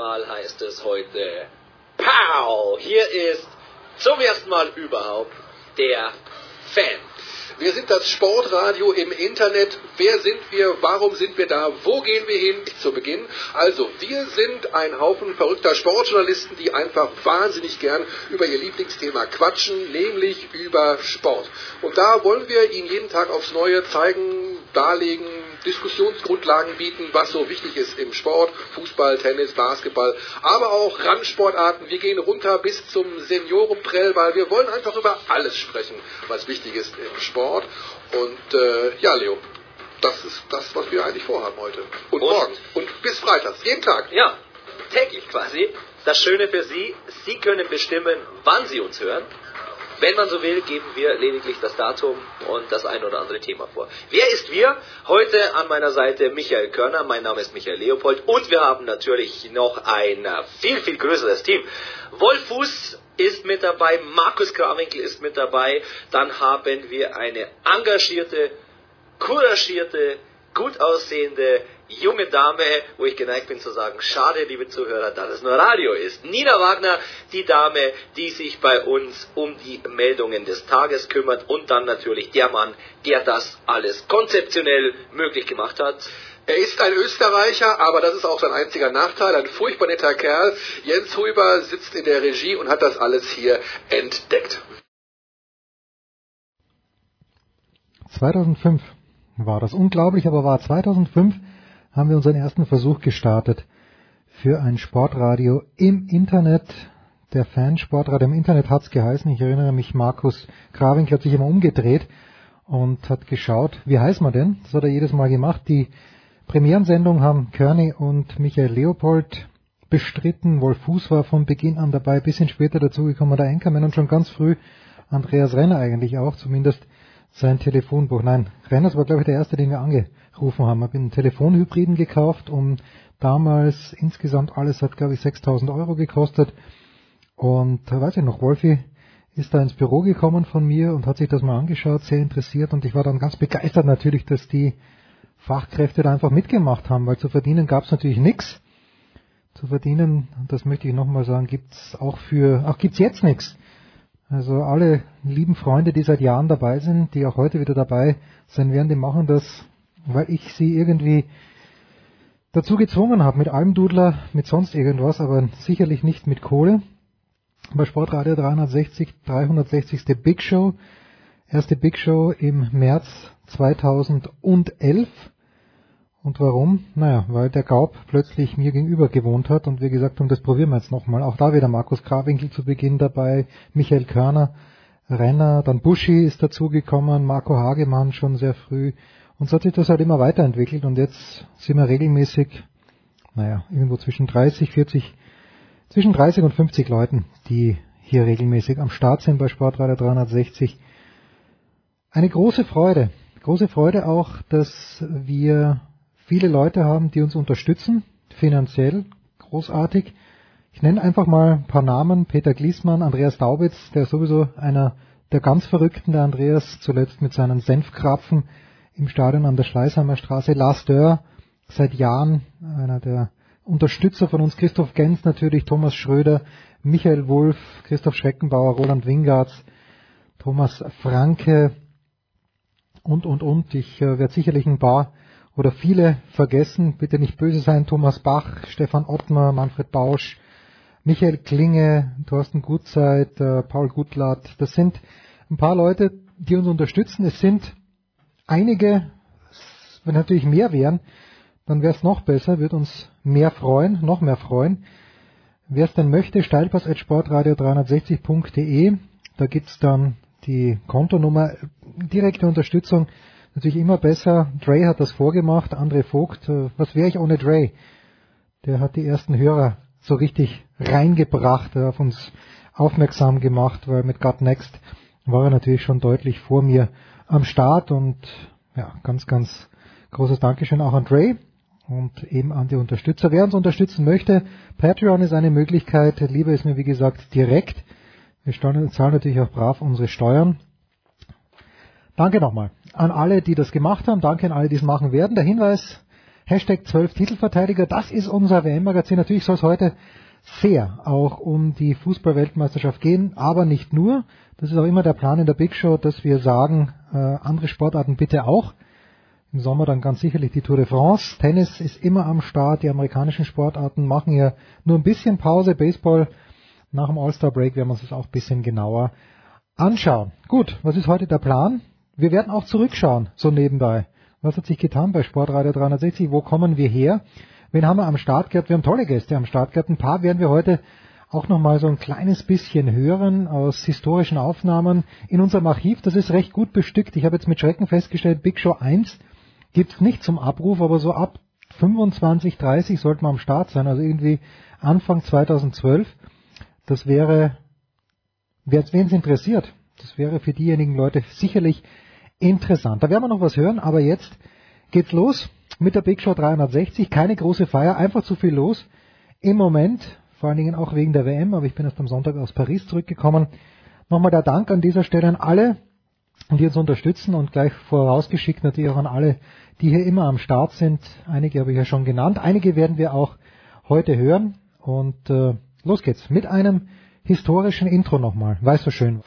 Mal heißt es heute Pow! Hier ist zum ersten Mal überhaupt der Fan. Wir sind das Sportradio im Internet. Wer sind wir? Warum sind wir da? Wo gehen wir hin? Zu Beginn. Also, wir sind ein Haufen verrückter Sportjournalisten, die einfach wahnsinnig gern über ihr Lieblingsthema quatschen, nämlich über Sport. Und da wollen wir Ihnen jeden Tag aufs Neue zeigen, darlegen, Diskussionsgrundlagen bieten, was so wichtig ist im Sport, Fußball, Tennis, Basketball, aber auch Randsportarten. Wir gehen runter bis zum Seniorenprell, weil wir wollen einfach über alles sprechen, was wichtig ist im Sport. Und äh, ja, Leo, das ist das, was wir eigentlich vorhaben heute. Und, Und? morgen. Und bis Freitags. Jeden Tag. Ja, täglich quasi. Das Schöne für Sie, Sie können bestimmen, wann Sie uns hören. Wenn man so will, geben wir lediglich das Datum und das ein oder andere Thema vor. Wer ist wir? Heute an meiner Seite Michael Körner, mein Name ist Michael Leopold und wir haben natürlich noch ein äh, viel, viel größeres Team. Wolf Fuß ist mit dabei, Markus Krawinkel ist mit dabei, dann haben wir eine engagierte, couragierte, gut aussehende junge Dame, wo ich geneigt bin zu sagen, schade, liebe Zuhörer, dass es nur Radio ist. Nina Wagner, die Dame, die sich bei uns um die Meldungen des Tages kümmert und dann natürlich der Mann, der das alles konzeptionell möglich gemacht hat. Er ist ein Österreicher, aber das ist auch sein einziger Nachteil. Ein furchtbar netter Kerl. Jens Huber sitzt in der Regie und hat das alles hier entdeckt. 2005 war das unglaublich, aber war 2005 haben wir unseren ersten Versuch gestartet für ein Sportradio im Internet. Der Fansportradio im Internet hat's geheißen. Ich erinnere mich, Markus Krawink hat sich immer umgedreht und hat geschaut, wie heißt man denn? Das hat er jedes Mal gemacht. Die Premierensendung haben Körny und Michael Leopold bestritten. Wolf Fuß war von Beginn an dabei, bisschen später dazugekommen der Enkermann und schon ganz früh Andreas Renner eigentlich auch, zumindest sein Telefonbuch. Nein, Renners war glaube ich der erste, den wir angerufen haben. Ich habe einen Telefonhybriden gekauft, um damals insgesamt alles hat glaube ich 6000 Euro gekostet. Und weiß ich noch, Wolfi ist da ins Büro gekommen von mir und hat sich das mal angeschaut, sehr interessiert und ich war dann ganz begeistert natürlich, dass die Fachkräfte da einfach mitgemacht haben, weil zu verdienen gab es natürlich nichts. Zu verdienen, das möchte ich nochmal sagen, gibt's auch für, auch gibt's jetzt nichts. Also alle lieben Freunde, die seit Jahren dabei sind, die auch heute wieder dabei sein werden, die machen das, weil ich sie irgendwie dazu gezwungen habe, mit Almdudler, mit sonst irgendwas, aber sicherlich nicht mit Kohle. Bei Sportradio 360, 360. Big Show, erste Big Show im März 2011. Und warum? Naja, weil der Gaub plötzlich mir gegenüber gewohnt hat und wir gesagt haben, das probieren wir jetzt nochmal. Auch da wieder Markus Krawinkel zu Beginn dabei, Michael Körner, Renner, dann Buschi ist dazugekommen, Marco Hagemann schon sehr früh. Und so hat sich das halt immer weiterentwickelt und jetzt sind wir regelmäßig, naja, irgendwo zwischen 30, 40, zwischen 30 und 50 Leuten, die hier regelmäßig am Start sind bei Sportradio 360. Eine große Freude. Große Freude auch, dass wir viele Leute haben, die uns unterstützen, finanziell, großartig. Ich nenne einfach mal ein paar Namen. Peter Gliesmann, Andreas Daubitz, der ist sowieso einer der ganz Verrückten, der Andreas, zuletzt mit seinen Senfkrapfen im Stadion an der Schleißheimer Straße. Lars Dörr, seit Jahren einer der Unterstützer von uns, Christoph Gens natürlich, Thomas Schröder, Michael Wulff, Christoph Schreckenbauer, Roland Wingartz, Thomas Franke und, und, und. Ich äh, werde sicherlich ein paar oder viele vergessen. Bitte nicht böse sein. Thomas Bach, Stefan Ottmer, Manfred Bausch, Michael Klinge, Thorsten Gutzeit, äh, Paul Gutlatt. Das sind ein paar Leute, die uns unterstützen. Es sind einige, wenn natürlich mehr wären, dann wäre es noch besser, würde uns mehr freuen, noch mehr freuen. Wer es denn möchte, steilpass.sportradio360.de, da gibt's dann die Kontonummer, direkte Unterstützung, natürlich immer besser. Dre hat das vorgemacht, André Vogt, äh, was wäre ich ohne Dre? Der hat die ersten Hörer so richtig reingebracht, auf uns aufmerksam gemacht, weil mit God Next war er natürlich schon deutlich vor mir am Start und ja, ganz, ganz großes Dankeschön auch an Dre und eben an die Unterstützer. Wer uns unterstützen möchte, Patreon ist eine Möglichkeit. Lieber ist mir, wie gesagt, direkt. Wir zahlen natürlich auch brav unsere Steuern. Danke nochmal an alle, die das gemacht haben. Danke an alle, die es machen werden. Der Hinweis, Hashtag 12 Titelverteidiger, das ist unser WM-Magazin. Natürlich soll es heute sehr auch um die Fußball-Weltmeisterschaft gehen, aber nicht nur. Das ist auch immer der Plan in der Big Show, dass wir sagen, äh, andere Sportarten bitte auch. Im Sommer dann ganz sicherlich die Tour de France. Tennis ist immer am Start. Die amerikanischen Sportarten machen ja nur ein bisschen Pause. Baseball nach dem All-Star-Break werden wir uns das auch ein bisschen genauer anschauen. Gut, was ist heute der Plan? Wir werden auch zurückschauen, so nebenbei. Was hat sich getan bei Sportradio 360? Wo kommen wir her? Wen haben wir am Start gehabt? Wir haben tolle Gäste am Start gehabt. Ein paar werden wir heute auch nochmal so ein kleines bisschen hören aus historischen Aufnahmen in unserem Archiv. Das ist recht gut bestückt. Ich habe jetzt mit Schrecken festgestellt, Big Show 1 gibt's nicht zum Abruf, aber so ab 25, 30 sollte man am Start sein. Also irgendwie Anfang 2012. Das wäre, wen es interessiert, das wäre für diejenigen Leute sicherlich interessant. Da werden wir noch was hören, aber jetzt geht's los mit der Big Show 360. Keine große Feier, einfach zu viel los. Im Moment, vor allen Dingen auch wegen der WM, aber ich bin erst am Sonntag aus Paris zurückgekommen. Nochmal der Dank an dieser Stelle an alle, die uns unterstützen und gleich vorausgeschickt natürlich auch an alle, die hier immer am Start sind. Einige habe ich ja schon genannt. Einige werden wir auch heute hören. Und äh, los geht's mit einem historischen Intro nochmal. Weiß so schön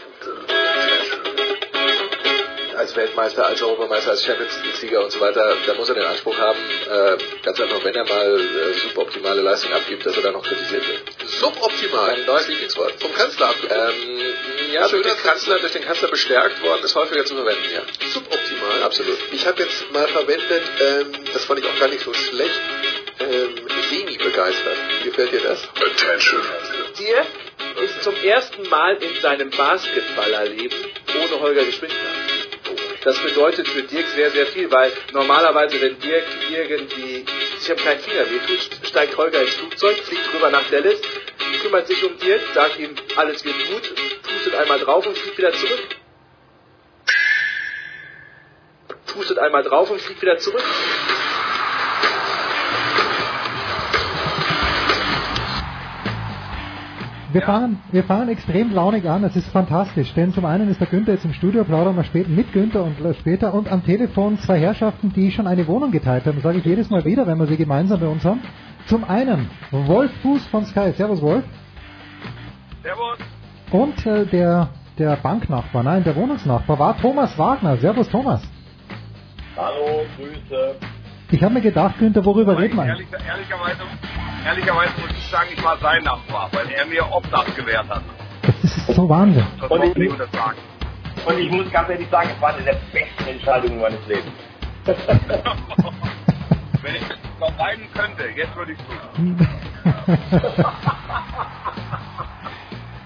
als Weltmeister, als Europameister, als Champions League-Sieger und so weiter, da muss er den Anspruch haben, äh, ganz einfach, wenn er mal äh, suboptimale Leistung abgibt, dass er dann noch kritisiert wird. Suboptimal? Ein neues Lieblingswort. Vom Kanzler ähm, Ja, durch den, Kanzler, durch den Kanzler bestärkt worden, ist häufiger zu verwenden, ja. Suboptimal? Absolut. Ich habe jetzt mal verwendet, ähm, das fand ich auch gar nicht so schlecht, ähm, semi-begeistert. Wie gefällt dir das? Attention. Dir ist zum ersten Mal in seinem Basketballerleben ohne Holger gespielt haben. Das bedeutet für Dirk sehr, sehr viel, weil normalerweise, wenn Dirk irgendwie sich am kleinen Finger wehtut, steigt Holger ins Flugzeug, fliegt rüber nach Dallas, kümmert sich um Dirk, sagt ihm, alles wird gut, pustet einmal drauf und fliegt wieder zurück. Pustet einmal drauf und fliegt wieder zurück. Wir, fahren, wir fahren extrem launig an, es ist fantastisch, denn zum einen ist der Günther jetzt im Studio, plaudern wir später mit Günther und später und am Telefon zwei Herrschaften, die schon eine Wohnung geteilt haben, das sage ich jedes Mal wieder, wenn wir sie gemeinsam bei uns haben. Zum einen Wolf Fuß von Sky, Servus Wolf. Servus. Und äh, der, der Banknachbar, nein, der Wohnungsnachbar war Thomas Wagner, Servus Thomas. Hallo, Grüße. Ich habe mir gedacht, Günther, worüber reden wir? Ehrlich, ehrlicherweise, ehrlicherweise muss ich sagen, ich war sein Nachbar, weil er mir Obdach gewährt hat. Das ist so Wahnsinn. Das Und ich-. Und ich muss ganz ehrlich sagen, es war eine der besten Entscheidungen meines Lebens. Wenn ich vermeiden könnte, jetzt würde ich tun.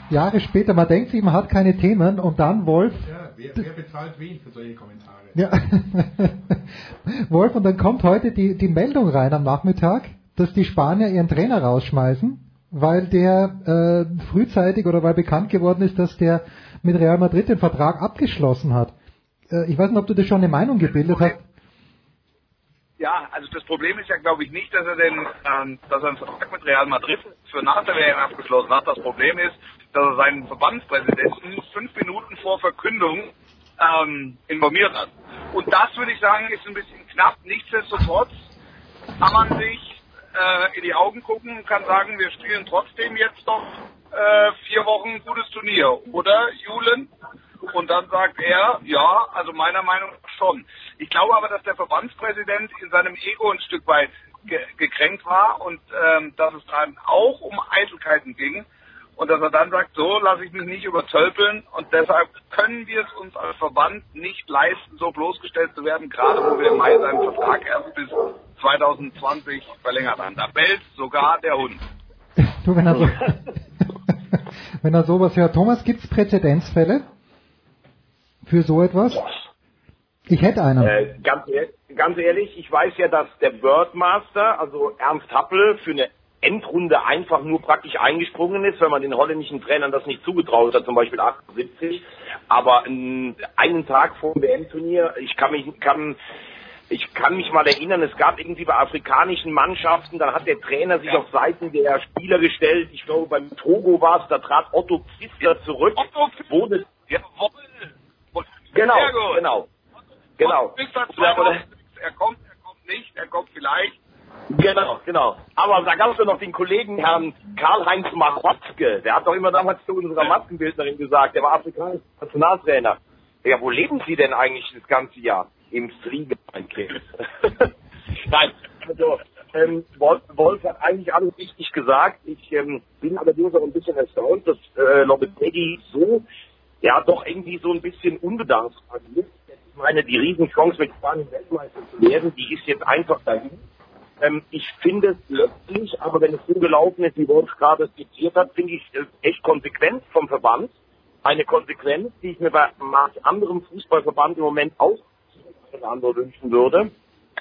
Jahre später, man denkt sich, man hat keine Themen und dann Wolf, Ja, wer, wer bezahlt wen für solche Kommentare? Ja, Wolf und dann kommt heute die, die Meldung rein am Nachmittag, dass die Spanier ihren Trainer rausschmeißen, weil der äh, frühzeitig oder weil bekannt geworden ist, dass der mit Real Madrid den Vertrag abgeschlossen hat. Äh, ich weiß nicht, ob du dir schon eine Meinung gebildet hast. Ja, also das Problem ist ja, glaube ich, nicht, dass er den, ähm, dass er einen Vertrag mit Real Madrid für nach der WM abgeschlossen hat. Das Problem ist, dass er seinen Verbandspräsidenten fünf Minuten vor Verkündung ähm, informiert hat. Und das würde ich sagen, ist ein bisschen knapp. Nichtsdestotrotz kann man sich äh, in die Augen gucken und kann sagen, wir spielen trotzdem jetzt noch äh, vier Wochen ein gutes Turnier, oder Julen? Und dann sagt er, ja, also meiner Meinung nach schon. Ich glaube aber, dass der Verbandspräsident in seinem Ego ein Stück weit ge gekränkt war und ähm, dass es dann auch um Eitelkeiten ging und dass er dann sagt, so lasse ich mich nicht übertölpeln und deshalb können wir es uns als Verband nicht leisten, so bloßgestellt zu werden, gerade wo wir im Mai seinen Vertrag erst bis 2020 verlängert haben. Da bellt sogar der Hund. Du, wenn er, so, wenn er sowas hört. Thomas, gibt es Präzedenzfälle für so etwas? Ich hätte einen. Äh, ganz, ganz ehrlich, ich weiß ja, dass der Birdmaster, also Ernst Happel, für eine Endrunde einfach nur praktisch eingesprungen ist, wenn man den holländischen Trainern das nicht zugetraut hat, zum Beispiel 78. Aber ähm, einen Tag vor dem WM-Turnier, ich kann mich, kann, ich kann mich mal erinnern, es gab irgendwie bei afrikanischen Mannschaften, dann hat der Trainer sich Ja. auf Seiten der Spieler gestellt. Ich glaube, beim Togo war es, da trat Otto Pfister zurück, Otto wurde Jawohl. Genau, genau. Genau. 2006. Er kommt, er kommt nicht, er kommt vielleicht. Genau, genau. Aber da gab es ja noch den Kollegen Herrn Karl-Heinz Machotzke. Der hat doch immer damals zu unserer Maskenbildnerin gesagt, der war afrikanischer Nationaltrainer. Ja, wo leben Sie denn eigentlich das ganze Jahr? Im Striege, mein Kind. Nein, also ähm, Wolf, Wolf hat eigentlich alles richtig gesagt. Ich ähm, bin allerdings auch ein bisschen erstaunt, dass äh, Lopetegui so, ja, doch irgendwie so ein bisschen unbedarft agiert. Ich meine, die Riesenchance mit Spanien Weltmeister zu werden, die ist jetzt einfach dahin. Ähm, ich finde es letztlich, aber wenn es so gelaufen ist, wie Wolf gerade skizziert hat, finde ich es echt konsequent vom Verband. Eine Konsequenz, die ich mir bei manch anderem Fußballverband im Moment auch wünschen würde.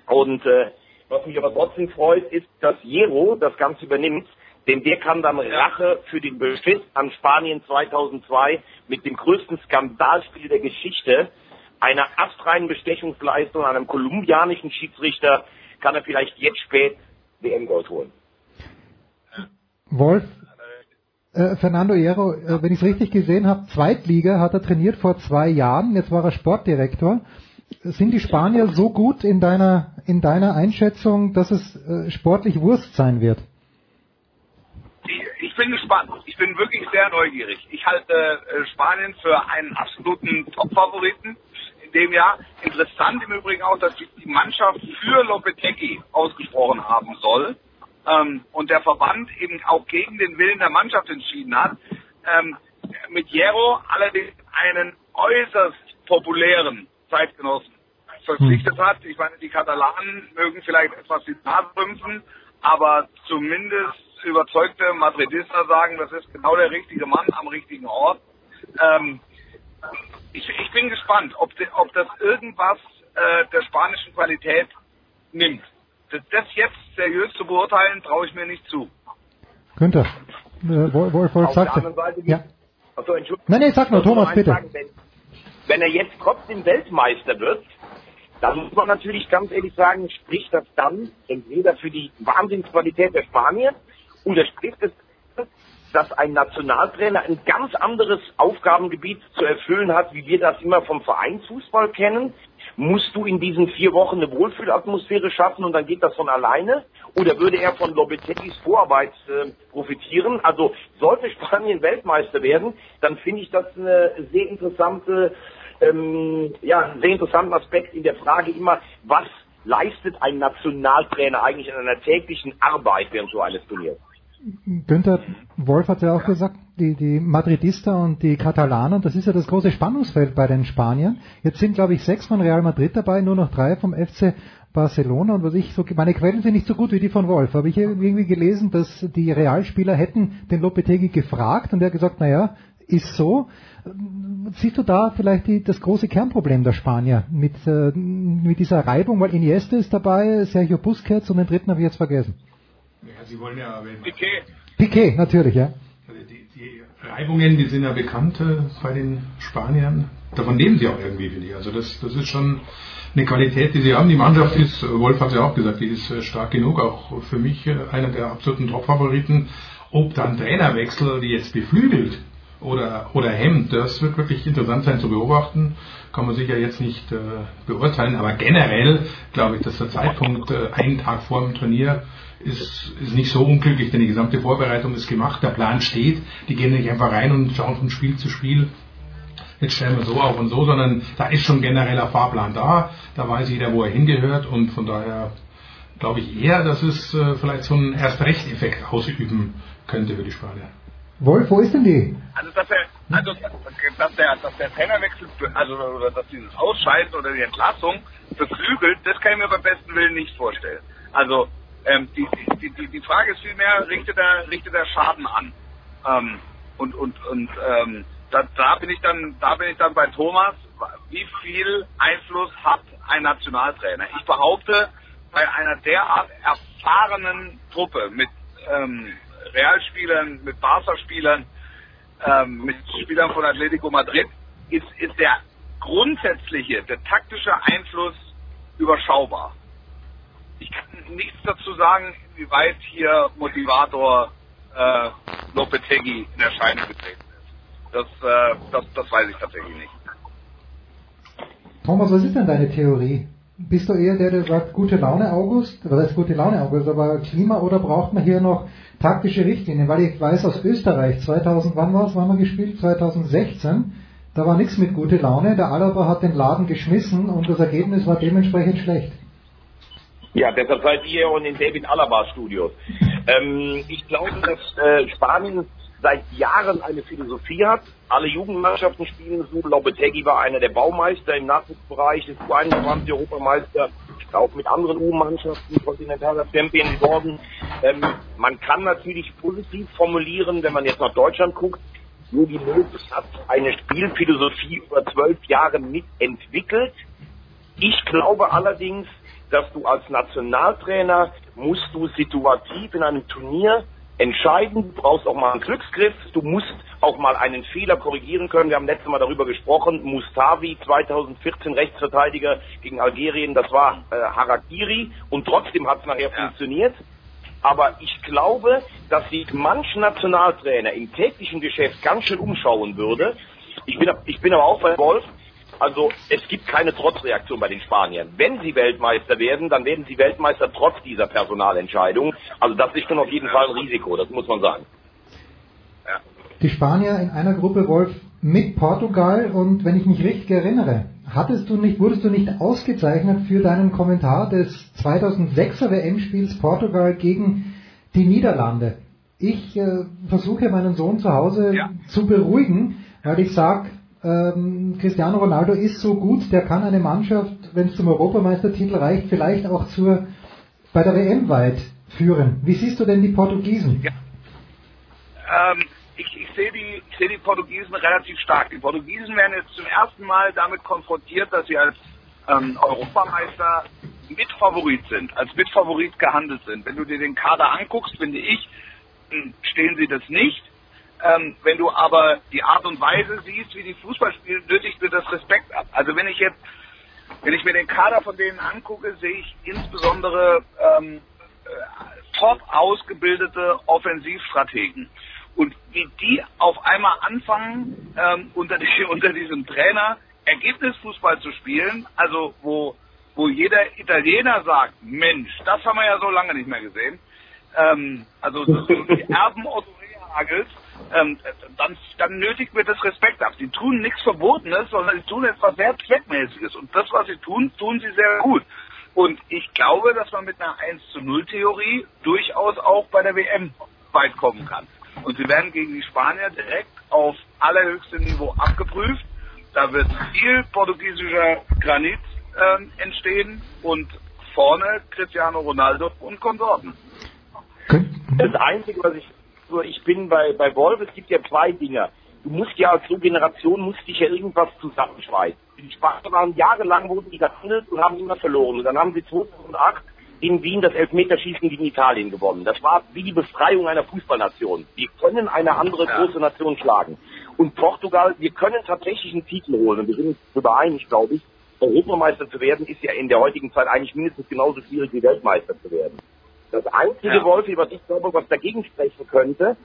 Und äh, was mich aber trotzdem freut, ist, dass Jero das Ganze übernimmt, denn der kann dann Rache für den Beschiss an Spanien 2002 mit dem größten Skandalspiel der Geschichte, einer astreinen Bestechungsleistung an einem kolumbianischen Schiedsrichter, kann er vielleicht jetzt spät WM-Gold holen. Wolf, äh, Fernando Hierro, äh, wenn ich es richtig gesehen habe, Zweitliga hat er trainiert vor zwei Jahren, jetzt war er Sportdirektor. Sind die Spanier so gut in deiner, in deiner Einschätzung, dass es äh, sportlich Wurst sein wird? Ich, bin gespannt. Ich bin wirklich sehr neugierig. Ich halte äh, Spanien für einen absoluten Top-Favoriten dem Jahr. Interessant im Übrigen auch, dass die die Mannschaft für Lopetegui ausgesprochen haben soll ähm, und der Verband eben auch gegen den Willen der Mannschaft entschieden hat. Ähm, mit Hierro allerdings einen äußerst populären Zeitgenossen verpflichtet hat. Ich meine, die Katalanen mögen vielleicht etwas die Nase rümpfen, aber zumindest überzeugte Madridista sagen, das ist genau der richtige Mann am richtigen Ort. Ähm, ich, ich bin gespannt, ob, de, ob das irgendwas äh, der spanischen Qualität nimmt. Das, das jetzt seriös zu beurteilen, traue ich mir nicht zu. Günther, äh, Wolf, Wolf sagte. Ja. Achso, Entschuldigung. Nein, nee, sag nur, wollte Thomas, bitte. Sagen, wenn, wenn er jetzt trotzdem Weltmeister wird, dann muss man natürlich ganz ehrlich sagen, spricht das dann entweder für die Wahnsinnsqualität der Spanier oder spricht es, dass ein Nationaltrainer ein ganz anderes Aufgabengebiet zu erfüllen hat, wie wir das immer vom Vereinsfußball kennen. Musst du in diesen vier Wochen eine Wohlfühlatmosphäre schaffen und dann geht das von alleine? Oder würde er von Lopetegis Vorarbeit äh, profitieren? Also sollte Spanien Weltmeister werden, dann finde ich das eine sehr interessante, ähm, ja, einen sehr interessanten Aspekt in der Frage immer, was leistet ein Nationaltrainer eigentlich in einer täglichen Arbeit während so eines Turniers? Günther Wolf hat ja auch gesagt, die, die Madridista und die Katalanen, das ist ja das große Spannungsfeld bei den Spaniern. Jetzt sind, glaube ich, sechs von Real Madrid dabei, nur noch drei vom FC Barcelona. Und was ich so, meine Quellen sind nicht so gut wie die von Wolf. Habe ich irgendwie gelesen, dass die Realspieler hätten den Lopetegui gefragt und er hat gesagt, naja, ist so. Siehst du da vielleicht die, das große Kernproblem der Spanier mit, äh, mit dieser Reibung? Weil Iniesta ist dabei, Sergio Busquets und den dritten habe ich jetzt vergessen. Ja, Sie wollen ja erwähnen. Piquet. Piquet, natürlich, ja. Also die, die Reibungen, die sind ja bekannt äh, bei den Spaniern. Davon leben sie auch irgendwie, finde ich. Also das, das ist schon eine Qualität, die sie haben. Die Mannschaft ist, äh, Wolf hat es ja auch gesagt, die ist äh, stark genug, auch für mich äh, einer der absoluten Top-Favoriten. Ob dann Trainerwechsel die jetzt beflügelt oder, oder hemmt, das wird wirklich interessant sein zu beobachten. Kann man sicher jetzt nicht äh, beurteilen, aber generell glaube ich, dass der Zeitpunkt äh, einen Tag vor dem Turnier ist, ist nicht so unglücklich, denn die gesamte Vorbereitung ist gemacht, der Plan steht, die gehen nicht einfach rein und schauen von Spiel zu Spiel, jetzt stellen wir so auf und so, sondern da ist schon genereller Fahrplan da, da weiß jeder, wo er hingehört und von daher glaube ich eher, dass es äh, vielleicht so einen Erst-Recht-Effekt ausüben könnte für die Spanier. Wolf, wo ist denn die? Also dass der, also dass der, dass der Trainerwechsel, also oder dass dieses Ausscheiden oder die Entlassung beflügelt, das kann ich mir beim besten Willen nicht vorstellen. Also ähm, die, die, die, die Frage ist vielmehr, richtet er, richtet er Schaden an? Ähm, und und und ähm, da, da bin ich dann, da bin ich dann bei Thomas. Wie viel Einfluss hat ein Nationaltrainer? Ich behaupte, bei einer derart erfahrenen Truppe mit ähm, Realspielern, mit Barca-Spielern, ähm, mit Spielern von Atletico Madrid, ist, ist der grundsätzliche, der taktische Einfluss überschaubar. Ich kann nichts dazu sagen, wie weit hier Motivator äh, Lopetegui in Erscheinung getreten ist. Das, äh, das, das weiß ich tatsächlich nicht. Thomas, was ist denn deine Theorie? bist du eher der, der sagt, gute Laune August, was heißt gute Laune August, aber Klima oder braucht man hier noch taktische Richtlinien? Weil ich weiß aus Österreich, 2000, wann war es, wann wir gespielt? 2016, da war nichts mit gute Laune, der Alaba hat den Laden geschmissen und das Ergebnis war dementsprechend schlecht. Ja, deshalb seid ihr und in David Alaba Studios. ähm, ich glaube, dass äh, Spanien seit Jahren eine Philosophie hat. Alle Jugendmannschaften spielen so. Lopetegui war einer der Baumeister im Nachwuchsbereich, ist U21 Europameister, auch mit anderen U-Mannschaften kontinentaler Champion geworden. Ähm, man kann natürlich positiv formulieren, wenn man jetzt nach Deutschland guckt, Jogi Löw hat eine Spielphilosophie über zwölf Jahre mitentwickelt. Ich glaube allerdings, dass du als Nationaltrainer musst du situativ in einem Turnier entscheiden, du brauchst auch mal einen Glücksgriff, du musst auch mal einen Fehler korrigieren können. Wir haben letztes Mal darüber gesprochen, Mustavi 2014 Rechtsverteidiger gegen Algerien, das war äh, Harakiri und trotzdem hat es nachher ja. funktioniert. Aber ich glaube, dass sich manch Nationaltrainer im täglichen Geschäft ganz schön umschauen würde. Ich bin, ich bin aber auch bei Wolf, also es gibt keine Trotzreaktion bei den Spaniern. Wenn sie Weltmeister werden, dann werden sie Weltmeister trotz dieser Personalentscheidung. Also das ist schon auf jeden Fall ein Risiko, das muss man sagen. Ja. Die Spanier in einer Gruppe, Wolf, mit Portugal und wenn ich mich richtig erinnere, hattest du nicht, wurdest du nicht ausgezeichnet für deinen Kommentar des 2006er WM-Spiels Portugal gegen die Niederlande. Ich äh, versuche meinen Sohn zu Hause ja. zu beruhigen, weil ich sage, ähm, Cristiano Ronaldo ist so gut, der kann eine Mannschaft, wenn es zum Europameistertitel reicht, vielleicht auch zur bei der WM weit führen. Wie siehst du denn die Portugiesen? Ja. Ähm, ich, ich sehe die, seh die Portugiesen relativ stark. Die Portugiesen werden jetzt zum ersten Mal damit konfrontiert, dass sie als ähm, Europameister Mitfavorit sind, als Mitfavorit gehandelt sind. Wenn du dir den Kader anguckst, finde ich, hm, stehen sie das nicht. Ähm, wenn du aber die Art und Weise siehst, wie die Fußball spielen, nötigt mir das Respekt ab. Also wenn ich jetzt, wenn ich mir den Kader von denen angucke, sehe ich insbesondere ähm, äh, top ausgebildete Offensivstrategen. Und wie die auf einmal anfangen, ähm, unter, die, unter diesem Trainer Ergebnisfußball zu spielen, also wo, wo jeder Italiener sagt, Mensch, das haben wir ja so lange nicht mehr gesehen. Ähm, also so, so die Erben Otto Rehagels, ähm, dann, dann nötigt mir das Respekt ab. Sie tun nichts Verbotenes, sondern sie tun etwas sehr Zweckmäßiges. Und das, was sie tun, tun sie sehr gut. Und ich glaube, dass man mit einer 1 zu 0 Theorie durchaus auch bei der WM weit kommen kann. Und sie werden gegen die Spanier direkt auf allerhöchstem Niveau abgeprüft. Da wird viel portugiesischer Granit ähm, entstehen und vorne Cristiano Ronaldo und Konsorten. Das Einzige, was ich so, ich bin bei, bei Wolf, es gibt ja zwei Dinge. Du musst ja als so Generation, musst dich ja irgendwas zusammenschweißen. Die Sparta waren jahrelang, wurden die gehandelt und haben immer verloren. Und dann haben sie 2008 in Wien das Elfmeterschießen gegen Italien gewonnen. Das war wie die Befreiung einer Fußballnation. Wir können eine andere ja. große Nation schlagen. Und Portugal, wir können tatsächlich einen Titel holen. Und wir sind uns darüber einig, glaube ich. Europameister zu werden, ist ja in der heutigen Zeit eigentlich mindestens genauso schwierig wie Weltmeister zu werden. Das einzige, ja. Wolfi, was ich glaube, was dagegen sprechen könnte,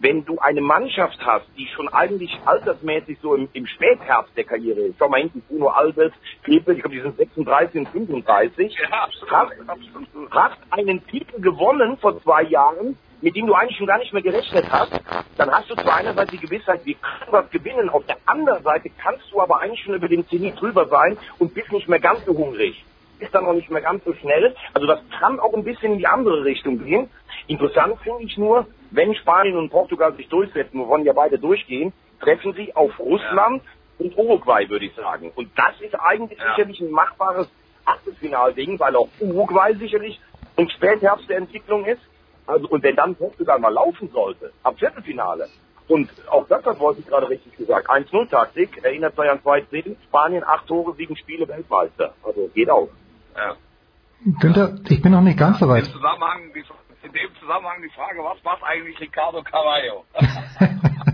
wenn du eine Mannschaft hast, die schon eigentlich altersmäßig so im, im Spätherbst der Karriere ist, schau mal hinten, Bruno Alves, Knebel, ich glaube, die sind 36 und 35, ja, absolut, hast, absolut. hast einen Titel gewonnen vor zwei Jahren, mit dem du eigentlich schon gar nicht mehr gerechnet hast, dann hast du zwar einerseits die Gewissheit, wir können was gewinnen, auf der anderen Seite kannst du aber eigentlich schon über den Zenit drüber sein und bist nicht mehr ganz so hungrig ist dann noch nicht mehr ganz so schnell. Also das kann auch ein bisschen in die andere Richtung gehen. Interessant finde ich nur, wenn Spanien und Portugal sich durchsetzen, wovon ja beide durchgehen, treffen sie auf Russland ja. und Uruguay, würde ich sagen. Und das ist eigentlich ja. sicherlich ein machbares Achtelfinalding, weil auch Uruguay sicherlich ein Spätherbst der Entwicklung ist. Also, und wenn dann Portugal mal laufen sollte, ab Viertelfinale, und auch das hat Wolfi gerade richtig gesagt. 1-0-Taktik, erinnert sich an zwei Szenen. Spanien, acht Tore, sieben Spiele, Weltmeister. Also geht auch. Ja. Günther, ich bin noch nicht ganz so weit. In, Zusammenhang, in dem Zusammenhang die Frage, was macht eigentlich Ricardo Carvalho?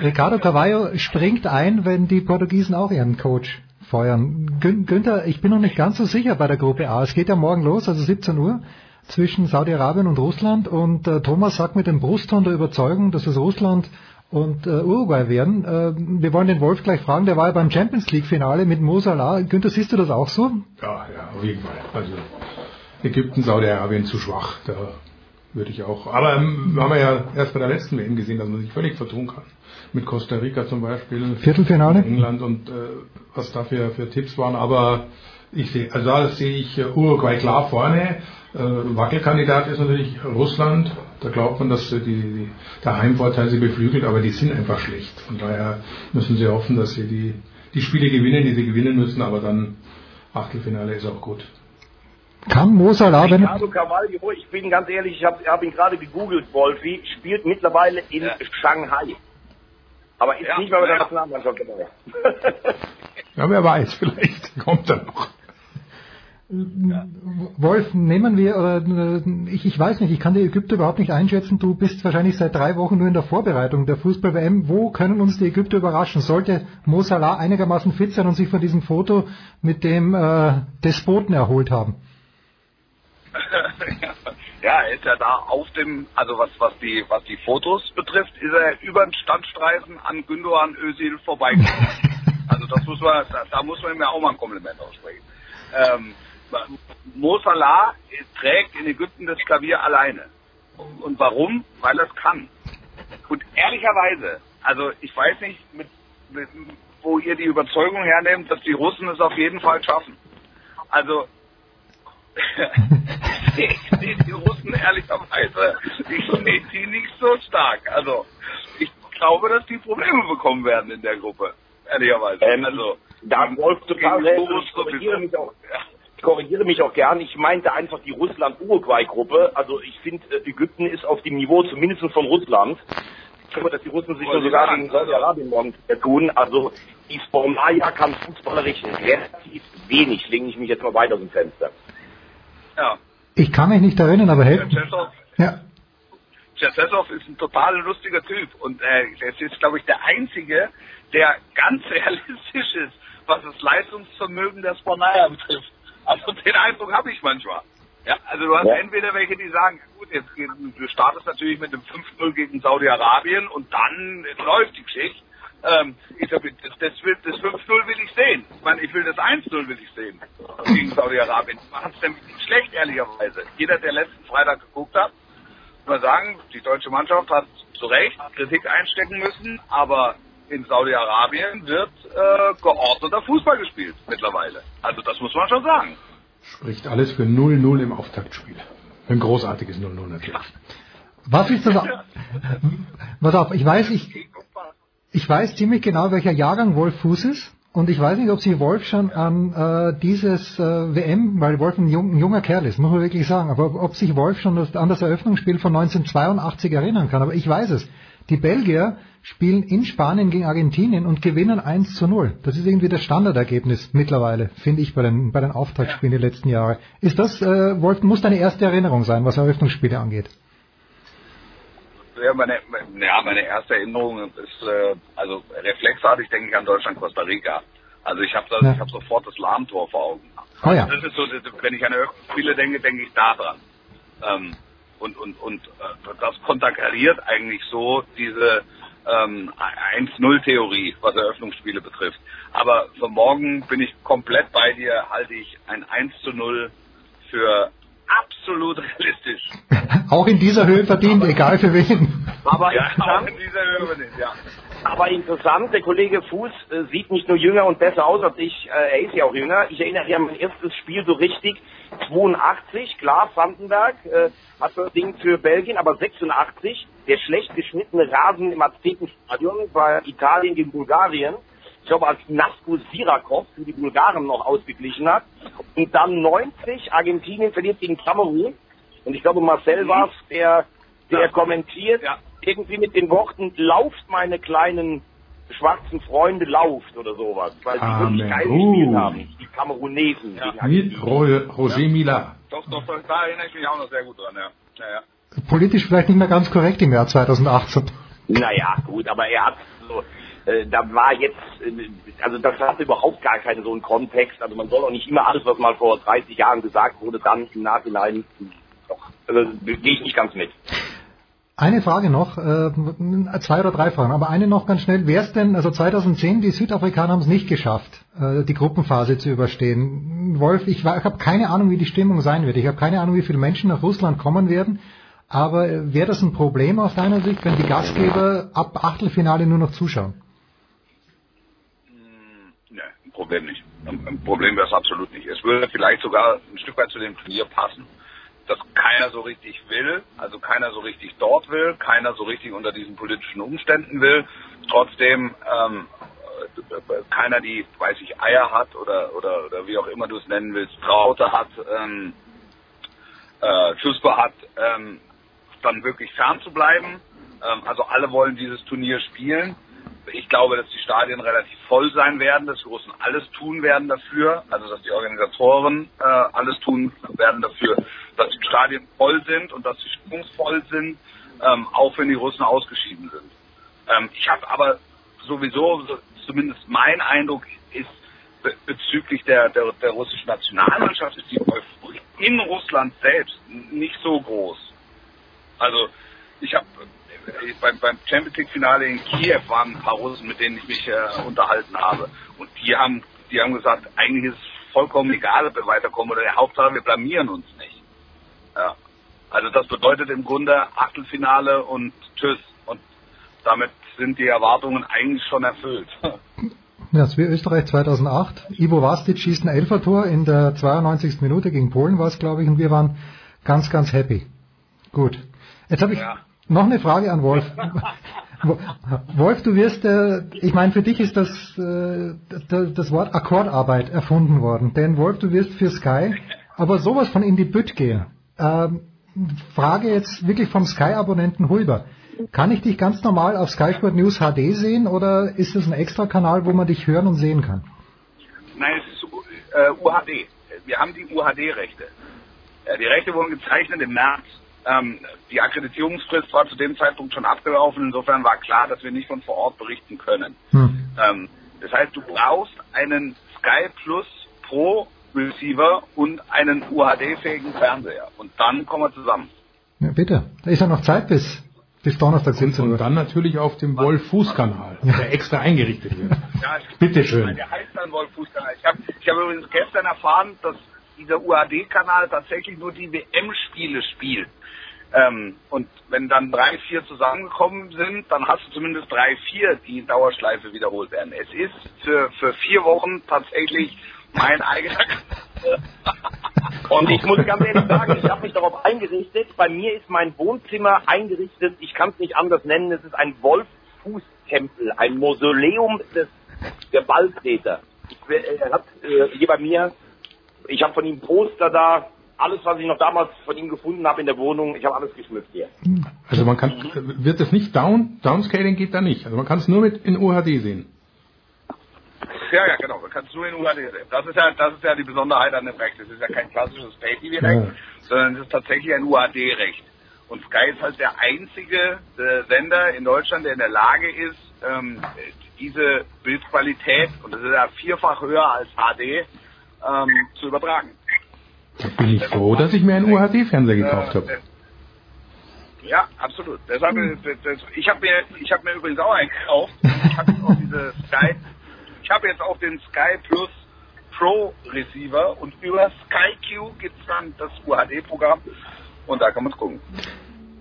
Ricardo Carvalho springt ein, wenn die Portugiesen auch ihren Coach feuern. Gün Günther, ich bin noch nicht ganz so sicher bei der Gruppe A. Es geht ja morgen los, also 17 Uhr zwischen Saudi-Arabien und Russland und äh, Thomas sagt mit dem Brustton der Überzeugung, dass es Russland und äh, Uruguay werden. Äh, wir wollen den Wolf gleich fragen, der war ja beim Champions League Finale mit Mo Salah. Günther, siehst du das auch so? Ja, ja, auf jeden Fall. Also Ägypten, Saudi-Arabien zu schwach. Da würde ich auch. Aber ähm, haben wir ja erst bei der letzten WM gesehen, dass man sich völlig vertun kann. Mit Costa Rica zum Beispiel. Viertelfinale. England und äh, was da für, für Tipps waren. Aber ich sehe, also da sehe ich äh, Uruguay klar vorne. Äh, Wackelkandidat ist natürlich Russland. Da glaubt man, dass die, die, der Heimvorteil sie beflügelt, aber die sind einfach schlecht. Von daher müssen sie hoffen, dass sie die, die Spiele gewinnen, die sie gewinnen müssen, aber dann Achtelfinale ist auch gut. Kann Mo Salah, wenn Ricardo Carvalho, ich bin ganz ehrlich, ich habe hab ihn gerade gegoogelt, Wolfi, spielt mittlerweile in Ja. Shanghai. Aber ist Ja, nicht mehr bei der. Nationalmannschaft dabei. Ja, wer weiß, vielleicht kommt er noch. Wolf, nehmen wir, oder, ich, ich weiß nicht, ich kann die Ägypter überhaupt nicht einschätzen. Du bist wahrscheinlich seit drei Wochen nur in der Vorbereitung der Fußball-WM. Wo können uns die Ägypter überraschen? Sollte Mo Salah einigermaßen fit sein und sich von diesem Foto mit dem äh, Despoten erholt haben? ja, er ist ja da auf dem, also was, was die, was die Fotos betrifft, ist er über den Standstreifen an Gündogan Özil vorbeigekommen. also das muss man, da, da muss man ihm ja auch mal ein Kompliment aussprechen. Ähm, Mo Salah trägt in Ägypten das Klavier alleine. Und warum? Weil er es kann. Und ehrlicherweise, also ich weiß nicht, mit, mit, wo ihr die Überzeugung hernehmt, dass die Russen es auf jeden Fall schaffen. Also ich sehe die Russen ehrlicherweise, ich sehe die nicht so stark. Also ich glaube, dass die Probleme bekommen werden in der Gruppe. Ehrlicherweise. Ähm, also Da Wolf total recht. Ich korrigiere mich auch, gern. Ich meinte einfach die Russland-Uruguay-Gruppe. Also ich finde, äh, Ägypten ist auf dem Niveau zumindest von Russland. Ich glaube, dass die Russen sich nur sogar gegen Saudi-Arabien morgen tun. Also die Formaya kann fußballerisch relativ wenig. Lege ich mich jetzt mal weiter aus dem Fenster. Ja. Ich kann mich nicht erinnern, aber. Chesov, Ja. Chesov ist ein total lustiger Typ und äh, er ist, glaube ich, der Einzige, der ganz realistisch ist, was das Leistungsvermögen der Sponaya betrifft. Also den Eindruck habe ich manchmal. Ja, also du hast Ja. entweder welche, die sagen, gut, jetzt du startest natürlich mit einem 5-0 gegen Saudi-Arabien und dann läuft die Geschichte. Ähm, ich sag, das, das, das 5-0 will ich sehen. Ich meine, ich will das 1-0 will ich sehen gegen Saudi-Arabien. Machen es nämlich nicht schlecht, ehrlicherweise. Jeder, der letzten Freitag geguckt hat, muss man sagen, die deutsche Mannschaft hat zu Recht Kritik einstecken müssen, aber in Saudi-Arabien wird äh, geordneter Fußball gespielt mittlerweile. Also das muss man schon sagen. Spricht alles für 0-0 im Auftaktspiel. Ein großartiges 0-0 natürlich. Was ist das? Pass auf, ich weiß, ich, ich weiß ziemlich genau, welcher Jahrgang Wolf Fuß ist. Und ich weiß nicht, ob sich Wolf schon an äh, dieses äh, WM, weil Wolf ein, jung, ein junger Kerl ist, muss man wirklich sagen, aber ob, ob sich Wolf schon an das Eröffnungsspiel von 1982 erinnern kann. Aber ich weiß es. Die Belgier spielen in Spanien gegen Argentinien und gewinnen 1 zu 0. Das ist irgendwie das Standardergebnis mittlerweile, finde ich, bei den, bei den Auftaktspielen der letzten Jahre. Ist das, äh, muss deine erste Erinnerung sein, was Eröffnungsspiele angeht? Ja, meine, ja, meine erste Erinnerung ist, äh, also reflexartig denke ich an Deutschland, Costa Rica. Also ich habe Ja. ich hab sofort das Lahmtor vor Augen. Ah ja. Das ist so, wenn ich an Spiele denke, denke ich da dran. Ähm, und und, und äh, das konterkariert eigentlich so diese ähm, 1-0-Theorie, was Eröffnungsspiele betrifft. Aber für morgen bin ich komplett bei dir, halte ich ein 1 zu 0 für absolut realistisch. Auch in dieser Höhe verdient, egal für wen. Aber Ja, auch in dieser Höhe nicht, ja. Aber interessant, der Kollege Fuß äh, sieht nicht nur jünger und besser aus als ich, äh, er ist ja auch jünger. Ich erinnere mich an mein erstes Spiel so richtig, 82, klar, Vandenberg, äh, hat das Ding für Belgien, aber 86, der schlecht geschnittene Rasen im Aztekenstadion bei Italien gegen Bulgarien. Ich glaube, als Nasko Sirakov für die Bulgaren noch ausgeglichen hat. Und dann 90, Argentinien verliert gegen Kamerun. Und ich glaube, Marcel war es, der, der Ja. kommentiert, Ja. Irgendwie mit den Worten, lauft meine kleinen schwarzen Freunde, lauft oder sowas. Weil sie wirklich geil gespielt haben, die Kamerunesen. Ja. Mit Roger Mila. Doch, doch, doch, da erinnere ich mich auch noch sehr gut dran, ja. ja, ja. Politisch vielleicht nicht mehr ganz korrekt im Jahr 2018. Naja, gut, aber er hat so, äh, da war jetzt, äh, also das hat überhaupt gar keinen so einen Kontext. Also man soll auch nicht immer alles, was mal vor 30 Jahren gesagt wurde, dann im Nachhinein, doch, also gehe ich nicht ganz mit. Eine Frage noch, äh, zwei oder drei Fragen, aber eine noch ganz schnell. Wer ist denn, also 2010, die Südafrikaner haben es nicht geschafft, äh, die Gruppenphase zu überstehen. Wolf, ich, ich habe keine Ahnung, wie die Stimmung sein wird. Ich habe keine Ahnung, wie viele Menschen nach Russland kommen werden. Aber wäre das ein Problem aus deiner Sicht, wenn die Gastgeber ab Achtelfinale nur noch zuschauen? Hm, ne, ein Problem nicht. Ein Problem wäre es absolut nicht. Es würde vielleicht sogar ein Stück weit zu dem Turnier passen dass keiner so richtig will, also keiner so richtig dort will, keiner so richtig unter diesen politischen Umständen will, trotzdem ähm, keiner die, weiß ich, Eier hat oder, oder, oder wie auch immer du es nennen willst, Traute hat, ähm, äh, Schusper hat, ähm, dann wirklich fern zu bleiben. Ähm, also alle wollen dieses Turnier spielen. Ich glaube, dass die Stadien relativ voll sein werden, dass die Russen alles tun werden dafür, also dass die Organisatoren äh, alles tun werden dafür, dass die Stadien voll sind und dass sie stimmungsvoll sind, ähm, auch wenn die Russen ausgeschieden sind. Ähm, ich habe aber sowieso, zumindest mein Eindruck ist be bezüglich der, der, der russischen Nationalmannschaft, ist die Euphorie in Russland selbst nicht so groß. Also ich habe beim, beim Champions League Finale in Kiew waren ein paar Russen, mit denen ich mich äh, unterhalten habe. Und die haben, die haben gesagt, eigentlich ist es vollkommen egal, ob wir weiterkommen oder der Hauptsache, wir blamieren uns nicht. Ja. Also das bedeutet im Grunde Achtelfinale und Tschüss. Und damit sind die Erwartungen eigentlich schon erfüllt. Ja, das wie Österreich 2008. Ivo Vastic schießt ein Elfertor in der 92. Minute gegen Polen war es, glaube ich, und wir waren ganz, ganz happy. Gut. Jetzt habe ich ja. Noch eine Frage an Wolf. Wolf, du wirst, äh, ich meine, für dich ist das, äh, das Wort Akkordarbeit erfunden worden. Denn Wolf, du wirst für Sky aber sowas von in die Bütt gehen. Ähm, Frage jetzt wirklich vom Sky-Abonnenten Hulber. Kann ich dich ganz normal auf Sky Sport News HD sehen oder ist es ein extra Kanal, wo man dich hören und sehen kann? Nein, es ist äh, UHD. Wir haben die UHD-Rechte. Äh, die Rechte wurden gezeichnet im März. Ähm, die Akkreditierungsfrist war zu dem Zeitpunkt schon abgelaufen. Insofern war klar, dass wir nicht von vor Ort berichten können. Hm. Ähm, das heißt, du brauchst einen Sky Plus Pro Receiver und einen UHD-fähigen Fernseher. Und dann kommen wir zusammen. Ja, bitte. Da ist ja noch Zeit bis, bis Donnerstag 17 Uhr. Und dann natürlich auf dem Wolf-Fuß-Kanal, ja. der extra eingerichtet wird. Ja, bitte schön. Der heißt dann Wolf-Fuß-Kanal. Ich habe ich hab übrigens gestern erfahren, dass dieser UHD-Kanal tatsächlich nur die WM-Spiele spielt. Ähm, und wenn dann drei, vier zusammengekommen sind, dann hast du zumindest drei, vier, die in Dauerschleife wiederholt werden. Es ist für, für vier Wochen tatsächlich mein eigener. Und ich muss ganz ehrlich sagen, ich habe mich darauf eingerichtet. Bei mir ist mein Wohnzimmer eingerichtet. Ich kann es nicht anders nennen. Es ist ein Wolffußtempel, ein Mausoleum des der Balltreter. Er hat äh, hier bei mir, ich habe von ihm Poster da, alles, was ich noch damals von ihm gefunden habe in der Wohnung, ich habe alles geschmückt hier. Also man kann, wird das nicht down, Downscaling geht da nicht. Also man kann es nur mit in UHD sehen. Ja, ja, genau. Man kann es nur in UHD sehen. Das ist ja, das ist ja die Besonderheit an dem Recht. Es ist ja kein klassisches Pay-TV-Recht, ja. sondern es ist tatsächlich ein UHD-Recht. Und Sky ist halt der einzige äh, Sender in Deutschland, der in der Lage ist, ähm, diese Bildqualität, und das ist ja vierfach höher als HD, ähm, zu übertragen. Da bin ich froh, dass ich mir einen UHD-Fernseher gekauft habe. Ja, absolut. Deshalb, ich habe mir, ich habe mir übrigens auch einen gekauft. Ich habe auch diese Sky ich habe jetzt auch den Sky Plus Pro Receiver und über SkyQ gibt es dann das UHD-Programm und da kann man es gucken.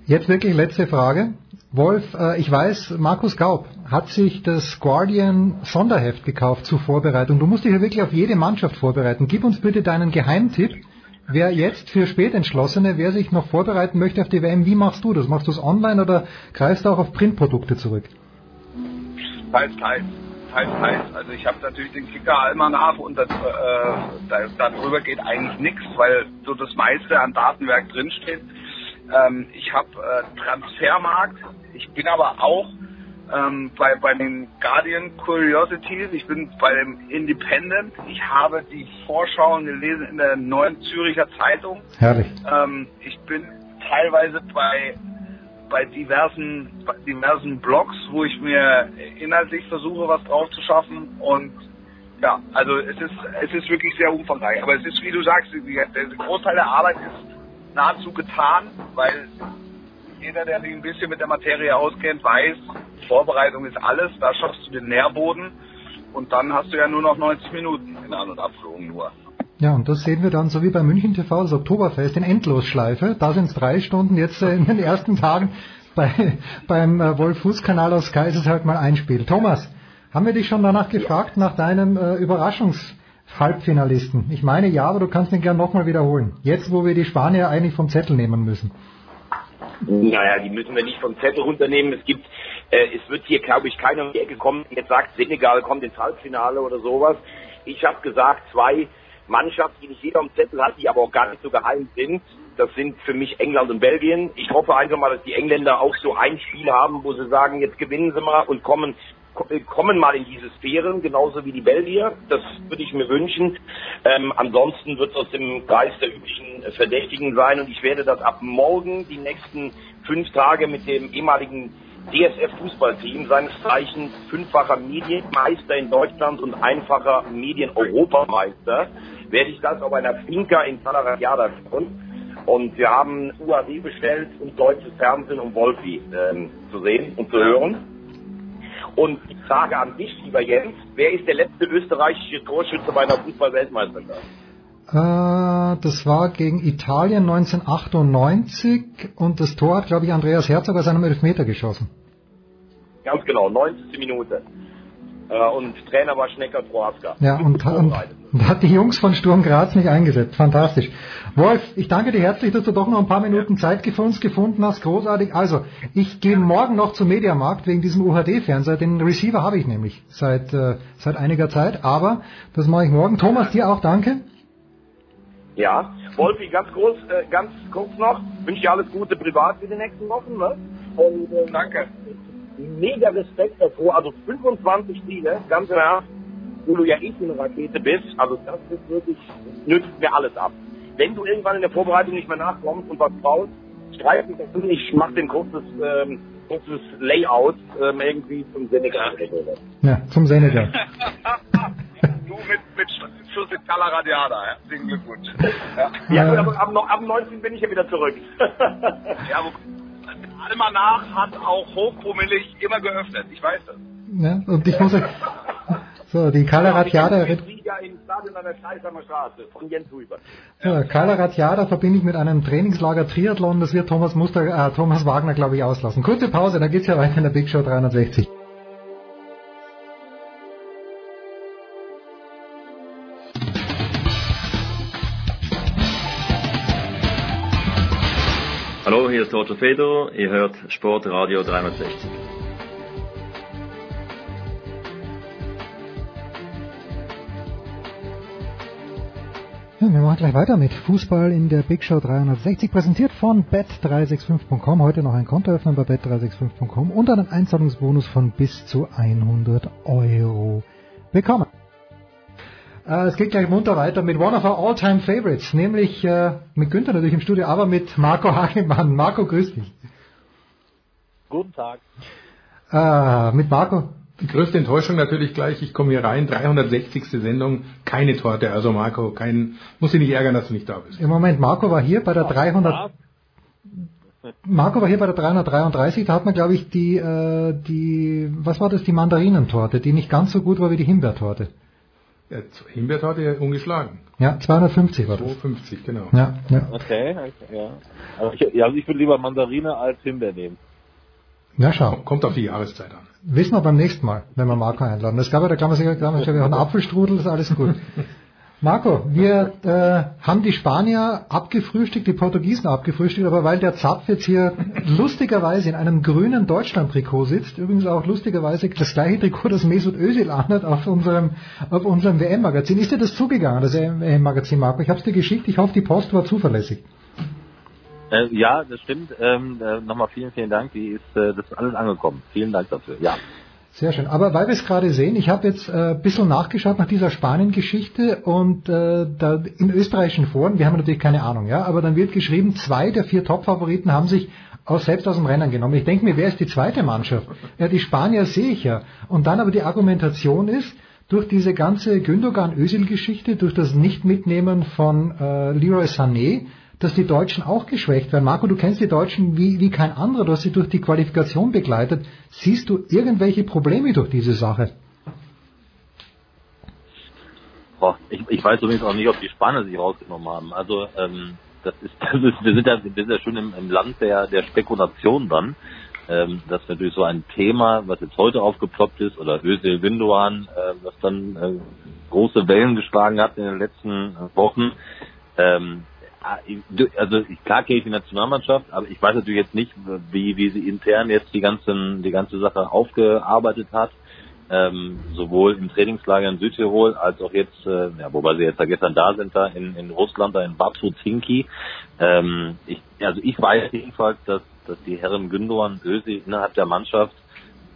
Jetzt wirklich letzte Frage. Wolf, äh, ich weiß, Markus Gaub hat sich das Guardian Sonderheft gekauft zur Vorbereitung. Du musst dich ja wirklich auf jede Mannschaft vorbereiten. Gib uns bitte deinen Geheimtipp. Wer jetzt für Spätentschlossene, wer sich noch vorbereiten möchte auf die WM, wie machst du das? Machst du es online oder greifst du auch auf Printprodukte zurück? Teils, teils teils, teils. Also ich habe natürlich den Kicker Almanach und das, äh, da, darüber geht eigentlich nichts, weil so das meiste an Datenwerk drinsteht. Ähm, ich habe äh, Transfermarkt, ich bin aber auch ähm, bei, bei den Guardian Curiosities, ich bin bei dem Independent, ich habe die Vorschauen gelesen in der neuen Züricher Zeitung. Herrlich. Ähm, ich bin teilweise bei bei diversen, bei diversen Blogs, wo ich mir inhaltlich versuche, was drauf zu schaffen und ja, also es ist, es ist wirklich sehr umfangreich. Aber es ist, wie du sagst, der Großteil der Arbeit ist nahezu getan, weil jeder, der sich ein bisschen mit der Materie auskennt, weiß, Vorbereitung ist alles, da schaffst du den Nährboden und dann hast du ja nur noch 90 Minuten in An- und Abflug nur. Ja, und das sehen wir dann so wie bei München TV, das Oktoberfest in Endlosschleife. Da sind es drei Stunden, jetzt äh, in den ersten Tagen bei, beim äh, Wolf-Fuß-Kanal aus Sky ist es halt mal ein Spiel. Thomas, haben wir dich schon danach gefragt, nach deinem äh, Überraschungshalbfinalisten? Ich meine ja, aber du kannst ihn gern nochmal wiederholen. Jetzt, wo wir die Spanier eigentlich vom Zettel nehmen müssen. Naja, die müssen wir nicht vom Zettel runternehmen. Es gibt, äh, es wird hier, glaube ich, keiner um die Ecke kommen, der jetzt sagt, Senegal kommt ins Halbfinale oder sowas. Ich habe gesagt, zwei Mannschaften, die nicht jeder am Zettel hat, die aber auch gar nicht so geheim sind. Das sind für mich England und Belgien. Ich hoffe einfach mal, dass die Engländer auch so ein Spiel haben, wo sie sagen, jetzt gewinnen sie mal und kommen kommen mal in diese Sphären, genauso wie die Belgier. Das würde ich mir wünschen. Ähm, ansonsten wird es aus dem Geist der üblichen Verdächtigen sein und ich werde das ab morgen die nächsten fünf Tage mit dem ehemaligen DSF-Fußballteam, seines Zeichens fünffacher Medienmeister in Deutschland und einfacher Medien-Europameister, werde ich das auf einer Finca in Talarajada schauen. Und wir haben UAD bestellt und deutsches Fernsehen, um Wolfi ähm, zu sehen und zu hören. Und die Frage an dich, lieber Jens, wer ist der letzte österreichische Torschütze bei einer Fußball-Weltmeisterschaft? Äh, das war gegen Italien 1998 und das Tor hat, glaube ich, Andreas Herzog aus einem Elfmeter geschossen. Ganz genau, 90. Minute. Äh, und Trainer war Schnecker Prohaska. Ja, und, und, und, hat die Jungs von Sturm Graz nicht eingesetzt. Fantastisch. Wolf, ich danke dir herzlich, dass du doch noch ein paar Minuten Zeit für uns gefunden hast. Großartig. Also, ich gehe morgen noch zum Mediamarkt wegen diesem UHD-Fernseher. Den Receiver habe ich nämlich seit, äh, seit einiger Zeit. Aber das mache ich morgen. Thomas, dir auch danke. Ja, Wolfi, ganz kurz, äh, ganz kurz noch. Wünsche dir alles Gute privat für die nächsten Wochen. Ne? Und, äh, Danke. Mega Respekt davor. Also 25 Spiele, ganz Ernst, wo du ja eh eine Rakete bist. Also das ist wirklich, nützt mir alles ab. Wenn du irgendwann in der Vorbereitung nicht mehr nachkommst und was brauchst, streif mich dazu. Ich mache den kurzes, ähm, kurzes Layout ähm, irgendwie zum Senegal. Ja, zum Senegal. du mit, mit Schuss in Calaradiada. Herzlichen Glückwunsch. Ja, ja aber ab, ab 19 bin ich ja wieder zurück. ja, wo, Alma nach hat auch hochpromillig immer geöffnet. Ich weiß das. Ja, und ich muss so, die Calaratiada. Ja, Calaratiada verbinde ich mit einem Trainingslager Triathlon, das wird Thomas Muster, äh, Thomas Wagner, glaube ich, auslassen. Kurze Pause, da geht's ja weiter in der Big Show 360. hier ist Roger Fedor, ihr hört Sportradio 360. Ja, wir machen gleich weiter mit Fußball in der Big Show 360, präsentiert von bet365.com. Heute noch ein Konto öffnen bei bet365.com und einen Einzahlungsbonus von bis zu 100 Euro bekommen. Äh, es geht gleich munter weiter mit one of our all-time favorites, nämlich äh, mit Günther natürlich im Studio, aber mit Marco Hagemann. Marco, grüß dich. Guten Tag. Äh, mit Marco. Die größte Enttäuschung natürlich gleich, ich komme hier rein, 360. Sendung, keine Torte, also Marco, kein, muss dich nicht ärgern, dass du nicht da bist. Im Moment, Marco war hier bei der 300, Marco war hier bei der 333, da hat man glaube ich die, äh, die, was war das, die Mandarinentorte, die nicht ganz so gut war wie die Himbeertorte. Ja, Himbeertorte ja ungeschlagen. Ja, 250 war das. 250, genau. Ja, ja. Okay, ja. Also ich, also ich würde lieber Mandarine als Himbeer nehmen. Na schau. Kommt auf die Jahreszeit an. Wissen wir beim nächsten Mal, wenn wir Marco einladen. Das gab ja, da kann man sicher, da haben wir einen Apfelstrudel, ist alles gut. Marco, wir äh, haben die Spanier abgefrühstückt, die Portugiesen abgefrühstückt, aber weil der Zapf jetzt hier lustigerweise in einem grünen Deutschland-Trikot sitzt, übrigens auch lustigerweise das gleiche Trikot, das Mesut Özil anhat auf unserem, auf unserem WM-Magazin. Ist dir das zugegangen, das WM-Magazin, Marco? Ich habe es dir geschickt, ich hoffe, die Post war zuverlässig. Äh, ja, das stimmt. Ähm, äh, Nochmal vielen, vielen Dank. Die ist, äh, das ist alles angekommen. Vielen Dank dafür. Ja. Sehr schön. Aber weil wir es gerade sehen, ich habe jetzt äh, ein bisschen nachgeschaut nach dieser Spanien-Geschichte und äh, da in österreichischen Foren, wir haben natürlich keine Ahnung, ja, aber dann wird geschrieben, zwei der vier Top-Favoriten haben sich aus, selbst aus dem Rennen genommen. Ich denke mir, wer ist die zweite Mannschaft? Ja, die Spanier sehe ich ja. Und dann aber die Argumentation ist, durch diese ganze Gündogan-Özil-Geschichte, durch das Nicht-Mitnehmen von äh, Leroy Sané, dass die Deutschen auch geschwächt werden. Marco, du kennst die Deutschen wie, wie kein anderer, du hast sie durch die Qualifikation begleitet. Siehst du irgendwelche Probleme durch diese Sache? Boah, ich, ich weiß übrigens auch nicht, ob die Spanier sich rausgenommen haben. Also ähm, das ist, das ist wir sind ja, wir sind ja schon im, im Land der, der Spekulation dann. Ähm, das ist natürlich so ein Thema, was jetzt heute aufgeploppt ist, oder Özil Windoan, äh, was dann äh, große Wellen geschlagen hat in den letzten Wochen. Ähm, also ich, klar kenne ich die Nationalmannschaft, aber ich weiß natürlich jetzt nicht, wie, wie sie intern jetzt die ganzen, die ganze Sache aufgearbeitet hat ähm, sowohl im Trainingslager in Südtirol als auch jetzt, äh, ja, wobei sie jetzt ja gestern da sind, da in, in Russland, da in Babsutinki. Ähm, ich, also ich weiß jedenfalls, dass, dass die Herren Gündogan und Ösi innerhalb der Mannschaft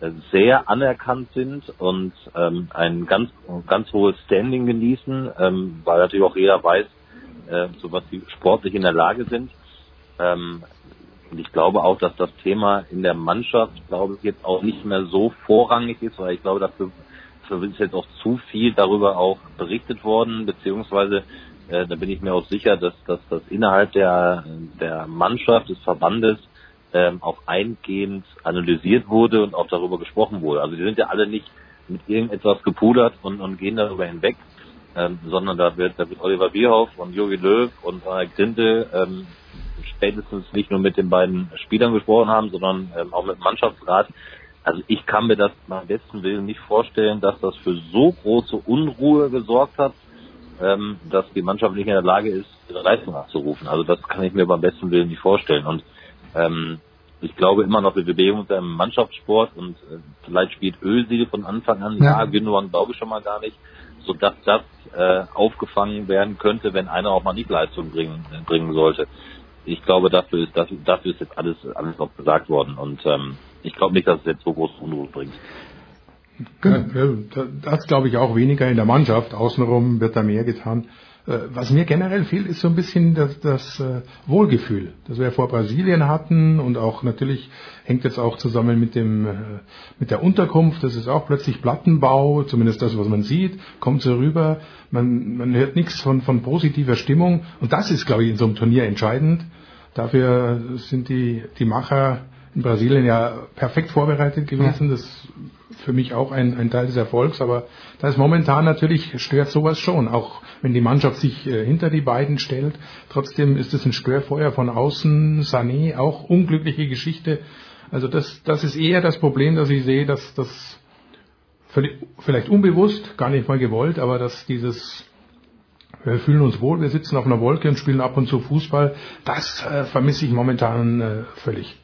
äh, sehr anerkannt sind und ähm, ein ganz ganz hohes Standing genießen, ähm, weil natürlich auch jeder weiß, äh, so was sie sportlich in der Lage sind. Ähm, und ich glaube auch, dass das Thema in der Mannschaft, glaube ich, jetzt auch nicht mehr so vorrangig ist, weil ich glaube, dafür, dafür ist jetzt auch zu viel darüber auch berichtet worden, beziehungsweise äh, da bin ich mir auch sicher, dass, dass das innerhalb der, der Mannschaft des Verbandes ähm, auch eingehend analysiert wurde und auch darüber gesprochen wurde. Also die sind ja alle nicht mit irgendetwas gepudert und, und gehen darüber hinweg, ähm, sondern da wird, da wird Oliver Bierhoff und Jogi Löw und Rainer Grinde ähm, spätestens nicht nur mit den beiden Spielern gesprochen haben, sondern ähm, auch mit dem Mannschaftsrat. Also ich kann mir das beim besten Willen nicht vorstellen, dass das für so große Unruhe gesorgt hat, ähm, dass die Mannschaft nicht in der Lage ist, ihre Leistung abzurufen. Also das kann ich mir beim besten Willen nicht vorstellen. Und ähm, ich glaube immer noch, wir bewegen uns im Mannschaftssport und äh, vielleicht spielt Ölsiel von Anfang an. Ja, ja Gündogan glaube ich schon mal gar nicht, sodass das äh, aufgefangen werden könnte, wenn einer auch mal nicht Leistung bringen, bringen sollte ich glaube, dafür ist, dafür, dafür ist jetzt alles, alles noch gesagt worden. Und ähm, ich glaube nicht, dass es jetzt so große Unruhe bringt. Das glaube ich auch weniger in der Mannschaft. Außenrum wird da mehr getan. Äh, was mir generell fehlt, ist so ein bisschen das, das äh, Wohlgefühl, das wir vor Brasilien hatten und auch natürlich hängt jetzt auch zusammen mit dem äh, mit der Unterkunft. Das ist auch plötzlich Plattenbau, zumindest das, was man sieht, kommt so rüber. Man, man hört nichts von, von positiver Stimmung und das ist, glaube ich, in so einem Turnier entscheidend. Dafür sind die die Macher in Brasilien ja perfekt vorbereitet gewesen. Ja. Das für mich auch ein, ein Teil des Erfolgs, aber da ist momentan natürlich stört sowas schon, auch wenn die Mannschaft sich äh, hinter die beiden stellt. Trotzdem ist es ein Störfeuer von außen. Sané, auch unglückliche Geschichte. Also das, das ist eher das Problem, dass ich sehe, dass das vielleicht unbewusst, gar nicht mal gewollt, aber dass dieses wir fühlen uns wohl, wir sitzen auf einer Wolke und spielen ab und zu Fußball, das äh, vermisse ich momentan äh, völlig.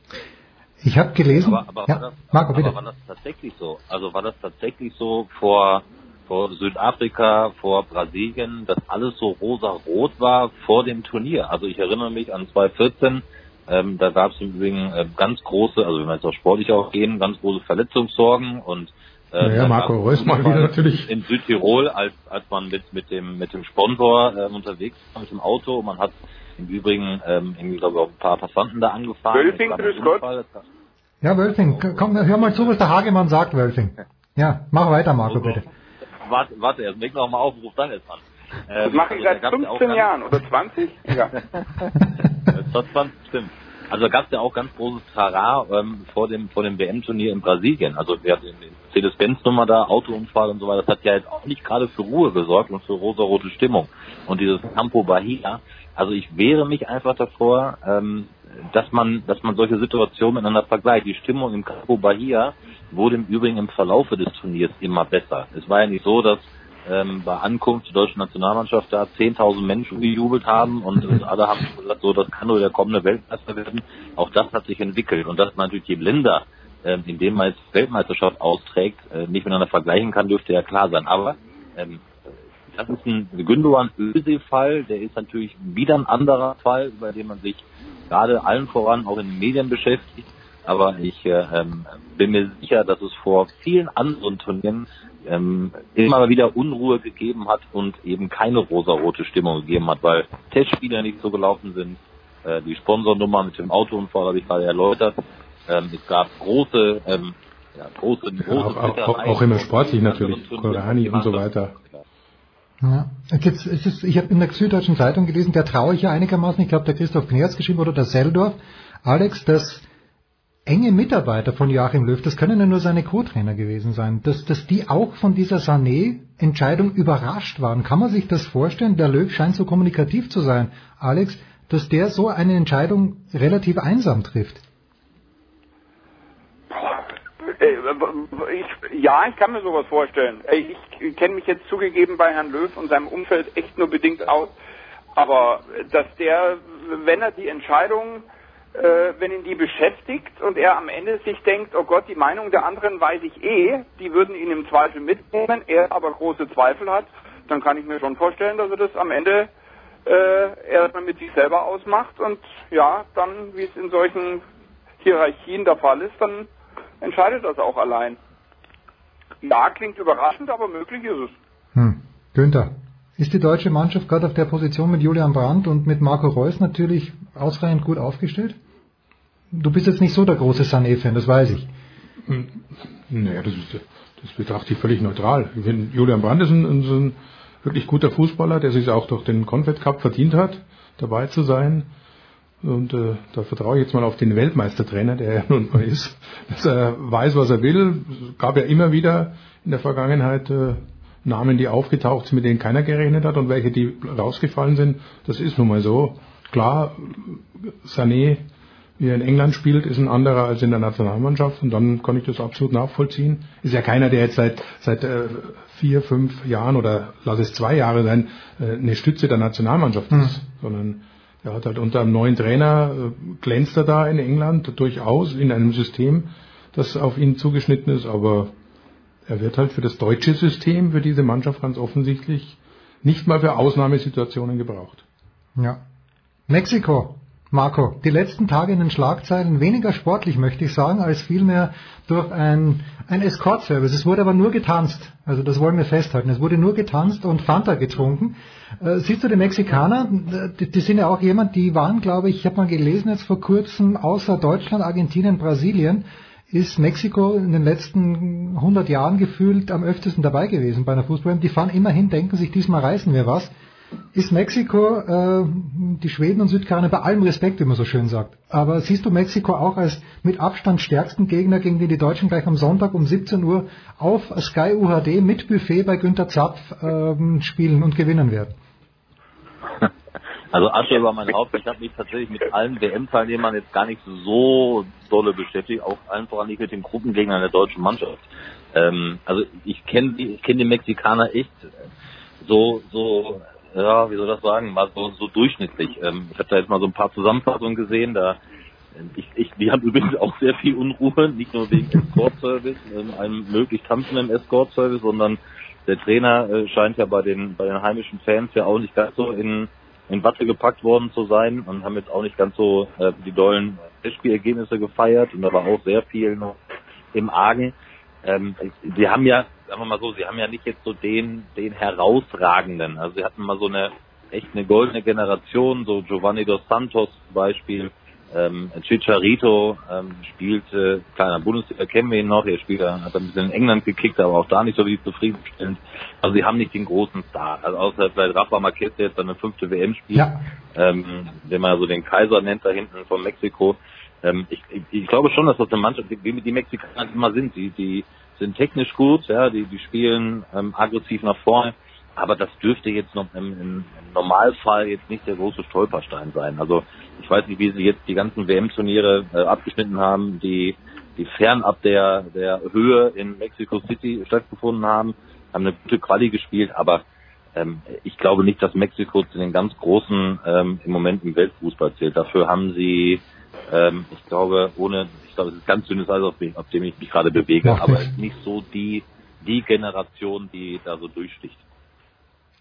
Ich habe gelesen. Aber, aber, ja, war das, Marco, bitte. aber war das tatsächlich so? Also war das tatsächlich so vor, vor Südafrika, vor Brasilien, dass alles so rosa-rot war vor dem Turnier? Also ich erinnere mich an 2014, ähm, da gab es im Übrigen äh, ganz große, also wenn wir jetzt auch sportlich auch gehen, ganz große Verletzungssorgen und äh, naja, Marco Reus mal wieder natürlich. In Südtirol, als, als man mit, mit dem, mit dem Sponsor äh, unterwegs war, mit dem Auto, man hat im Übrigen, ähm, irgendwie, glaube ich, auch ein paar Passanten da angefahren. Wölfing, grüß Gott. Ja, Wölfing, komm, hör mal zu, was der Hagemann sagt, Wölfing. Ja, mach weiter, Marco, also, bitte. Warte, warte, erst leg noch mal auf, ruf dann jetzt an. Ähm, das mache ich also, seit 15 ja Jahren, oder 20? Ja. 20, stimmt. Also gab es ja auch ganz großes Trara ähm, vor dem vor dem WM-Turnier in Brasilien. Also wir hatten die Mercedes-Benz-Nummer da, Autounfall und so weiter. Das hat ja jetzt auch nicht gerade für Ruhe gesorgt und für rosa-rote Stimmung. Und dieses Campo Bahia, also ich wehre mich einfach davor, ähm, dass man dass man solche Situationen miteinander vergleicht. Die Stimmung im Campo Bahia wurde im Übrigen im Verlaufe des Turniers immer besser. Es war ja nicht so, dass ähm, bei Ankunft der deutschen Nationalmannschaft da 10.000 Menschen gejubelt haben und, alle haben gesagt, so, das kann nur der kommende Weltmeister werden. Auch das hat sich entwickelt und dass natürlich die Länder, äh, in denen man jetzt Weltmeisterschaft austrägt, äh, nicht miteinander vergleichen kann, dürfte ja klar sein. Aber ähm, das ist ein Gündogan-Özil-Fall, der ist natürlich wieder ein anderer Fall, über den man sich gerade allen voran auch in den Medien beschäftigt. Aber ich äh, ähm, bin mir sicher, dass es vor vielen anderen Turnieren ähm, immer wieder Unruhe gegeben hat und eben keine rosarote Stimmung gegeben hat, weil Testspiele nicht so gelaufen sind. Äh, die Sponsornummer mit dem Autounfall habe ich gerade erläutert. Ähm, es gab große, ähm, ja, große, große ja, auch, auch, auch, immer sportlich natürlich, Korani und so weiter. Ja. Jetzt ist es, ich habe in der Süddeutschen Zeitung gelesen, der traue ich ja einigermaßen, ich glaube der Christoph Knerz geschrieben oder der Seldorf, Alex, dass enge Mitarbeiter von Joachim Löw, das können ja nur seine Co-Trainer gewesen sein, dass, dass die auch von dieser Sané-Entscheidung überrascht waren. Kann man sich das vorstellen? Der Löw scheint so kommunikativ zu sein, Alex, dass der so eine Entscheidung relativ einsam trifft. Äh, ich, ja, ich kann mir sowas vorstellen. Ich kenne mich jetzt zugegeben bei Herrn Löw und seinem Umfeld echt nur bedingt aus. Aber dass der, wenn er die Entscheidung, äh, wenn ihn die beschäftigt und er am Ende sich denkt, oh Gott, die Meinung der anderen weiß ich eh, die würden ihn im Zweifel mitnehmen, er aber große Zweifel hat, dann kann ich mir schon vorstellen, dass er das am Ende äh, erstmal mit sich selber ausmacht und ja, dann, wie es in solchen Hierarchien der Fall ist, dann entscheidet das auch allein. Ja, klingt überraschend, aber möglich ist es. Hm. Günther, ist die deutsche Mannschaft gerade auf der Position mit Julian Brandt und mit Marco Reus natürlich ausreichend gut aufgestellt? Du bist jetzt nicht so der große Sané-Fan, das weiß ich. Hm. Naja, das, ist, das betrachte ich völlig neutral. Ich finde, Julian Brandt ist ein, ein, wirklich guter Fußballer, der sich auch durch den Confed Cup verdient hat, dabei zu sein. Und äh, da vertraue ich jetzt mal auf den Weltmeistertrainer, der ja nun mal ist, dass er weiß, was er will. Es gab ja immer wieder in der Vergangenheit äh, Namen, die aufgetaucht sind, mit denen keiner gerechnet hat und welche, die rausgefallen sind. Das ist nun mal so. Klar, Sané, wie er in England spielt, ist ein anderer als in der Nationalmannschaft und dann kann ich das absolut nachvollziehen. Ist ja keiner, der jetzt seit, seit äh, vier, fünf Jahren oder lass es zwei Jahre sein, äh, eine Stütze der Nationalmannschaft ist, hm. sondern er hat halt unter einem neuen Trainer äh, glänzt er da in England durchaus in einem System, das auf ihn zugeschnitten ist, aber er wird halt für das deutsche System, für diese Mannschaft ganz offensichtlich nicht mal für Ausnahmesituationen gebraucht. Ja. Mexiko. Marco, die letzten Tage in den Schlagzeilen weniger sportlich, möchte ich sagen, als vielmehr durch ein, ein Escort-Service. Es wurde aber nur getanzt. Also das wollen wir festhalten. Es wurde nur getanzt und Fanta getrunken. Äh, siehst du, die Mexikaner, die, die, sind ja auch jemand, die waren, glaube ich, ich habe mal gelesen jetzt vor kurzem, außer Deutschland, Argentinien, Brasilien, ist Mexiko in den letzten 100 Jahren gefühlt am öftesten dabei gewesen bei einer Fußball. Die fahren immerhin, denken sich, diesmal reißen wir was ist Mexiko, äh, die Schweden und Südkoreaner bei allem Respekt, wie man so schön sagt. Aber siehst du Mexiko auch als mit Abstand stärksten Gegner, gegen den die Deutschen gleich am Sonntag um 17 Uhr auf Sky UHD mit Buffet bei Günter Zapf äh, spielen und gewinnen werden? Also Asche über mein Haupt. Ich habe mich tatsächlich mit allen WM-Teilnehmern jetzt gar nicht so dolle beschäftigt, auch allen voran nicht mit den Gruppengegnern der deutschen Mannschaft. Ähm, also ich kenne ich kenn die Mexikaner echt so so ja, wie soll das sagen, mal so, so durchschnittlich. Ähm, ich habe da jetzt mal so ein paar Zusammenfassungen gesehen, da ich, ich, die haben übrigens auch sehr viel Unruhe, nicht nur wegen Escort-Service, ähm, einem möglich tanzenden Escort-Service, sondern der Trainer äh, scheint ja bei den bei den heimischen Fans ja auch nicht ganz so in, in Watte gepackt worden zu sein und haben jetzt auch nicht ganz so äh, die dollen Testspielergebnisse gefeiert und da war auch sehr viel noch im Argen. Ähm, sie haben ja sagen wir mal so, sie haben ja nicht jetzt so den, den herausragenden. Also sie hatten mal so eine echt eine goldene Generation, so Giovanni dos Santos zum Beispiel, ähm, Chicharito ähm, spielt, äh, kleiner Bundesliga kennen wir ihn noch, er spielt, hat ein bisschen in England gekickt, aber auch da nicht so wie zufriedenstellend. Also sie haben nicht den großen Star, also außer vielleicht Rafa Marquez, der jetzt seine fünfte WM spielt, ja. ähm, den man so den Kaiser nennt da hinten von Mexiko. Ähm, ich, ich, ich glaube schon, dass das eine Mannschaft, wie die Mexikaner immer sind, die, die sind technisch gut, ja, die, die spielen ähm, aggressiv nach vorne, aber das dürfte jetzt noch im, im, Normalfall jetzt nicht der große Stolperstein sein. Also ich weiß nicht, wie sie jetzt die ganzen WM-Turniere äh, abgeschnitten haben, die die fernab der der Höhe in Mexico City stattgefunden haben, haben eine gute Quali gespielt, aber ähm, ich glaube nicht, dass Mexiko zu den ganz großen ähm, im Moment im Weltfußball zählt. Dafür haben sie, ähm, ich glaube, ohne ich glaube, es ist ganz dünnes Eis, auf dem, auf dem ich mich gerade bewege, Mach aber es ist nicht so die, die Generation, die da so durchsticht.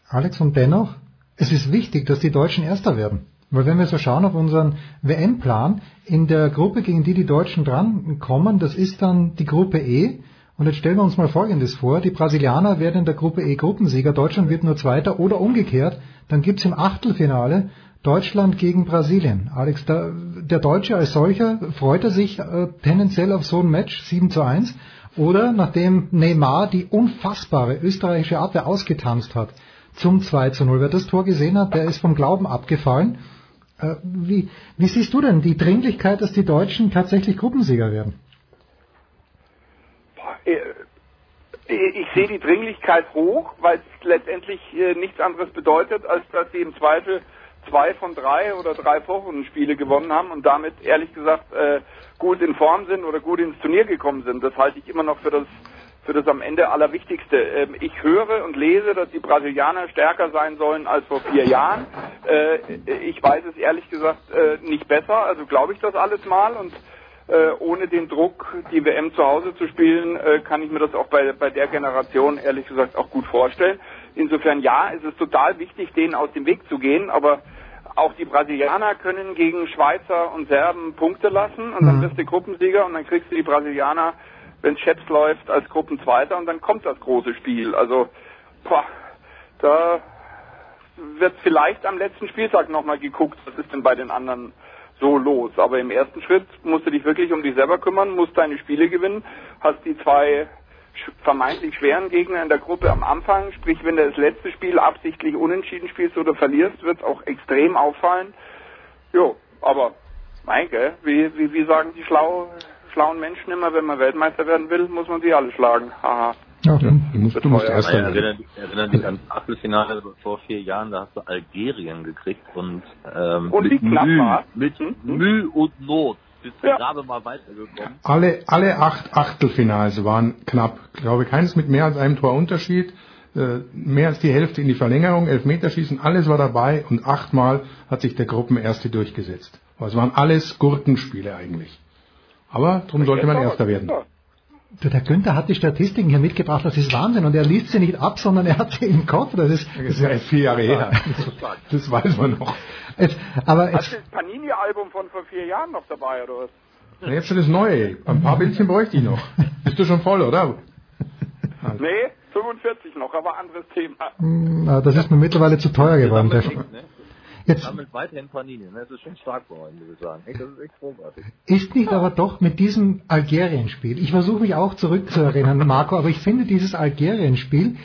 Alex, und dennoch, es ist wichtig, dass die Deutschen Erster werden. Weil wenn wir so schauen auf unseren WM-Plan, in der Gruppe, gegen die die Deutschen drankommen, das ist dann die Gruppe E. Und jetzt stellen wir uns mal Folgendes vor. Die Brasilianer werden in der Gruppe E Gruppensieger, Deutschland wird nur Zweiter oder umgekehrt. Dann gibt's im Achtelfinale Deutschland gegen Brasilien. Alex, der, der Deutsche als solcher, freut er sich äh, tendenziell auf so ein Match 7 zu 1? Oder nachdem Neymar die unfassbare österreichische Abwehr ausgetanzt hat, zum 2 zu 0. Wer das Tor gesehen hat, der ist vom Glauben abgefallen. Äh, wie, wie siehst du denn die Dringlichkeit, dass die Deutschen tatsächlich Gruppensieger werden? Äh, ich sehe die Dringlichkeit hoch, weil es letztendlich äh, nichts anderes bedeutet, als dass sie im Zweifel zwei von drei oder drei Vorrundenspiele gewonnen haben und damit ehrlich gesagt äh, gut in Form sind oder gut ins Turnier gekommen sind. Das halte ich immer noch für das für das am Ende Allerwichtigste. Ähm, ich höre und lese, dass die Brasilianer stärker sein sollen als vor vier Jahren. Äh, ich weiß es ehrlich gesagt äh, nicht besser, also glaube ich das alles mal und äh, ohne den Druck, die WM zu Hause zu spielen, äh, kann ich mir das auch bei, bei der Generation ehrlich gesagt auch gut vorstellen. Insofern ja, es ist total wichtig, denen aus dem Weg zu gehen, aber auch die Brasilianer können gegen Schweizer und Serben Punkte lassen und dann mhm. wirst du Gruppensieger und dann kriegst du die Brasilianer, wenn es Chefs läuft, als Gruppenzweiter und dann kommt das große Spiel. Also, boah, da wird vielleicht am letzten Spieltag nochmal geguckt, was ist denn bei den anderen so los. Aber im ersten Schritt musst du dich wirklich um dich selber kümmern, musst deine Spiele gewinnen, hast die zwei vermeintlich schweren Gegner in der Gruppe am Anfang. Sprich, wenn du das letzte Spiel absichtlich unentschieden spielst oder verlierst, wird es auch extrem auffallen. Jo, aber Meinke, wie, wie, wie sagen die schlau, schlauen Menschen immer, wenn man Weltmeister werden will, muss man sie alle schlagen. Haha. Ja, du musst, du musst erst sein. Erinnere, erinnere dich an das Achtelfinale vor vier Jahren, da hast du Algerien gekriegt und, ähm, und mit, Mühe, mit hm? Mühe und Not bist ja. gerade mal weitergekommen. Alle, alle acht Achtelfinals waren knapp. Ich glaube, keines mit mehr als einem Torunterschied. Äh, mehr als die Hälfte in die Verlängerung, Elfmeterschießen, alles war dabei und achtmal hat sich der Gruppenerste durchgesetzt. Es waren alles Gurkenspiele eigentlich. Aber darum sollte man Erster werden. Der Günther hat die Statistiken hier mitgebracht, das ist Wahnsinn. Und er liest sie nicht ab, sondern er hat sie im Kopf. Das ist, das ist ja vier Jahre her. Das, weiß man noch. Es, aber Hast du das Panini-Album von vor vier Jahren noch dabei, oder was? Na, jetzt schon das Neue. Ein paar Bildchen bräuchte ich noch. Bist du schon voll, oder? Nee, 45 noch, aber anderes Thema. Na, das ist mir mittlerweile zu teuer geworden. Der, Jetzt sammelt weiterhin Panini. Ne? Das ist schon stark euch, würde ich sagen. Das ist echt großartig. Ist nicht aber doch mit diesem Algerien-Spiel, ich versuche mich auch zurückzuerinnern, Marco, aber ich finde dieses Algerien-Spiel,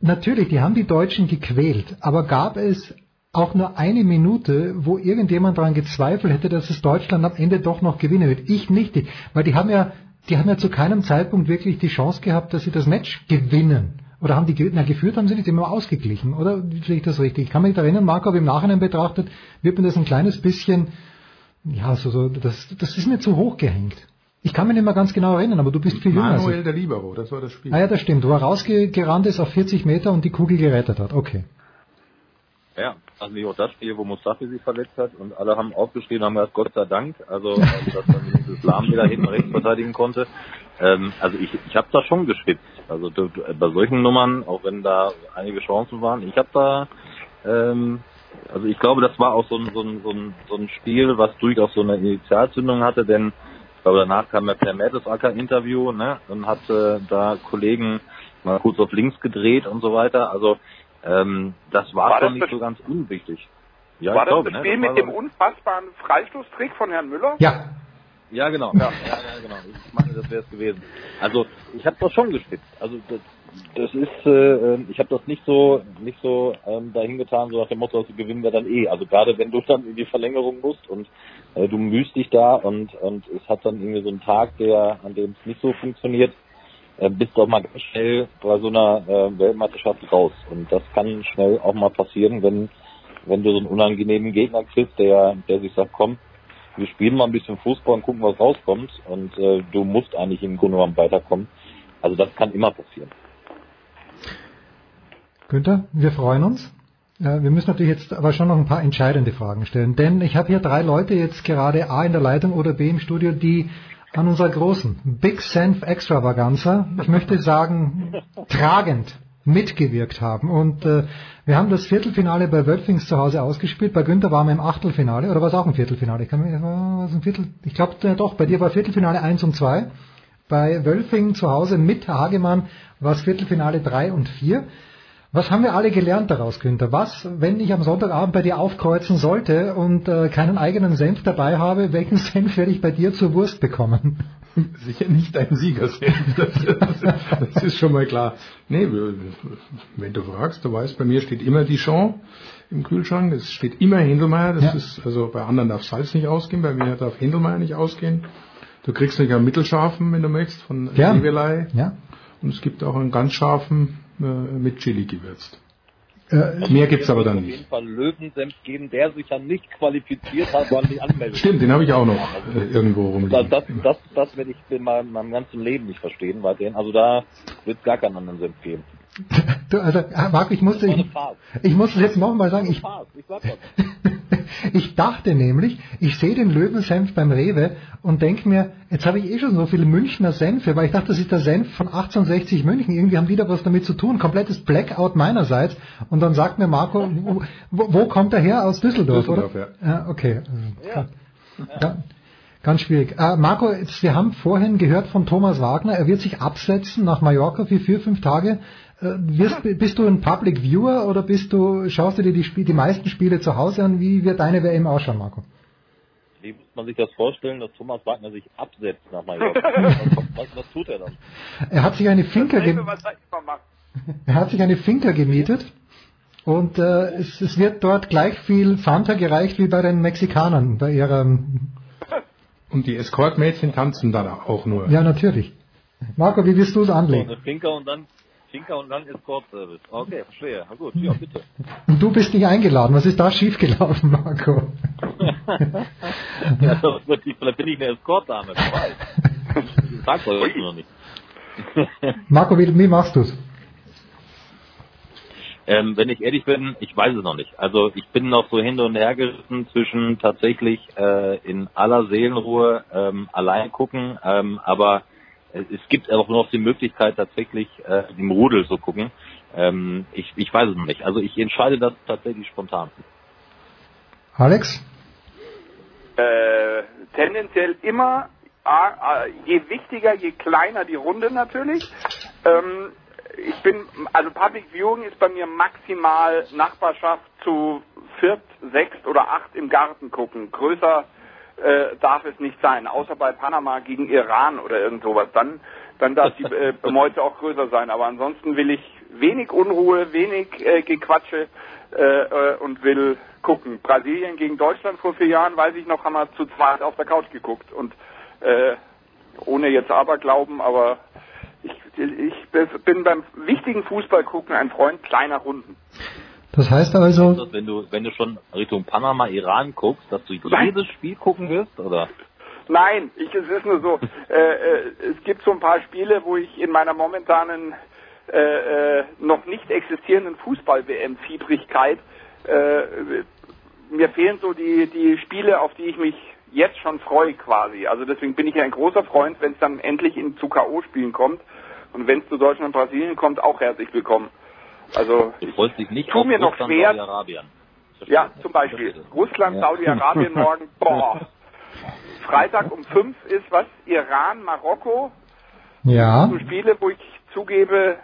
natürlich, die haben die Deutschen gequält, aber gab es auch nur eine Minute, wo irgendjemand daran gezweifelt hätte, dass es Deutschland am Ende doch noch gewinnen wird. Ich nicht, weil die haben ja, die haben ja zu keinem Zeitpunkt wirklich die Chance gehabt, dass sie das Match gewinnen. Oder haben die, na, geführt haben sie nicht immer ausgeglichen, oder? Sehe ich das richtig? Ich kann mich erinnern, Marco, aber im Nachhinein betrachtet, wird mir das ein kleines bisschen, ja, so, so, das, das ist mir zu hoch gehängt. Ich kann mich nicht mehr ganz genau erinnern, aber du bist viel jünger. Manuel der Libero, das war das Spiel. Ah ja, das stimmt. Wo er rausgerannt ist auf 40 Meter und die Kugel gerettet hat. Okay. Ja, also auch das Spiel, wo Mustafi sich verletzt hat und alle haben aufgeschrieben, haben gesagt, Gott sei Dank, also dass man dieses Lahm wieder hinten rechts verteidigen konnte. Ähm, also ich, ich habe da schon geschwitzt. Also bei solchen Nummern, auch wenn da einige Chancen waren, ich habe da, ähm, also ich glaube, das war auch so ein, so, ein, so, ein, so ein Spiel, was durchaus so eine Initialzündung hatte, denn ich glaube, danach kam ja Per Mertesacker Interview, ne, und hat äh, da Kollegen mal kurz auf links gedreht und so weiter. Also ähm, das war, war schon das nicht so ganz unwichtig. Ja, war das glaube, das Spiel ne? das mit dem unfassbaren Freistoßtrick von Herrn Müller? Ja. Ja, genau. Ja, ja, ja genau. Ich meine, das wäre es gewesen. Also ich habe das schon gespitzt. Also das, das ist, äh, ich habe das nicht so, nicht so ähm, dahin getan, so nach dem Motto, also gewinnen wir dann eh. Also gerade wenn du dann in die Verlängerung musst und äh, du mühst dich da und und es hat dann irgendwie so einen Tag, der an dem es nicht so funktioniert, äh, bist du auch mal ganz schnell bei so einer äh, Weltmeisterschaft raus. Und das kann schnell auch mal passieren, wenn wenn du so einen unangenehmen Gegner kriegst, der der sich sagt, komm, wir spielen mal ein bisschen Fußball und gucken, was rauskommt. Und äh, du musst eigentlich im Grunde genommen weiterkommen. Also das kann immer passieren. Günther, wir freuen uns. Wir müssen natürlich jetzt aber schon noch ein paar entscheidende Fragen stellen, denn ich habe hier drei Leute jetzt gerade A in der Leitung oder B im Studio, die an unserer großen Big Senf Extravaganza, ich möchte sagen, tragend mitgewirkt haben. Und äh, wir haben das Viertelfinale bei Wölfings zu Hause ausgespielt. Bei Günther waren wir im Achtelfinale. Oder war es auch ein Viertelfinale? Ich, kann mich, was ein Viertel, ich glaube ja doch, bei dir war Viertelfinale 1 und 2. Bei Wölfing zu Hause mit Hagemann war es Viertelfinale 3 und 4. Was haben wir alle gelernt daraus, Günther? Was, wenn ich am Sonntagabend bei dir aufkreuzen sollte und äh, keinen eigenen Senf dabei habe, welchen Senf werde ich bei dir zur Wurst bekommen? Sicher nicht ein Siegersenf, das, das, das, ist schon mal klar. Nee, wenn du fragst, du weißt, bei mir steht immer Dijon im Kühlschrank, es steht immer Händelmeier, das ja. ist, also bei anderen darf Salz nicht ausgehen, bei mir darf Händelmeier nicht ausgehen. Du kriegst nicht einen mittelscharfen, wenn du möchtest, von ja. Ja. Und es gibt auch einen ganz scharfen mit Chili gewürzt. Äh, Mehr gibt's aber dann nicht. Auf jeden Fall Löwensenf geben, der sich ja nicht qualifiziert hat, weil nicht anmeldet. Stimmt, den habe ich auch noch äh, irgendwo rumliegen. Das, das, das, das werde ich in meinem, meinem ganzen Leben nicht verstehen weiterhin. Also da wird es gar keinen anderen Senf geben. Du, also, Marc, ich musste, ich, ich muss es jetzt nochmal sagen, ich, ich dachte nämlich, ich sehe den Löwensenf beim Rewe und denke mir, jetzt habe ich eh schon so viele Münchner Senfe, weil ich dachte, das ist der Senf von 1860 München, irgendwie haben die da was damit zu tun, komplettes Blackout meinerseits und dann sagt mir Marco, wo, wo kommt er her? Aus Düsseldorf, Düsseldorf oder? Ja. ja okay. Ja. ja. Ganz schwierig. Äh, Marco, jetzt, wir haben vorhin gehört von Thomas Wagner, er wird sich absetzen nach Mallorca für vier, fünf Tage. Äh, wirst, bist du ein Public Viewer oder bist du, schaust du dir die, Spiel, die meisten Spiele zu Hause an? Wie wird deine WM ausschauen, Marco? Wie muss man sich das vorstellen, dass Thomas Wagner sich absetzt nach Mallorca? was, was, tut er dann? Er hat sich eine Finca gemietet. Er hat sich eine Finca gemietet und äh, es, es, wird dort gleich viel Fanta gereicht wie bei den Mexikanern bei ihrer. Und die Escortmädchen tanzen dann auch nur. Ja, natürlich. Marco, wie wirst du es anlegen? So, eine Finca und dann Finca und dann Escort-Service. Okay, verstehe. Na gut, ja, bitte. Und du bist nicht eingeladen. Was ist da schiefgelaufen, Marco? ja, vielleicht bin ich eine Escort-Dame. Sag doch noch nicht. Marco, wie, wie machst du's? Ähm, wenn ich ehrlich bin, ich weiß es noch nicht. Also ich bin noch so hin und her gerissen zwischen tatsächlich äh, in aller Seelenruhe ähm, allein gucken, ähm, aber es gibt auch noch die Möglichkeit, tatsächlich äh, im Rudel zu gucken. Ähm, ich, ich weiß es noch nicht. Also ich entscheide das tatsächlich spontan. Alex? Äh, tendenziell immer, je wichtiger, je kleiner die Runde natürlich. Ähm, ich bin, also Public Viewing ist bei mir maximal Nachbarschaft zu viert, sechs oder acht im Garten gucken. Größer äh, darf es nicht sein, außer bei Panama gegen Iran oder irgend sowas. Dann, dann darf die äh, Meute auch größer sein. Aber ansonsten will ich wenig Unruhe, wenig äh, Gequatsche äh, äh, und will gucken. Brasilien gegen Deutschland vor vier Jahren, weiß ich noch, haben wir zu zweit auf der Couch geguckt. Und äh, ohne jetzt Aberglauben, aber ich, ich bin beim wichtigen Fußball gucken ein Freund kleiner Runden. Das heißt also. Das, wenn du, wenn du schon Richtung Panama, Iran guckst, dass du jedes Spiel gucken wirst, oder? Nein, ich, es ist nur so, äh, äh, es gibt so ein paar Spiele, wo ich in meiner momentanen äh, äh, noch nicht existierenden Fußball-WM-Fiebrigkeit, äh, mir fehlen so die, die Spiele, auf die ich mich jetzt schon freue quasi. Also deswegen bin ich ein großer Freund, wenn es dann endlich in zu K.O.-Spielen kommt. Und wenn es zu Deutschland und Brasilien kommt, auch herzlich willkommen. Also du freust dich nicht tu mir noch schwer. Saudi-Arabien. Ja, zum Beispiel. Russland. Saudi-Arabien morgen. Boah. Freitag um fünf ist was? Iran, Marokko. Ja. So Spiele, wo ich zugebe,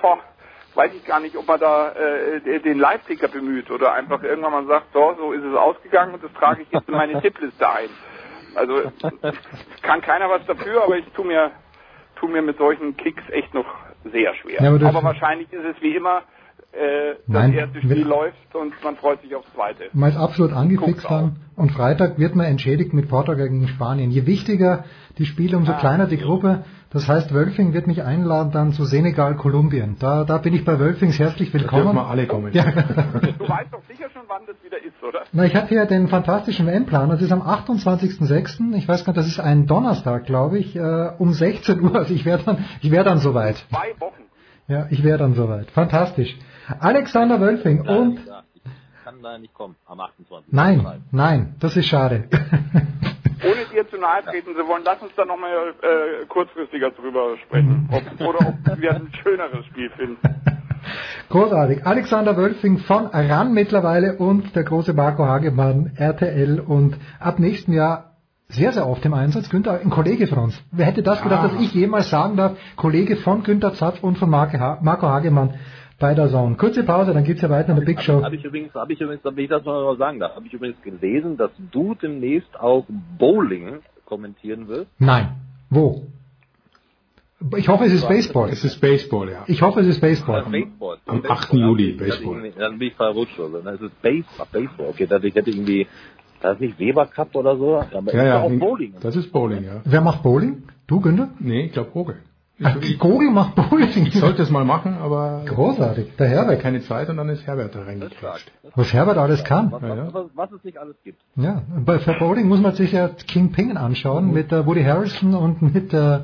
boah, weiß ich gar nicht, ob man da äh, den Live-Ticker bemüht oder einfach irgendwann mal sagt, so, so ist es ausgegangen und das trage ich jetzt in meine Tippliste ein. Also kann keiner was dafür, aber ich tu mir, tu mir mit solchen Kicks echt noch sehr schwer. Ja, aber, aber, wahrscheinlich ist es wie immer, äh, das Nein, erste Spiel läuft und man freut sich aufs zweite. Man ist absolut angefixt dann und Freitag wird man entschädigt mit Portugal gegen Spanien. Je wichtiger die Spiele, umso ah, kleiner die Gruppe. Das heißt, Wölfing wird mich einladen dann zu Senegal, Kolumbien. Da, da bin ich bei Wölfings herzlich willkommen. Da dürfen wir alle kommen. Ja. du weißt doch sicher schon, wann das wieder ist, oder? Na, ich habe hier den fantastischen WM-Plan. Das ist am 28.06. Ich weiß gar nicht, das ist ein Donnerstag, glaube ich, äh, um 16 Uhr. Also ich wäre dann, ich wäre dann soweit. Zwei Wochen. Ja, ich wäre dann soweit. Fantastisch. Alexander Wölfing nein, und... Ich kann da nicht kommen, am 28. Nein, nein, das ist schade. Ohne dir zu nahe treten zu wollen, lass uns da nochmal äh, kurzfristiger drüber sprechen. Ob, oder ob wir ein schöneres Spiel finden. Großartig. Alexander Wölfing von RAN mittlerweile und der große Marco Hagemann, RTL und ab nächsten Jahr sehr, sehr oft im Einsatz. Günther, ein Kollege von uns. Wer hätte das gedacht, ah. dass ich jemals sagen darf, Kollege von Günther Zapf und von Marco Hagemann bei der Zone. Kurze Pause, dann geht's ja weiter der Big Show. Habe ich übrigens, habe ich übrigens, wenn ich das mal sagen darf, habe ich übrigens gelesen, dass du demnächst auch Bowling kommentieren wirst. Nein. Wo? Ich hoffe, es ist Baseball. Es ist Baseball, ja. Ich hoffe, es ist Baseball. Am Baseball. 8. Juli, Baseball. Dann bin ich verrutscht. Also. Dann ist es Baseball. Okay, dann, ich hätte irgendwie, da ist nicht Weber Cup oder so. Aber Ja, ist ja, auch Bowling. das ist Bowling, ja. Wer macht Bowling? Du, Günther? Nee, ich glaube Vogel. Ach, Gogel macht Bowling. Ich sollte es mal machen, aber Großartig. Der Herbert. keine Zeit und dann ist Herbert da reingeklatscht. Was Herbert alles kann. Was, was, was, was es nicht alles gibt. Ja, bei für Bowling muss man sich ja King Ping anschauen mit äh, Woody Harrison und mit äh,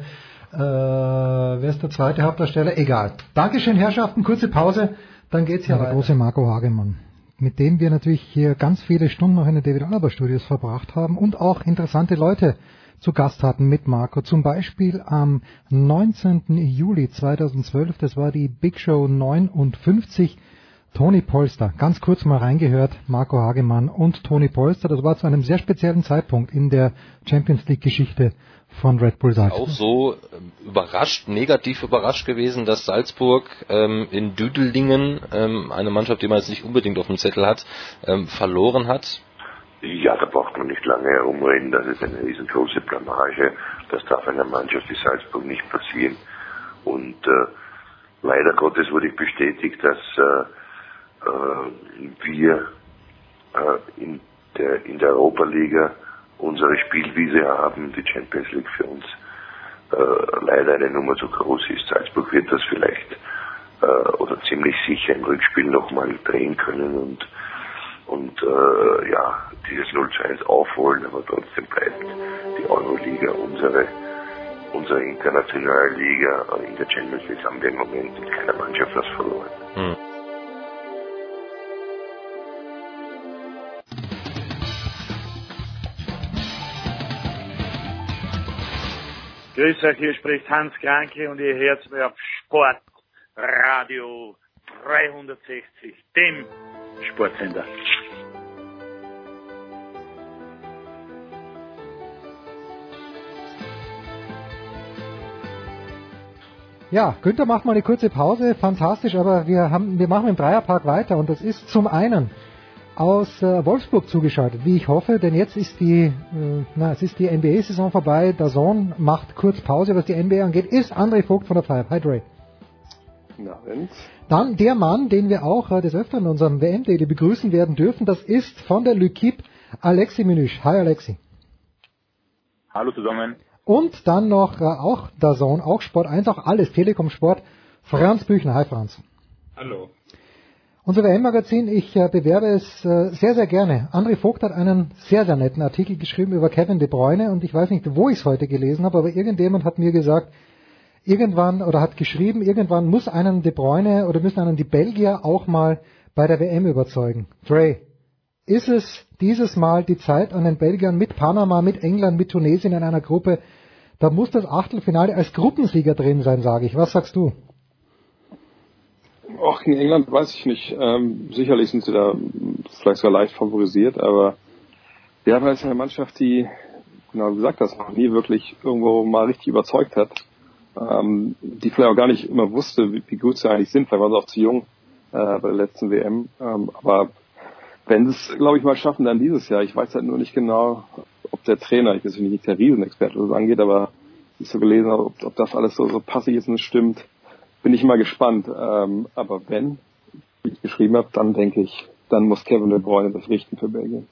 äh, wer ist der zweite Hauptdarsteller? Egal. Dankeschön, Herrschaften. Kurze Pause, dann geht's hier ja, Der große Marco Hagemann, mit dem wir natürlich hier ganz viele Stunden noch in den David Alaba Studios verbracht haben und auch interessante Leute zu Gast hatten mit Marco. Zum Beispiel am 19. Juli 2012, das war die Big Show 59. Tony Polster, ganz kurz mal reingehört, Marco Hagemann und Tony Polster, das war zu einem sehr speziellen Zeitpunkt in der Champions League Geschichte von Red Bull Salzburg. auch so ähm, überrascht, negativ überrascht gewesen, dass Salzburg ähm, in Düdelingen, ähm, eine Mannschaft, die man jetzt nicht unbedingt auf dem Zettel hat, ähm, verloren hat. Ja, da braucht man nicht lange herumreden. Das ist eine riesengroße Blamage. Das darf einer Mannschaft wie Salzburg nicht passieren. Und äh, leider Gottes wurde ich bestätigt, dass äh, äh, wir äh, in, der, in der Europa-Liga unsere Spielwiese haben, die Champions League für uns äh, leider eine Nummer zu groß ist. Salzburg wird das vielleicht äh, oder ziemlich sicher im Rückspiel nochmal drehen können und und äh, ja, dieses 0 zu 1 aufholen, aber trotzdem bleibt die Euroliga unsere, unsere internationale Liga. In der Champions League haben wir im Moment in keiner Mannschaft was verloren. Hm. Grüß euch, hier spricht Hans Kranke und ihr hört mir auf Sportradio 360, dem Sportsender. Ja, Günther macht mal eine kurze Pause, fantastisch, aber wir haben, wir machen im Dreierpark weiter und das ist zum einen aus äh, Wolfsburg zugeschaltet, wie ich hoffe, denn jetzt ist die, äh, die NBA-Saison vorbei, der Sohn macht kurz Pause, was die NBA angeht, ist André Vogt von der Five. Hi Dre. Dann der Mann, den wir auch äh, des Öfteren in unserem WM-Daily begrüßen werden dürfen, das ist von der Lykip Alexi Menüsch. Hi Alexi. Hallo zusammen. Und dann noch äh, auch der Sohn, auch Sport 1, auch alles, Telekom Sport, Franz Büchner. Hi Franz. Hallo. Unser WM-Magazin, ich äh, bewerbe es äh, sehr, sehr gerne. André Vogt hat einen sehr, sehr netten Artikel geschrieben über Kevin De Bruyne und ich weiß nicht, wo ich es heute gelesen habe, aber irgendjemand hat mir gesagt, irgendwann oder hat geschrieben, irgendwann muss einen De Bruyne oder müssen einen die Belgier auch mal bei der WM überzeugen. Dre, ist es dieses Mal die Zeit an den Belgiern mit Panama, mit England, mit Tunesien in einer Gruppe? Da muss das Achtelfinale als Gruppensieger drin sein, sage ich. Was sagst du? Auch gegen England weiß ich nicht. Ähm, sicherlich sind sie da vielleicht sogar leicht favorisiert, aber wir haben jetzt eine Mannschaft, die, genau wie gesagt hast, noch nie wirklich irgendwo mal richtig überzeugt hat. Ähm, die vielleicht auch gar nicht immer wusste, wie, wie gut sie eigentlich sind, weil waren sie auch zu jung äh, bei der letzten WM. Ähm, aber wenn sie es, glaube ich, mal schaffen, dann dieses Jahr. Ich weiß halt nur nicht genau, ob der Trainer, ich bin natürlich nicht der Riesenexperte, was das angeht, aber ich so gelesen habe, ob, ob das alles so, so passig ist und stimmt, bin ich mal gespannt. Ähm, aber wenn, wie ich geschrieben habe, dann denke ich, dann muss Kevin De Bruyne das richten für Belgien.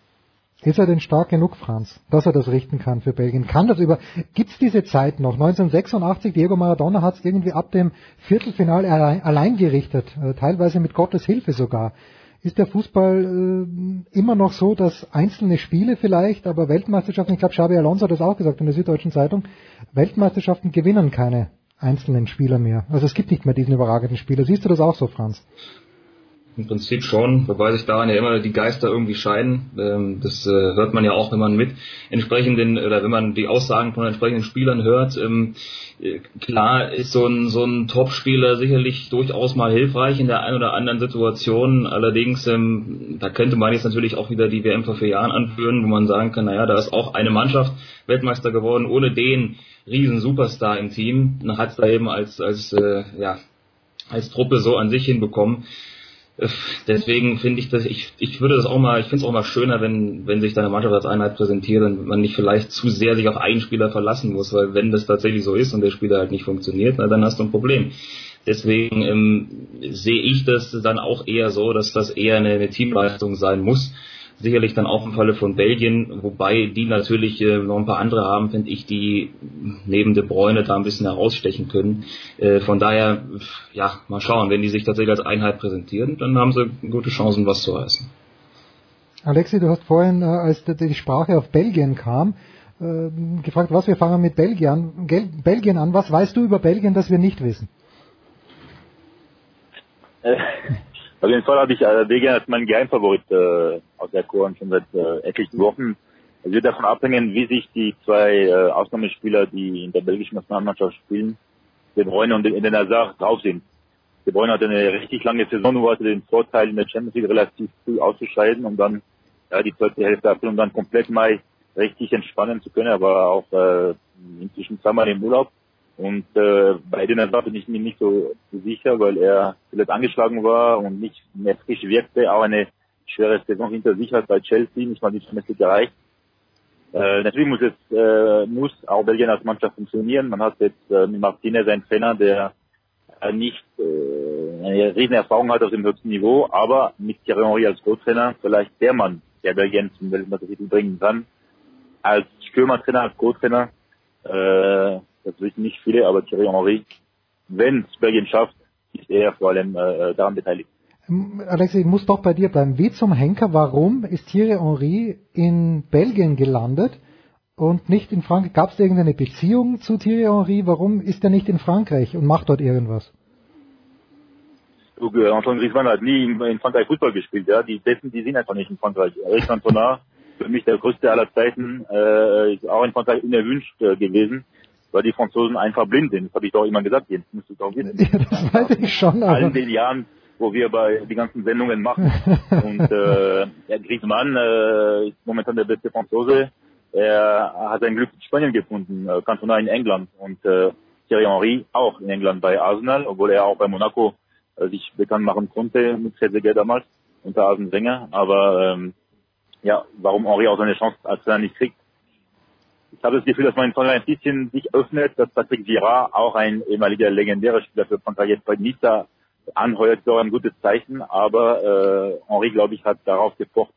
Ist er denn stark genug, Franz, dass er das richten kann für Belgien? Kann das über, gibt's diese Zeit noch? 1986, Diego Maradona hat es irgendwie ab dem Viertelfinale allein, allein gerichtet, äh, teilweise mit Gottes Hilfe sogar. Ist der Fußball äh, immer noch so, dass einzelne Spiele vielleicht, aber Weltmeisterschaften, ich glaube Xabi Alonso hat das auch gesagt in der Süddeutschen Zeitung, Weltmeisterschaften gewinnen keine einzelnen Spieler mehr. Also es gibt nicht mehr diesen überragenden Spieler. Siehst du das auch so, Franz? Im Prinzip schon, wobei sich daran ja immer die Geister irgendwie scheiden. Ähm, das äh, hört man ja auch, wenn man mit entsprechenden oder wenn man die Aussagen von entsprechenden Spielern hört. Ähm, äh, klar ist so ein so ein Top-Spieler sicherlich durchaus mal hilfreich in der einen oder anderen Situation. Allerdings, ähm, da könnte man jetzt natürlich auch wieder die WM vor vier Jahren anführen, wo man sagen kann, naja, da ist auch eine Mannschaft Weltmeister geworden, ohne den riesen Superstar im Team. Hat es da eben als als äh, ja als Truppe so an sich hinbekommen Deswegen finde ich das, ich, ich würde das auch mal, ich finde es auch mal schöner, wenn, wenn sich deine Mannschaft als Einheit präsentiert und man nicht vielleicht zu sehr sich auf einen Spieler verlassen muss, weil wenn das tatsächlich so ist und der Spieler halt nicht funktioniert, na, dann hast du ein Problem. Deswegen ähm, sehe ich das dann auch eher so, dass das eher eine, eine Teamleistung sein muss. Sicherlich dann auch im Falle von Belgien, wobei die natürlich äh, noch ein paar andere haben, finde ich, die neben De Bruyne da ein bisschen herausstechen können. Äh, von daher, ja, mal schauen, wenn die sich tatsächlich als Einheit präsentieren, dann haben sie gute Chancen, was zu reißen. Alexi, du hast vorhin, äh, als die- die Sprache auf Belgien kam, äh, gefragt, was wir fangen mit Belgien, Gel Belgien an. Was weißt du über Belgien, das wir nicht wissen? Auf jeden Fall habe ich äh, Belgien als mein Geheimfavorit äh, aus der Korn schon seit äh, etlichen Wochen. Es wird davon abhängen, wie sich die zwei äh, Ausnahmespieler, die in der belgischen Nationalmannschaft spielen, De Bruyne und Eden Hazard drauf sind. De Bruyne hatte eine richtig lange Saison, wo hatte den Vorteil in der Champions League relativ früh auszuscheiden, um dann ja, die zweite Hälfte April, um dann komplett Mai richtig entspannen zu können. Er war auch äh, inzwischen zweimal im Urlaub. Und äh, bei Eden Hazard bin ich mir nicht so sicher, weil er zuletzt angeschlagen war und nicht mehr frisch wirkte, auch eine schwere Saison hinter sich hat bei Chelsea, nicht mal die Champions erreicht. Äh, natürlich muss es äh, muss auch Belgien als Mannschaft funktionieren. Man hat jetzt äh, mit Martinez einen Trainer, der äh, nicht äh, eine riesen Erfahrung hat auf dem höchsten Niveau, aber mit Thierry Henry als Co-Trainer vielleicht der Mann, der Belgien zum Weltmeistertitel bringen kann. Als Stürmertrainer, als Co-Trainer, äh, das wissen nicht viele, aber Thierry Henry, wenn es Belgien schafft, ist er vor allem äh, daran beteiligt. Ähm, Alexi, ich muss doch bei dir bleiben. Wie zum Henker, warum ist Thierry Henry in Belgien gelandet und nicht in Frankreich? Gab es irgendeine Beziehung zu Thierry Henry? Warum ist er nicht in Frankreich und macht dort irgendwas? Antoine Griezmann hat nie in, Frankreich Fußball gespielt, ja. Die Dessen, die sind einfach nicht in Frankreich. Eric Cantona, für mich der größte aller Zeiten, äh, ist auch in Frankreich unerwünscht äh, gewesen, weil die Franzosen einfach blind sind. Das habe ich doch immer gesagt, jetzt musst du es auch wissen. Ja, das weiß ich schon, aber allen den Jahren, wo wir bei die ganzen Sendungen machen. Und äh, ja, Griezmann äh, ist momentan der beste Franzose. Er hat sein Glück in Spanien gefunden, äh, Cantona in England und äh, Thierry Henry auch in England bei Arsenal, obwohl er auch bei Monaco äh, sich bekannt machen konnte mit Trezeguet damals unter Arsene Wenger. Aber ähm, ja, warum Henry auch seine Chance als Trainer nicht kriegt, ich habe das Gefühl, dass man in Frankreich ein bisschen sich öffnet, dass Patrick Vieira, auch ein ehemaliger legendärer Spieler für Frankreich, jetzt bei Nizza anheuert, ist auch ein gutes Zeichen. Aber äh, Henri, glaube ich, hat darauf gepocht,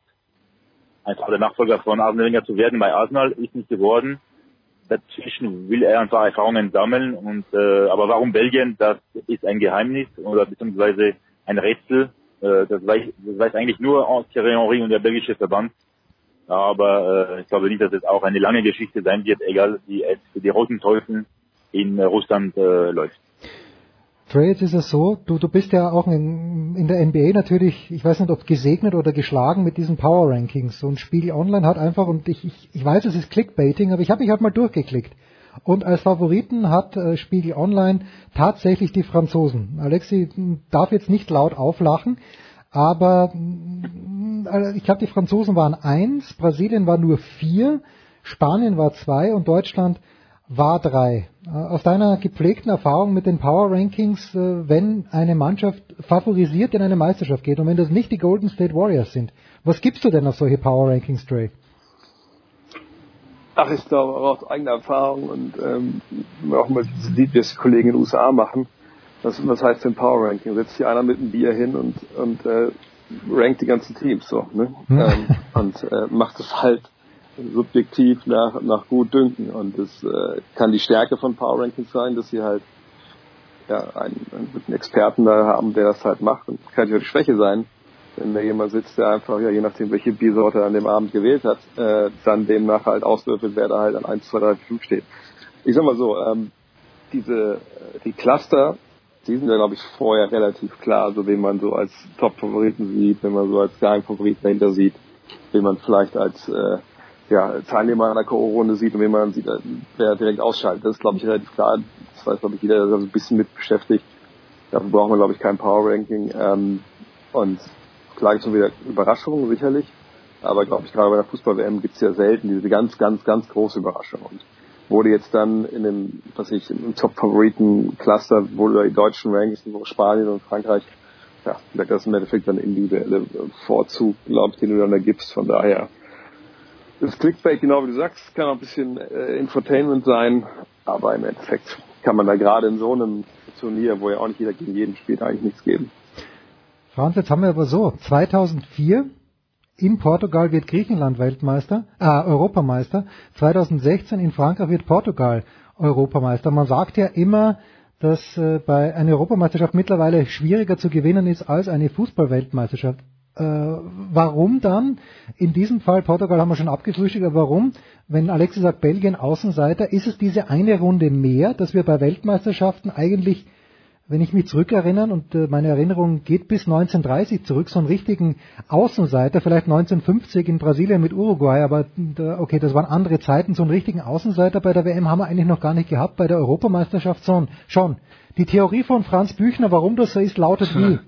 einfach der Nachfolger von Arsene zu werden. Bei Arsenal ist nicht geworden. Dazwischen will er einfach Erfahrungen sammeln. Und äh, aber warum Belgien? Das ist ein Geheimnis oder beziehungsweise ein Rätsel. Äh, das, weiß, das weiß eigentlich nur Thierry Henry und der belgische Verband. Aber äh, ich glaube nicht, dass es auch eine lange Geschichte sein wird, egal wie es für die Roten Teufel in äh, Russland äh, läuft. Trey, jetzt ist es so, du, du bist ja auch in, in der NBA natürlich, ich weiß nicht, ob gesegnet oder geschlagen mit diesen Power Rankings. Und Spiegel Online hat einfach, und ich, ich, ich weiß, es ist Clickbaiting, aber ich habe mich halt mal durchgeklickt. Und als Favoriten hat äh, Spiegel Online tatsächlich die Franzosen. Alexi darf jetzt nicht laut auflachen, aber mh, ich glaube, die Franzosen waren eins, Brasilien war nur vier, Spanien war zwei und Deutschland war drei. Äh, Aus deiner gepflegten Erfahrung mit den Power Rankings, äh, wenn eine Mannschaft favorisiert in eine Meisterschaft geht und wenn das nicht die Golden State Warriors sind, was gibst du denn auf solche Power Rankings, Dre? Ach, ich glaube auch aus eigener Erfahrung und ähm, auch mal die Kollegen in den USA machen. Was, was heißt denn Power Ranking? Setzt sich einer mit einem Bier hin und, und äh, rankt die ganzen Teams so, ne? Hm. Ähm, und äh, macht es halt subjektiv nach, nach gut dünken. Und es äh, kann die Stärke von Power Rankings sein, dass sie halt ja, einen, einen guten Experten da haben, der das halt macht. Und kann ja die Schwäche sein, wenn da jemand sitzt, der einfach, ja, je nachdem, welche Biersorte er an dem Abend gewählt hat, äh, dann demnach halt auswürfelt, wer da halt an 1, 2, 3, 5 steht. Ich sag mal so, ähm, diese, äh, die Cluster, die sind ja, glaube ich, vorher relativ klar, so wen man so als Top-Favoriten sieht, wenn man so als Geheimfavoriten dahinter sieht, wen man vielleicht als äh, ja, Teilnehmer einer K.O.-Runde sieht und wen man sieht, äh, wer direkt ausschaltet. Das ist, glaube ich, relativ klar. Das weiß, glaube ich, jeder, der sich ein bisschen mit beschäftigt. Dafür braucht man, glaube ich, kein Power-Ranking. Ähm, und klar gibt es wieder Überraschungen, sicherlich. Aber, glaube ich, gerade bei der Fußball-WM gibt es ja selten diese ganz, ganz, ganz große Überraschung. Und wurde jetzt dann in dem, was ich, im Top-Favoriten-Cluster, wurde die deutschen Rankings, wo Spanien und Frankreich ja, das ist im Endeffekt dann individuelle Vorzug, glaube ich, den du dann da gibst. Von daher das Clickbait, genau wie du sagst, kann auch ein bisschen äh, Infotainment sein, aber im Endeffekt kann man da gerade in so einem Turnier, wo ja auch nicht jeder gegen jeden spielt, eigentlich nichts geben. Franz, jetzt haben wir aber so, 2004 in Portugal wird Griechenland Weltmeister, äh, Europameister, 2016 in Frankreich wird Portugal Europameister. Man sagt ja immer, dass äh, bei einer Europameisterschaft mittlerweile schwieriger zu gewinnen ist als eine Fußballweltmeisterschaft. Äh, warum dann, in diesem Fall, Portugal haben wir schon abgefrühstückt, aber warum, wenn Alexis sagt Belgien Außenseiter, ist es diese eine Runde mehr, dass wir bei Weltmeisterschaften eigentlich, wenn ich mich zurückerinnere, und äh, meine Erinnerung geht bis 1930 zurück, so einen richtigen Außenseiter, vielleicht 1950 in Brasilien mit Uruguay, aber okay, das waren andere Zeiten, so einen richtigen Außenseiter bei der WM haben wir eigentlich noch gar nicht gehabt, bei der Europameisterschaft schon. Die Theorie von Franz Büchner, warum das so ist, lautet wie?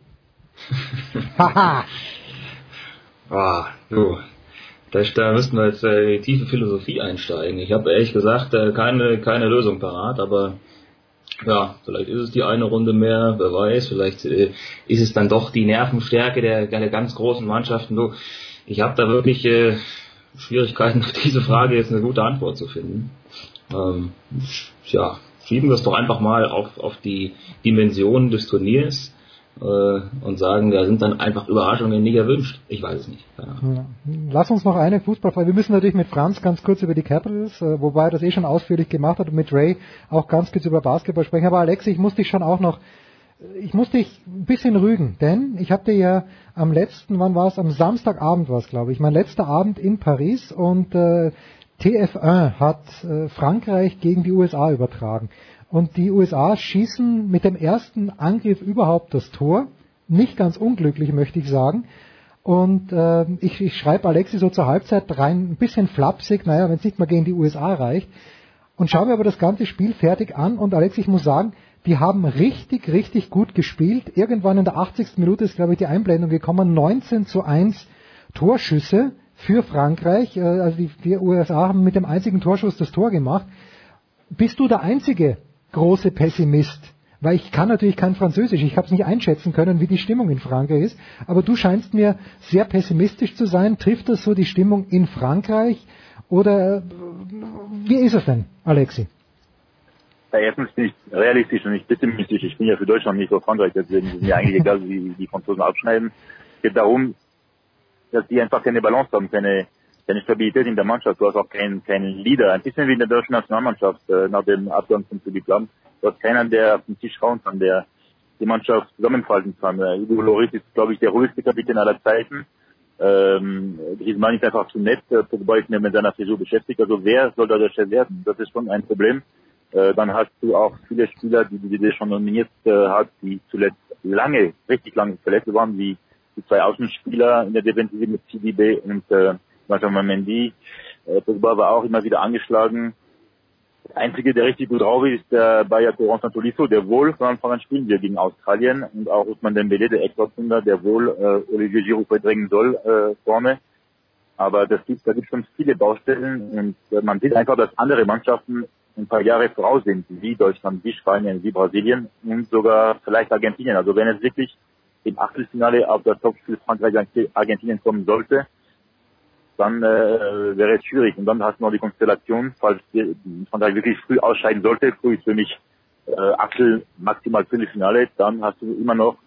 Haha. Ah, du. Da, da müssten wir jetzt äh, die tiefe Philosophie einsteigen. Ich habe ehrlich gesagt äh, keine, keine Lösung parat, aber ja, vielleicht ist es die eine Runde mehr, wer weiß, vielleicht äh, ist es dann doch die Nervenstärke der, der ganz großen Mannschaften. Du, ich habe da wirklich äh, Schwierigkeiten, auf diese Frage jetzt eine gute Antwort zu finden. Ähm, ja, schieben wir es doch einfach mal auf, auf die Dimensionen des Turniers und sagen, da sind dann einfach Überraschungen nicht erwünscht. Ich weiß es nicht. Ja. Lass uns noch eine Fußballfrage. Wir müssen natürlich mit Franz ganz kurz über die Capitals, äh, wobei er das eh schon ausführlich gemacht hat und mit Ray auch ganz kurz über Basketball sprechen. Aber Alexi, ich muss dich schon auch noch ich muss dich ein bisschen rügen, denn ich habe dir ja am letzten, wann war es? Am Samstagabend war es, glaube ich, mein letzter Abend in Paris und äh, TF1 hat äh, Frankreich gegen die USA übertragen. Und die USA schießen mit dem ersten Angriff überhaupt das Tor. Nicht ganz unglücklich, möchte ich sagen. Und äh, ich, ich schreibe Alexi so zur Halbzeit rein, ein bisschen flapsig, naja, wenn es nicht mal gegen die USA reicht. Und schaue mir aber das ganze Spiel fertig an und Alexi, ich muss sagen, die haben richtig, richtig gut gespielt. Irgendwann in der 80. Minute ist, glaube ich, die Einblendung gekommen. 19 zu 1 Torschüsse für Frankreich. Äh, also die, die USA haben mit dem einzigen Torschuss das Tor gemacht. Bist du der Einzige, große Pessimist. Weil ich kann natürlich kein Französisch, ich habe es nicht einschätzen können, wie die Stimmung in Frankreich ist. Aber du scheinst mir sehr pessimistisch zu sein. Trifft das so die Stimmung in Frankreich? Oder wie ist es denn, Alexi? Ja, erstens bin ich realistisch und nicht pessimistisch. Ich bin ja für Deutschland nicht für Frankreich, deswegen ist mir eigentlich egal, wie die Franzosen abschneiden. Es geht darum, dass die einfach keine Balance haben, keine, keine Stabilität in der Mannschaft. Du hast auch keinen, keinen Leader. Ein bisschen wie in der deutschen Nationalmannschaft äh, nach dem Abgang von Philipp Lahm. Du hast keinen, der auf den Tisch schauen kann, der die Mannschaft zusammenfalten kann. Äh, Hugo Loris ist, glaube ich, der ruhigste Kapitän aller Zeiten. Ähm, Griezmann ist einfach zu nett. Äh, Pogba ist mit seiner Frisur beschäftigt. Also wer soll da der Chef werden? Das ist schon ein Problem. Äh, dann hast du auch viele Spieler, die die DD schon nominiert äh, hat, die zuletzt lange, richtig lange verletzt waren, wie die zwei Außenspieler in der Defensive mit CDB und äh, Benjamin Mendy. Äh, Pogba war auch immer wieder angeschlagen. Der einzige, der richtig gut drauf ist, ist der Bayer Corentin Tolisso, der wohl von Anfang an spielen wird gegen Australien und auch Usman Dembele, der Ecktortsunder, der wohl äh, Olivier Giroud verdrängen soll äh, vorne. Aber das gibt, da gibt es schon viele Baustellen und äh, man sieht einfach, dass andere Mannschaften ein paar Jahre voraus sind, wie Deutschland, wie Spanien, wie Brasilien und sogar vielleicht Argentinien. Also wenn es wirklich im Achtelfinale auf das Topspiel Frankreich-Argentinien kommen sollte, dann äh, wäre es schwierig. Und dann hast du noch die Konstellation, falls Frankreich wirklich früh ausscheiden sollte, früh ist für mich äh, Achtel maximal Viertelfinale, dann hast du immer noch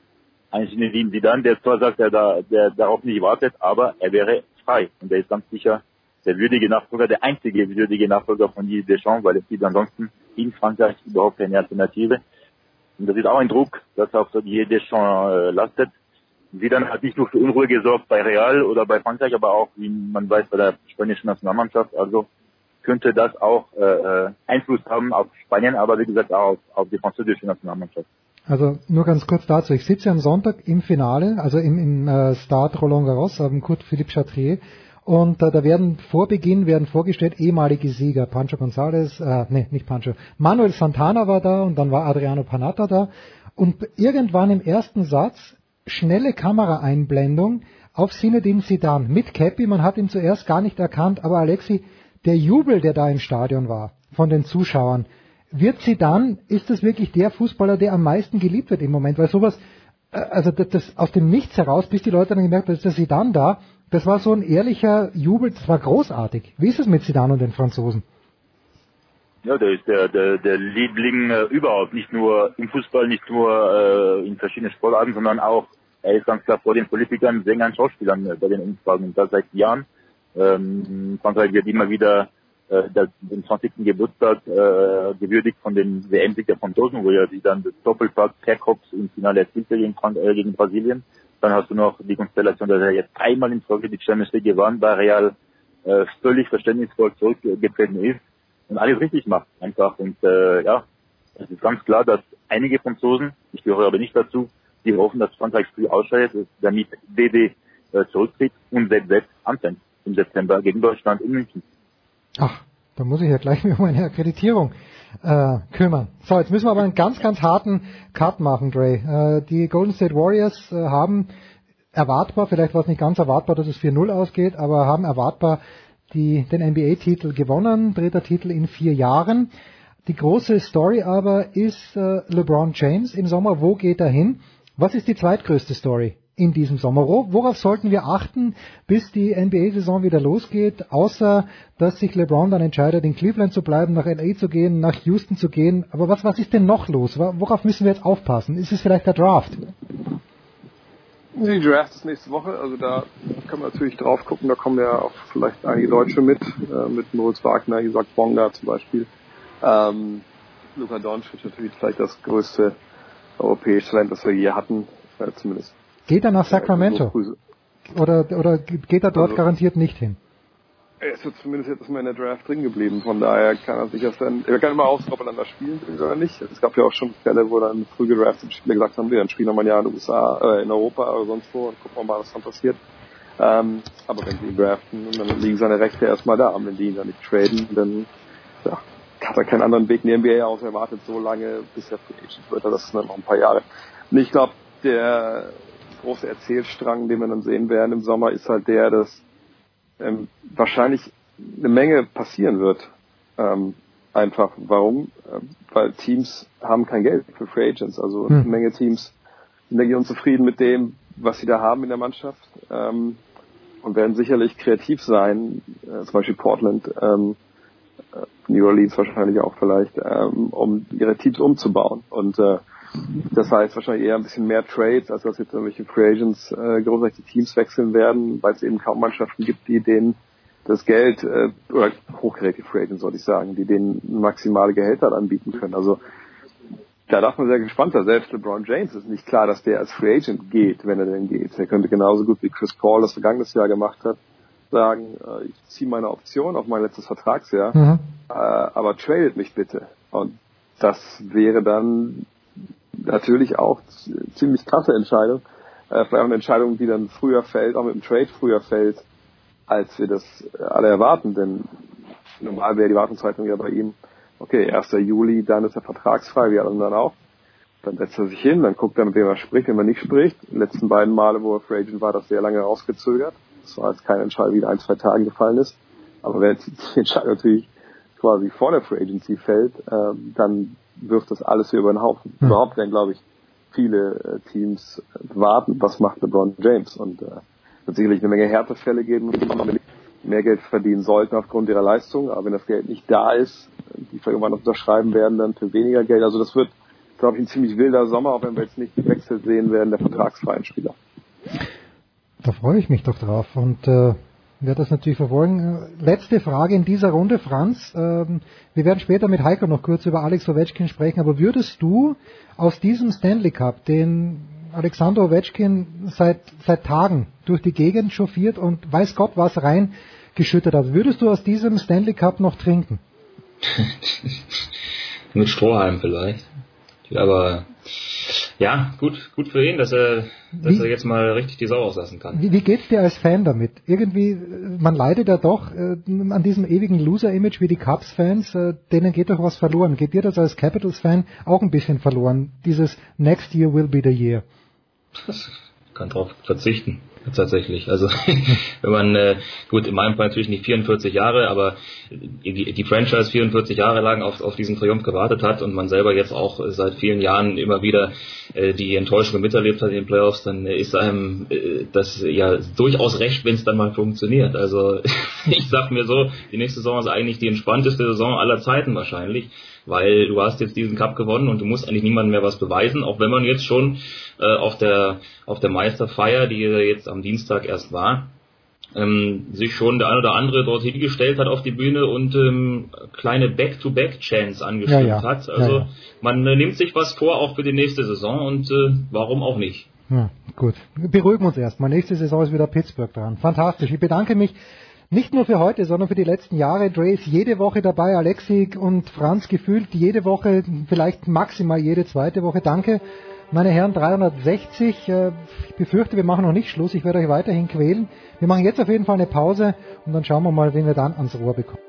einen Zinedine Zidane, der zwar sagt, der, da, der darauf nicht wartet, aber er wäre frei. Und der ist ganz sicher der würdige Nachfolger, der einzige würdige Nachfolger von Didier Deschamps, weil es gibt ansonsten in Frankreich überhaupt keine Alternative. Und das ist auch ein Druck, das auf Didier Deschamps äh, lastet. Sie dann hat nicht nur für Unruhe gesorgt bei Real oder bei Frankreich, aber auch, wie man weiß, bei der spanischen Nationalmannschaft. Also könnte das auch äh, äh, Einfluss haben auf Spanien, aber wie gesagt auch auf, auf die französische Nationalmannschaft. Also nur ganz kurz dazu. Ich sitze am Sonntag im Finale, also im, im äh, Stade Roland Garros, am Kurt Philippe Chatrier. Und äh, da werden vor Beginn werden vorgestellt ehemalige Sieger. Pancho González, äh, nee, nicht Pancho. Manuel Santana war da und dann war Adriano Panatta da. Und irgendwann im ersten Satz schnelle Kameraeinblendung auf Sinedin Sidan mit Cappy. Man hat ihn zuerst gar nicht erkannt, aber Alexi, der Jubel, der da im Stadion war von den Zuschauern, wird Sidan, ist das wirklich der Fußballer, der am meisten geliebt wird im Moment? Weil sowas, äh, also das, das aus dem Nichts heraus, bis die Leute dann gemerkt haben, dass der Sidan da, das war so ein ehrlicher Jubel, das war großartig. Wie ist es mit Sidan und den Franzosen? Ja, der ist der, der, der Liebling äh, überhaupt, nicht nur im Fußball, nicht nur äh, in verschiedenen Sportarten, sondern auch, er ist ganz klar vor den Politikern, Sängern, Schauspielern äh, bei den Umfragen und das seit Jahren. Ähm, Frankreich wird immer wieder äh, der, den 20. Geburtstag äh, gewürdigt von den WM-Sieg der Franzosen, wo er sich dann das Doppelpack per Kopf im Finale erzielte gegen, äh, gegen Brasilien. Dann hast du noch die Konstellation, dass er jetzt dreimal in Folge die Champions League gewann, bei Real äh, völlig verständnisvoll zurückgetreten ist und alles richtig macht einfach. Und äh, ja, es ist ganz klar, dass einige Franzosen, ich gehöre aber nicht dazu, die hoffen, dass Frankreich früh ausscheidet, damit DD äh, zurücktritt und ZZ anfängt im September gegen Deutschland in München. Ach, da muss ich ja gleich mir um eine Akkreditierung äh, kümmern. So, jetzt müssen wir aber einen ganz, ganz harten Cut machen, Dre. Äh, die Golden State Warriors äh, haben erwartbar, vielleicht war es nicht ganz erwartbar, dass es 4-0 ausgeht, aber haben erwartbar die, den NBA-Titel gewonnen, dritter Titel in vier Jahren. Die große Story aber ist äh, LeBron James im Sommer. Wo geht er hin? Was ist die zweitgrößte Story in diesem Sommer? Worauf sollten wir achten, bis die NBA-Saison wieder losgeht, außer dass sich LeBron dann entscheidet, in Cleveland zu bleiben, nach LA zu gehen, nach Houston zu gehen. Aber was, was ist denn noch los? Worauf müssen wir jetzt aufpassen? Ist es vielleicht der Draft? Die Draft ist nächste Woche, also da kann man natürlich drauf gucken, da kommen ja auch vielleicht einige Deutsche mit, äh, mit Moritz Wagner, Isaac Bonga zum Beispiel. Ähm, Luka Doncic natürlich vielleicht das größte europäische Talent, das wir je hatten, äh, zumindest. Geht er nach Sacramento? Oder, oder geht er dort also, garantiert nicht hin? Er ist zumindest jetzt mal in der Draft drin geblieben, von daher kann er sich erst dann, er kann immer aus, ob er dann da spielen will oder nicht. Es gab ja auch schon Fälle, wo dann früh gedraftete Spieler gesagt haben, wir dann spielen wir mal ja in den USA, äh, in Europa oder sonst wo und gucken wir mal, was dann passiert. Ähm, aber wenn sie ihn draften, dann liegen seine Rechte erstmal da. Und wenn die ihn dann nicht traden, dann ja, hat er keinen anderen Weg in die NBA aus. Er wartet so lange, bis er Free Agent wird. Das sind dann noch ein paar Jahre. Und ich glaube, der große Erzählstrang, den wir dann sehen werden im Sommer, ist halt der, dass ähm, wahrscheinlich eine Menge passieren wird. Ähm, einfach. Warum? Ähm, weil Teams haben kein Geld für Free Agents. Also hm. eine Menge Teams sind dagegen unzufrieden mit dem, was sie da haben in der Mannschaft ähm, und werden sicherlich kreativ sein, äh, zum Beispiel Portland, ähm, äh, New Orleans wahrscheinlich auch vielleicht, ähm, um ihre Teams umzubauen. Und äh, das heißt wahrscheinlich eher ein bisschen mehr Trades, als dass jetzt irgendwelche Free Agents äh, großartig die Teams wechseln werden, weil es eben kaum Mannschaften gibt, die denen das Geld, äh, oder hochgerätige Free Agents soll ich sagen, die denen maximale Gehälter anbieten können. Also da darf man sehr gespannt sein. Selbst LeBron James ist nicht klar, dass der als Free Agent geht, wenn er denn geht. Er könnte genauso gut wie Chris Paul das vergangenes Jahr gemacht hat, sagen, äh, ich ziehe meine Option auf mein letztes Vertragsjahr, mhm. äh, aber tradet mich bitte. Und das wäre dann natürlich auch ziemlich krasse Entscheidung. Äh, vielleicht auch eine Entscheidung, die dann früher fällt, auch mit dem Trade früher fällt, als wir das alle erwarten. Denn normal wäre die Wartungshaltung ja bei ihm okay, 1. Juli, dann ist er vertragsfrei, wie alle anderen auch. Dann setzt er sich hin, dann guckt er, mit wem er spricht, wenn man nicht spricht. Die letzten beiden Male, wo er Free Agent war, das sehr lange rausgezögert. Das war jetzt keine Entscheidung, die in ein, zwei Tagen gefallen ist. Aber wenn jetzt die Entscheidung natürlich quasi vor der Free Agency fällt, äh, dann wirft das alles hier über den Haufen. Mhm. Überhaupt werden, glaube ich, viele äh, Teams warten, was macht LeBron James. Und äh, wird sicherlich eine Menge Härtefälle geben, die mehr Geld verdienen sollten aufgrund ihrer Leistung. Aber wenn das Geld nicht da ist, die irgendwann unterschreiben werden, dann für weniger Geld. Also das wird, glaube ich, ein ziemlich wilder Sommer, auch wenn wir jetzt nicht gewechselt sehen werden, der vertragsfreien Spieler. Da freue ich mich doch drauf und äh, werde das natürlich verfolgen. Letzte Frage in dieser Runde, Franz. Ähm, wir werden später mit Heiko noch kurz über Alex Ovechkin sprechen, aber würdest du aus diesem Stanley Cup, den Alexander Ovechkin seit, seit Tagen durch die Gegend chauffiert und weiß Gott was reingeschüttet hat, würdest du aus diesem Stanley Cup noch trinken? Mit Strohhalm vielleicht. Aber ja, gut, gut für ihn, dass er, dass wie, er jetzt mal richtig die Sau auslassen kann. Wie, wie geht's dir als Fan damit? Irgendwie, man leidet ja doch äh, an diesem ewigen Loser-Image wie die Cubs-Fans, äh, denen geht doch was verloren. Geht dir das als Capitals-Fan auch ein bisschen verloren? Dieses Next year will be the year. Das kann drauf verzichten. Tatsächlich. Also wenn man, äh, gut, in meinem Fall natürlich nicht 44 Jahre, aber die, die Franchise 44 Jahre lang auf, auf diesen Triumph gewartet hat und man selber jetzt auch seit vielen Jahren immer wieder äh, die Enttäuschung miterlebt hat in den Playoffs, dann ist einem äh, das ja durchaus recht, wenn es dann mal funktioniert. Also ich sag mir so, die nächste Saison ist eigentlich die entspannteste Saison aller Zeiten wahrscheinlich weil du hast jetzt diesen Cup gewonnen und du musst eigentlich niemandem mehr was beweisen, auch wenn man jetzt schon äh, auf der auf der Meisterfeier, die jetzt am Dienstag erst war, ähm, sich schon der ein oder andere dort hingestellt hat auf die Bühne und ähm, kleine Back-to-Back-Chants angestimmt Ja, ja. hat. Also Ja, man äh, nimmt sich was vor, auch für die nächste Saison und äh, warum auch nicht. Ja, gut. Beruhigen wir uns erstmal. Nächste Saison ist wieder Pittsburgh dran. Fantastisch. Ich bedanke mich nicht nur für heute, sondern für die letzten Jahre. Dre ist jede Woche dabei, Alexi und Franz gefühlt jede Woche, vielleicht maximal jede zweite Woche. Danke. Meine Herren, 360. Äh, Ich befürchte, wir machen noch nicht Schluss. Ich werde euch weiterhin quälen. Wir machen jetzt auf jeden Fall eine Pause und dann schauen wir mal, wen wir dann ans Rohr bekommen.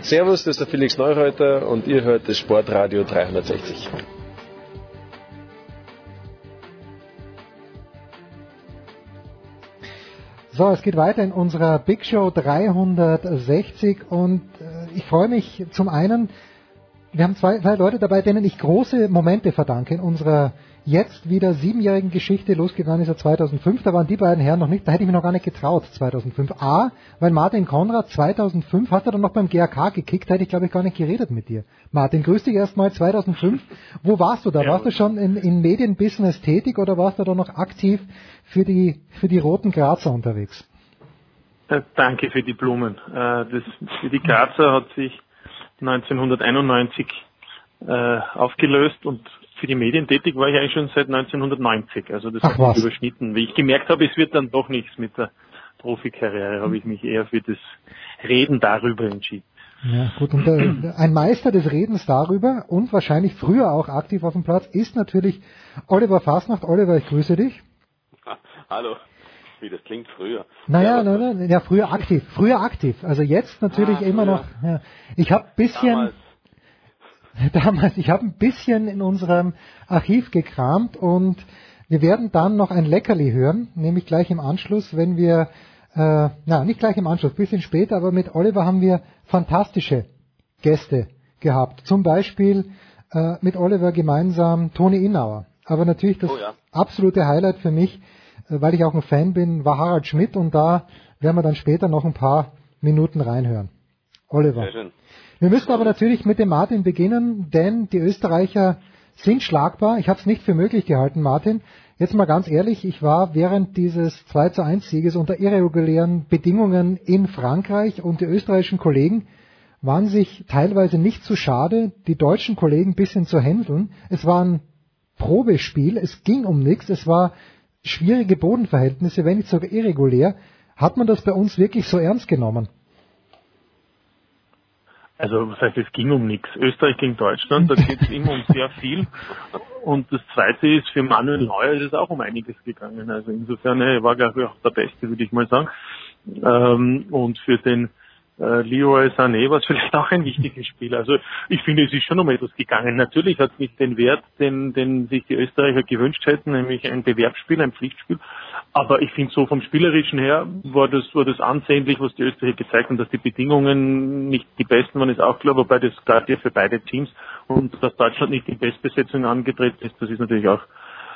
Servus, das ist der Felix Neureuter und ihr hört das Sportradio 360. So, es geht weiter in unserer Big Show 360 und äh, ich freue mich zum einen, wir haben zwei, zwei Leute dabei, denen ich große Momente verdanke in unserer jetzt wieder siebenjährigen Geschichte. Losgegangen ist er 2005, da waren die beiden Herren noch nicht, da hätte ich mich noch gar nicht getraut 2005. A, weil Martin Konrad 2005, hast du dann noch beim GAK gekickt, hätte ich glaube ich gar nicht geredet mit dir. Martin, grüß dich erstmal 2005. Wo warst du da? Warst du schon in, in Medienbusiness tätig oder warst du da noch aktiv für die, für die Roten Grazer unterwegs? Äh, Danke für die Blumen. Äh, Das, für die Grazer hat sich 1991 äh, aufgelöst und für die Medien tätig war ich eigentlich schon seit 1990. Also das Ach hat sich überschnitten. Wie ich gemerkt habe, es wird dann doch nichts mit der Profikarriere, habe ich mich eher für das Reden darüber entschieden. Ja, gut. Und äh, ein Meister des Redens darüber und wahrscheinlich früher auch aktiv auf dem Platz ist natürlich Oliver Fasnacht. Oliver, ich grüße dich. Hallo. Wie das klingt früher. Naja, na, na, ja, früher aktiv, früher aktiv. Also jetzt natürlich Ah, immer noch. Ja. Ich habe bisschen Damals. damals, ich habe ein bisschen in unserem Archiv gekramt und wir werden dann noch ein Leckerli hören, nämlich gleich im Anschluss, wenn wir, äh, na, nicht gleich im Anschluss, bisschen später, aber mit Oliver haben wir fantastische Gäste gehabt. Zum Beispiel äh, mit Oliver gemeinsam Toni Innauer. Aber natürlich das Oh ja. absolute Highlight für mich, äh, weil ich auch ein Fan bin, war Harald Schmidt und da werden wir dann später noch ein paar Minuten reinhören. Oliver. Sehr schön. Wir müssen aber natürlich mit dem Martin beginnen, denn die Österreicher sind schlagbar. Ich habe es nicht für möglich gehalten, Martin. Jetzt mal ganz ehrlich, ich war während dieses 2 zu 1 Sieges unter irregulären Bedingungen in Frankreich und die österreichischen Kollegen waren sich teilweise nicht zu schade, die deutschen Kollegen ein bisschen zu händeln. Es war ein Probespiel, es ging um nichts, es war schwierige Bodenverhältnisse, wenn nicht sogar irregulär. Hat man das bei uns wirklich so ernst genommen? Also was heißt, es ging um nichts. Österreich gegen Deutschland, da geht es immer um sehr viel. Und das Zweite ist, für Manuel Neuer ist es auch um einiges gegangen. Also insofern, er war glaube ich auch der Beste, würde ich mal sagen. Ähm, und für den äh, Leroy Sané war es vielleicht auch ein wichtiges Spiel. Also ich finde, es ist schon um etwas gegangen. Natürlich hat es nicht den Wert, den, den sich die Österreicher gewünscht hätten, nämlich ein Bewerbsspiel, ein Pflichtspiel. Aber ich finde so vom Spielerischen her war das, war das ansehnlich, was die Österreicher gezeigt haben, dass die Bedingungen nicht die besten waren, ist auch klar, wobei das galt ja für beide Teams und dass Deutschland nicht die Bestbesetzung angetreten ist, das ist natürlich auch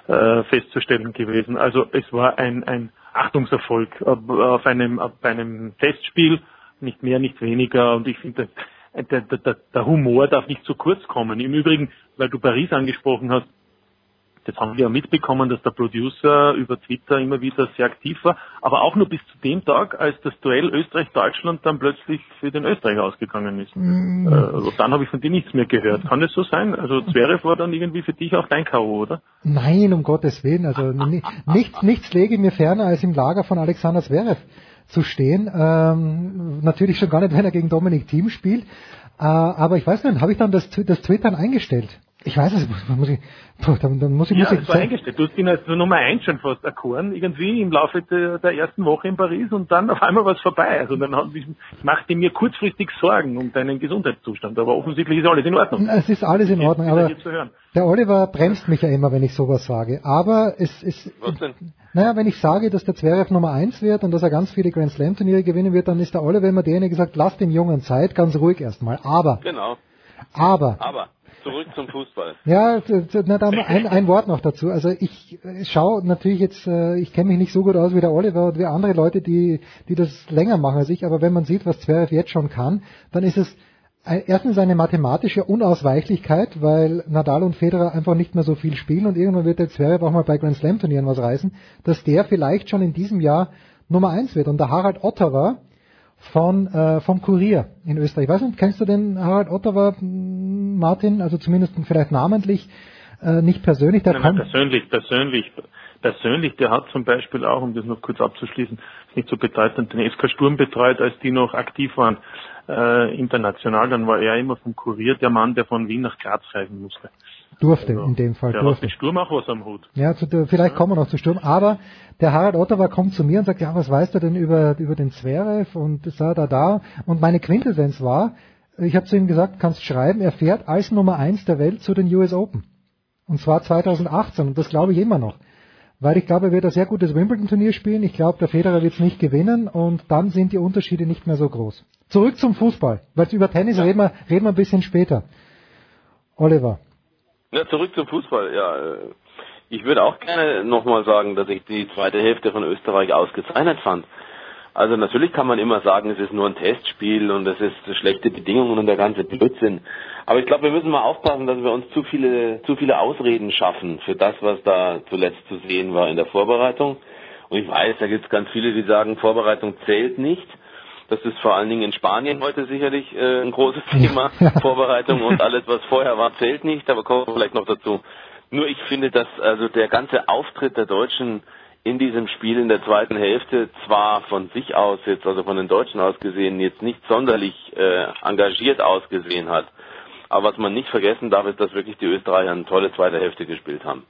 äh, festzustellen gewesen. Also es war ein, ein Achtungserfolg auf einem, auf einem Testspiel, nicht mehr, nicht weniger. Und ich finde, der, der, der Humor darf nicht zu kurz kommen. Im Übrigen, weil du Paris angesprochen hast, das haben wir ja mitbekommen, dass der Producer über Twitter immer wieder sehr aktiv war, aber auch nur bis zu dem Tag, als das Duell Österreich-Deutschland dann plötzlich für den Österreicher ausgegangen ist. Mhm. Äh, dann habe ich von dir nichts mehr gehört. Kann das so sein? Also Zverev war dann irgendwie für dich auch dein K.O., oder? Nein, um Gottes Willen. Also ni- nichts, nichts lege mir ferner, als im Lager von Alexander Zverev zu stehen. Ähm, natürlich schon gar nicht, wenn er gegen Dominik Thiem spielt. Äh, aber ich weiß nicht, habe ich dann das, das Twittern eingestellt. Ich weiß es, dann muss ich, boah, dann, dann muss ich, Ja, es war eingestellt. Du hast ihn als Nummer eins schon fast erkoren, irgendwie im Laufe der, der ersten Woche in Paris und dann auf einmal war es vorbei. Also dann hat, ich machte mir kurzfristig Sorgen um deinen Gesundheitszustand, aber offensichtlich ist alles in Ordnung. Es ist alles in Ordnung, aber der Oliver bremst mich ja immer, wenn ich sowas sage. Aber es ist, Was denn? naja, wenn ich sage, dass der Zverev Nummer eins wird und dass er ganz viele Grand Slam Turniere gewinnen wird, dann ist der Oliver immer derjenige, der sagt, lass dem Jungen Zeit, ganz ruhig erstmal. Aber, Genau. aber, Aber zurück zum Fußball. Ja, na, dann ein, ein Wort noch dazu. Also ich äh, schaue natürlich jetzt, äh, ich kenne mich nicht so gut aus wie der Oliver und wie andere Leute, die, die das länger machen als ich, aber wenn man sieht, was Zverev jetzt schon kann, dann ist es ein- erstens eine mathematische Unausweichlichkeit, weil Nadal und Federer einfach nicht mehr so viel spielen und irgendwann wird der Zverev auch mal bei Grand Slam Turnieren was reißen, dass der vielleicht schon in diesem Jahr Nummer eins wird. Und der Harald Ottawa von äh, vom Kurier in Österreich. Ich weiß nicht, kennst du den Harald Ottawa, m, Martin? Also zumindest vielleicht namentlich, äh, nicht persönlich. Der Nein, nein, persönlich, persönlich, persönlich, der hat zum Beispiel auch, um das noch kurz abzuschließen, nicht so bedeutend, den SK Sturm betreut, als die noch aktiv waren, äh, international, dann war er immer vom Kurier der Mann, der von Wien nach Graz reisen musste. Durfte in dem Fall. Der hat durfte. mit Sturm auch was am Hut. Ja, zu, vielleicht kommen wir noch zu Sturm. Aber der Harald Ottawa kommt zu mir und sagt, ja, was weißt du denn über, über den Zverev und da, da, da. Und meine Quintessenz war, ich habe zu ihm gesagt, kannst schreiben, er fährt als Nummer eins der Welt zu den US Open. Und zwar 2018. Und das glaube ich immer noch. Weil ich glaube, er wird ein sehr gutes Wimbledon-Turnier spielen. Ich glaube, der Federer wird es nicht gewinnen. Und dann sind die Unterschiede nicht mehr so groß. Zurück zum Fußball. Weil über Tennis reden, wir, reden wir ein bisschen später. Oliver. Ja, zurück zum Fußball. Ja, äh, ich würde auch gerne nochmal sagen, dass ich die zweite Hälfte von Österreich ausgezeichnet fand. Also natürlich kann man immer sagen, es ist nur ein Testspiel und es ist schlechte Bedingungen und der ganze Blödsinn. Aber ich glaube, wir müssen mal aufpassen, dass wir uns zu viele, zu viele Ausreden schaffen für das, was da zuletzt zu sehen war in der Vorbereitung. Und ich weiß, da gibt es ganz viele, die sagen, Vorbereitung zählt nicht. Das ist vor allen Dingen in Spanien heute sicherlich äh, ein großes Thema. Vorbereitung und alles, was vorher war, zählt nicht, aber kommen wir vielleicht noch dazu. Nur ich finde, dass also der ganze Auftritt der Deutschen in diesem Spiel in der zweiten Hälfte zwar von sich aus jetzt, also von den Deutschen aus gesehen, jetzt nicht sonderlich äh, engagiert ausgesehen hat. Aber was man nicht vergessen darf, ist, dass wirklich die Österreicher eine tolle zweite Hälfte gespielt haben.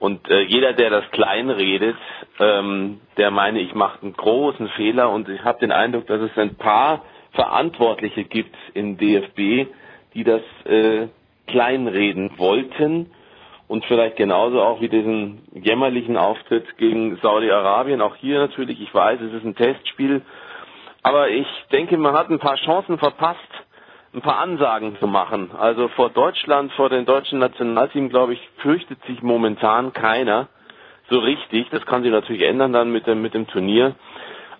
Und äh, jeder, der das klein redet, ähm, der meine ich, macht einen großen Fehler. Und ich habe den Eindruck, dass es ein paar Verantwortliche gibt im DFB, die das äh, kleinreden wollten. Und vielleicht genauso auch wie diesen jämmerlichen Auftritt gegen Saudi-Arabien. Auch hier natürlich, ich weiß, es ist ein Testspiel. Aber ich denke, man hat ein paar Chancen verpasst, ein paar Ansagen zu machen. Also vor Deutschland, vor dem deutschen Nationalteam, glaube ich, fürchtet sich momentan keiner so richtig. Das kann sich natürlich ändern dann mit dem, mit dem Turnier.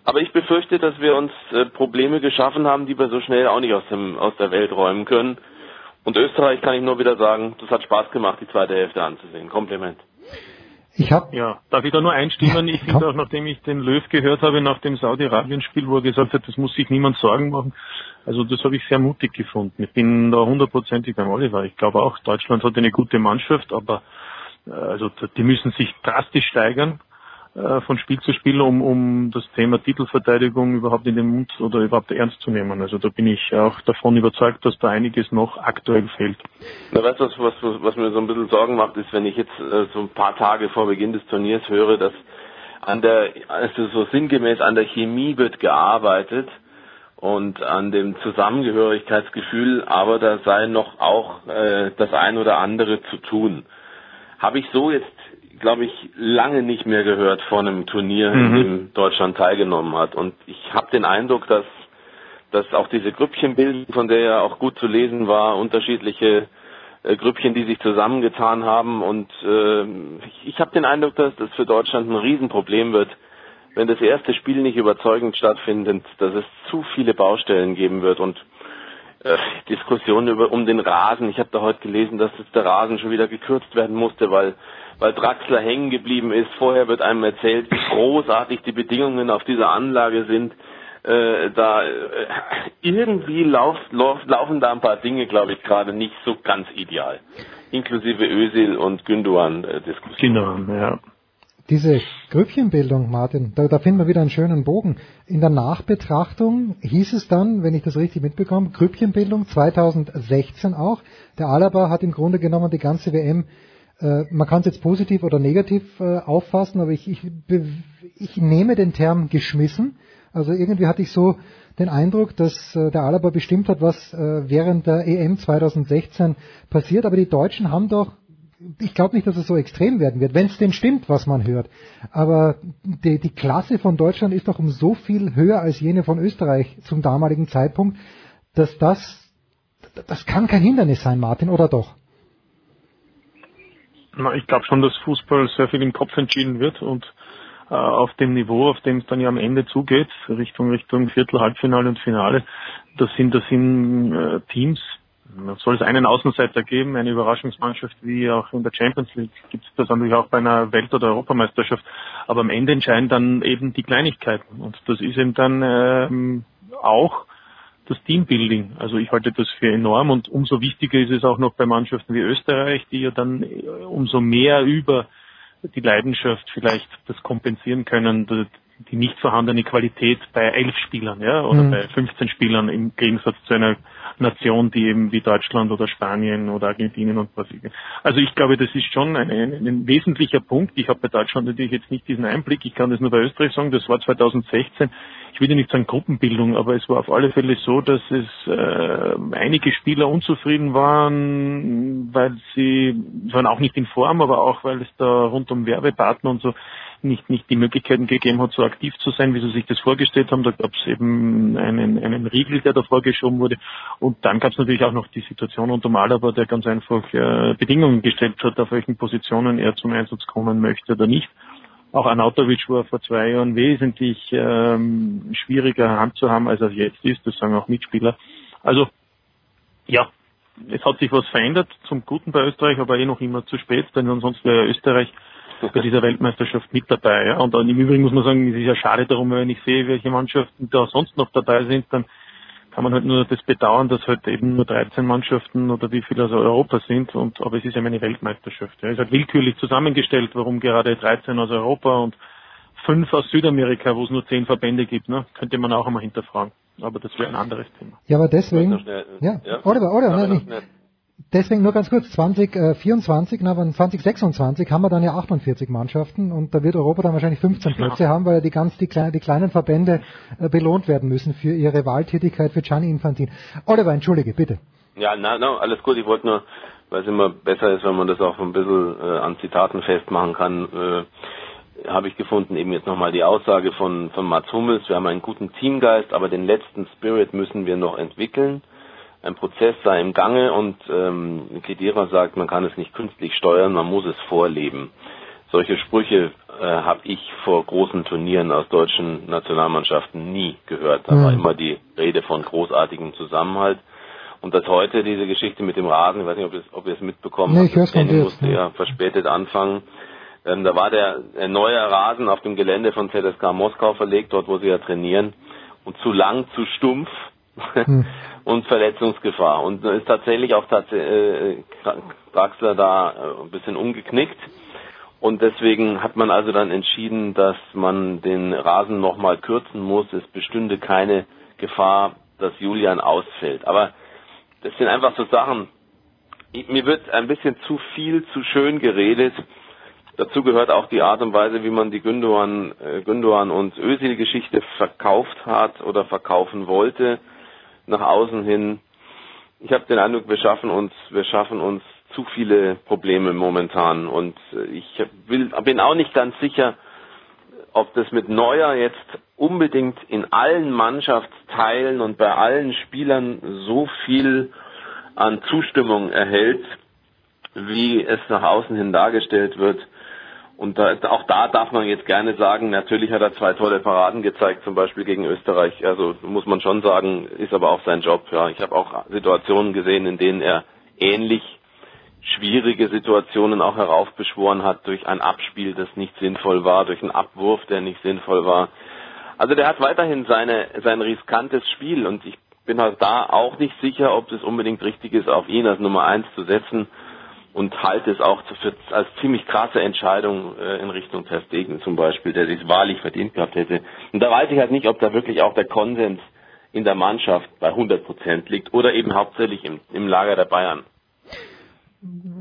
Aber ich befürchte, dass wir uns äh, Probleme geschaffen haben, die wir so schnell auch nicht aus, dem, aus der Welt räumen können. Und Österreich kann ich nur wieder sagen, das hat Spaß gemacht, die zweite Hälfte anzusehen. Kompliment. Ich hab Ja, darf ich da nur einstimmen? Ich finde auch, nachdem ich den Löw gehört habe nach dem Saudi-Arabien-Spiel, wo er gesagt hat, das muss sich niemand Sorgen machen. Also das habe ich sehr mutig gefunden. Ich bin da hundertprozentig beim Oliver. Ich glaube auch, Deutschland hat eine gute Mannschaft, aber äh, also die müssen sich drastisch steigern äh, von Spiel zu Spiel, um, um das Thema Titelverteidigung überhaupt in den Mund oder überhaupt ernst zu nehmen. Also da bin ich auch davon überzeugt, dass da einiges noch aktuell fehlt. Na, weißt du, was, was, was mir so ein bisschen Sorgen macht, ist, wenn ich jetzt äh, so ein paar Tage vor Beginn des Turniers höre, dass an der, also so sinngemäß an der Chemie wird gearbeitet und an dem Zusammengehörigkeitsgefühl, aber da sei noch auch äh, das ein oder andere zu tun. Habe ich so jetzt, glaube ich, lange nicht mehr gehört von einem Turnier, in Mhm. dem Deutschland teilgenommen hat. Und ich habe den Eindruck, dass dass auch diese Grüppchenbildung, von der ja auch gut zu lesen war, unterschiedliche äh, Grüppchen, die sich zusammengetan haben. Und äh, ich, ich habe den Eindruck, dass das für Deutschland ein Riesenproblem wird, wenn das erste Spiel nicht überzeugend stattfindet, dass es zu viele Baustellen geben wird und äh, Diskussionen über um den Rasen. Ich habe da heute gelesen, dass jetzt der Rasen schon wieder gekürzt werden musste, weil weil Draxler hängen geblieben ist. Vorher wird einem erzählt, wie großartig die Bedingungen auf dieser Anlage sind. Äh, da äh, irgendwie lauf, lauf, laufen da ein paar Dinge, glaube ich, gerade nicht so ganz ideal. Inklusive Özil und Gündogan äh, Diskussion. Genau, ja. Diese Grüppchenbildung, Martin, da, da finden wir wieder einen schönen Bogen. In der Nachbetrachtung hieß es dann, wenn ich das richtig mitbekomme, Grüppchenbildung 2016 auch. Der Alaba hat im Grunde genommen die ganze WM, äh, man kann es jetzt positiv oder negativ äh, auffassen, aber ich, ich, ich nehme den Term geschmissen. Also irgendwie hatte ich so den Eindruck, dass äh, der Alaba bestimmt hat, was äh, während der EM 2016 passiert. Aber die Deutschen haben doch ich glaube nicht, dass es so extrem werden wird, wenn es denn stimmt, was man hört. Aber die, die Klasse von Deutschland ist doch um so viel höher als jene von Österreich zum damaligen Zeitpunkt, dass das, das kann kein Hindernis sein, Martin, oder doch? Ich glaube schon, dass Fußball sehr viel im Kopf entschieden wird und äh, auf dem Niveau, auf dem es dann ja am Ende zugeht, Richtung Richtung Viertel, Halbfinale und Finale, das sind das sind äh, Teams, soll es einen Außenseiter geben, eine Überraschungsmannschaft wie auch in der Champions League, gibt es das natürlich auch bei einer Welt- oder Europameisterschaft. Aber am Ende entscheiden dann eben die Kleinigkeiten. Und das ist eben dann ähm, auch das Teambuilding. Also ich halte das für enorm und umso wichtiger ist es auch noch bei Mannschaften wie Österreich, die ja dann äh, umso mehr über die Leidenschaft vielleicht das kompensieren können, die nicht vorhandene Qualität bei elf Spielern, ja, oder mhm. bei 15 Spielern im Gegensatz zu einer Nation, die eben wie Deutschland oder Spanien oder Argentinien und Brasilien. Also ich glaube, das ist schon ein, ein, ein wesentlicher Punkt. Ich habe bei Deutschland natürlich jetzt nicht diesen Einblick. Ich kann das nur bei Österreich sagen. Das war 2016. Ich würde nicht sagen Gruppenbildung, aber es war auf alle Fälle so, dass es äh, einige Spieler unzufrieden waren, weil sie waren auch nicht in Form, aber auch weil es da rund um Werbepartner und so nicht, nicht die Möglichkeiten gegeben hat, so aktiv zu sein, wie sie sich das vorgestellt haben. Da gab es eben einen, einen Riegel, der da vorgeschoben wurde. Und dann gab es natürlich auch noch die Situation unter Malaba, der ganz einfach äh, Bedingungen gestellt hat, auf welchen Positionen er zum Einsatz kommen möchte oder nicht. Auch Anautovic war vor zwei Jahren wesentlich ähm, schwieriger Hand zu haben, als er jetzt ist. Das sagen auch Mitspieler. Also, ja, es hat sich was verändert zum Guten bei Österreich, aber eh noch immer zu spät, denn ansonsten wäre Österreich bei dieser Weltmeisterschaft mit dabei. Ja. Und dann im Übrigen muss man sagen, es ist ja schade darum, wenn ich sehe, welche Mannschaften da sonst noch dabei sind, dann kann man halt nur das bedauern, dass halt eben nur 13 Mannschaften oder wie viele aus Europa sind. Und aber es ist ja eine Weltmeisterschaft. Ja. Es ist halt willkürlich zusammengestellt, warum gerade 13 aus Europa und fünf aus Südamerika, wo es nur zehn Verbände gibt, ne? könnte man auch einmal hinterfragen. Aber das wäre ein anderes Thema. Ja, aber deswegen. Ja, ja. Oliver, Oliver, nein, Deswegen nur ganz kurz, 2024, na, 2026 haben wir dann ja 48 Mannschaften und da wird Europa dann wahrscheinlich 15 Plätze ja. haben, weil ja die ganz die, kleinen, die kleinen Verbände äh, belohnt werden müssen für ihre Wahltätigkeit für Gianni Infantino. Oliver, entschuldige, bitte. Ja, na, na, alles gut. Ich wollte nur, weil es immer besser ist, wenn man das auch ein bisschen äh, an Zitaten festmachen kann, äh, habe ich gefunden, eben jetzt nochmal die Aussage von, von Mats Hummels, wir haben einen guten Teamgeist, aber den letzten Spirit müssen wir noch entwickeln ein Prozess sei im Gange und ähm, Kedira sagt, man kann es nicht künstlich steuern, man muss es vorleben. Solche Sprüche äh, habe ich vor großen Turnieren aus deutschen Nationalmannschaften nie gehört. Da war mhm. immer die Rede von großartigem Zusammenhalt. Und dass heute diese Geschichte mit dem Rasen, ich weiß nicht, ob, es, ob ihr es mitbekommen nee, habt, Danny musste ja verspätet anfangen. Ähm, da war der, der neue Rasen auf dem Gelände von ZSK Moskau verlegt, dort wo sie ja trainieren. Und zu lang, zu stumpf. Hm. und Verletzungsgefahr. Und ist tatsächlich auch tats äh, Draxler da äh, ein bisschen umgeknickt. Und deswegen hat man also dann entschieden, dass man den Rasen nochmal kürzen muss. Es bestünde keine Gefahr, dass Julian ausfällt. Aber das sind einfach so Sachen, mir wird ein bisschen zu viel, zu schön geredet. Dazu gehört auch die Art und Weise, wie man die Gündogan, äh, Gündogan und Özil-Geschichte verkauft hat oder verkaufen wollte nach außen hin. Ich habe den Eindruck, wir schaffen uns, wir schaffen uns zu viele Probleme momentan und äh, ich will, bin auch nicht ganz sicher, ob das mit Neuer jetzt unbedingt in allen Mannschaftsteilen und bei allen Spielern so viel an Zustimmung erhält, wie es nach außen hin dargestellt wird. Und da, auch da darf man jetzt gerne sagen, natürlich hat er zwei tolle Paraden gezeigt, zum Beispiel gegen Österreich. Also muss man schon sagen, ist aber auch sein Job. Ja, ich habe auch Situationen gesehen, in denen er ähnlich schwierige Situationen auch heraufbeschworen hat durch ein Abspiel, das nicht sinnvoll war, durch einen Abwurf, der nicht sinnvoll war. Also der hat weiterhin seine, sein riskantes Spiel und ich bin halt da auch nicht sicher, ob es unbedingt richtig ist, auf ihn als Nummer eins zu setzen und halte es auch für, als ziemlich krasse Entscheidung äh, in Richtung Ter Stegen zum Beispiel, der sich wahrlich verdient gehabt hätte. Und da weiß ich halt nicht, ob da wirklich auch der Konsens in der Mannschaft bei 100 Prozent liegt oder eben hauptsächlich im, im Lager der Bayern.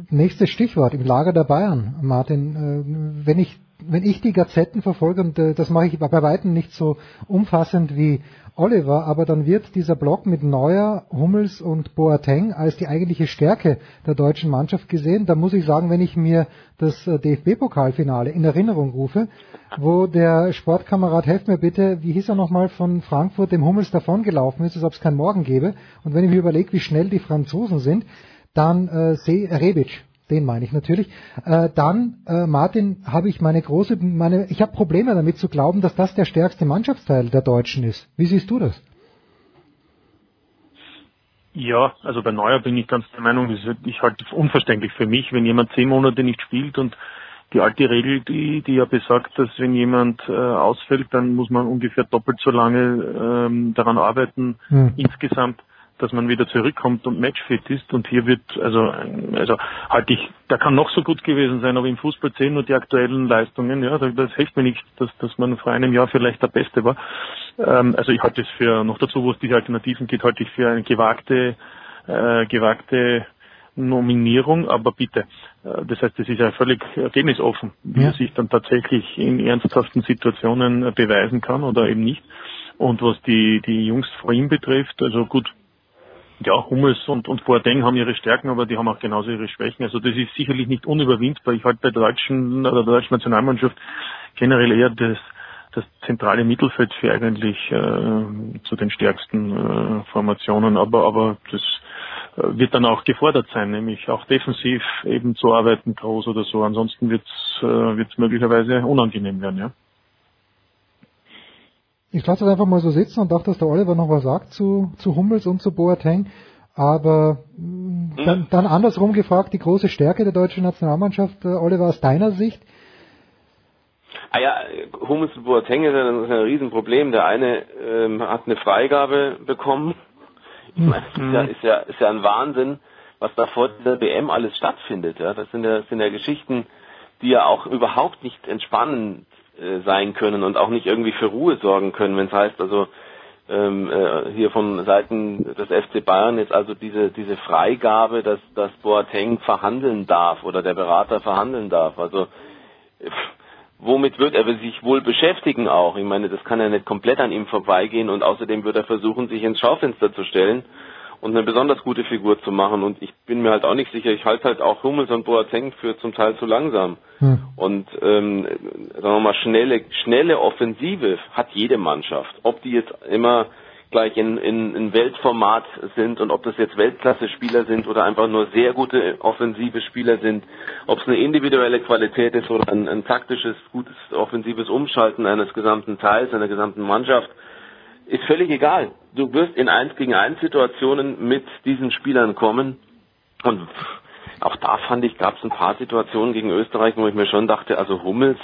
Nächstes Stichwort im Lager der Bayern, Martin. Äh, wenn ich wenn ich die Gazetten verfolge, und äh, das mache ich bei weitem nicht so umfassend wie Oliver, aber dann wird dieser Block mit Neuer, Hummels und Boateng als die eigentliche Stärke der deutschen Mannschaft gesehen. Da muss ich sagen, wenn ich mir das äh, DFB-Pokalfinale in Erinnerung rufe, wo der Sportkamerad, helft mir bitte, wie hieß er nochmal, von Frankfurt dem Hummels davongelaufen ist, als ob es keinen Morgen gäbe. Und wenn ich mir überlege, wie schnell die Franzosen sind, dann äh, Rebic, den meine ich natürlich. Äh, dann, äh, Martin, habe ich meine große, meine, ich habe Probleme damit zu glauben, dass das der stärkste Mannschaftsteil der Deutschen ist. Wie siehst du das? Ja, also bei Neuer bin ich ganz der Meinung, das ist halt unverständlich für mich, wenn jemand zehn Monate nicht spielt und die alte Regel, die, die ja besagt, dass wenn jemand äh, ausfällt, dann muss man ungefähr doppelt so lange ähm, daran arbeiten, hm. insgesamt dass man wieder zurückkommt und matchfit ist. Und hier wird, also, also halte ich, der kann noch so gut gewesen sein, aber im Fußball zählen nur die aktuellen Leistungen. Ja, das hilft mir nicht, dass, dass man vor einem Jahr vielleicht der Beste war. Ähm, also ich halte es für, noch dazu, wo es diese Alternativen geht, halte ich für eine gewagte, äh, gewagte Nominierung, aber bitte. Äh, das heißt, es ist ja völlig ergebnisoffen, wie ja. er sich dann tatsächlich in ernsthaften Situationen beweisen kann oder eben nicht. Und was die, die Jungs vor ihm betrifft, also gut, ja, Hummels und, und Boateng haben ihre Stärken, aber die haben auch genauso ihre Schwächen. Also das ist sicherlich nicht unüberwindbar. Ich halte bei der deutschen oder der deutschen Nationalmannschaft generell eher das, das zentrale Mittelfeld für eigentlich äh, zu den stärksten äh, Formationen, aber, aber das äh, wird dann auch gefordert sein, nämlich auch defensiv eben zu arbeiten, groß oder so. Ansonsten wird es äh, wird's möglicherweise unangenehm werden, ja. Ich lasse es einfach mal so sitzen und dachte, dass der Oliver noch was sagt zu, zu Hummels und zu Boateng. Aber mhm. dann, dann andersrum gefragt, die große Stärke der deutschen Nationalmannschaft, äh, Oliver, aus deiner Sicht? Ah ja, Hummels und Boateng ist ein, ist ein Riesenproblem. Der eine ähm, hat eine Freigabe bekommen. Ich meine, mhm. ist, ja, ist, ja, ist ja ein Wahnsinn, was da vor der BM alles stattfindet. Ja? Das sind ja, sind ja Geschichten, die ja auch überhaupt nicht entspannend äh, sein können und auch nicht irgendwie für Ruhe sorgen können, wenn es heißt, also ähm, äh, hier von Seiten des FC Bayern jetzt also diese diese Freigabe, dass dass Boateng verhandeln darf oder der Berater verhandeln darf. Also äh, womit wird er sich wohl beschäftigen auch? Ich meine, das kann ja nicht komplett an ihm vorbeigehen und außerdem wird er versuchen, sich ins Schaufenster zu stellen und eine besonders gute Figur zu machen. Und ich bin mir halt auch nicht sicher, ich halte halt auch Hummels und Boateng für zum Teil zu langsam. Hm. Und ähm, sagen wir mal, schnelle, schnelle Offensive hat jede Mannschaft. Ob die jetzt immer gleich in, in, in Weltformat sind und ob das jetzt Weltklasse-Spieler sind oder einfach nur sehr gute offensive Spieler sind, ob es eine individuelle Qualität ist oder ein, ein taktisches, gutes offensives Umschalten eines gesamten Teils, einer gesamten Mannschaft, ist völlig egal. Du wirst in 1 gegen 1 Situationen mit diesen Spielern kommen und auch da fand ich, gab es ein paar Situationen gegen Österreich, wo ich mir schon dachte, also Hummels,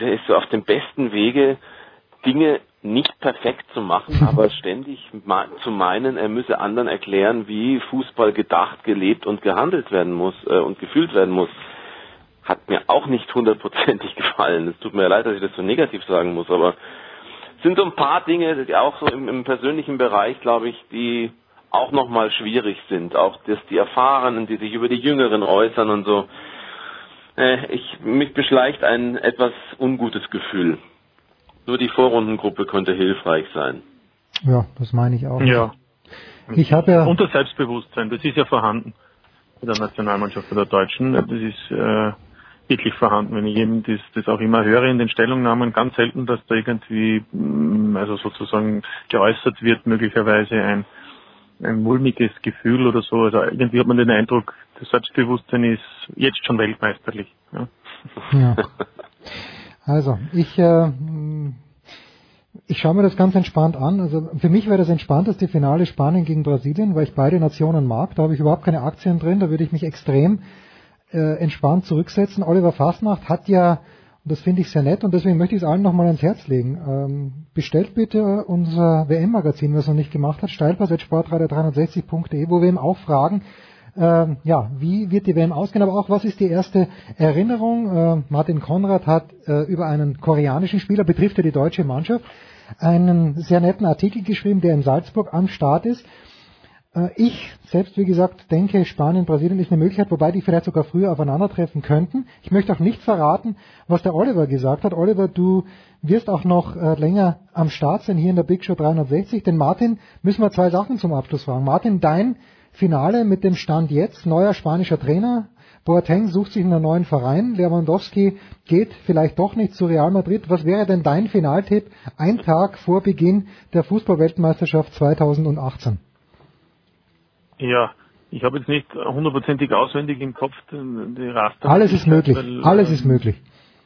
der ist so auf dem besten Wege, Dinge nicht perfekt zu machen, aber ständig zu meinen, er müsse anderen erklären, wie Fußball gedacht, gelebt und gehandelt werden muss äh, und gefühlt werden muss. Hat mir auch nicht hundertprozentig gefallen. Es tut mir leid, dass ich das so negativ sagen muss, aber sind so ein paar Dinge, die auch so im, im persönlichen Bereich, glaube ich, die auch nochmal schwierig sind. Auch dass die Erfahrenen, die sich über die Jüngeren äußern und so. Äh, ich, mich beschleicht ein etwas ungutes Gefühl. Nur die Vorrundengruppe könnte hilfreich sein. Ja, das meine ich auch. Ja. Ich habe ja. Und das Selbstbewusstsein, das ist ja vorhanden in der Nationalmannschaft der Deutschen. Das ist äh, wirklich vorhanden. Wenn ich eben das, das auch immer höre in den Stellungnahmen, ganz selten, dass da irgendwie, mm, also sozusagen geäußert wird, möglicherweise ein, ein mulmiges Gefühl oder so. Also irgendwie hat man den Eindruck, das Selbstbewusstsein ist jetzt schon weltmeisterlich. Ja. ja. Also, ich, äh, ich schaue mir das ganz entspannt an. Also für mich wäre das entspannteste Finale Spanien gegen Brasilien, weil ich beide Nationen mag. Da habe ich überhaupt keine Aktien drin. Da würde ich mich extrem äh, entspannt zurücksetzen. Oliver Fasnacht hat ja, und das finde ich sehr nett und deswegen möchte ich es allen nochmal ans Herz legen, ähm, bestellt bitte unser WM-Magazin, was er noch nicht gemacht hat, steilpass.sportradio360.de, wo wir ihm auch fragen, äh, ja, wie wird die WM ausgehen, aber auch was ist die erste Erinnerung? Äh, Martin Konrad hat äh, über einen koreanischen Spieler, betrifft ja die deutsche Mannschaft, einen sehr netten Artikel geschrieben, der in Salzburg am Start ist. Äh, ich selbst, wie gesagt, denke, Spanien, Brasilien ist eine Möglichkeit, wobei die vielleicht sogar früher aufeinandertreffen könnten. Ich möchte auch nicht verraten, was der Oliver gesagt hat. Oliver, du wirst auch noch äh, länger am Start sein hier in der Big Show 360. Denn Martin, müssen wir zwei Sachen zum Abschluss fragen. Martin, dein Finale mit dem Stand jetzt, neuer spanischer Trainer. Boateng sucht sich einen neuen Verein. Lewandowski geht vielleicht doch nicht zu Real Madrid. Was wäre denn dein Finaltipp ein Tag vor Beginn der Fußballweltmeisterschaft 2018? Ja, ich habe jetzt nicht hundertprozentig auswendig im Kopf die Raster. Alles ist möglich. Weil, Alles äh, ist möglich.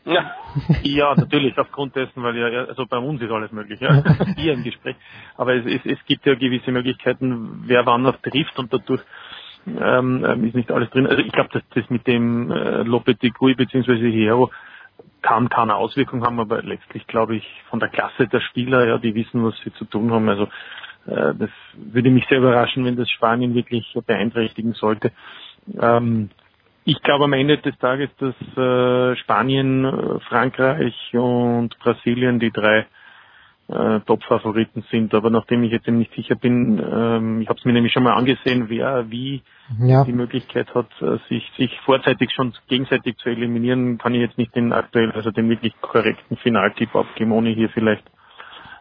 Ja. ja, natürlich, aufgrund dessen, weil ja, also bei uns ist alles möglich, ja. Hier im Gespräch. Aber es, es, es gibt ja gewisse Möglichkeiten, wer wann was trifft und dadurch ähm, ähm, ist nicht alles drin. Also ich glaube, dass das mit dem äh, Lopetegui bzw. Hero kann keine Auswirkung haben, aber letztlich glaube ich von der Klasse der Spieler, ja, die wissen, was sie zu tun haben. Also das würde mich sehr überraschen, wenn das Spanien wirklich beeinträchtigen sollte. Ähm, ich glaube am Ende des Tages, dass äh, Spanien, äh, Frankreich und Brasilien die drei äh, Top-Favoriten sind. Aber nachdem ich jetzt eben nicht sicher bin, ähm, ich habe es mir nämlich schon mal angesehen, wer wie Ja. die Möglichkeit hat, äh, sich, sich vorzeitig schon gegenseitig zu eliminieren, kann ich jetzt nicht den aktuell, also den wirklich korrekten Finaltipp abgeben, ohne hier vielleicht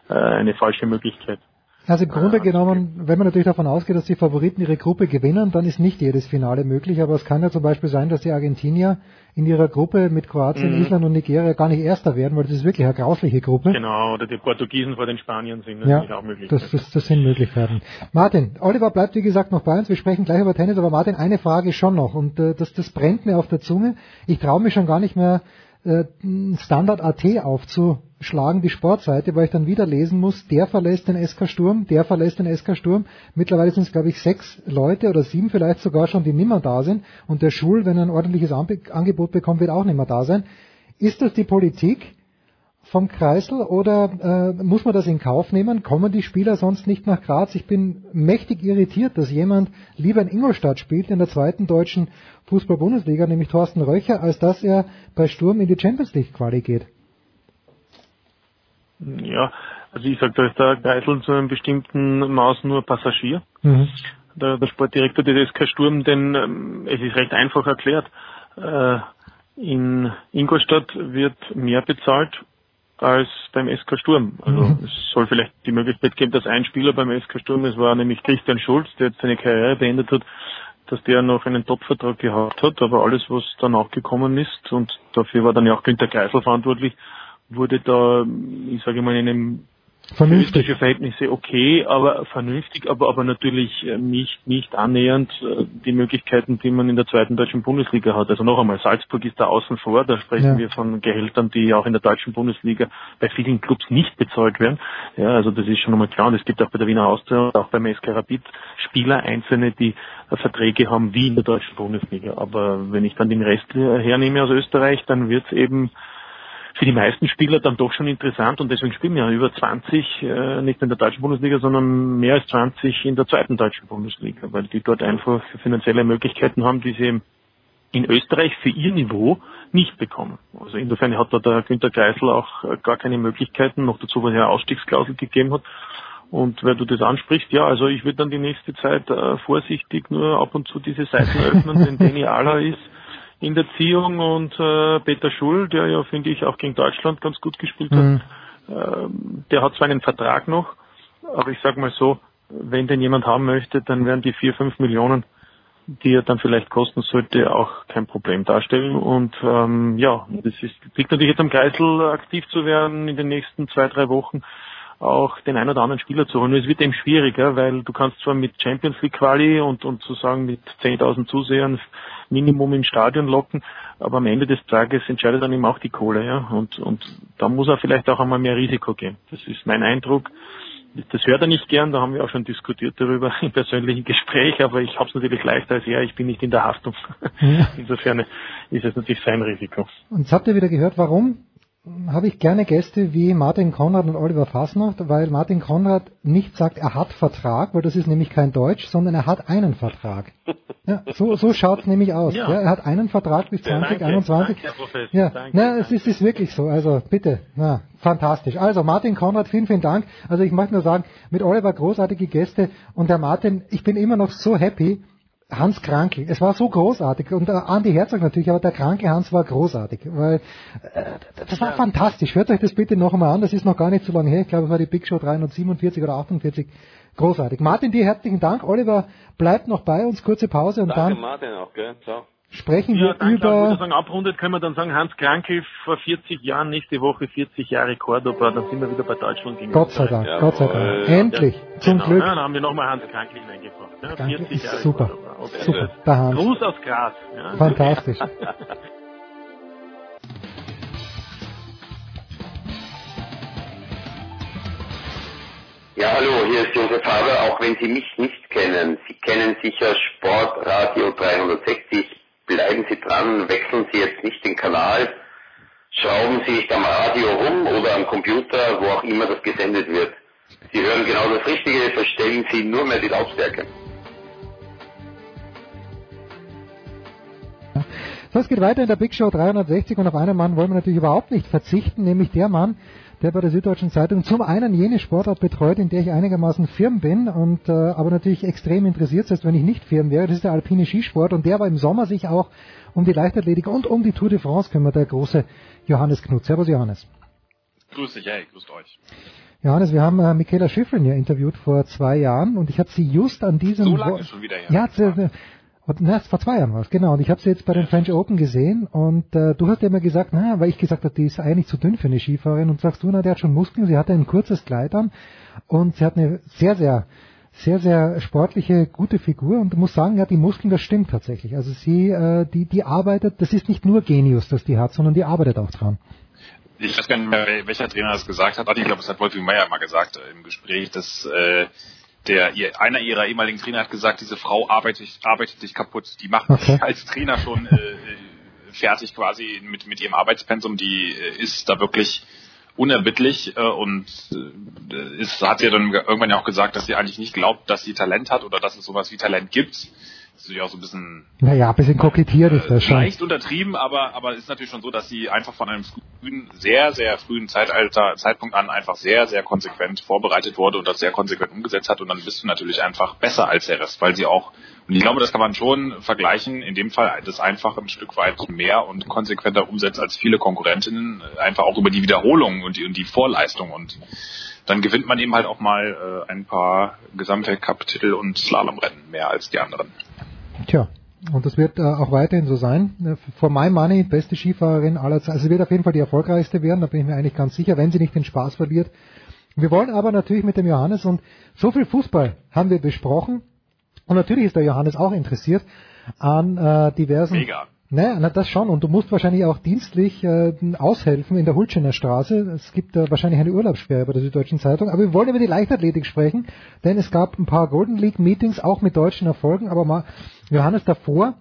äh, eine falsche Möglichkeit. Also im Grunde genommen, wenn man natürlich davon ausgeht, dass die Favoriten ihre Gruppe gewinnen, dann ist nicht jedes Finale möglich. Aber es kann ja zum Beispiel sein, dass die Argentinier in ihrer Gruppe mit Kroatien, Mhm. Island und Nigeria gar nicht Erster werden, weil das ist wirklich eine grausliche Gruppe. Genau, oder die Portugiesen vor den Spaniern sind Ja, natürlich auch möglich. das, das, das sind Möglichkeiten. Martin, Oliver bleibt wie gesagt noch bei uns. Wir sprechen gleich über Tennis, aber Martin, eine Frage schon noch und äh, das, das brennt mir auf der Zunge. Ich traue mich schon gar nicht mehr äh, Standard.at aufzuschlagen, die Sportseite, weil ich dann wieder lesen muss, der verlässt den SK Sturm, der verlässt den SK Sturm. Mittlerweile sind es, glaube ich, sechs Leute oder sieben vielleicht sogar schon, die nimmer da sind. Und der Schul, wenn er ein ordentliches Angebot bekommt, wird auch nimmer da sein. Ist das die Politik? vom Kreisel oder äh, muss man das in Kauf nehmen? Kommen die Spieler sonst nicht nach Graz? Ich bin mächtig irritiert, dass jemand lieber in Ingolstadt spielt, in der zweiten deutschen Fußball-Bundesliga, nämlich Thorsten Röcher, als dass er bei Sturm in die Champions League Quali geht. Ja, also ich sage, da ist der Geisel zu einem bestimmten Maß nur Passagier. Der, der Sportdirektor des SK Sturm, denn ähm, es ist recht einfach erklärt. Äh, in Ingolstadt wird mehr bezahlt als beim SK Sturm. Also es soll vielleicht die Möglichkeit geben, dass ein Spieler beim SK Sturm, es war nämlich Christian Schulz, der jetzt seine Karriere beendet hat, dass der noch einen Top-Vertrag gehabt hat, aber alles, was danach gekommen ist, und dafür war dann ja auch Günter Kreisel verantwortlich, wurde da, ich sage mal, in einem Vernünftig. für Verhältnisse okay, aber vernünftig, aber aber natürlich äh, nicht nicht annähernd äh, die Möglichkeiten, die man in der zweiten deutschen Bundesliga hat. Also noch einmal, Salzburg ist da außen vor, da sprechen Ja. wir von Gehältern, die auch in der deutschen Bundesliga bei vielen Clubs nicht bezahlt werden. Ja, also das ist schon einmal klar und es gibt auch bei der Wiener Austria und auch beim SK Rapid Spieler einzelne, die äh, Verträge haben wie in der deutschen Bundesliga. Aber wenn ich dann den Rest hernehme aus Österreich, dann wird es eben für die meisten Spieler dann doch schon interessant und deswegen spielen wir ja über 20, äh, nicht in der deutschen Bundesliga, sondern mehr als 20 in der zweiten deutschen Bundesliga, weil die dort einfach finanzielle Möglichkeiten haben, die sie in Österreich für ihr Niveau nicht bekommen. Also insofern hat da der Günter Kreisel auch äh, gar keine Möglichkeiten, noch dazu, weil er eine Ausstiegsklausel gegeben hat. Und weil du das ansprichst, ja, also ich würde dann die nächste Zeit äh, vorsichtig nur ab und zu diese Seiten öffnen, denn Danny Aller ist in der Ziehung und äh, Peter Schul, der ja, finde ich, auch gegen Deutschland ganz gut gespielt hat, ähm, der hat zwar einen Vertrag noch, aber ich sag mal so, wenn den jemand haben möchte, dann werden die vier, fünf Millionen, die er dann vielleicht kosten sollte, auch kein Problem darstellen. Und ähm, ja, das ist, liegt natürlich jetzt am Kreisel, aktiv zu werden in den nächsten zwei, drei Wochen auch den ein oder anderen Spieler zu holen. Es wird eben schwieriger, weil du kannst zwar mit Champions League Quali und, und sozusagen mit 10.000 Zusehern Minimum im Stadion locken, aber am Ende des Tages entscheidet dann eben auch die Kohle, ja. Und, und da muss er vielleicht auch einmal mehr Risiko gehen. Das ist mein Eindruck. Das hört er nicht gern, da haben wir auch schon diskutiert darüber im persönlichen Gespräch, aber ich habe es natürlich leichter als er, ich bin nicht in der Haftung. Ja. Insofern ist es natürlich sein Risiko. Und jetzt habt ihr wieder gehört, warum habe ich gerne Gäste wie Martin Konrad und Oliver Fasnacht, weil Martin Konrad nicht sagt, er hat Vertrag, weil das ist nämlich kein Deutsch, sondern er hat einen Vertrag. Ja, so so schaut's nämlich aus. Ja. Ja. er hat einen Vertrag bis Danke, 2021. danke, Professor, ja, danke, na, es ist, ist wirklich so. Also bitte, na, fantastisch. Also Martin Konrad, vielen, vielen Dank. Also ich möchte nur sagen, mit Oliver großartige Gäste und der Martin, ich bin immer noch so happy, Hans Krankel, es war so großartig und äh, Andi Herzog natürlich, aber der kranke Hans war großartig, weil äh, das war fantastisch. Hört euch das bitte noch einmal an, das ist noch gar nicht so lange her. Ich glaube, es war die Big Show 347 oder 48. Großartig. Martin, dir herzlichen Dank. Oliver bleibt noch bei uns, kurze Pause und Danke dann Martin auch, gell? Ciao. Sprechen Ja, wir danke. Über sagen, abrundet können wir dann sagen, Hans Kranke vor 40 Jahren, nächste Woche 40 Jahre Cordoba, dann sind wir wieder bei Deutschland gegen Gott sei Dank, Gott sei Dank. Endlich, zum genau, Glück. Ja, dann haben wir nochmal Hans Kranke hineingebracht. Ja, 40 ist Jahre super. Okay. Super, der Hans. Gruß aus Graz. Ja. Fantastisch. Ja, hallo, hier ist Josef Haber, auch wenn Sie mich nicht kennen. Sie kennen sicher Sportradio 360. Bleiben Sie dran, wechseln Sie jetzt nicht den Kanal, schrauben Sie nicht am Radio rum oder am Computer, wo auch immer das gesendet wird. Sie hören genau das Richtige, verstellen Sie nur mehr die Lautstärke. So, es geht weiter in der Big Show 360 und auf einen Mann wollen wir natürlich überhaupt nicht verzichten, nämlich der Mann, der bei der Süddeutschen Zeitung zum einen jene Sportart betreut, in der ich einigermaßen firm bin und äh, aber natürlich extrem interessiert, selbst wenn ich nicht firm wäre, das ist der alpine Skisport und der war im Sommer sich auch um die Leichtathletik und um die Tour de France kümmert, der große Johannes Knut. Servus Johannes. Grüß dich, hey, grüßt euch. Johannes, wir haben äh, Michaela Schifrin ja interviewt vor zwei Jahren und ich habe sie just an diesem So lange Wo- schon wieder. Ja, und, na, vor zwei Jahren war es, genau. Und ich habe sie jetzt bei den French Open gesehen und äh, du hast ja immer gesagt, na, weil ich gesagt habe, die ist eigentlich zu dünn für eine Skifahrerin und sagst du, na, der hat schon Muskeln, sie hatte ein kurzes Kleid an und sie hat eine sehr, sehr, sehr, sehr sportliche, gute Figur und du musst sagen, ja, die Muskeln, das stimmt tatsächlich. Also sie, äh, die, die arbeitet, das ist nicht nur Genius, das die hat, sondern die arbeitet auch dran. Ich weiß gar nicht mehr, welcher Trainer das gesagt hat. Ich glaube, es hat Wolfgang Meyer mal gesagt äh, im Gespräch, dass äh, der ihr, einer ihrer ehemaligen Trainer hat gesagt, diese Frau arbeitet, arbeitet sich kaputt. Die macht Okay. sich als Trainer schon äh, äh, fertig quasi mit, mit ihrem Arbeitspensum. Die äh, ist da wirklich unerbittlich äh, und äh, ist, hat sie dann irgendwann ja auch gesagt, dass sie eigentlich nicht glaubt, dass sie Talent hat oder dass es sowas wie Talent gibt. Das ist natürlich auch so ein bisschen Naja, ein bisschen kokettiert ist das schon. leicht untertrieben, aber aber es ist natürlich schon so, dass sie einfach von einem frühen, sehr sehr frühen Zeitalter Zeitpunkt an einfach sehr sehr konsequent vorbereitet wurde und das sehr konsequent umgesetzt hat und dann bist du natürlich einfach besser als der Rest, weil sie auch und ich glaube, das kann man schon vergleichen. In dem Fall das einfach ein Stück weit mehr und konsequenter umsetzt als viele Konkurrentinnen, einfach auch über die Wiederholung und die, und die Vorleistung und dann gewinnt man eben halt auch mal äh, ein paar Gesamtweltcup-Titel und Slalomrennen mehr als die anderen. Tja, und das wird äh, auch weiterhin so sein. Äh, For my money, beste Skifahrerin aller Zeiten. Also sie wird auf jeden Fall die erfolgreichste werden, da bin ich mir eigentlich ganz sicher, wenn sie nicht den Spaß verliert. Wir wollen aber natürlich mit dem Johannes und so viel Fußball haben wir besprochen. Und natürlich ist der Johannes auch interessiert an äh, diversen. Mega. Naja, na das schon. Und du musst wahrscheinlich auch dienstlich äh, aushelfen in der Hulschener Straße. Es gibt äh, wahrscheinlich eine Urlaubssperre bei der Süddeutschen Zeitung. Aber wir wollen über die Leichtathletik sprechen, denn es gab ein paar Golden League Meetings, auch mit deutschen Erfolgen. Aber mal, Johannes, davor,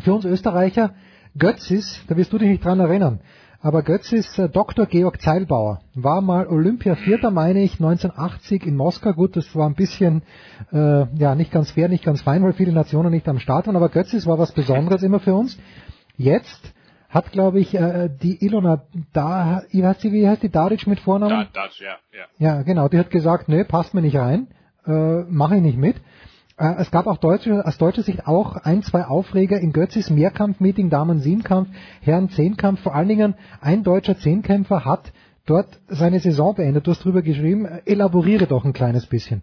für uns Österreicher, Götzis, da wirst du dich nicht dran erinnern. Aber Götzis äh, Dr. Georg Zeilbauer war mal Olympia-Vierter, meine ich, 1980 in Moskau. Gut, das war ein bisschen, äh, ja, nicht ganz fair, nicht ganz fein, weil viele Nationen nicht am Start waren. Aber Götzis war was Besonderes immer für uns. Jetzt hat, glaube ich, äh, die Ilona da, wie heißt die, wie heißt die, Daric mit Vornamen? Da, Dutch, ja, ja. Ja, genau. Die hat gesagt, nee, passt mir nicht rein, äh, mache ich nicht mit. Äh, es gab auch deutsche, aus deutscher Sicht auch ein, zwei Aufreger in Götzis Mehrkampfmeeting, Damen-Siebenkampf, Herren-Zehnkampf. Vor allen Dingen ein deutscher Zehnkämpfer hat dort seine Saison beendet. Du hast drüber geschrieben, äh, elaboriere doch ein kleines bisschen.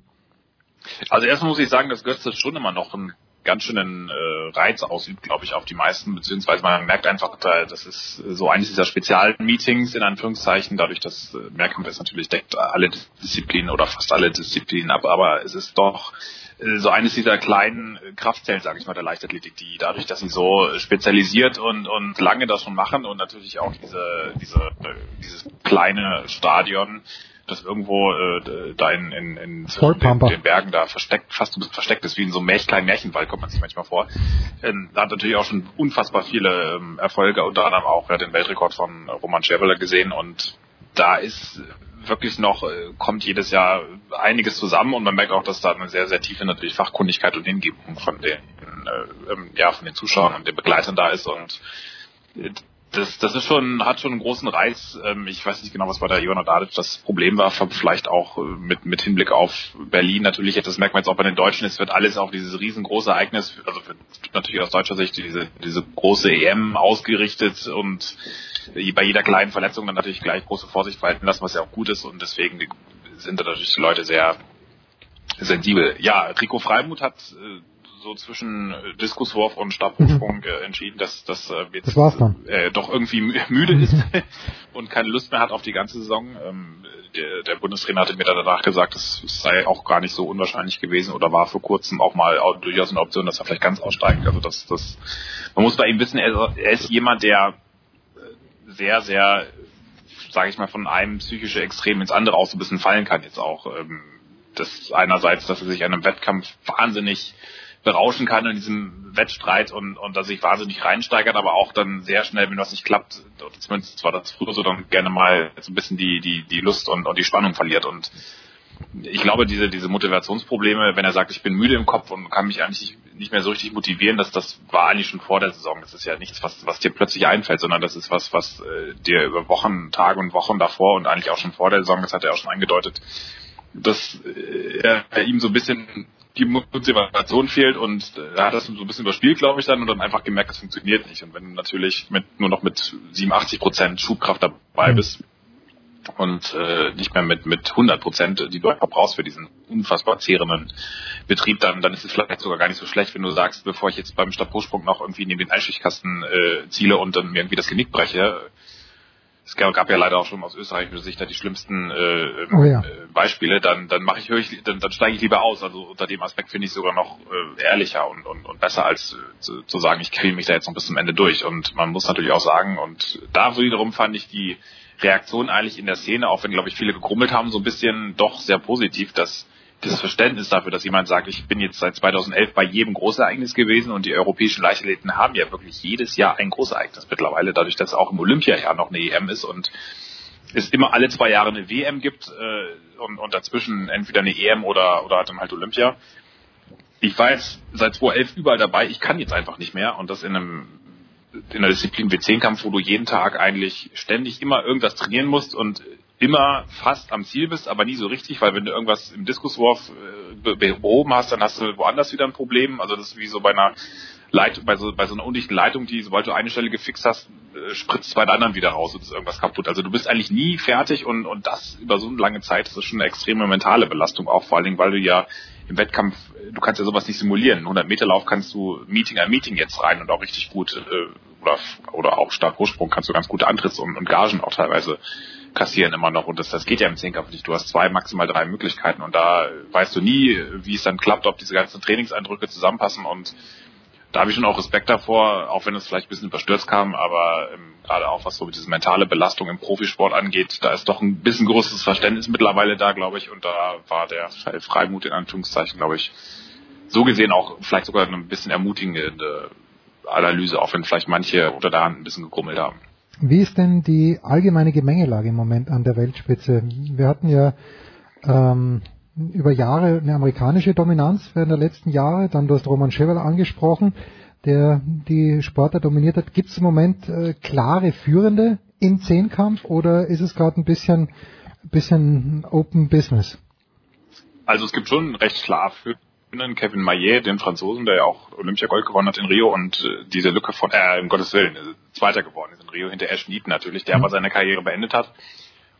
Also erstmal muss ich sagen, dass Götze schon immer noch einen ganz schönen äh, Reiz ausübt, glaube ich, auf die meisten, beziehungsweise man merkt einfach, da, das ist so eines dieser Spezialmeetings in Anführungszeichen, dadurch, dass äh, Mehrkampf ist natürlich deckt alle Disziplinen oder fast alle Disziplinen ab, aber es ist doch so eines dieser kleinen äh, Kraftzellen, sage ich mal, der Leichtathletik, die dadurch, dass sie so spezialisiert und, und lange das schon machen und natürlich auch diese, diese, äh, dieses kleine Stadion das irgendwo äh, da in, in, in den, den Bergen da versteckt, fast ein bisschen versteckt ist, wie in so einem kleinen Märchenwald, kommt man sich manchmal vor. Ähm, da hat natürlich auch schon unfassbar viele ähm, Erfolge, unter anderem auch ja, den Weltrekord von Roman Scherbeler gesehen und da ist wirklich noch, äh, kommt jedes Jahr einiges zusammen und man merkt auch, dass da eine sehr, sehr tiefe natürlich Fachkundigkeit und Hingebung von den, äh, ähm, ja, von den Zuschauern und den Begleitern da ist und äh, das, das ist schon, hat schon einen großen Reiz. Ähm, ich weiß nicht genau, was bei der Ivana Dadic das Problem war, vielleicht auch äh, mit, mit Hinblick auf Berlin natürlich, das merkt man jetzt auch bei den Deutschen, es wird alles auf dieses riesengroße Ereignis, also natürlich aus deutscher Sicht diese, diese große EM ausgerichtet und bei jeder kleinen Verletzung dann natürlich gleich große Vorsicht walten lassen, was ja auch gut ist und deswegen sind da natürlich die Leute sehr sensibel. Ja, Rico Freimuth hat äh, so zwischen äh, Diskuswurf und Stabhochsprung äh, entschieden, dass dass äh, jetzt Das äh, doch irgendwie mü- müde ist und keine Lust mehr hat auf die ganze Saison. Ähm, der, der Bundestrainer hatte mir danach gesagt, es sei auch gar nicht so unwahrscheinlich gewesen oder war vor kurzem auch mal auch durchaus eine Option, dass er vielleicht ganz aussteigt. Also das, das, man muss bei ihm wissen, er, er ist jemand, der äh, sehr, sehr, sage ich mal, von einem psychische Extrem ins andere auch so ein bisschen fallen kann jetzt auch. Ähm, das einerseits, dass er sich an einem Wettkampf wahnsinnig berauschen kann in diesem Wettstreit und, und dass sich wahnsinnig reinsteigert, aber auch dann sehr schnell, wenn was nicht klappt, oder zumindest war das früher so, dann gerne mal so ein bisschen die, die, die Lust und, und die Spannung verliert. Und ich glaube, diese, diese Motivationsprobleme, wenn er sagt, ich bin müde im Kopf und kann mich eigentlich nicht mehr so richtig motivieren, das, das war eigentlich schon vor der Saison. Das ist ja nichts, was, was dir plötzlich einfällt, sondern das ist was, was äh, dir über Wochen, Tage und Wochen davor und eigentlich auch schon vor der Saison, das hat er auch schon angedeutet, dass äh, er ihm so ein bisschen die Motivation fehlt und er hat das so ein bisschen überspielt, glaube ich, dann und dann einfach gemerkt, das funktioniert nicht. Und wenn du natürlich mit nur noch mit 87 Prozent Schubkraft dabei bist und äh, nicht mehr mit mit 100 Prozent, die du einfach brauchst für diesen unfassbar zehrenden Betrieb, dann dann ist es vielleicht sogar gar nicht so schlecht, wenn du sagst, bevor ich jetzt beim Stabhochsprung noch irgendwie neben den Einschichtkasten äh, ziele und dann mir irgendwie das Genick breche, es gab ja leider auch schon aus österreichischer Sicht da die schlimmsten äh, Oh ja. äh, Beispiele, dann dann mache ich ich dann, dann steige ich lieber aus. Also unter dem Aspekt finde ich sogar noch äh, ehrlicher und, und, und besser als äh, zu, zu sagen, ich quäle mich da jetzt noch bis zum Ende durch. Und man muss natürlich auch sagen, und da wiederum fand ich die Reaktion eigentlich in der Szene, auch wenn glaube ich viele gegrummelt haben, so ein bisschen doch sehr positiv, dass das Verständnis dafür, dass jemand sagt, ich bin jetzt seit 2011 bei jedem Großereignis gewesen und die europäischen Leichtathleten haben ja wirklich jedes Jahr ein Großereignis. Mittlerweile, dadurch, dass auch im Olympiajahr noch eine EM ist und es immer alle zwei Jahre eine WM gibt äh, und, und dazwischen entweder eine EM oder, oder dann halt Olympia. Ich war jetzt seit 2011 überall dabei, ich kann jetzt einfach nicht mehr. Und das in einem in der Disziplin W10-Kampf, wo du jeden Tag eigentlich ständig immer irgendwas trainieren musst und immer fast am Ziel bist, aber nie so richtig, weil wenn du irgendwas im Diskuswurf äh, be- behoben hast, dann hast du woanders wieder ein Problem. Also das ist wie so bei einer Leitung, bei so, bei so einer undichten Leitung, die, sobald du eine Stelle gefixt hast, äh, spritzt bei der anderen wieder raus und ist irgendwas kaputt. Also du bist eigentlich nie fertig und, und das über so eine lange Zeit, das ist schon eine extreme mentale Belastung auch, vor allen Dingen, weil du ja im Wettkampf, du kannst ja sowas nicht simulieren. 100 Meter Lauf kannst du Meeting ein Meeting jetzt rein und auch richtig gut, äh, oder, oder auch stark Hochsprung kannst du ganz gute Antritts- und, und Gagen auch teilweise kassieren immer noch. Und das, das geht ja im Zehnkampf nicht. Du hast zwei, maximal drei Möglichkeiten. Und da weißt du nie, wie es dann klappt, ob diese ganzen Trainingseindrücke zusammenpassen. Und da habe ich schon auch Respekt davor, auch wenn es vielleicht ein bisschen überstürzt kam, aber ähm, gerade auch was so diese mentale Belastung im Profisport angeht, da ist doch ein bisschen größeres Verständnis mittlerweile da, glaube ich, und da war der Freimut in Anführungszeichen, glaube ich, so gesehen auch vielleicht sogar eine bisschen ermutigende Analyse, auch wenn vielleicht manche unter der Hand ein bisschen gegrummelt haben. Wie ist denn die allgemeine Gemengelage im Moment an der Weltspitze? Wir hatten ja ähm, über Jahre eine amerikanische Dominanz während der letzten Jahre. Dann du hast Roman Schewerl angesprochen, der die Sportler dominiert hat. Gibt es im Moment äh, klare Führende im Zehnkampf oder ist es gerade ein bisschen, bisschen Open Business? Also es gibt schon recht klar für Kevin Maillet, den Franzosen, der ja auch Olympiagold gewonnen hat in Rio und äh, diese Lücke von, äh, um Gottes Willen, äh, Zweiter geworden ist in Rio hinter Ashton Eaton natürlich, der aber seine Karriere beendet hat.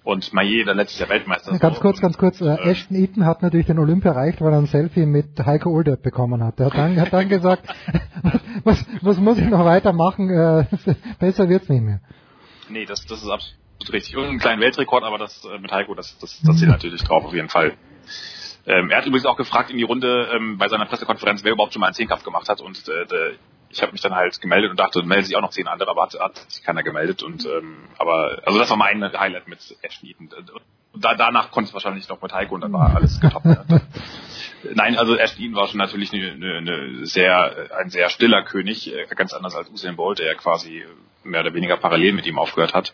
Und Maillet, der letztes Jahr Weltmeister. Ja, ganz kurz, ganz kurz. Äh, Ashton Eaton hat natürlich den Olympia erreicht, weil er ein Selfie mit Heiko Olderb bekommen hat. Er hat dann, hat dann gesagt, was, was muss ich noch weitermachen? Äh, besser wird's nicht mehr. Nee, das, das ist absolut richtig. Und einen kleinen Weltrekord, aber das äh, mit Heiko, das, das, das zählt natürlich drauf auf jeden Fall. Ähm, er hat übrigens auch gefragt in die Runde ähm, bei seiner Pressekonferenz, wer überhaupt schon mal einen Zehnkampf gemacht hat. Und äh, ich habe mich dann halt gemeldet und dachte, melden sich auch noch zehn andere, aber hat, hat sich keiner gemeldet. Und ähm, aber also das war mein Highlight mit Ashton Eaton. Und da, danach konnte es wahrscheinlich noch mit Heiko und dann war alles getoppt. ja. Nein, also Ashton war schon natürlich eine, eine, eine sehr, ein sehr stiller König, äh, ganz anders als Usain Bolt, der ja quasi mehr oder weniger parallel mit ihm aufgehört hat.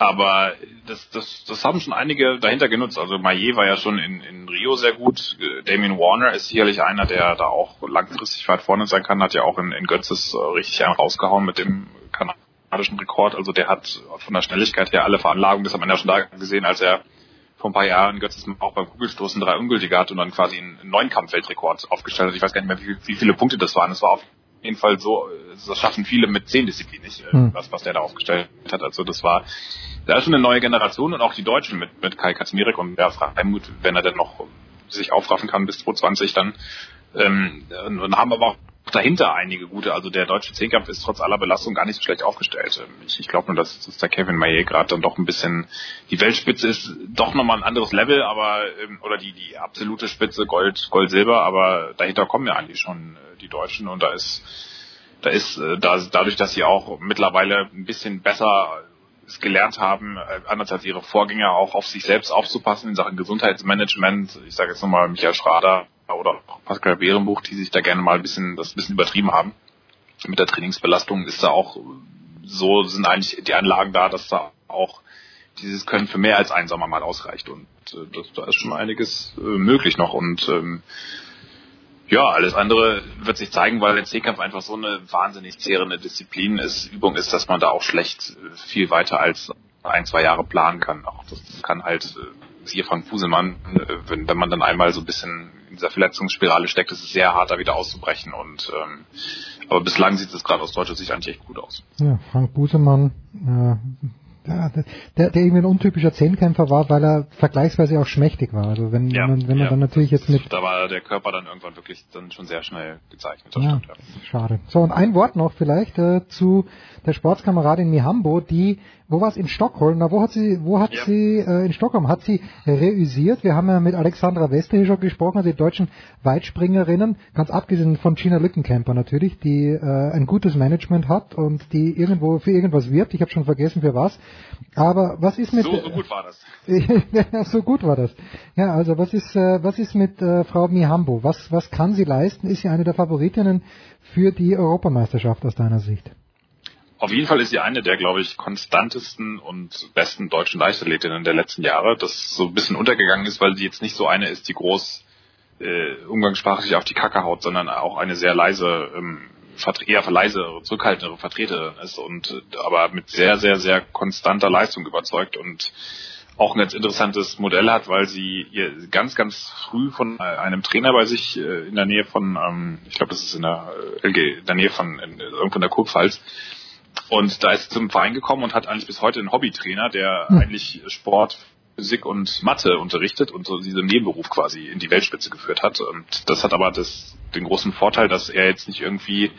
Aber das, das, das haben schon einige dahinter genutzt. Also Maillet war ja schon in, in Rio sehr gut. Damien Warner ist sicherlich einer, der da auch langfristig weit vorne sein kann. Hat ja auch in, in Götzes äh, richtig einen rausgehauen mit dem kanadischen Rekord. Also der hat von der Schnelligkeit her alle Veranlagungen. Das hat man ja schon da gesehen, als er vor ein paar Jahren Götzes auch beim Kugelstoßen drei Ungültige hat und dann quasi einen neuen Kampfweltrekord aufgestellt hat. Ich weiß gar nicht mehr, wie, wie viele Punkte das waren. Es war auf jeden Fall so, das schaffen viele mit zehn Disziplinen nicht, äh, Hm. was, was der da aufgestellt hat. Also das war, da ist schon eine neue Generation und auch die Deutschen mit, mit Kai Kaczmirek und ja, Freimut, wenn er denn noch sich aufraffen kann bis 2020 dann, ähm, und haben aber auch dahinter einige gute. Also der deutsche Zehnkampf ist trotz aller Belastung gar nicht so schlecht aufgestellt. Ich, ich glaube nur, dass, dass der Kevin Maillet gerade dann doch ein bisschen, die Weltspitze ist doch nochmal ein anderes Level, aber, ähm, oder die, die absolute Spitze Gold, Gold, Silber, aber dahinter kommen ja eigentlich schon äh, die Deutschen und da ist, da ist, äh, da, dadurch, dass sie auch mittlerweile ein bisschen besser es gelernt haben, äh, anders als ihre Vorgänger auch auf sich selbst aufzupassen in Sachen Gesundheitsmanagement. Ich sage jetzt nochmal Michael Schrader oder auch Pascal Behrenbuch, die sich da gerne mal ein bisschen das ein bisschen übertrieben haben. Mit der Trainingsbelastung ist da auch so sind eigentlich die Anlagen da, dass da auch dieses Können für mehr als ein Sommer mal ausreicht und äh, das, da ist schon einiges äh, möglich noch und ähm, ja, alles andere wird sich zeigen, weil der Zehnkampf einfach so eine wahnsinnig zehrende Disziplin ist, Übung ist, dass man da auch schlecht äh, viel weiter als ein, zwei Jahre planen kann. Auch das kann halt, äh, siehe Frank Fuselmann, äh, wenn, wenn man dann einmal so ein bisschen in dieser Verletzungsspirale steckt, ist es sehr hart, da wieder auszubrechen. Und ähm, aber bislang sieht es gerade aus deutscher Sicht eigentlich echt gut aus. Ja, Frank Busemann, äh, der, der, der irgendwie ein untypischer Zehnkämpfer war, weil er vergleichsweise auch schmächtig war. Also wenn, Ja, wenn man, wenn man ja. dann natürlich jetzt mit Da war der Körper dann irgendwann wirklich dann schon sehr schnell gezeichnet. Ja, stimmt, ja. schade. So, und ein Wort noch vielleicht äh, zu der Sportskameradin Mihambo, die, wo war es in Stockholm? Na, wo hat sie, wo hat sie äh, in Stockholm hat sie reüssiert? Wir haben ja mit Alexandra Wester hier schon gesprochen, also die deutschen Weitspringerinnen, ganz abgesehen von Gina Lückenkämper natürlich, die äh, ein gutes Management hat und die irgendwo für irgendwas wirbt. Ich habe schon vergessen für was. Aber was ist mit So, so gut war das. so gut war das. Ja, also was ist, äh, was ist mit äh, Frau Mihambo? Was, was kann sie leisten? Ist sie eine der Favoritinnen für die Europameisterschaft aus deiner Sicht? Auf jeden Fall ist sie eine der, glaube ich, konstantesten und besten deutschen Leichtathletinnen der letzten Jahre, das so ein bisschen untergegangen ist, weil sie jetzt nicht so eine ist, die groß äh, umgangssprachlich auf die Kacke haut, sondern auch eine sehr leise, ähm, eher leise, zurückhaltendere Vertreterin ist und aber mit sehr, sehr, sehr konstanter Leistung überzeugt und auch ein ganz interessantes Modell hat, weil sie ganz, ganz früh von einem Trainer bei sich äh, in der Nähe von, ähm, ich glaube, das ist in der äh, LG, in der Nähe von in, irgendwo in der Kurpfalz, und da ist sie zum Verein gekommen und hat eigentlich bis heute einen Hobbytrainer, der Hm. eigentlich Sport, Physik und Mathe unterrichtet und so diesen Nebenberuf quasi in die Weltspitze geführt hat. Und das hat aber das, den großen Vorteil, dass er jetzt nicht irgendwie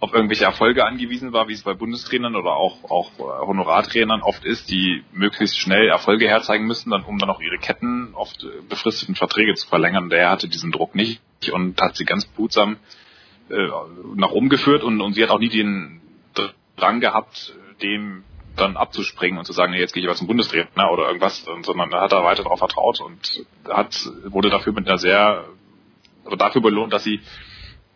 auf irgendwelche Erfolge angewiesen war, wie es bei Bundestrainern oder auch, auch Honorartrainern oft ist, die möglichst schnell Erfolge herzeigen müssen, dann um dann auch ihre Ketten oft äh, befristeten Verträge zu verlängern. Der hatte diesen Druck nicht und hat sie ganz behutsam äh, nach oben geführt und, und sie hat auch nie den Drang gehabt, dem dann abzuspringen und zu sagen, nee, jetzt gehe ich aber zum Bundestrainer oder irgendwas, sondern er hat da weiter darauf vertraut und hat, wurde dafür mit einer sehr, also dafür belohnt, dass sie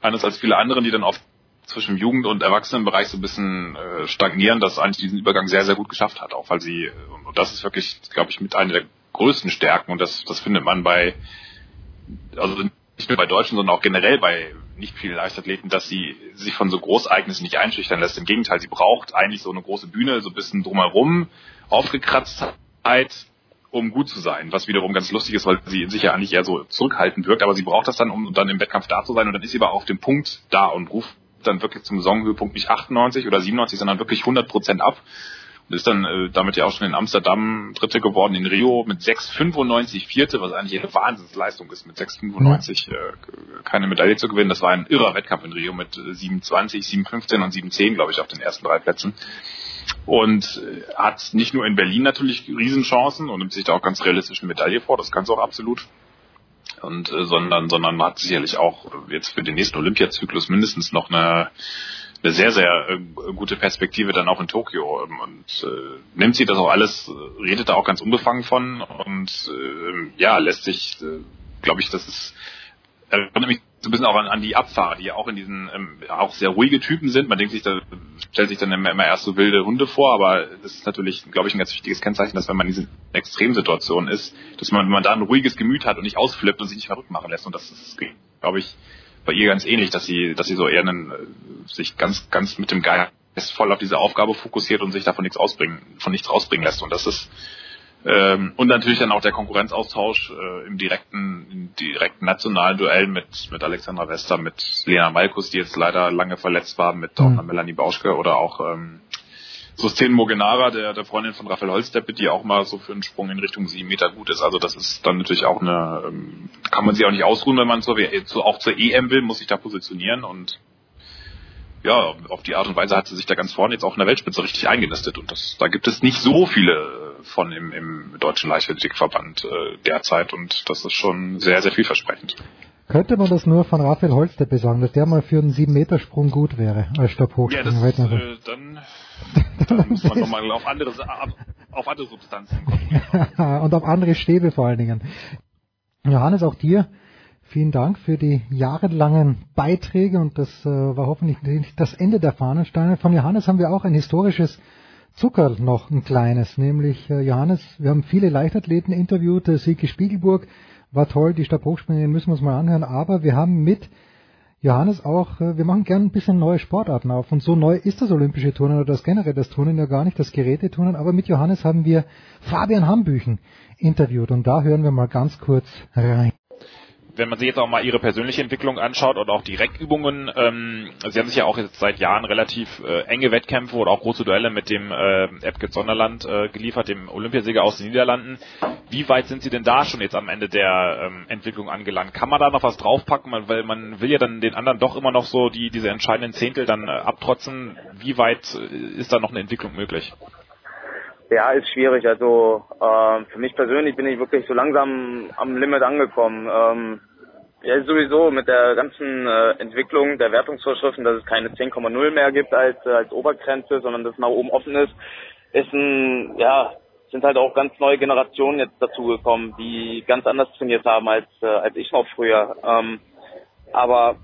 anders als viele anderen, die dann oft zwischen Jugend- und Erwachsenenbereich so ein bisschen äh, stagnieren, dass eigentlich diesen Übergang sehr, sehr gut geschafft hat, auch weil sie, und das ist wirklich, glaube ich, mit einer der größten Stärken und das, das findet man bei, also nicht nur bei Deutschen, sondern auch generell bei nicht vielen Leichtathleten, dass sie sich von so Großereignissen nicht einschüchtern lässt. Im Gegenteil, sie braucht eigentlich so eine große Bühne, so ein bisschen drumherum, Aufgekratztheit, um gut zu sein. Was wiederum ganz lustig ist, weil sie in sich ja eigentlich eher so zurückhaltend wirkt, aber sie braucht das dann, um dann im Wettkampf da zu sein und dann ist sie aber auf dem Punkt da und ruft dann wirklich zum Saisonhöhepunkt nicht 98 oder 97, sondern wirklich 100 Prozent ab und ist dann äh, damit ja auch schon in Amsterdam Dritte geworden, in Rio mit 6,95 Vierte, was eigentlich eine Wahnsinnsleistung ist, mit 6,95 äh, keine Medaille zu gewinnen. Das war ein irrer Wettkampf in Rio mit äh, 7,20, 7,15 und 7,10, glaube ich, auf den ersten drei Plätzen. Und äh, hat nicht nur in Berlin natürlich Riesenchancen und nimmt sich da auch ganz realistisch eine Medaille vor, das kann sie auch absolut. Und äh, sondern, sondern hat sicherlich auch jetzt für den nächsten Olympiazyklus mindestens noch eine eine sehr, sehr äh, gute Perspektive dann auch in Tokio ähm, und äh, nimmt sie das auch alles, äh, redet da auch ganz unbefangen von und äh, ja, lässt sich, äh, glaube ich, das ist erinnert mich so ein bisschen auch an, an die Abfahrer, die ja auch in diesen ähm, auch sehr ruhige Typen sind. Man denkt sich, da stellt sich dann immer, immer erst so wilde Hunde vor, aber das ist natürlich, glaube ich, ein ganz wichtiges Kennzeichen, dass wenn man in diesen Extremsituationen ist, dass man, wenn man da ein ruhiges Gemüt hat und nicht ausflippt und sich nicht verrückt machen lässt. Und das ist, glaube ich, bei ihr ganz ähnlich, dass sie, dass sie so eher einen, äh, sich ganz, ganz mit dem Geist voll auf diese Aufgabe fokussiert und sich davon nichts ausbringen, von nichts rausbringen lässt. Und das ist ähm, und natürlich dann auch der Konkurrenzaustausch äh, im direkten, im direkten nationalen Duell mit, mit Alexandra Wester, mit Lena Malkus, die jetzt leider lange verletzt war, mit mhm. auch Melanie Bauschke oder auch ähm, Sustin Mogenara, der, der Freundin von Raphael Holzdeppe, die auch mal so für einen Sprung in Richtung sieben Meter gut ist. Also das ist dann natürlich auch eine, ähm, kann man sich auch nicht ausruhen, wenn man zur, zu, auch zur EM will, muss sich da positionieren und ja, auf die Art und Weise hat sie sich da ganz vorne jetzt auch in der Weltspitze richtig eingenistet und das, da gibt es nicht so viele von im, im deutschen Leichtathletikverband äh, derzeit und das ist schon sehr, sehr vielversprechend. Könnte man das nur von Raphael Holzdeppe sagen, dass der mal für einen 7-Meter-Sprung gut wäre als Stabhochsprung? Ja, das, äh, dann, dann muss man nochmal auf andere, auf andere Substanzen kommen. und auf andere Stäbe vor allen Dingen. Johannes, auch dir vielen Dank für die jahrelangen Beiträge und das äh, war hoffentlich nicht das Ende der Fahnensteine. Von Johannes haben wir auch ein historisches Zucker noch ein kleines, nämlich äh, Johannes, wir haben viele Leichtathleten interviewt, äh, Silke Spiegelburg war toll, die Stabhochspringerin müssen wir uns mal anhören, aber wir haben mit Johannes auch, äh, wir machen gern ein bisschen neue Sportarten auf. Und so neu ist das olympische Turnen oder das generell das Turnen ja gar nicht, das Geräteturnen, aber mit Johannes haben wir Fabian Hambüchen interviewt. Und da hören wir mal ganz kurz rein wenn man sich jetzt auch mal ihre persönliche Entwicklung anschaut und auch die Reckübungen, ähm, sie haben sich ja auch jetzt seit Jahren relativ äh, enge Wettkämpfe oder auch große Duelle mit dem äh, Epke Sonderland äh, geliefert, dem Olympiasieger aus den Niederlanden. Wie weit sind Sie denn da schon jetzt am Ende der ähm, Entwicklung angelangt? Kann man da noch was draufpacken? weil man will ja dann den anderen doch immer noch so die diese entscheidenden Zehntel dann äh, abtrotzen. Wie weit äh, ist da noch eine Entwicklung möglich? Ja, ist schwierig. Also äh, für mich persönlich bin ich wirklich so langsam am Limit angekommen. Ähm, ja, sowieso mit der ganzen äh, Entwicklung der Wertungsvorschriften, dass es keine 10,0 mehr gibt als äh, als Obergrenze, sondern dass nach oben offen ist, ist ein ja sind halt auch ganz neue Generationen jetzt dazugekommen, die ganz anders trainiert haben als äh, als ich noch früher. Ähm, aber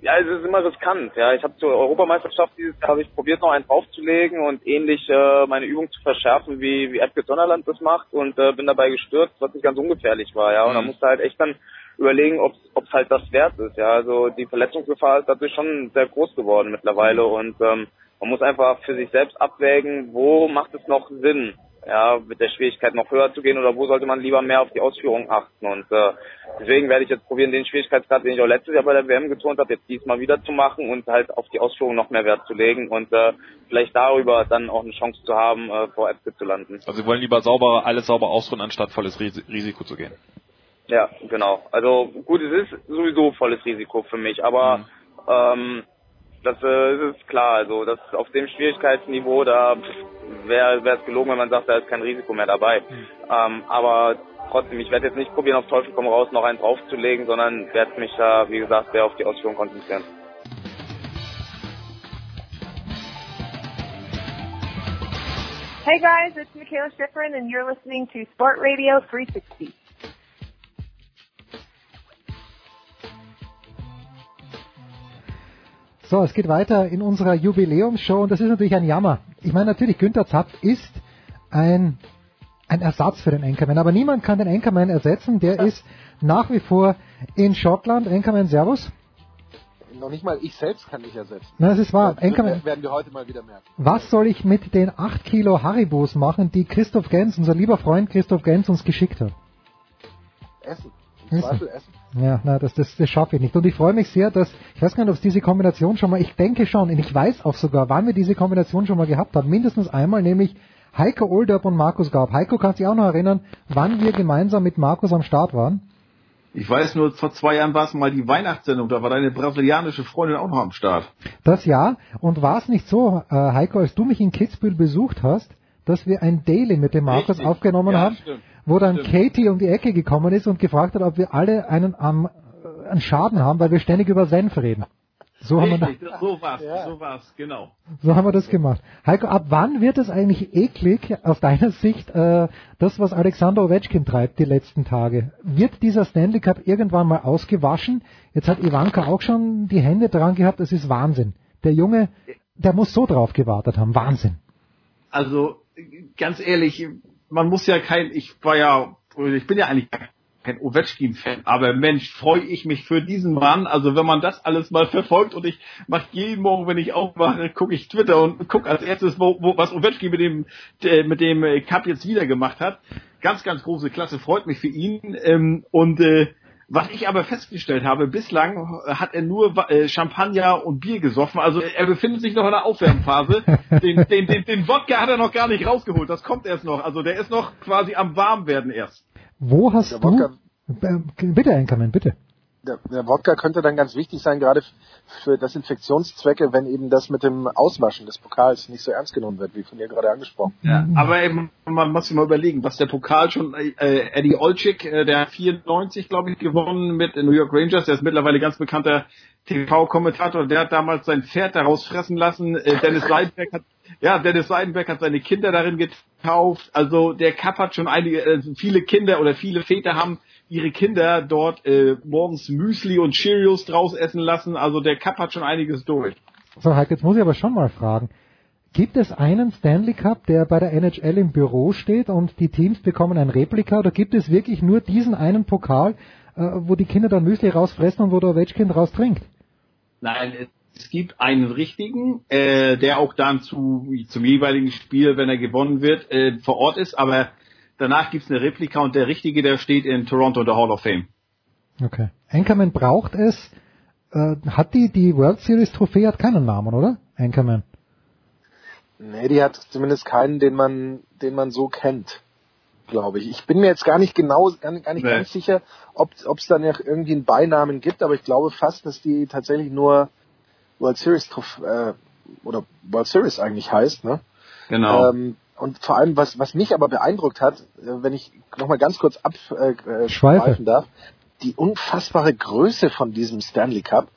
ja, es ist immer riskant. Ja, ich habe zur Europameisterschaft dieses Jahr habe ich probiert noch einen draufzulegen und ähnlich äh, meine Übung zu verschärfen, wie wie Edgar Sonderland das macht und äh, bin dabei gestürzt, was nicht ganz ungefährlich war. Ja, und mhm. da musste halt echt dann überlegen, ob es halt das wert ist. Ja, also die Verletzungsgefahr ist dadurch schon sehr groß geworden mittlerweile und ähm, man muss einfach für sich selbst abwägen, wo macht es noch Sinn, ja, mit der Schwierigkeit noch höher zu gehen oder wo sollte man lieber mehr auf die Ausführung achten. Und äh, deswegen werde ich jetzt probieren, den Schwierigkeitsgrad, den ich auch letztes Jahr bei der WM geturnt habe, jetzt diesmal wieder zu machen und halt auf die Ausführung noch mehr Wert zu legen und äh, vielleicht darüber dann auch eine Chance zu haben, äh, vor Äpfel zu landen. Also Sie wollen lieber sauber alles sauber ausruhen, anstatt volles Risiko zu gehen. Ja, genau. Also gut, es ist sowieso volles Risiko für mich, aber mhm. ähm, das äh, ist klar. Also das auf dem Schwierigkeitsniveau, da wäre es gelogen, wenn man sagt, da ist kein Risiko mehr dabei. Mhm. Ähm, aber trotzdem, ich werde jetzt nicht probieren, auf Teufel komm raus noch einen draufzulegen, sondern werde mich da, wie gesagt, sehr auf die Ausführung konzentrieren. Hey guys, it's Michaela Schifrin and you're listening to Sport Radio 360. So, es geht weiter in unserer Jubiläumsshow und das ist natürlich ein Jammer. Ich meine natürlich, Günther Zapf ist ein, ein Ersatz für den Anchorman, aber niemand kann den Anchorman ersetzen. Der ist nach wie vor in Schottland. Anchorman, Servus. Noch nicht mal ich selbst kann dich ersetzen. Na, das ist wahr. Das Anchorman, werden wir heute mal wieder merken. Was soll ich mit den 8 Kilo Haribos machen, die Christoph Gens, unser lieber Freund Christoph Gens, uns geschickt hat? Essen. Essen. Ja, na, das, das, das schaffe ich nicht. Und ich freue mich sehr, dass, ich weiß gar nicht, ob es diese Kombination schon mal, ich denke schon, und ich weiß auch sogar, wann wir diese Kombination schon mal gehabt haben. Mindestens einmal, nämlich Heiko Olderb und Markus Gaub. Heiko, kannst du dich auch noch erinnern, wann wir gemeinsam mit Markus am Start waren? Ich weiß nur, vor zwei Jahren war es mal die Weihnachtssendung, da war deine brasilianische Freundin auch noch am Start. Das ja, und war es nicht so, äh, Heiko, als du mich in Kitzbühel besucht hast, dass wir ein Daily mit dem Markus Richtig. aufgenommen ja, haben? Stimmt wo dann. Katie um die Ecke gekommen ist und gefragt hat, ob wir alle einen, um, einen Schaden haben, weil wir ständig über Senf reden. So haben, wir da, so war's, so war's, genau. so haben wir das gemacht. Heiko, ab wann wird es eigentlich eklig, aus deiner Sicht, äh, das, was Alexander Ovechkin treibt die letzten Tage? Wird dieser Stanley Cup irgendwann mal ausgewaschen? Jetzt hat Ivanka auch schon die Hände dran gehabt, das ist Wahnsinn. Der Junge, der muss so drauf gewartet haben, Wahnsinn. Also ganz ehrlich, man muss ja kein, ich war ja, ich bin ja eigentlich kein Ovechkin-Fan, aber Mensch, freue ich mich für diesen Mann. Also wenn man das alles mal verfolgt und ich mache jeden Morgen, wenn ich aufwache, gucke ich Twitter und gucke als erstes, wo, wo, was Ovechkin mit dem äh, mit dem äh, Cup jetzt wieder gemacht hat. Ganz, ganz große Klasse, freut mich für ihn. Ähm, und äh, was ich aber festgestellt habe, bislang hat er nur äh, Champagner und Bier gesoffen. Also er befindet sich noch in der Aufwärmphase. Den, den, den, den Wodka hat er noch gar nicht rausgeholt. Das kommt erst noch. Also der ist noch quasi am Warmwerden erst. Wo hast Der du... Wodka- Äh, Bitte, Enkermann, bitte. Der, der Wodka könnte dann ganz wichtig sein, gerade für Desinfektionszwecke, wenn eben das mit dem Auswaschen des Pokals nicht so ernst genommen wird, wie von ihr gerade angesprochen. Ja, aber eben, man muss sich mal überlegen, was der Pokal schon, äh, Eddie Olczyk, äh, der hat 94, glaube ich, gewonnen mit den New York Rangers, der ist mittlerweile ganz bekannter TV-Kommentator, der hat damals sein Pferd daraus fressen lassen, äh, Dennis Seidenberg hat, ja, Dennis Seidenberg hat seine Kinder darin getauft, also der Cup hat schon einige, äh, viele Kinder oder viele Väter haben ihre Kinder dort äh, morgens Müsli und Cheerios draus essen lassen, also der Cup hat schon einiges durch. So, Heiko, jetzt muss ich aber schon mal fragen. Gibt es einen Stanley Cup, der bei der NHL im Büro steht und die Teams bekommen ein Replika oder gibt es wirklich nur diesen einen Pokal, äh, wo die Kinder dann Müsli rausfressen und wo der Ovechkin raus trinkt? Nein, es gibt einen richtigen, äh, der auch dann zu, zum jeweiligen Spiel, wenn er gewonnen wird, äh, vor Ort ist, aber danach gibt's eine Replika und der richtige, der steht in Toronto in der Hall of Fame. Okay. Anchorman braucht es. Äh, hat die, die World Series Trophäe hat keinen Namen, oder? Anchorman. Nee, die hat zumindest keinen, den man, den man so kennt, glaube ich. Ich bin mir jetzt gar nicht genau, gar nicht, gar nicht Nee. ganz sicher, ob es dann ja irgendwie einen Beinamen gibt, aber ich glaube fast, dass die tatsächlich nur World Series Trof- äh, oder World Series eigentlich heißt, ne? Genau. Ähm, und vor allem, was, was mich aber beeindruckt hat, äh, wenn ich nochmal ganz kurz abschweifen äh, äh, darf, die unfassbare Größe von diesem Stanley Cup.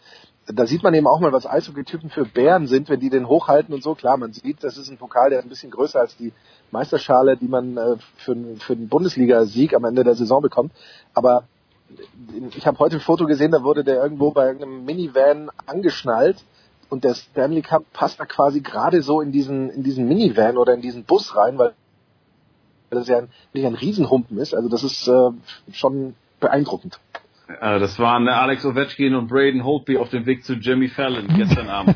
Da sieht man eben auch mal, was Eishockey-Typen für Bären sind, wenn die den hochhalten und so. Klar, man sieht, das ist ein Pokal, der ist ein bisschen größer als die Meisterschale, die man äh, für, für den Bundesliga-Sieg am Ende der Saison bekommt. Aber ich habe heute ein Foto gesehen, da wurde der irgendwo bei irgendeinem Minivan angeschnallt und der Stanley Cup passt da quasi gerade so in diesen in diesen Minivan oder in diesen Bus rein, weil das ja ein, wirklich ein Riesenhumpen ist. Also das ist äh, schon beeindruckend. Äh, das waren Alex Ovechkin und Braden Holtby auf dem Weg zu Jimmy Fallon gestern Abend.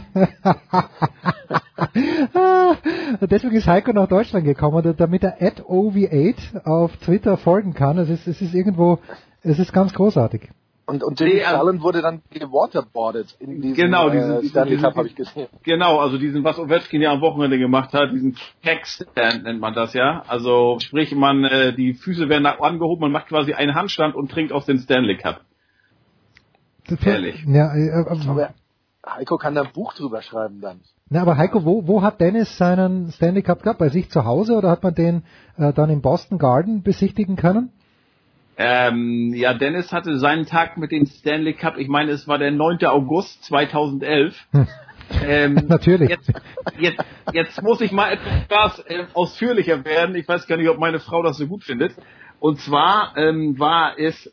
Deswegen ist Heiko nach Deutschland gekommen, damit er at OV8 auf Twitter folgen kann. Es ist, es ist irgendwo, es ist ganz großartig. Und, und Jimmy Nee, also- Fallon wurde dann gewaterboardet in diesem Genau, diesen, äh, diesen, Stanley diesen, Cup habe ich gesehen. Genau, also diesen, was Ovechkin ja am Wochenende gemacht hat, diesen Kegstand nennt man das ja. Also sprich, man äh, die Füße werden nach angehoben, man macht quasi einen Handstand und trinkt aus dem Stanley Cup. Ehrlich. Ja, äh, äh, Aber Heiko kann da ein Buch drüber schreiben dann. na, aber Heiko, wo, wo hat Dennis seinen Stanley Cup gehabt? Bei sich zu Hause oder hat man den äh, dann im Boston Garden besichtigen können? Ähm, ja, Dennis hatte seinen Tag mit dem Stanley Cup, ich meine, es war der 9. August 2011. Ähm, Natürlich. Jetzt, jetzt, jetzt muss ich mal etwas äh, ausführlicher werden. Ich weiß gar nicht, ob meine Frau das so gut findet. Und zwar ähm, war es,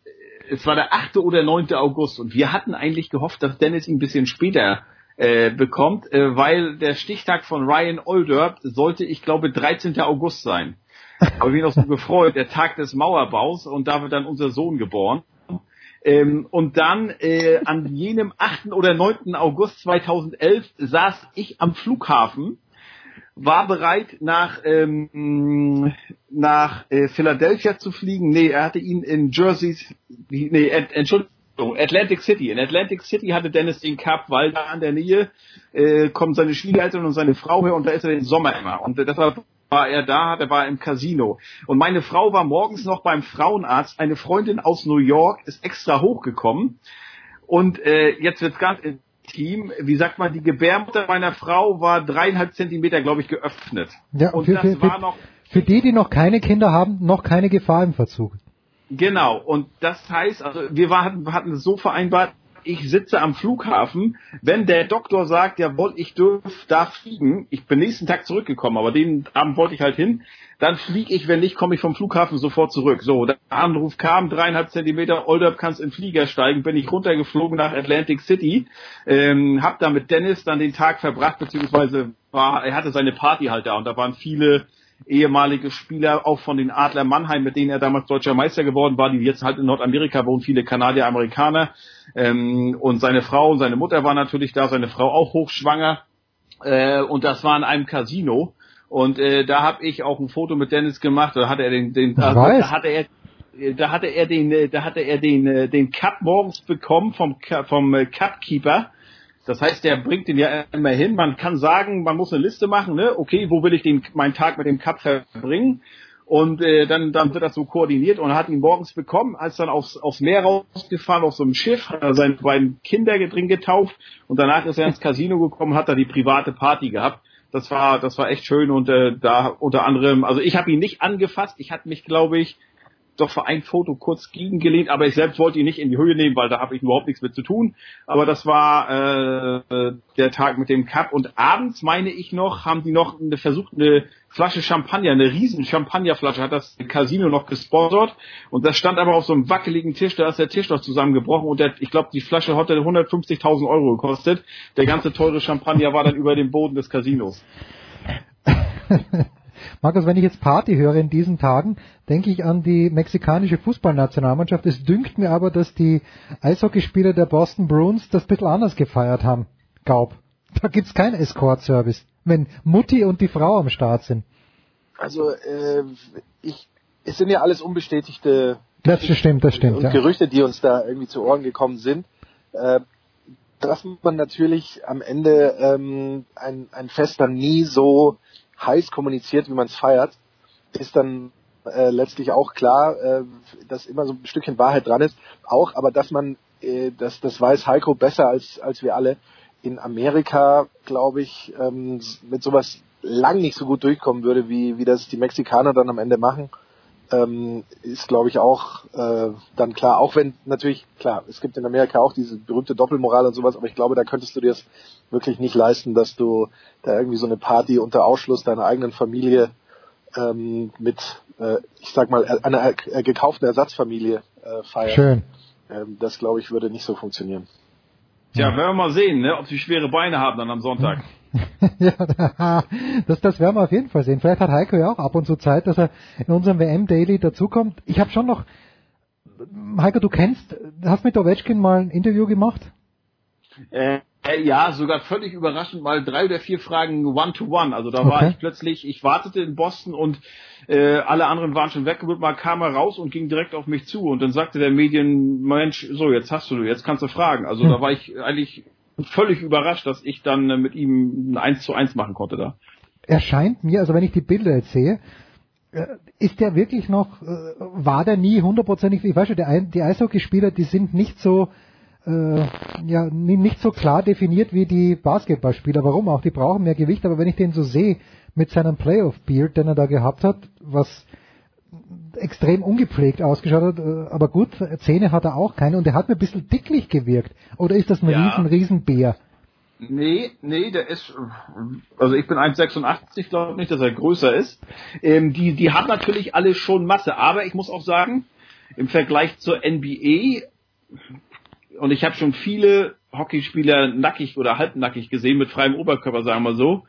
es war der 8. oder 9. August und wir hatten eigentlich gehofft, dass Dennis ihn ein bisschen später äh, bekommt, äh, weil der Stichtag von Ryan Olderb sollte, ich glaube, 13. August sein. Habe mich noch so gefreut, der Tag des Mauerbaus und da wird dann unser Sohn geboren. Ähm, und dann äh, an jenem 8. oder 9. August 2011 saß ich am Flughafen, war bereit nach ähm, nach äh, Philadelphia zu fliegen. Nee, er hatte ihn in Jersey, nee, Ent- Entschuldigung, Atlantic City. In Atlantic City hatte Dennis den Cup, weil da an der Nähe äh, kommen seine Schwiegereltern und seine Frau her und da ist er den Sommer immer. Und äh, deshalb war er da, der war im Casino. Und meine Frau war morgens noch beim Frauenarzt. Eine Freundin aus New York ist extra hochgekommen. Und äh, jetzt wird's ganz intim. Wie sagt man, die Gebärmutter meiner Frau war dreieinhalb Zentimeter, glaube ich, geöffnet. Ja, und für, das für, war noch für die, die noch keine Kinder haben, noch keine Gefahr im Verzug. Genau, und das heißt, also wir war, hatten, hatten es so vereinbart, ich sitze am Flughafen, wenn der Doktor sagt, jawohl, ich dürf, darf fliegen, ich bin nächsten Tag zurückgekommen, aber den Abend wollte ich halt hin, dann fliege ich, wenn nicht, komme ich vom Flughafen sofort zurück. So, der Anruf kam, dreieinhalb Zentimeter, Olderb kannst in Flieger steigen, bin ich runtergeflogen nach Atlantic City, ähm, hab da mit Dennis dann den Tag verbracht, beziehungsweise war, er hatte seine Party halt da und da waren viele ehemalige Spieler, auch von den Adler Mannheim, mit denen er damals deutscher Meister geworden war, die jetzt halt in Nordamerika wohnen, viele Kanadier, Amerikaner. Ähm, und seine Frau und seine Mutter waren natürlich da, seine Frau auch hochschwanger. Äh, und das war in einem Casino. Und äh, da habe ich auch ein Foto mit Dennis gemacht. Da hatte er den, den weiß. da hatte er da hatte er den, äh, da hatte er den, äh, den Cup morgens bekommen vom, vom äh, Cupkeeper. Das heißt, der bringt den ja immer hin. Man kann sagen, man muss eine Liste machen, ne? Okay, wo will ich den, meinen Tag mit dem Cup verbringen? Und äh, dann, dann wird das so koordiniert und hat ihn morgens bekommen, als dann aufs, aufs Meer rausgefahren, auf so einem Schiff, hat er seine beiden Kinder drin getauft und danach ist er ins Casino gekommen, hat da die private Party gehabt. Das war, das war echt schön und äh, da unter anderem, also ich habe ihn nicht angefasst, ich hatte mich, glaube ich, doch für ein Foto kurz gegengelehnt, aber ich selbst wollte ihn nicht in die Höhe nehmen, weil da habe ich überhaupt nichts mit zu tun. Aber das war äh, der Tag mit dem Cup und abends meine ich noch, haben die noch eine, versucht, eine Flasche Champagner, eine riesen Champagnerflasche, hat das Casino noch gesponsert und das stand aber auf so einem wackeligen Tisch, da ist der Tisch noch zusammengebrochen und der, ich glaube, die Flasche hatte 150.000 Euro gekostet. Der ganze teure Champagner war dann über dem Boden des Casinos. Markus, wenn ich jetzt Party höre in diesen Tagen, denke ich an die mexikanische Fußballnationalmannschaft. Es dünkt mir aber, dass die Eishockeyspieler der Boston Bruins das ein bisschen anders gefeiert haben. Gaub. Da gibt's keinen Escort-Service, wenn Mutti und die Frau am Start sind. Also äh, ich, es sind ja alles unbestätigte Das stimmt, das stimmt. und Ja. Gerüchte, die uns da irgendwie zu Ohren gekommen sind. Äh, dass man natürlich am Ende ähm, ein, ein Fest dann nie so heiß kommuniziert, wie man es feiert, ist dann äh, letztlich auch klar, äh, dass immer so ein Stückchen Wahrheit dran ist. Auch, aber dass man, äh, das, das weiß Heiko besser als, als wir alle, in Amerika, glaube ich, ähm, mit sowas lang nicht so gut durchkommen würde, wie, wie das die Mexikaner dann am Ende machen ähm, ist, glaube ich, auch äh, dann klar. Auch wenn natürlich, klar, es gibt in Amerika auch diese berühmte Doppelmoral und sowas, aber ich glaube, da könntest du dir es wirklich nicht leisten, dass du da irgendwie so eine Party unter Ausschluss deiner eigenen Familie ähm, mit, äh, ich sag mal, einer äh, gekauften Ersatzfamilie äh, feiern. Schön. Ähm, das, glaube ich, würde nicht so funktionieren. Tja, werden wir mal sehen, ne, ob sie schwere Beine haben dann am Sonntag. ja, das, das werden wir auf jeden Fall sehen. Vielleicht hat Heiko ja auch ab und zu Zeit, dass er in unserem WM-Daily dazukommt. Ich habe schon noch, Heiko, du kennst, hast mit Ovechkin mal ein Interview gemacht? Äh, äh, ja, sogar völlig überraschend mal drei oder vier Fragen One-to-One. Also da war Okay. ich plötzlich, ich wartete in Boston und äh, alle anderen waren schon weg. Mal kam er raus und ging direkt auf mich zu. Und dann sagte der Medien, Mensch, so, jetzt hast du, jetzt kannst du fragen. Also Hm. da war ich eigentlich völlig überrascht, dass ich dann äh, mit ihm ein 1 zu 1 machen konnte da. erscheint mir, also wenn ich die Bilder jetzt sehe, äh, ist der wirklich noch, äh, war der nie hundertprozentig, ich weiß schon, der die Eishockeyspieler, die sind nicht so, äh, ja, ni- nicht so klar definiert wie die Basketballspieler. Warum auch? Die brauchen mehr Gewicht, aber wenn ich den so sehe, mit seinem Playoff-Beard, den er da gehabt hat, was extrem ungepflegt ausgeschaut hat, äh, aber gut, Zähne hat er auch keine und er hat mir ein bisschen dicklich gewirkt. Oder ist das ein Ja. riesen, riesen Bär? Nee, nee, der ist, also ich bin 1,86, glaube nicht, dass er größer ist. Ähm, die, die haben natürlich alle schon Masse, aber ich muss auch sagen, im Vergleich zur NBA, und ich habe schon viele Hockeyspieler nackig oder halbnackig gesehen, mit freiem Oberkörper, sagen wir so.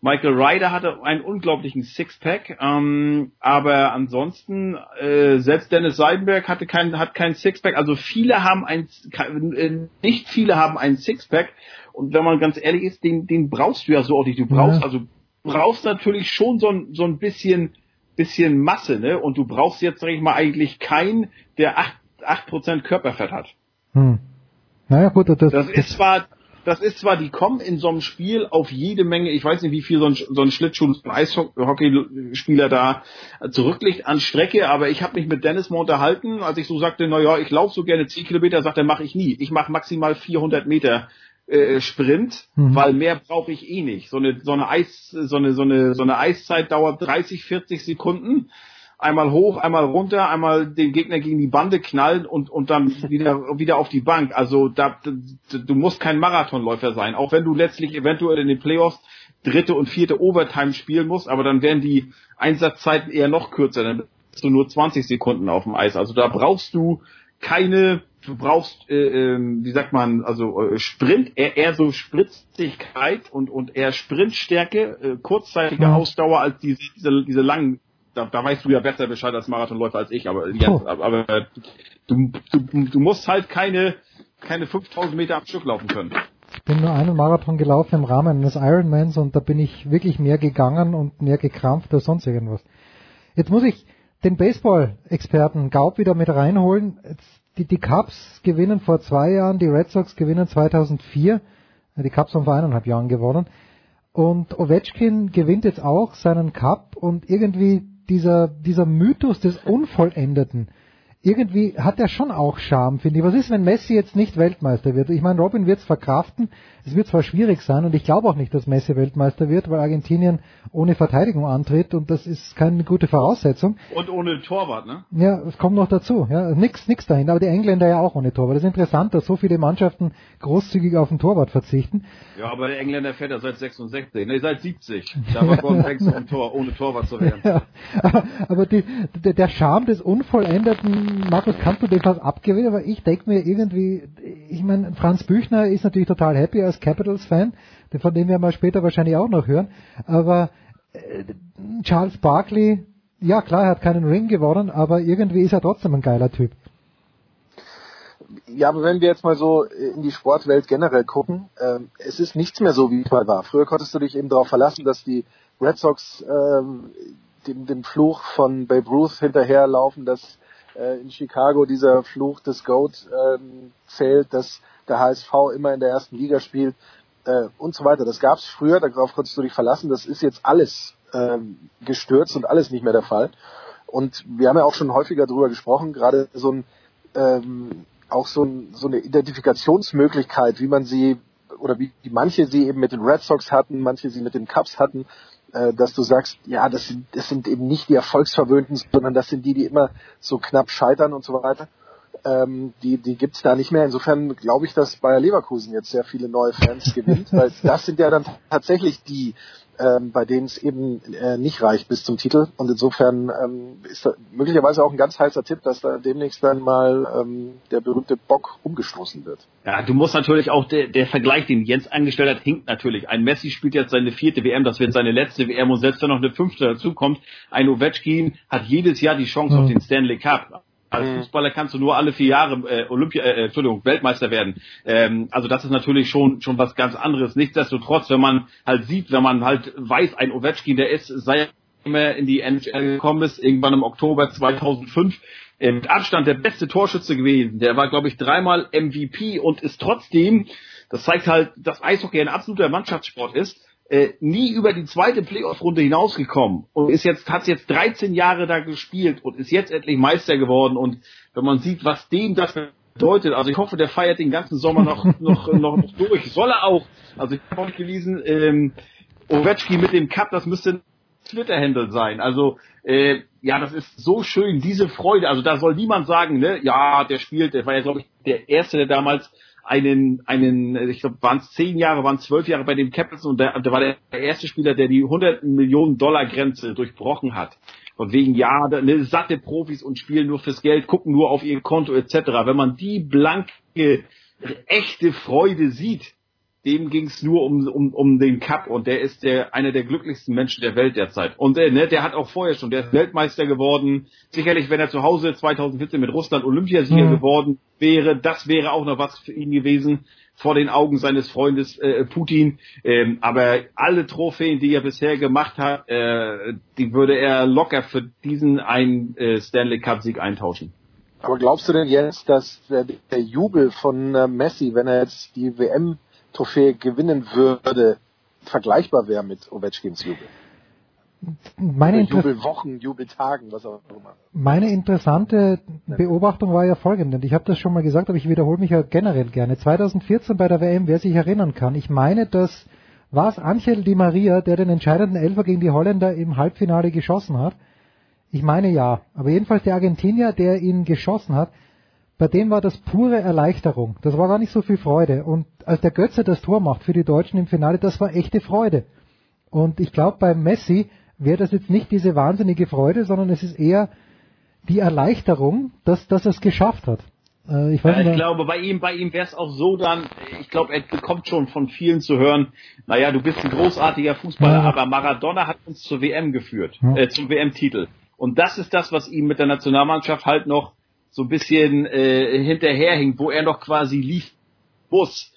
Michael Ryder hatte einen unglaublichen Sixpack, ähm, aber ansonsten äh, selbst Dennis Seidenberg hatte kein, hat kein Sixpack. Also viele haben ein, äh, nicht viele haben ein Sixpack. Und wenn man ganz ehrlich ist, den, den brauchst du ja so auch nicht. Du brauchst Ja. also brauchst natürlich schon so ein, so ein bisschen bisschen Masse, ne? Und du brauchst jetzt sag ich mal eigentlich keinen, der acht acht Prozent Körperfett hat. Hm. Naja, gut, das, Das ist zwar, das ist zwar, die kommen in so einem Spiel auf jede Menge, ich weiß nicht, wie viel so ein, so ein Schlittschuh, Eishockeyspieler da zurücklegt an Strecke, aber ich habe mich mit Dennis mal unterhalten, als ich so sagte, na ja, ich laufe so gerne 10 Kilometer, sagt er, mache ich nie. Ich mache maximal 400 Meter äh, Sprint, Mhm. weil mehr brauche ich eh nicht. So eine, so eine Eis, so eine, so eine, so eine Eiszeit dauert 30, 40 Sekunden. Einmal hoch, einmal runter, einmal den Gegner gegen die Bande knallen und, und dann wieder, wieder auf die Bank. Also da, du musst kein Marathonläufer sein, auch wenn du letztlich eventuell in den Playoffs dritte und vierte Overtime spielen musst, aber dann werden die Einsatzzeiten eher noch kürzer, dann bist du nur 20 Sekunden auf dem Eis. Also da brauchst du keine, du brauchst, äh, äh, wie sagt man, also äh, Sprint, eher, eher so Spritzigkeit und, und eher Sprintstärke, äh, kurzzeitige Ja. Ausdauer als diese, diese, diese langen, da, da weißt du ja besser Bescheid als Marathonläufer als ich, aber, ja, Oh. aber, aber du, du, du musst halt keine, keine 5000 Meter am Stück laufen können. Ich bin nur einen Marathon gelaufen im Rahmen eines Ironmans und da bin ich wirklich mehr gegangen und mehr gekrampft als sonst irgendwas. Jetzt muss ich den Baseball-Experten Gaub wieder mit reinholen. Jetzt, die, die Cubs gewinnen vor zwei Jahren, die Red Sox gewinnen 2004. Die Cubs haben vor eineinhalb Jahren gewonnen. Und Ovechkin gewinnt jetzt auch seinen Cup und irgendwie dieser, dieser Mythos des Unvollendeten, irgendwie hat er schon auch Charme, finde ich. Was ist, wenn Messi jetzt nicht Weltmeister wird? Ich meine, Robin wird es verkraften. Es wird zwar schwierig sein und ich glaube auch nicht, dass Messi Weltmeister wird, weil Argentinien ohne Verteidigung antritt und das ist keine gute Voraussetzung. Und ohne Torwart, ne? Ja, es kommt noch dazu. Ja, nix, nix dahin. Aber die Engländer ja auch ohne Torwart. Das ist interessant, dass so viele Mannschaften großzügig auf den Torwart verzichten. Ja, aber der Engländer fährt ja seit 66, ne, seit 70. Da war Gordon Banks um Tor, ohne Torwart zu werden. Ja, aber, aber die, der, der Charme des Unvollendeten, Markus, du dem fast abgewinnen? Aber ich denke mir irgendwie, ich meine, Franz Büchner ist natürlich total happy als Capitals-Fan, von dem wir mal später wahrscheinlich auch noch hören. Aber äh, Charles Barkley, ja klar, er hat keinen Ring gewonnen, aber irgendwie ist er trotzdem ein geiler Typ. Ja, aber wenn wir jetzt mal so in die Sportwelt generell gucken, ähm, es ist nichts mehr so, wie es mal war. Früher konntest du dich eben darauf verlassen, dass die Red Sox ähm, dem, dem Fluch von Babe Ruth hinterherlaufen, dass äh, in Chicago dieser Fluch des GOAT ähm, zählt, dass der HSV immer in der ersten Liga spielt äh, und so weiter. Das gab es früher, darauf konntest du dich verlassen. Das ist jetzt alles ähm, gestürzt und alles nicht mehr der Fall. Und wir haben ja auch schon häufiger darüber gesprochen, gerade so ein ähm, auch so, ein, so eine Identifikationsmöglichkeit, wie man sie oder wie, wie manche sie eben mit den Red Sox hatten, manche sie mit den Cubs hatten, äh, dass du sagst, ja, das sind, das sind eben nicht die Erfolgsverwöhnten, sondern das sind die, die immer so knapp scheitern und so weiter. Ähm, die die gibt's da nicht mehr. Insofern glaube ich, dass Bayer Leverkusen jetzt sehr viele neue Fans gewinnt, weil das sind ja dann tatsächlich die, ähm, bei denen es eben äh, nicht reicht bis zum Titel. Und insofern ähm, ist da möglicherweise auch ein ganz heißer Tipp, dass da demnächst dann mal ähm, der berühmte Bock umgestoßen wird. Ja, du musst natürlich auch, der, der Vergleich, den Jens angestellt hat, hinkt natürlich. Ein Messi spielt jetzt seine vierte WM, das wird seine letzte WM und selbst wenn noch eine fünfte dazukommt, ein Ovechkin hat jedes Jahr die Chance Mhm. auf den Stanley Cup. Als Fußballer kannst du nur alle vier Jahre äh, Olympia, äh, Entschuldigung, Weltmeister werden. Ähm, also das ist natürlich schon schon was ganz anderes. Nichtsdestotrotz, wenn man halt sieht, wenn man halt weiß, ein Ovechkin, der ist, sei er in die NHL gekommen ist, irgendwann im Oktober 2005, äh, mit Abstand der beste Torschütze gewesen. Der war, glaube ich, dreimal MVP und ist trotzdem, das zeigt halt, dass Eishockey ein absoluter Mannschaftssport ist, äh, nie über die zweite Playoff-Runde hinausgekommen und ist jetzt, hat jetzt 13 Jahre da gespielt und ist jetzt endlich Meister geworden. Und wenn man sieht, was dem das bedeutet, also ich hoffe, der feiert den ganzen Sommer noch, noch, noch, noch durch, soll er auch, also ich habe auch gelesen, ähm, Ovechkin mit dem Cup, das müsste ein Twitter-Handle sein, also äh, ja, das ist so schön, diese Freude, also da soll niemand sagen, ne, ja, der spielt, der war ja, glaube ich, der Erste, der damals einen, einen, ich glaube, waren es zehn Jahre, waren zwölf Jahre bei den Capitals und der, der war der erste Spieler, der die 100 Millionen Dollar Grenze durchbrochen hat. Von wegen, ja, ne, satte Profis und spielen nur fürs Geld, gucken nur auf ihr Konto etc. Wenn man die blanke, echte Freude sieht, dem ging es nur um, um, um den Cup und der ist der einer der glücklichsten Menschen der Welt derzeit. Und äh, ne, der hat auch vorher schon, der ist Weltmeister geworden. Sicherlich, wenn er zu Hause 2014 mit Russland Olympiasieger Mhm. geworden wäre, das wäre auch noch was für ihn gewesen vor den Augen seines Freundes äh, Putin. Ähm, aber alle Trophäen, die er bisher gemacht hat, äh, die würde er locker für diesen einen äh, Stanley Cup Sieg eintauschen. Aber glaubst du denn jetzt, dass der, der Jubel von äh, Messi, wenn er jetzt die WM-Trophäe gewinnen würde, vergleichbar wäre mit Ovechkins Jubel? Meine, Inter Jubelwochen, Jubeltagen, was auch immer. meine interessante Beobachtung war ja folgende, und ich habe das schon mal gesagt, aber ich wiederhole mich ja generell gerne. 2014 bei der WM, wer sich erinnern kann, ich meine, dass war es Angel Di Maria, der den entscheidenden Elfer gegen die Holländer im Halbfinale geschossen hat. Ich meine ja. Aber jedenfalls der Argentinier, der ihn geschossen hat, bei dem war das pure Erleichterung. Das war gar nicht so viel Freude. Und als der Götze das Tor macht für die Deutschen im Finale, das war echte Freude. Und ich glaube, bei Messi wäre das jetzt nicht diese wahnsinnige Freude, sondern es ist eher die Erleichterung, dass, dass er es geschafft hat. Äh, ich, weiß Ja, ich glaube, bei ihm, bei ihm wäre es auch so dann, ich glaube, er bekommt schon von vielen zu hören, naja, du bist ein großartiger Fußballer, Ja. aber Maradona hat uns zur WM geführt, Ja. äh, zum WM-Titel. Und das ist das, was ihm mit der Nationalmannschaft halt noch so ein bisschen äh, hinterherhinkt, wo er noch quasi lief muss.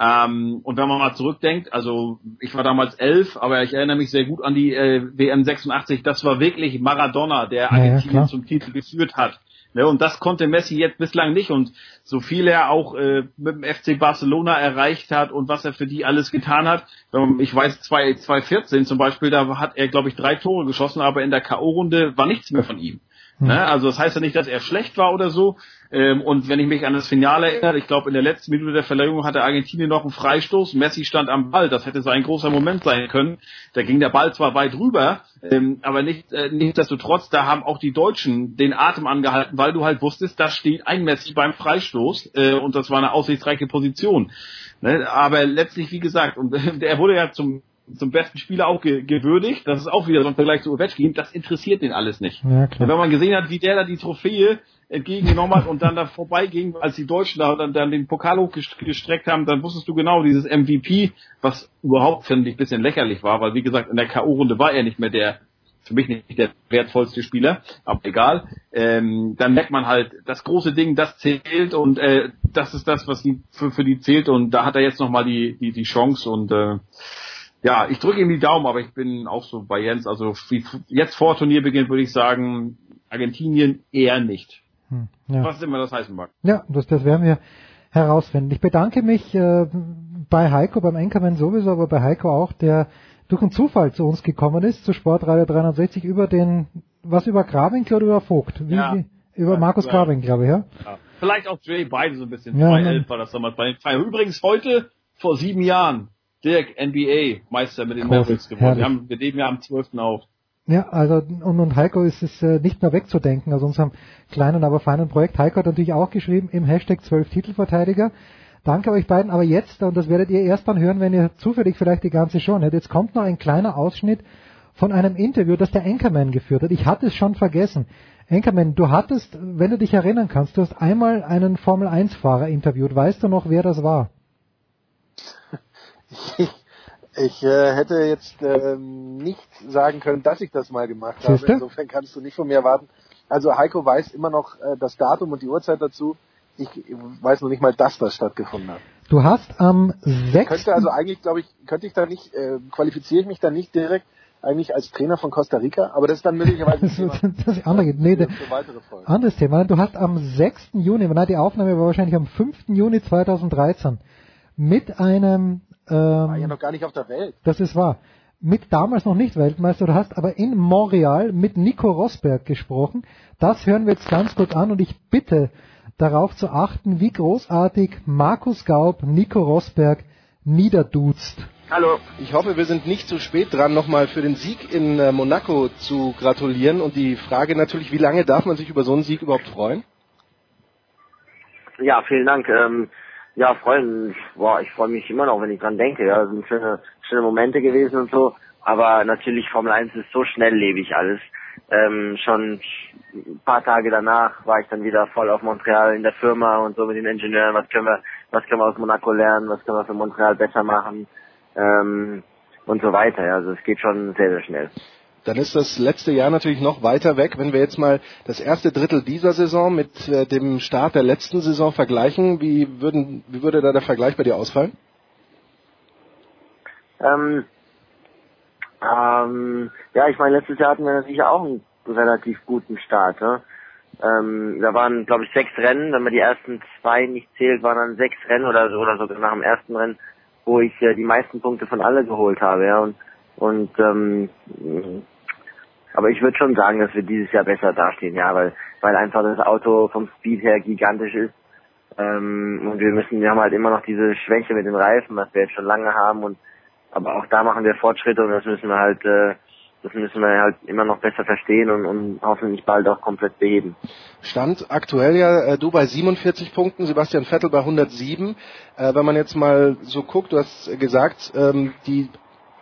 Ähm, und wenn man mal zurückdenkt, also ich war damals elf, aber ich erinnere mich sehr gut an die äh, WM 86. Das war wirklich Maradona, der Ja, ja, Argentinien klar. zum Titel geführt hat. Ne, und das konnte Messi jetzt bislang nicht. Und so viel er auch äh, mit dem FC Barcelona erreicht hat und was er für die alles getan hat. Ähm, ich weiß, 2 2014 zum Beispiel, da hat er, glaube ich, drei Tore geschossen, aber in der K.O.-Runde war nichts mehr von ihm. Ne? Also das heißt ja nicht, dass er schlecht war oder so. Ähm, und wenn ich mich an das Finale erinnere, ich glaube in der letzten Minute der Verlängerung hatte Argentinien noch einen Freistoß, Messi stand am Ball, das hätte so ein großer Moment sein können. Da ging der Ball zwar weit rüber, ähm, aber nicht, äh, nichtsdestotrotz, da haben auch die Deutschen den Atem angehalten, weil du halt wusstest, da steht ein Messi beim Freistoß äh, und das war eine aussichtsreiche Position. Ne? Aber letztlich, wie gesagt, und er wurde ja zum zum besten Spieler auch ge gewürdigt. Das ist auch wieder so ein Vergleich zu Ovechkin. Das interessiert den alles nicht. Ja, klar. Wenn man gesehen hat, wie der da die Trophäe entgegengenommen hat und dann da vorbeiging, als die Deutschen da dann, dann den Pokal hochgestreckt haben, dann wusstest du genau, dieses MVP, was überhaupt, finde ich, ein bisschen lächerlich war, weil wie gesagt, in der K.O.-Runde war er nicht mehr der, für mich nicht der wertvollste Spieler, aber egal. Ähm, dann merkt man halt, das große Ding, das zählt und äh, das ist das, was die, für, für die zählt und da hat er jetzt nochmal die, die, die Chance und äh, ja, ich drücke ihm die Daumen, aber ich bin auch so bei Jens. Also wie jetzt vor Turnierbeginn würde ich sagen, Argentinien eher nicht. Hm, ja. Was immer das heißen mag. Ja, das, das werden wir herausfinden. Ich bedanke mich äh, bei Heiko, beim Enkermann sowieso, aber bei Heiko auch, der durch einen Zufall zu uns gekommen ist, zu Sportradio 360 über den, was über Grabinkel oder über Vogt? Wie, Ja. über Markus über- Grabing, glaube ich, ja? Ja. Vielleicht auch Jay, beide so ein bisschen. Ja, 2-11 ne. war das damals bei den Feiern. Übrigens heute, vor sieben Jahren, Dirk, NBA-Meister mit den Großes, Mavericks geworden. herrlich. Wir, haben, wir leben ja am 12. auf. Ja, also und, und Heiko ist es äh, nicht mehr wegzudenken aus unserem kleinen, aber feinen Projekt. Heiko hat natürlich auch geschrieben im Hashtag 12 Titelverteidiger. Danke euch beiden, aber jetzt, und das werdet ihr erst dann hören, wenn ihr zufällig vielleicht die ganze Show hört, jetzt kommt noch ein kleiner Ausschnitt von einem Interview, das der Anchorman geführt hat. Ich hatte es schon vergessen. Anchorman, du hattest, wenn du dich erinnern kannst, du hast einmal einen Formel-1-Fahrer interviewt. Weißt du noch, wer das war? Ich äh, hätte jetzt ähm, nicht sagen können, dass ich das mal gemacht habe. Siehste? Insofern kannst du nicht von mir erwarten. Also Heiko weiß immer noch äh, das Datum und die Uhrzeit dazu. Ich weiß noch nicht mal, dass das stattgefunden hat. Du hast am 6. Könnte also eigentlich, glaube ich, könnte ich da nicht, äh, qualifiziere ich mich da nicht direkt eigentlich als Trainer von Costa Rica, aber das ist dann möglicherweise das, Thema das andere. Nee, für, für. Anderes Thema. Du hast am 6. Juni, nein, die Aufnahme war wahrscheinlich am 5. Juni 2013 mit einem, War ja ähm, noch gar nicht auf der Welt. das ist wahr, mit damals noch nicht Weltmeister, du hast aber in Montreal mit Nico Rosberg gesprochen. Das hören wir jetzt ganz kurz an und ich bitte darauf zu achten, wie großartig Markus Gaub Nico Rosberg niederduzt. Hallo. Ich hoffe, wir sind nicht zu spät dran, nochmal für den Sieg in äh, Monaco zu gratulieren. Und die Frage natürlich, wie lange darf man sich über so einen Sieg überhaupt freuen? Ja, vielen Dank. Ähm, ja, freuen. Boah, ich freue mich immer noch, wenn ich dran denke. Ja, das sind schöne, schöne Momente gewesen und so. Aber natürlich Formel 1 ist so schnelllebig alles. Ähm, schon ein paar Tage danach war ich dann wieder voll auf Montreal in der Firma und so mit den Ingenieuren. Was können wir, was können wir aus Monaco lernen? Was können wir für Montreal besser machen? Ähm, und so weiter. Ja, also es geht schon sehr, sehr schnell. Dann ist das letzte Jahr natürlich noch weiter weg. Wenn wir jetzt mal das erste Drittel dieser Saison mit äh, dem Start der letzten Saison vergleichen, wie, würden, wie würde da der Vergleich bei dir ausfallen? Ähm, ähm, ja, ich meine, letztes Jahr hatten wir natürlich auch einen relativ guten Start. Ne? Ähm, da waren, glaube ich, sechs Rennen. Wenn man die ersten zwei nicht zählt, waren dann sechs Rennen oder, so- oder sogar nach dem ersten Rennen, wo ich äh, die meisten Punkte von alle geholt habe. Ja, und und ähm, aber ich würde schon sagen, dass wir dieses Jahr besser dastehen, ja, weil weil einfach das Auto vom Speed her gigantisch ist. Ähm, und wir müssen, wir haben halt immer noch diese Schwäche mit den Reifen, was wir jetzt schon lange haben und aber auch da machen wir Fortschritte und das müssen wir halt äh, das müssen wir halt immer noch besser verstehen und, und hoffentlich bald auch komplett beheben. Stand aktuell ja äh, du bei 47 Punkten, Sebastian Vettel bei 107. Äh, wenn man jetzt mal so guckt, du hast gesagt, ähm, die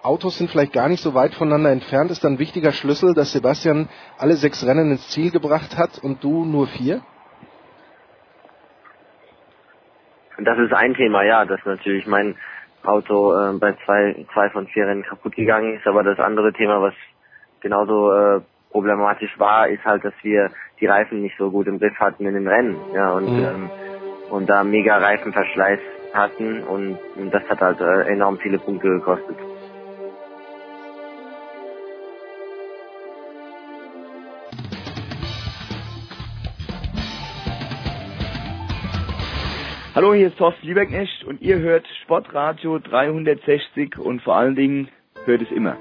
Autos sind vielleicht gar nicht so weit voneinander entfernt. Ist dann ein wichtiger Schlüssel, dass Sebastian alle sechs Rennen ins Ziel gebracht hat und du nur vier? Das ist ein Thema, ja, dass natürlich mein Auto äh, bei zwei, zwei von vier Rennen kaputt gegangen ist. Aber das andere Thema, was genauso äh, problematisch war, ist halt, dass wir die Reifen nicht so gut im Griff hatten in den Rennen. Ja, und, mhm. ähm, und da mega Reifenverschleiß hatten und, und das hat halt äh, enorm viele Punkte gekostet. Hallo, hier ist Thorsten Lieberknecht und ihr hört Sportradio 360 und vor allen Dingen hört es immer.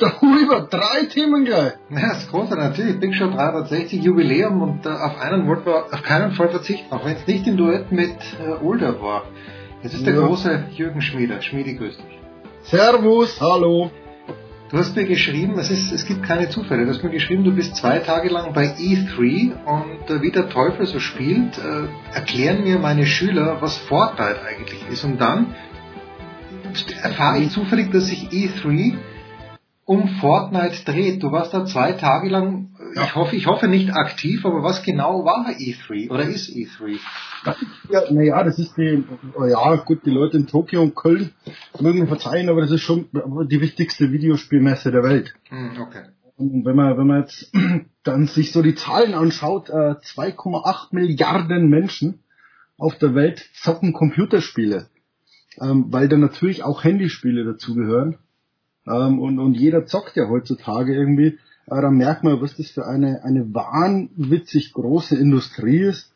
Der Huber, drei Themen gleich. Ja, das ist große natürlich. Big Show 360 Jubiläum und äh, auf einen wollten wir auf keinen Fall verzichten, auch wenn es nicht im Duett mit äh, Older war. Es ist der ja. große Jürgen Schmieder. Schmiedi, grüß dich. Servus, hallo. Du hast mir geschrieben, es, ist, es gibt keine Zufälle, du hast mir geschrieben, du bist zwei Tage lang bei E3 und äh, wie der Teufel so spielt, äh, erklären mir meine Schüler, was Fortnite eigentlich ist. Und dann erfahre ich zufällig, dass sich E3 um Fortnite dreht. Du warst da zwei Tage lang, ja. ich hoffe, ich hoffe nicht aktiv, aber was genau war E3 oder ist E3? Ja, naja, das ist die, ja gut, die Leute in Tokio und Köln mögen mir verzeihen, aber das ist schon die wichtigste Videospielmesse der Welt. Hm, okay. Und wenn man, wenn man jetzt dann sich so die Zahlen anschaut, 2,8 äh, Milliarden Menschen auf der Welt zocken Computerspiele, ähm, weil da natürlich auch Handyspiele dazugehören. Ähm, und, und jeder zockt ja heutzutage irgendwie. Aber dann merkt man, was das für eine, eine wahnwitzig große Industrie ist,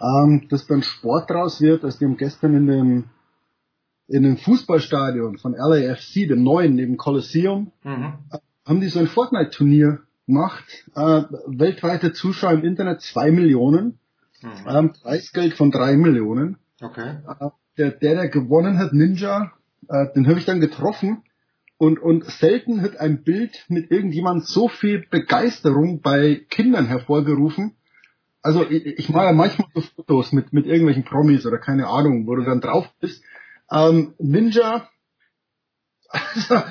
ähm, dass dann Sport draus wird. Also die haben gestern in dem, in dem Fußballstadion von LAFC, dem neuen, neben Coliseum, mhm. haben die so ein Fortnite-Turnier gemacht. Äh, weltweite Zuschauer im Internet zwei Millionen. Mhm. Ähm, Preisgeld von drei Millionen. Okay. Äh, der, der, der gewonnen hat, Ninja, äh, den habe ich dann getroffen und, und selten hat ein Bild mit irgendjemand so viel Begeisterung bei Kindern hervorgerufen. Also ich, ich mache ja manchmal so Fotos mit, mit irgendwelchen Promis oder keine Ahnung, wo du dann drauf bist. Ähm, Ninja, also,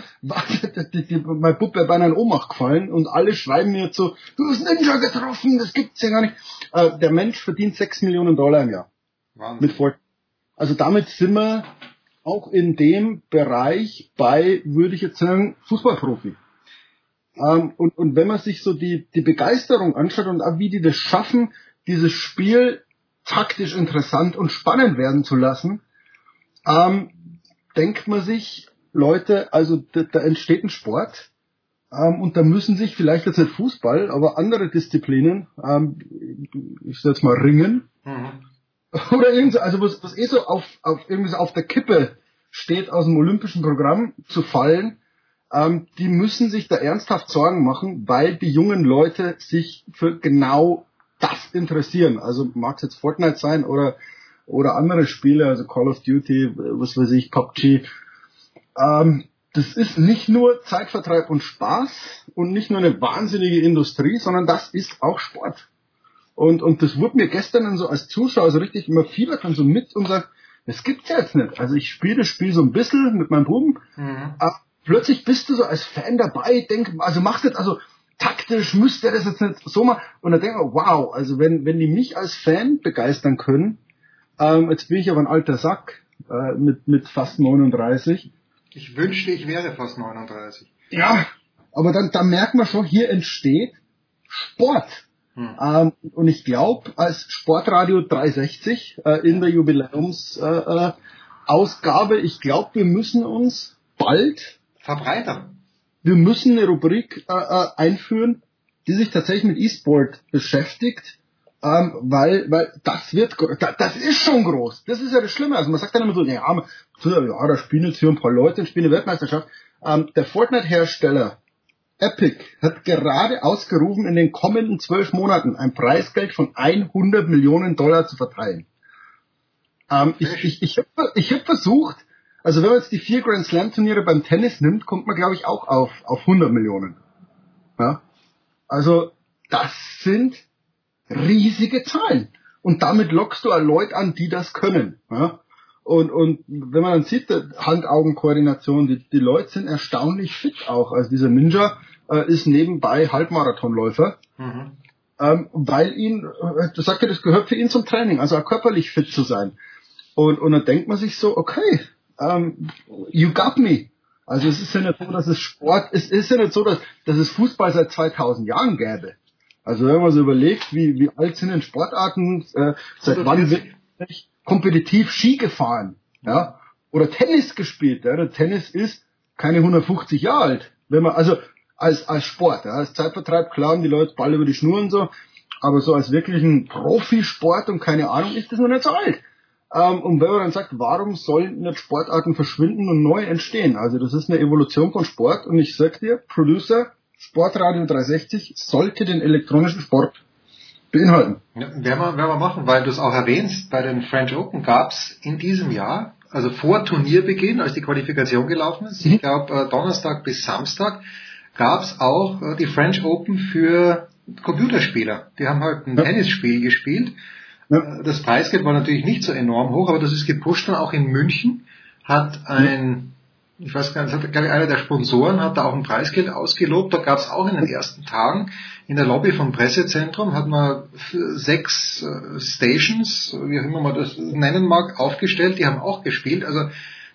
die, die, mein Bub wäre beinahe in Ohnmacht gefallen und alle schreiben mir so, du hast Ninja getroffen, das gibt's ja gar nicht. Äh, der Mensch verdient sechs Millionen Dollar im Jahr. Wahnsinn. Mit Fortnite. Also damit sind wir auch in dem Bereich bei, würde ich jetzt sagen, Fußballprofi. Ähm, und, und wenn man sich so die, die Begeisterung anschaut und auch wie die das schaffen, dieses Spiel taktisch interessant und spannend werden zu lassen, ähm, denkt man sich, Leute, also da, da entsteht ein Sport, ähm, und da müssen sich vielleicht jetzt nicht Fußball, aber andere Disziplinen, ähm, ich sag jetzt mal Ringen, mhm. Oder irgend also was, was eh so auf, auf, irgendwie so auf der Kippe steht aus dem olympischen Programm zu fallen, ähm, die müssen sich da ernsthaft Sorgen machen, weil die jungen Leute sich für genau das interessieren. Also mag es jetzt Fortnite sein oder, oder andere Spiele, also Call of Duty, was weiß ich, PUBG. Ähm, das ist nicht nur Zeitvertreib und Spaß und nicht nur eine wahnsinnige Industrie, sondern das ist auch Sport. Und, und das wurde mir gestern dann so als Zuschauer so richtig immer Fieber kann so mit und sagt, das gibt's ja jetzt nicht. Also ich spiele das Spiel so ein bisschen mit meinem Buben, mhm. aber plötzlich bist du so als Fan dabei, denk, also machst jetzt, also taktisch müsste das jetzt nicht so machen. Und dann denke ich, wow, also wenn, wenn die mich als Fan begeistern können, ähm, jetzt bin ich aber ein alter Sack äh, mit, mit fast 39. Ich wünschte, ich wäre fast 39. Ja, aber dann, dann merkt man schon, hier entsteht Sport. Hm. Ähm, und ich glaube, als Sportradio 360 äh, in der Jubiläumsausgabe, äh, äh, ich glaube, wir müssen uns bald verbreitern. Wir müssen eine Rubrik äh, äh, einführen, die sich tatsächlich mit E-Sport beschäftigt, ähm, weil, weil das wird, das ist schon groß. Das ist ja das Schlimme. Also man sagt dann immer so, ja, ja da spielen jetzt hier ein paar Leute und spielen eine Weltmeisterschaft. Ähm, der Fortnite-Hersteller Epic hat gerade ausgerufen, in den kommenden zwölf Monaten ein Preisgeld von 100 Millionen Dollar zu verteilen. Ähm, ich ich, ich habe ich hab versucht, also wenn man jetzt die vier Grand Slam Turniere beim Tennis nimmt, kommt man glaube ich auch auf, auf 100 Millionen. Ja? Also das sind riesige Zahlen. Und damit lockst du Leute an, die das können. Ja? Und, und wenn man dann sieht, Hand-Augen-Koordination, die, die Leute sind erstaunlich fit auch. Also dieser Ninja äh, ist nebenbei Halbmarathonläufer, Mhm. ähm, weil ihn, äh, das sagt er, das gehört für ihn zum Training, also auch körperlich fit zu sein. Und, und dann denkt man sich so, okay, ähm, you got me. Also es ist ja nicht so, dass es Sport, es ist ja nicht so, dass, dass es Fußball seit 2000 Jahren gäbe. Also wenn man so überlegt, wie, wie alt sind denn Sportarten, äh, seit wann wird nicht kompetitiv Ski gefahren, ja, oder Tennis gespielt, ja, der Tennis ist keine 150 Jahre alt, wenn man, also als, als Sport, ja, als Zeitvertreib, klar haben die Leute Ball über die Schnur und so, aber so als wirklichen Profisport und keine Ahnung, ist das noch nicht so alt. Ähm, und wenn man dann sagt, warum sollen nicht Sportarten verschwinden und neu entstehen? Also das ist eine Evolution von Sport und ich sag dir, Producer, Sportradio 360 sollte den elektronischen Sport beinhalten. Ja, werden, wir, werden wir machen, weil du es auch erwähnst, bei den French Open gab's in diesem Jahr, also vor Turnierbeginn, als die Qualifikation gelaufen ist, ich glaube äh, Donnerstag bis Samstag, gab's auch äh, die French Open für Computerspieler. Die haben halt ein Tennisspiel gespielt. Äh, Das Preisgeld war natürlich nicht so enorm hoch, aber das ist gepusht dann auch in München, hat ein ich weiß gar nicht, hat, glaube ich, einer der Sponsoren hat da auch ein Preisgeld ausgelobt. Da gab es auch in den ersten Tagen in der Lobby vom Pressezentrum, hat man sechs äh, Stations, wie auch immer man das nennen mag, aufgestellt. Die haben auch gespielt. Also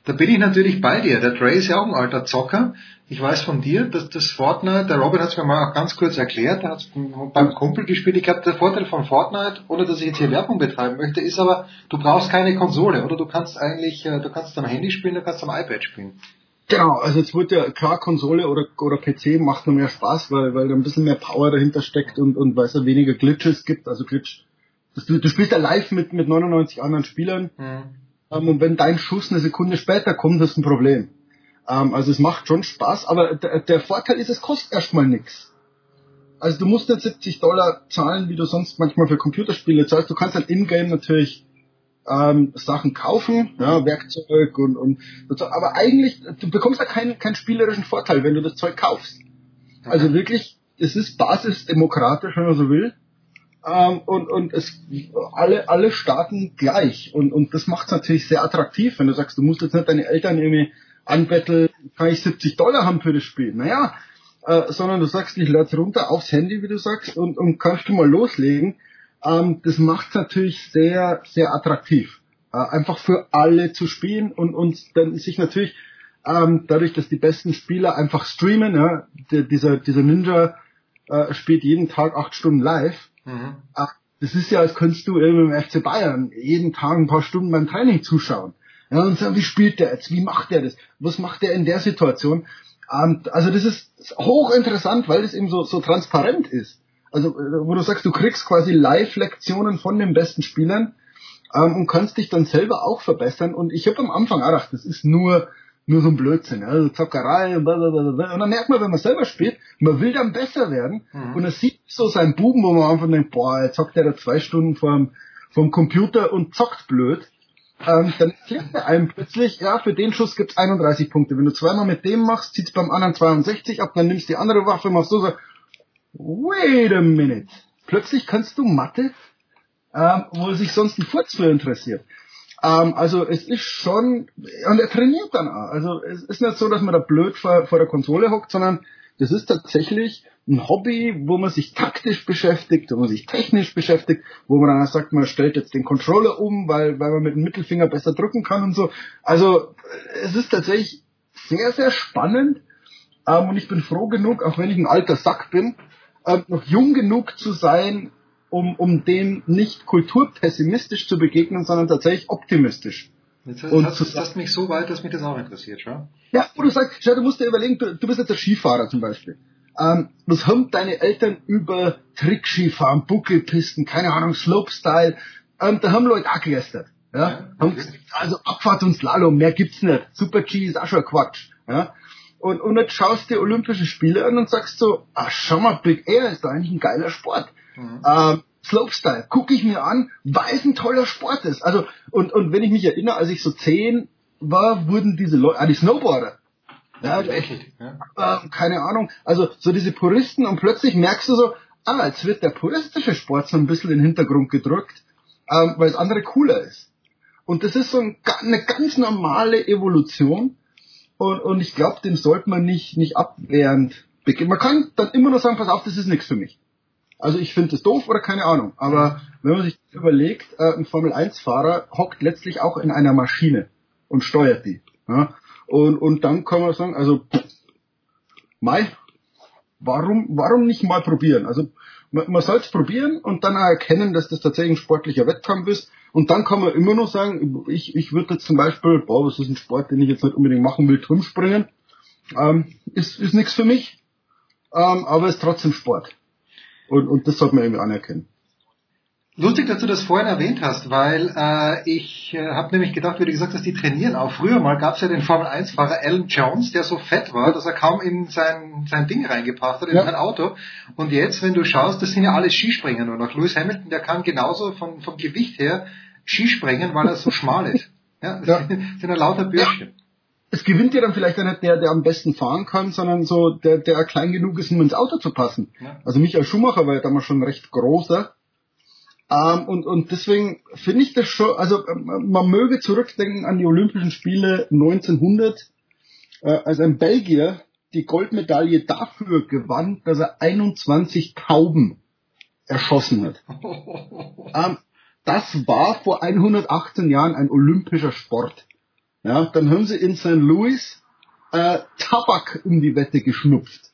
da bin ich natürlich bei dir. Der Dre ist ja auch ein alter Zocker. Ich weiß von dir, dass das Fortnite, der Robin hat es mir mal auch ganz kurz erklärt, er hat es beim Kumpel gespielt. Ich glaube, der Vorteil von Fortnite, ohne dass ich jetzt hier Werbung betreiben möchte, ist aber, du brauchst keine Konsole, oder? Du kannst eigentlich, äh, du kannst am Handy spielen, du kannst am iPad spielen. Genau, also jetzt wird ja klar Konsole oder, oder PC macht noch mehr Spaß, weil, weil da ein bisschen mehr Power dahinter steckt und, und weil es ja weniger Glitches gibt. Also Glitch, das, du, du spielst ja live mit, mit 99 anderen Spielern ähm, und wenn dein Schuss eine Sekunde später kommt, das ist ein Problem. Ähm, also es macht schon Spaß, aber der, Vorteil ist, es kostet erstmal nichts. Also du musst nicht 70 Dollar zahlen, wie du sonst manchmal für Computerspiele zahlst. Du kannst halt in-game natürlich ähm, Sachen kaufen, ja, Werkzeug und, und, so. aber eigentlich, du bekommst ja keinen, keinen spielerischen Vorteil, wenn du das Zeug kaufst. Also wirklich, es ist basisdemokratisch, wenn man so will. Ähm, und, und es alle, alle starten gleich. Und, und das macht es natürlich sehr attraktiv, wenn du sagst, du musst jetzt nicht deine Eltern irgendwie anbetteln, kann ich 70 Dollar haben für das Spiel. Naja, äh, sondern du sagst, ich lade runter aufs Handy, wie du sagst, und, und kannst du mal loslegen. Ähm, das macht es natürlich sehr, sehr attraktiv. Äh, einfach für alle zu spielen und, und dann sich natürlich ähm, dadurch, dass die besten Spieler einfach streamen, ja, der, dieser, dieser Ninja äh, spielt jeden Tag acht Stunden live. Ach, das ist ja, als könntest du irgendwie im FC Bayern jeden Tag ein paar Stunden beim Training zuschauen. Ja, und sagen, wie spielt der jetzt? Wie macht der das? Was macht der in der Situation? Ähm, also das ist hochinteressant, weil das eben so, so transparent ist. Also, äh, wo du sagst, du kriegst quasi Live-Lektionen von den besten Spielern ähm, und kannst dich dann selber auch verbessern. Und ich habe am Anfang auch gedacht, das ist nur nur so ein Blödsinn, ja, also Zockerei und blablabla. Und dann merkt man, wenn man selber spielt, man will dann besser werden und er sieht so seinen Buben, wo man am Anfang denkt, boah, jetzt zockt er da zwei Stunden vorm, vorm Computer und zockt blöd. Ähm, dann erklärt er einem plötzlich, ja, für den Schuss gibt's 31 Punkte. Wenn du zweimal mit dem machst, zieht's beim anderen 62 ab, dann nimmst die andere Waffe, machst so, so, wait a minute. Plötzlich kannst du Mathe, ähm, wo sich sonst ein Furz für interessiert. Ähm, also es ist schon, und er trainiert dann auch. Also es ist nicht so, dass man da blöd vor, vor der Konsole hockt, sondern das ist tatsächlich ein Hobby, wo man sich taktisch beschäftigt, wo man sich technisch beschäftigt, wo man dann sagt, man stellt jetzt den Controller um, weil, weil man mit dem Mittelfinger besser drücken kann und so. Also es ist tatsächlich sehr, sehr spannend. Ähm, und ich bin froh genug, auch wenn ich ein alter Sack bin, ähm, noch jung genug zu sein, um, um dem nicht kulturpessimistisch zu begegnen, sondern tatsächlich optimistisch. Jetzt hast, Und hast, du hast mich so weit, dass mich das auch interessiert, schau. Ja, wo du sagst, schau, du musst dir überlegen, du, du bist jetzt der Skifahrer zum Beispiel. Ähm, was haben deine Eltern über Trickskifahren, Buckelpisten, keine Ahnung, Slopestyle, ähm, da haben Leute auch gelästert. Ja? haben gesagt, also Abfahrt und Slalom, mehr gibt's nicht. Super G ist auch schon Quatsch. Ja? Und, und jetzt schaust du dir Olympische Spiele an und sagst so, ah, schau mal, Big Air ist eigentlich ein geiler Sport. Ähm, Slopestyle, gucke ich mir an, weil es ein toller Sport ist. Also, und, und wenn ich mich erinnere, als ich so zehn war, wurden diese Leute, ah, die Snowboarder, ja, Lächelt, ja. äh, keine Ahnung, also so diese Puristen und plötzlich merkst du so, ah, jetzt wird der puristische Sport so ein bisschen in den Hintergrund gedrückt, ähm, weil das andere cooler ist. Und das ist so ein, eine ganz normale Evolution und, und ich glaube, dem sollte man nicht, nicht abwehrend begehen. Man kann dann immer nur sagen, pass auf, das ist nichts für mich. Also ich finde das doof oder keine Ahnung. Aber wenn man sich überlegt, äh, ein Formel-1-Fahrer hockt letztlich auch in einer Maschine und steuert die. Ja? Und, und dann kann man sagen, also Mai, warum, warum nicht mal probieren? Also man, man soll es probieren und dann erkennen, dass das tatsächlich ein sportlicher Wettkampf ist. Und dann kann man immer noch sagen, ich, ich würde jetzt zum Beispiel, boah, was ist ein Sport, den ich jetzt nicht unbedingt machen will, Turmspringen, ähm, ist, ist nichts für mich, ähm, aber ist trotzdem Sport. Und, und das sollte man irgendwie anerkennen. Lustig, dass du das vorhin erwähnt hast, weil äh, ich äh, habe nämlich gedacht, wie du gesagt hast, die trainieren auch. Früher mal gab es ja den Formel-1-Fahrer Alan Jones, der so fett war, dass er kaum in sein, sein Ding reingepasst hat, in Ja. sein Auto. Und jetzt, wenn du schaust, das sind ja alles Skispringer nur noch. Lewis Hamilton, der kann genauso vom, vom Gewicht her Skispringen, weil er so schmal ist. Ja, das Ja. sind, ja lauter Bürschchen. Es gewinnt ja dann vielleicht auch nicht der, der am besten fahren kann, sondern so der, der klein genug ist, um ins Auto zu passen. Ja. Also Michael Schumacher war ja damals schon recht großer. Ähm, und, und deswegen finde ich das schon, also ähm, man möge zurückdenken an die Olympischen Spiele 1900, äh, als ein Belgier die Goldmedaille dafür gewann, dass er 21 Tauben erschossen hat. Ähm, das war vor 118 Jahren ein olympischer Sport. Ja, dann haben sie in St. Louis äh, Tabak um die Wette geschnupft.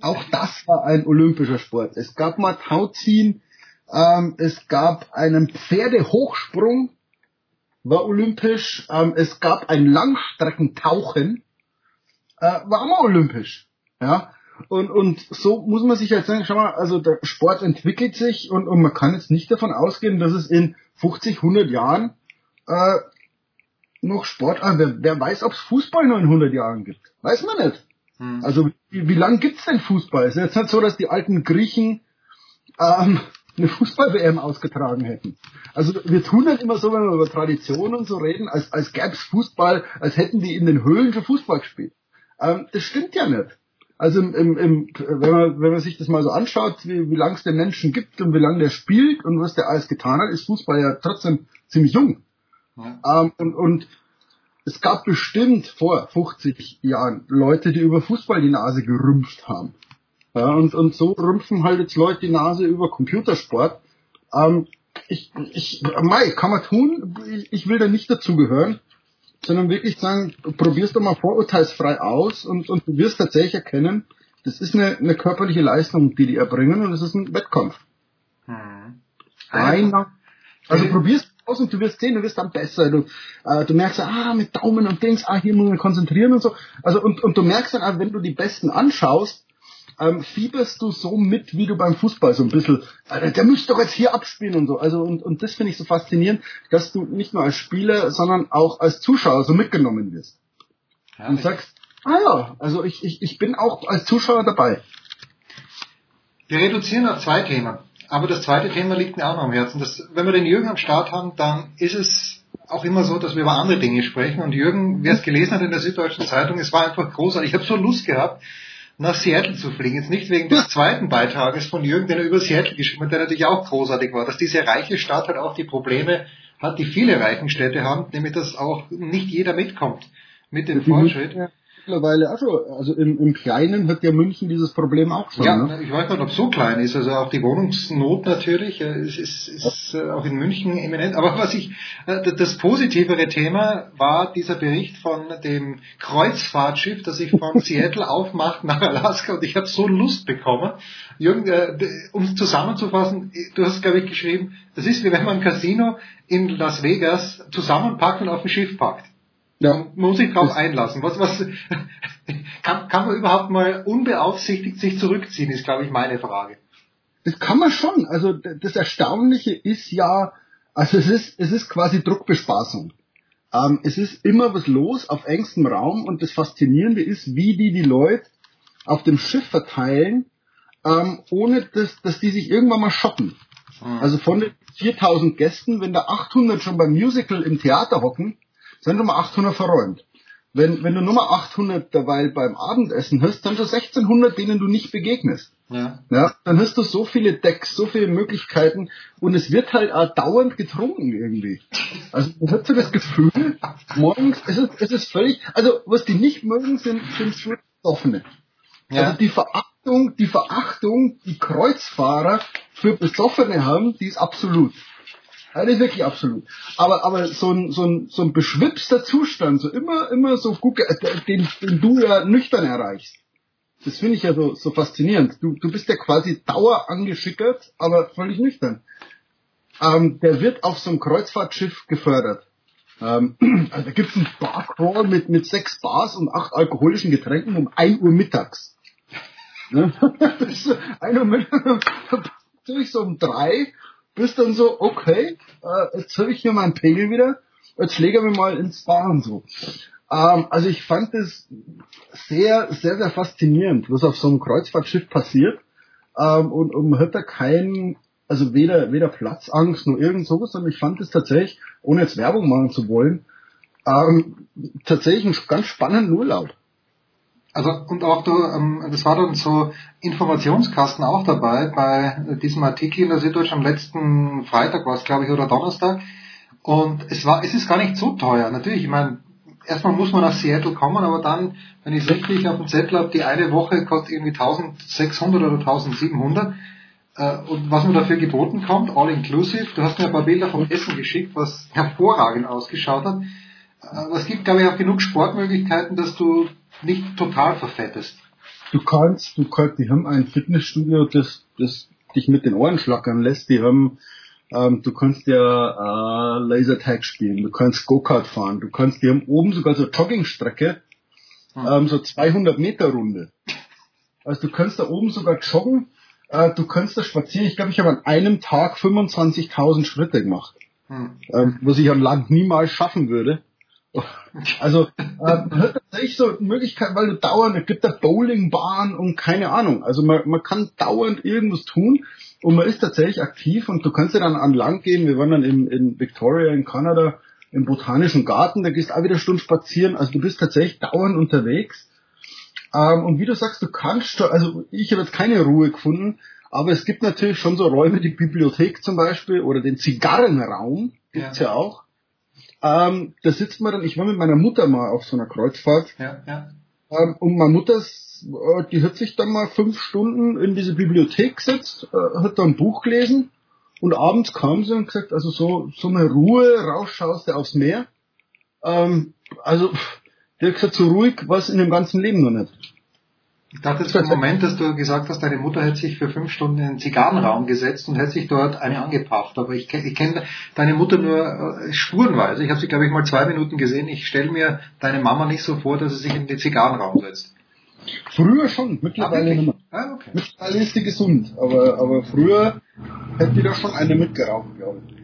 Auch das war ein olympischer Sport. Es gab mal Tauziehen, ähm, es gab einen Pferdehochsprung, war olympisch, ähm, es gab ein Langstreckentauchen, äh, war mal olympisch. Ja, und, und so muss man sich halt sagen, schau mal, also der Sport entwickelt sich und, und man kann jetzt nicht davon ausgehen, dass es in 50, 100 Jahren äh, noch Sport, ah, wer, wer weiß, ob es Fußball noch in 100 Jahren gibt. Weiß man nicht. Also wie, wie lang gibt's denn Fußball? Es ist jetzt nicht so, dass die alten Griechen ähm, eine Fußball-WM ausgetragen hätten. Also wir tun halt immer so, wenn wir über Tradition und so reden, als, als gäb's Fußball, als hätten die in den Höhlen schon Fußball gespielt. Ähm, das stimmt ja nicht. Also im, im, im, wenn, man, wenn man sich das mal so anschaut, wie, wie lang es den Menschen gibt und wie lange der spielt und was der alles getan hat, ist Fußball ja trotzdem ziemlich jung. Ähm, und, und es gab bestimmt vor 50 Jahren Leute, die über Fußball die Nase gerümpft haben. Ja, und, und so rümpfen halt jetzt Leute die Nase über Computersport. Ähm, ich, ich, Mai, kann man tun. Ich, ich will da nicht dazugehören, sondern wirklich sagen, probier's doch mal vorurteilsfrei aus und, und du wirst tatsächlich erkennen, das ist eine, eine körperliche Leistung, die die erbringen und es ist ein Wettkampf. Nein, also probier's aus und du wirst sehen, du wirst dann besser. Du, äh, du merkst, ah, mit Daumen und Dings, ah, hier muss man konzentrieren und so. Also und, und du merkst dann, auch, wenn du die Besten anschaust, ähm, fieberst du so mit, wie du beim Fußball so ein bisschen, Alter, der müsste doch jetzt hier abspielen und so. Also und, und das finde ich so faszinierend, dass du nicht nur als Spieler, sondern auch als Zuschauer so mitgenommen wirst. und sagst, ah ja, also ich, ich, ich bin auch als Zuschauer dabei. Wir reduzieren auf zwei Themen. Aber das zweite Thema liegt mir auch noch am Herzen. Das, wenn wir den Jürgen am Start haben, dann ist es auch immer so, dass wir über andere Dinge sprechen. Und Jürgen, wer es gelesen hat in der Süddeutschen Zeitung, es war einfach großartig. Ich habe so Lust gehabt, nach Seattle zu fliegen. Jetzt nicht wegen des zweiten Beitrages von Jürgen, den er über Seattle geschrieben hat, der natürlich auch großartig war, dass diese reiche Stadt halt auch die Probleme hat, die viele reichen Städte haben, nämlich dass auch nicht jeder mitkommt mit dem Die Fortschritt. München Mittlerweile, also, also im, im Kleinen hat ja München dieses Problem auch schon. Ja, ne? ich weiß nicht, ob es so klein ist. Also auch die Wohnungsnot natürlich äh, ist, ist, ist äh, auch in München eminent. Aber was ich, äh, das positivere Thema war dieser Bericht von dem Kreuzfahrtschiff, das sich von Seattle aufmacht nach Alaska. Und ich habe so Lust bekommen. Jürgen, äh, um es zusammenzufassen, du hast, glaube ich, geschrieben, das ist wie wenn man ein Casino in Las Vegas zusammenpackt und auf ein Schiff packt. Ja. Man muss sich darauf Das- einlassen. Was, was, kann, kann man überhaupt mal unbeaufsichtigt sich zurückziehen, ist, glaube ich, meine Frage. Das kann man schon. Also das Erstaunliche ist ja, also es ist, es ist quasi Druckbespaßung. Ähm, es ist immer was los auf engstem Raum und das Faszinierende ist, wie die die Leute auf dem Schiff verteilen, ähm, ohne dass, dass die sich irgendwann mal schocken. Also von den 4000 Gästen, wenn da 800 schon beim Musical im Theater hocken, sind mal 800 verräumt. Wenn, wenn du Nummer 800 dabei beim Abendessen hast, dann schon 1600, denen du nicht begegnest. Ja. Ja, dann hast du so viele Decks, so viele Möglichkeiten und es wird halt auch dauernd getrunken irgendwie. Also man hat so das Gefühl, morgens, es ist, es ist völlig, also was die nicht mögen, sind, sind schon Besoffene. Ja. Also die Verachtung, die Verachtung, die Kreuzfahrer für Besoffene haben, die ist absolut. Ja, ist wirklich absolut. Aber, aber so ein, so ein, so ein beschwipster Zustand, so immer, immer so gut, ge- den, den du ja nüchtern erreichst. Das finde ich ja so, so faszinierend. Du, du bist ja quasi dauer angeschickert, aber völlig nüchtern. Ähm, der wird auf so einem Kreuzfahrtschiff gefördert. Ähm, also da gibt's einen Barcrawl mit, mit sechs Bars und acht alkoholischen Getränken um 1 Uhr mittags. Ne? Das ist so 1 Uhr mittags, natürlich so um drei, bist dann so, okay, äh, jetzt habe ich hier meinen Pegel wieder, jetzt lege ich mich mal ins Bar und so. Ähm, also ich fand das sehr, sehr, sehr faszinierend, was auf so einem Kreuzfahrtschiff passiert. Ähm, und, und man hat da keinen, also weder, weder Platzangst noch irgend sowas, sondern ich fand es tatsächlich, ohne jetzt Werbung machen zu wollen, ähm, tatsächlich einen ganz spannenden Urlaub. Also und auch du, ähm, das war dann so Informationskasten auch dabei bei diesem Artikel in der Süddeutschen am letzten Freitag war es glaube ich oder Donnerstag. Und es war es ist gar nicht so teuer. Natürlich ich meine erstmal muss man nach Seattle kommen aber dann wenn ich es richtig auf dem Zettel habe die eine Woche kostet irgendwie 1600 oder 1700 äh, und was mir dafür geboten kommt all inclusive du hast mir ein paar Bilder vom Essen geschickt was hervorragend ausgeschaut hat. Äh, aber es gibt glaube ich auch genug Sportmöglichkeiten dass du nicht total verfettest. Du kannst, du kannst, die haben ein Fitnessstudio, das, das dich mit den Ohren schlackern lässt. Die haben, ähm, du kannst ja äh, Lasertag spielen, du kannst Go-Kart fahren, du kannst, die haben oben sogar so Joggingstrecke, ähm, so 200 Meter Runde. Also du kannst da oben sogar joggen, äh, du kannst da spazieren. Ich glaube, ich habe an einem Tag 25.000 Schritte gemacht, Hm. ähm, was ich am Land niemals schaffen würde. Also äh, man hat tatsächlich so Möglichkeiten, weil du dauernd, es gibt da Bowlingbahn und keine Ahnung. Also man, man kann dauernd irgendwas tun und man ist tatsächlich aktiv und du kannst ja dann an Land gehen. Wir waren dann in, in Victoria in Kanada im Botanischen Garten, da gehst du auch wieder eine Stunde spazieren. Also du bist tatsächlich dauernd unterwegs. Ähm, und wie du sagst, du kannst, schon- also ich habe jetzt keine Ruhe gefunden, aber es gibt natürlich schon so Räume, die Bibliothek zum Beispiel oder den Zigarrenraum gibt's ja, auch. Ähm, da sitzt man dann, ich war mit meiner Mutter mal auf so einer Kreuzfahrt Ja, ja. ähm, und meine Mutter, äh, die hat sich dann mal fünf Stunden in diese Bibliothek gesetzt, äh, hat da ein Buch gelesen und abends kam sie und gesagt, also so, so eine Ruhe, rausschaust du aufs Meer. Ähm, also, die hat gesagt, so ruhig war es in dem ganzen Leben noch nicht. Ich dachte jetzt für einen Moment, dass du gesagt hast, deine Mutter hätte sich für fünf Stunden in den Zigarrenraum gesetzt und hätte sich dort eine angepafft. Aber ich, ich kenne deine Mutter nur äh, spurenweise. Ich habe sie, glaube ich, mal zwei Minuten gesehen. Ich stelle mir deine Mama nicht so vor, dass sie sich in den Zigarrenraum setzt. Früher schon, mittlerweile Ah, nicht mehr. Ah, okay. Mittlerweile ist sie gesund, aber, aber früher hätte die da schon eine mitgeraucht, glaube ich.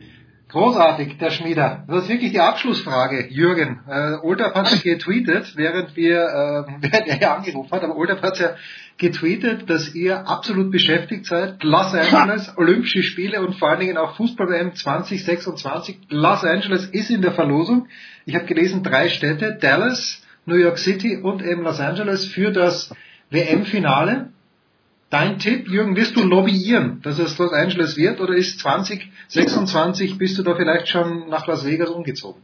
Großartig, der Schmieder. Das ist wirklich die Abschlussfrage, Jürgen. Äh, Oldap hat ja getweetet, während wir, äh, während er ja angerufen hat, aber Oldap hat ja getweetet, dass ihr absolut beschäftigt seid. Los Angeles, Olympische Spiele und vor allen Dingen auch Fußball-WM 2026. Los Angeles ist in der Verlosung. Ich habe gelesen, drei Städte, Dallas, New York City und eben Los Angeles für das WM-Finale. Dein Tipp, Jürgen, wirst du lobbyieren, dass es Los Angeles wird oder ist 2026, bist du da vielleicht schon nach Las Vegas umgezogen?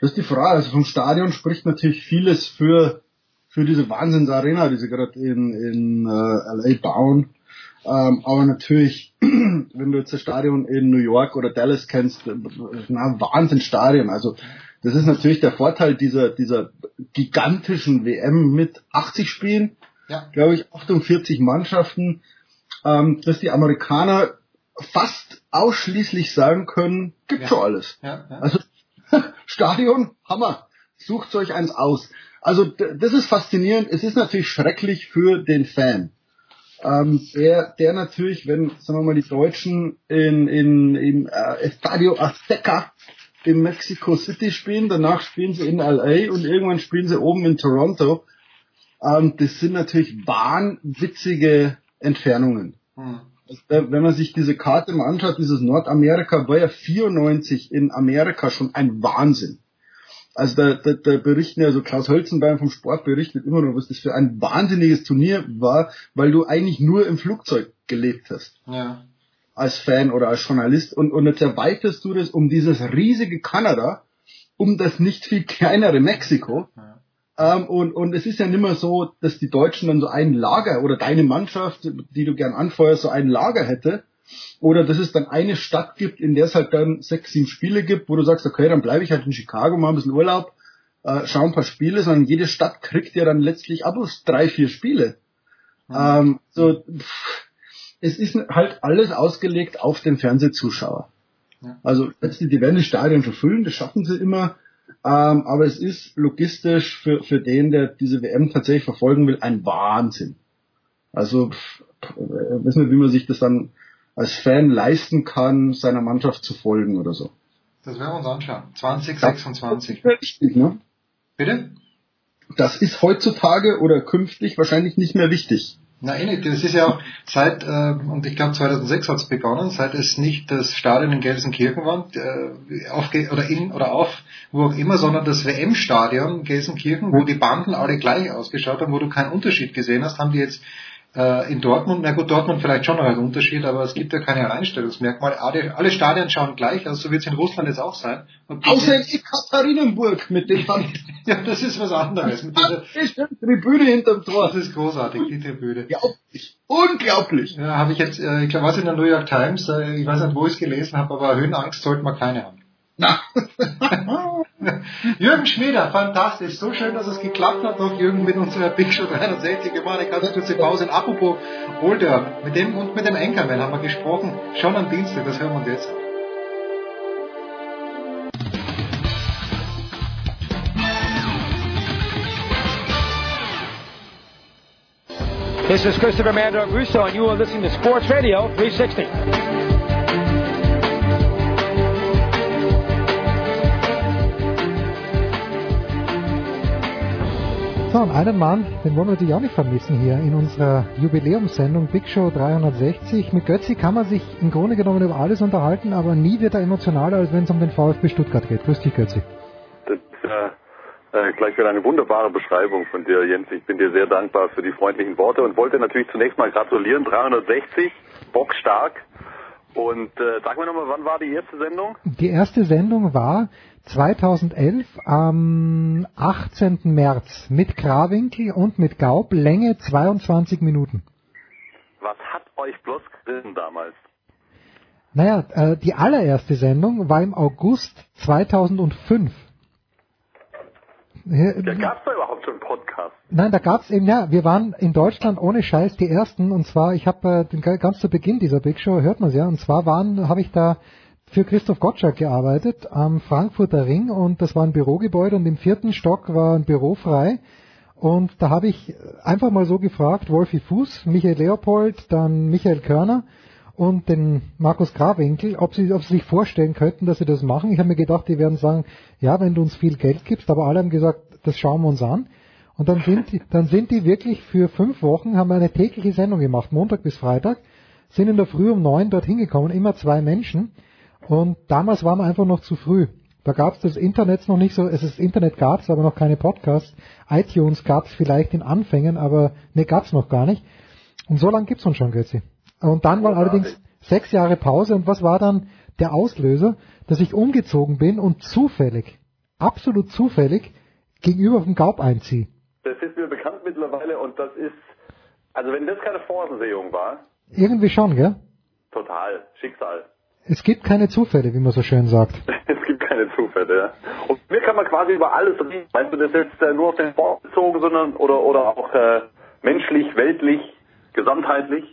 Das ist die Frage. Also vom Stadion spricht natürlich vieles für, für diese Wahnsinnsarena, die sie gerade in, in äh, LA bauen. Ähm, aber natürlich, wenn du jetzt das Stadion in New York oder Dallas kennst, äh, na, Wahnsinnsstadion. Also das ist natürlich der Vorteil dieser, dieser gigantischen WM mit 80 Spielen, Ja. glaube ich, 48 Mannschaften, ähm, dass die Amerikaner fast ausschließlich sagen können, gibt Ja. schon alles. Ja, ja. Also Stadion, Hammer. Sucht euch eins aus. Also das ist faszinierend. Es ist natürlich schrecklich für den Fan. Ähm, der, der natürlich, wenn, sagen wir mal, die Deutschen in, in, in äh, Estadio Azteca in Mexico City spielen, danach spielen sie in LA und irgendwann spielen sie oben in Toronto. Ähm, das sind natürlich wahnwitzige Entfernungen. Hm. Also, wenn man sich diese Karte mal anschaut, dieses Nordamerika war ja 94 in Amerika schon ein Wahnsinn. Also da, da, da berichten ja so Klaus Hölzenbein vom Sport berichtet immer noch, was das für ein wahnsinniges Turnier war, weil du eigentlich nur im Flugzeug gelebt hast. Ja. Als Fan oder als Journalist und, und jetzt erweiterst du das um dieses riesige Kanada, um das nicht viel kleinere Mexiko. Ähm, und, und es ist ja nimmer so, dass die Deutschen dann so ein Lager oder deine Mannschaft, die du gern anfeuerst, so ein Lager hätte. Oder dass es dann eine Stadt gibt, in der es halt dann sechs, sieben Spiele gibt, wo du sagst, okay, dann bleibe ich halt in Chicago, mache ein bisschen Urlaub, äh, schau ein paar Spiele, sondern jede Stadt kriegt ja dann letztlich ab bloß drei, vier Spiele. Ähm, so, pff, es ist halt alles ausgelegt auf den Fernsehzuschauer. Also letztlich, die werden die Stadien verfüllen, das schaffen sie immer. Ähm, aber es ist logistisch für, für den, der diese WM tatsächlich verfolgen will, ein Wahnsinn. Also äh, wissen wir, wie man sich das dann als Fan leisten kann, seiner Mannschaft zu folgen oder so. Das werden wir uns anschauen. 2026. Das ist wichtig, ne? Bitte? Das ist heutzutage oder künftig wahrscheinlich nicht mehr wichtig. Na eh nicht. Das ist ja auch seit, äh, und ich glaube 2006 hat es begonnen, seit es nicht das Stadion in Gelsenkirchen war, äh, aufge oder in oder auf, wo auch immer, sondern das WM-Stadion Gelsenkirchen, wo die Banden alle gleich ausgeschaut haben, wo du keinen Unterschied gesehen hast, haben die jetzt äh, in Dortmund, na gut, Dortmund vielleicht schon noch einen Unterschied, aber es gibt ja keine Alleinstellungsmerkmale. Alle, alle Stadien schauen gleich aus, so wird es in Russland jetzt auch sein. Außer in Ekaterinenburg mit den Ja, das ist was anderes. Mit dieser Tribüne hinterm Tor. Das ist großartig, die Tribüne. Unglaublich. Unglaublich. Ja, habe ich jetzt, äh, ich glaube, was in der New York Times, äh, ich weiß nicht, wo ich es gelesen habe, aber Höhenangst sollte man keine haben. Jürgen Schmieder, fantastisch. So schön, dass es geklappt hat, noch Jürgen mit unserer Big Show 360 gemacht. Ich hatte kurze Pause. Und apropos Older, mit dem und mit dem Anchorman haben wir gesprochen, schon am Dienstag, das hören wir uns jetzt. This is Christopher Mando Russo, and you are listening to Sports Radio 360. So, und einen Mann, den wollen wir natürlich auch nicht vermissen hier in unserer Jubiläumssendung Big Show 360. Mit Götzi kann man sich im Grunde genommen über alles unterhalten, aber nie wird er emotionaler, als wenn es um den VfB Stuttgart geht. Grüß dich, Götzi. Das ist äh, äh, gleich wieder eine wunderbare Beschreibung von dir, Jens. Ich bin dir sehr dankbar für die freundlichen Worte und wollte natürlich zunächst mal gratulieren. 360, bockstark. Und äh, sag mir nochmal, wann war die erste Sendung? Die erste Sendung war 2011 am 18. März mit Krawinkel und mit Gaub, Länge 22 Minuten. Was hat euch bloß gerissen damals? Naja, äh, die allererste Sendung war im August 2005. Ja, gab's da überhaupt schon einen Podcast? Nein, da gab's eben, ja, wir waren in Deutschland ohne Scheiß die Ersten und zwar, ich habe äh, ganz zu Beginn dieser Big Show, hört man ja, und zwar waren, habe ich da für Christoph Gottschalk gearbeitet am Frankfurter Ring und das war ein Bürogebäude und im vierten Stock war ein Büro frei und da habe ich einfach mal so gefragt, Wolfi Fuß, Michael Leopold, dann Michael Körner und den Markus Grawinkel, ob sie, ob sie sich vorstellen könnten, dass sie das machen. Ich habe mir gedacht, die werden sagen, ja, wenn du uns viel Geld gibst, aber alle haben gesagt, das schauen wir uns an. Und dann sind die, dann sind die wirklich für fünf Wochen, haben wir eine tägliche Sendung gemacht, Montag bis Freitag, sind in der Früh um neun dort hingekommen, immer zwei Menschen. Und damals waren wir einfach noch zu früh. Da gab es das Internet noch nicht so, es ist Internet gab es, aber noch keine Podcasts. iTunes gab es vielleicht in Anfängen, aber ne, gab es noch gar nicht. Und so lange gibt's uns schon, Götzi. Und dann war allerdings sechs Jahre Pause und was war dann der Auslöser, dass ich umgezogen bin und zufällig, absolut zufällig, gegenüber vom Gaub einziehe. Das ist mir bekannt mittlerweile und das ist, also wenn das keine Vorsehung war, Irgendwie schon, gell? total Schicksal. Es gibt keine Zufälle, wie man so schön sagt. Es gibt keine Zufälle, ja. Und mir kann man quasi über alles reden. Meinst du das jetzt äh, nur auf den Sport bezogen, sondern oder oder auch äh, menschlich, weltlich, gesamtheitlich?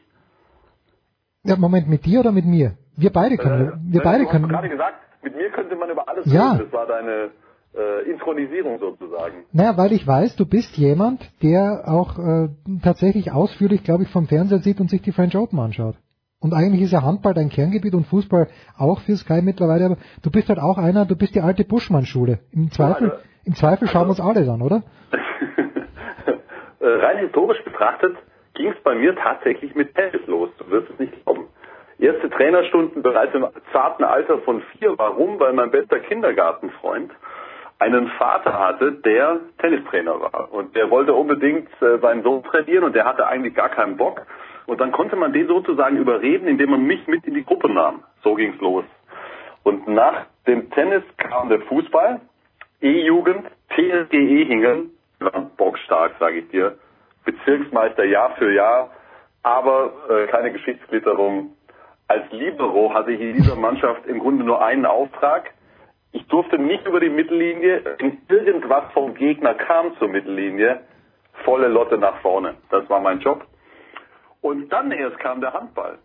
Ja, Moment, mit dir oder mit mir? Wir beide können, wir Äh, beide du hast können. gerade gesagt, mit mir könnte man über alles Ja. reden. Das war deine äh, Intronisierung sozusagen. Naja, weil ich weiß, du bist jemand, der auch äh, tatsächlich ausführlich, glaube ich, vom Fernseher sieht und sich die French Open anschaut. Und eigentlich ist ja Handball dein Kerngebiet und Fußball auch für Sky mittlerweile, aber du bist halt auch einer, du bist die alte Buschmann-Schule. Im Zweifel, also- im Zweifel schauen wir uns alle an, oder? Rein historisch betrachtet ging es bei mir tatsächlich mit Tennis los. Du wirst es nicht glauben. Erste Trainerstunden bereits im zarten Alter von vier. Warum? Weil mein bester Kindergartenfreund einen Vater hatte, der Tennistrainer war. Und der wollte unbedingt äh, seinen Sohn trainieren und der hatte eigentlich gar keinen Bock. Und dann konnte man den sozusagen überreden, indem man mich mit in die Gruppe nahm. So ging's los. Und nach dem Tennis kam der Fußball, E-Jugend, TSG Ehingen, bockstark, sage ich dir. Bezirksmeister Jahr für Jahr, aber äh, keine Geschichtsklitterung. Als Libero hatte ich in dieser Mannschaft im Grunde nur einen Auftrag. Ich durfte nicht über die Mittellinie, wenn irgendwas vom Gegner kam zur Mittellinie, volle Lotte nach vorne. Das war mein Job. Und dann erst kam der Handball.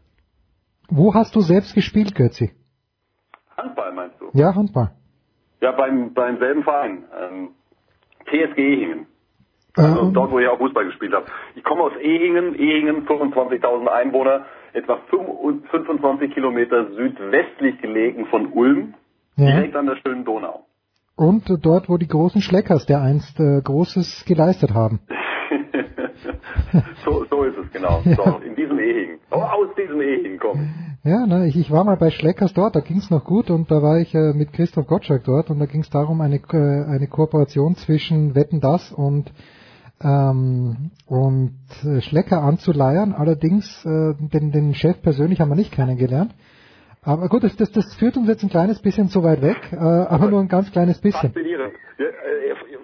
Wo hast du selbst gespielt, Götzi? Handball meinst du? Ja, Handball. Ja, beim, beim selben Verein. Ähm, TSG Ehingen. Also Ähm, dort, wo ich auch Fußball gespielt habe. Ich komme aus Ehingen, Ehingen 25.000 Einwohner, etwa 25 Kilometer südwestlich gelegen von Ulm, Ja. direkt an der schönen Donau. Und dort, wo die großen Schleckers der einst äh, Großes geleistet haben. so, so ist es genau. So, in diesem Ehingen. Oh, aus diesem Ehingen komm. Ja, ne, ich, ich war mal bei Schleckers dort, da ging's noch gut und da war ich äh, mit Christoph Gottschalk dort und da ging's darum, eine, äh, eine Kooperation zwischen Wetten das und ähm, und äh, Schlecker anzuleiern. Allerdings äh, den, den Chef persönlich haben wir nicht kennengelernt. Aber gut, das, das, das führt uns jetzt ein kleines bisschen zu weit weg, äh, aber nur ein ganz kleines bisschen. Faszinierend.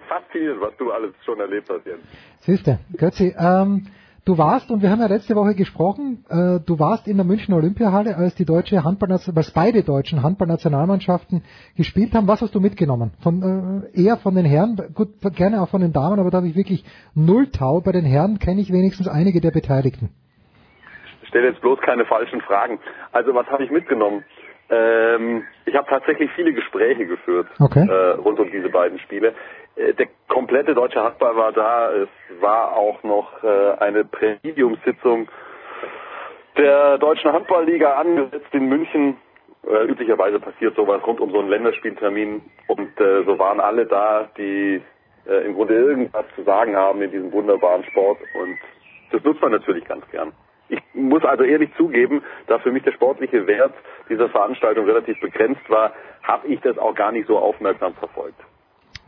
Faszinierend, was du alles schon erlebt hast, Jens. Siehste, Götzi, ähm, du warst, und wir haben ja letzte Woche gesprochen, äh, du warst in der Münchner Olympiahalle, als die deutsche Handballnationalmannschaft, als beide deutschen Handballnationalmannschaften gespielt haben. Was hast du mitgenommen? Von, äh, eher von den Herren, gut, gerne auch von den Damen, aber da habe ich wirklich null Tau. Bei den Herren kenne ich wenigstens einige der Beteiligten. Stell jetzt bloß keine falschen Fragen. Also was habe ich mitgenommen? Ähm, ich habe tatsächlich viele Gespräche geführt Okay. äh, rund um diese beiden Spiele. Äh, der komplette deutsche Handball war da. Es war auch noch äh, eine Präsidiumssitzung der deutschen Handballliga angesetzt in München. Äh, üblicherweise passiert sowas rund um so einen Länderspieltermin und so waren alle da, die im Grunde irgendwas zu sagen haben in diesem wunderbaren Sport und das nutzt man natürlich ganz gern. Ich muss also ehrlich zugeben, da für mich der sportliche Wert dieser Veranstaltung relativ begrenzt war, habe ich das auch gar nicht so aufmerksam verfolgt.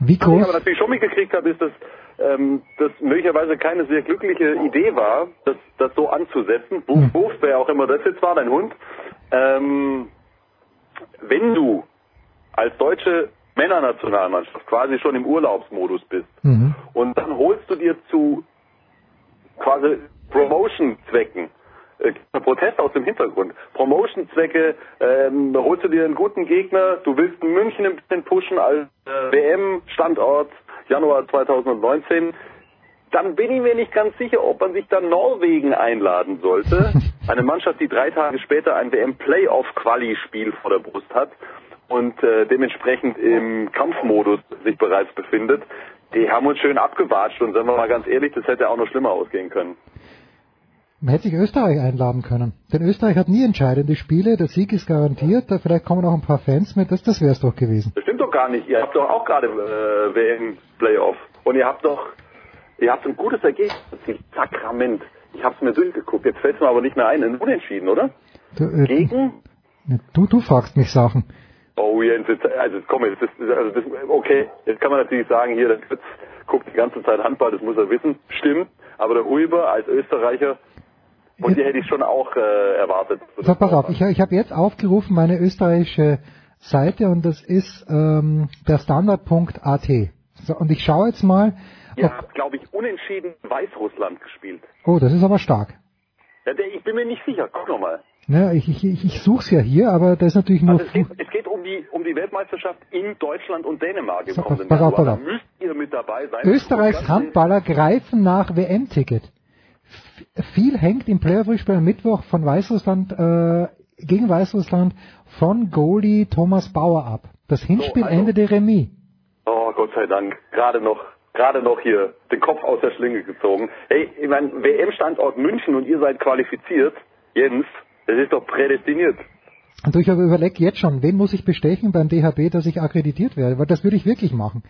Wie Was ich aber groß? natürlich schon mitgekriegt habe, ist, dass ähm, das möglicherweise keine sehr glückliche Idee war, das, das so anzusetzen. Wuff, wuff, wer auch immer das jetzt war, dein Hund. Ähm, wenn du als deutsche Männernationalmannschaft quasi schon im Urlaubsmodus bist Mhm. und dann holst du dir zu quasi Promotion-Zwecken äh, Protest aus dem Hintergrund. Promotion-Zwecke, ähm, holst du dir einen guten Gegner, du willst München ein bisschen pushen als äh, WM-Standort Januar 2019, dann bin ich mir nicht ganz sicher, ob man sich dann Norwegen einladen sollte. Eine Mannschaft, die drei Tage später ein WM-Playoff-Quali-Spiel vor der Brust hat und äh, dementsprechend im Kampfmodus sich bereits befindet. Die haben uns schön abgewatscht und sagen wir mal ganz ehrlich, das hätte auch noch schlimmer ausgehen können. Man hätte sich Österreich einladen können. Denn Österreich hat nie entscheidende Spiele, der Sieg ist garantiert, da vielleicht kommen auch ein paar Fans mit, das, das wäre es doch gewesen. Das stimmt doch gar nicht. Ihr habt doch auch gerade äh, WM-Playoff. Und ihr habt doch, ihr habt ein gutes Ergebnis. Sakrament. Ich hab's mir durchgeguckt. Jetzt fällt's mir aber nicht mehr ein. Ein Unentschieden, oder? Du, äh, Gegen? du, du fragst mich Sachen. Oh Jens, jetzt, also komm jetzt, das, also das, okay, jetzt kann man natürlich sagen, hier, der Fritz guckt die ganze Zeit Handball, das muss er wissen. Stimmt, aber der Huber als Österreicher, und die hätte ich schon auch äh, erwartet. So, pass auf, ich, ich habe jetzt aufgerufen meine österreichische Seite und das ist ähm, der Standard.at. So, und ich schaue jetzt mal, Ihr habt, glaube ich, unentschieden Weißrussland gespielt. oh, das ist aber stark. Ja, der, ich bin mir nicht sicher, guck nochmal. Ne, ich ich, ich, ich suche es ja hier, aber das ist natürlich nur... Also es geht, es geht um die um die Weltmeisterschaft in Deutschland und Dänemark im So, kommenden pass auf, pass Da auf. müsst ihr mit dabei sein. Österreichs Handballer greifen nach WM-Ticket. Viel hängt im Playoff-Spiel am Mittwoch von Weißrussland äh, gegen Weißrussland von Goalie Thomas Bauer ab. Das Hinspiel also- endete Remis. Oh, Gott sei Dank. Gerade noch, gerade noch hier den Kopf aus der Schlinge gezogen. Hey, ich mein, WM-Standort München und ihr seid qualifiziert. Jens, das ist doch prädestiniert. Und ich habe überlegt jetzt schon, wen muss ich bestechen beim DHB, dass ich akkreditiert werde? Weil das würde ich wirklich machen.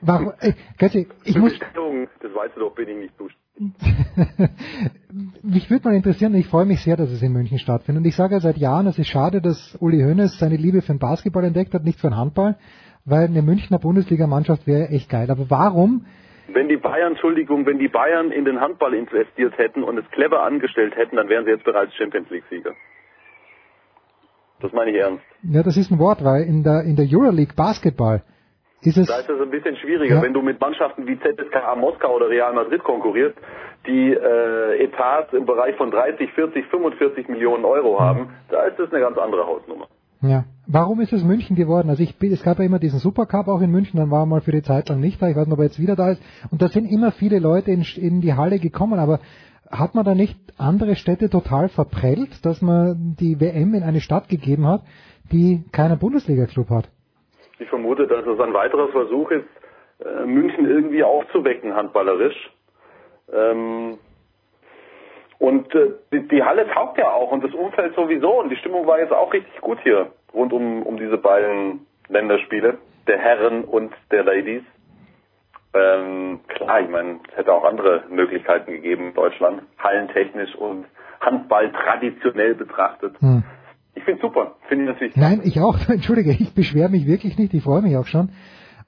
Warum, äh, Götzi, ich muss, das weißt du doch, bin ich nicht zuständig. mich würde mal interessieren, ich freue mich sehr, dass es in München stattfindet. Und ich sage ja seit Jahren, es ist schade, dass Uli Hoeneß seine Liebe für den Basketball entdeckt hat, nicht für den Handball, weil eine Münchner Bundesligamannschaft wäre echt geil. Aber warum? Wenn die Bayern, Entschuldigung, wenn die Bayern in den Handball investiert hätten und es clever angestellt hätten, dann wären sie jetzt bereits Champions League-Sieger. Das meine ich ernst. Ja, das ist ein Wort, weil in der, in der Euroleague Basketball ist es. Da ist es ein bisschen schwieriger, Ja. wenn du mit Mannschaften wie ZSKA Moskau oder Real Madrid konkurrierst, die äh, Etats im Bereich von 30, 40, 45 Millionen Euro haben. Da ist es eine ganz andere Hausnummer. Ja. Warum ist es München geworden? Also ich bin, es gab ja immer diesen Supercup auch in München, dann war er mal für die Zeit lang nicht da, ich weiß nicht, ob er jetzt wieder da ist. Und da sind immer viele Leute in, in die Halle gekommen, aber hat man da nicht andere Städte total verprellt, dass man die WM in eine Stadt gegeben hat, die keinen Bundesliga-Club hat? Ich vermute, dass es ein weiterer Versuch ist, äh, München irgendwie aufzuwecken, handballerisch. Ähm, und äh, die, die Halle taugt ja auch und das Umfeld sowieso und die Stimmung war jetzt auch richtig gut hier rund um, um diese beiden Länderspiele, der Herren und der Ladies. Ähm, klar, ich meine, es hätte auch andere Möglichkeiten gegeben in Deutschland, hallentechnisch und Handball traditionell betrachtet. Hm. Ich finde super, finde ich natürlich. Nein, ich auch. Entschuldige, ich beschwere mich wirklich nicht. Ich freue mich auch schon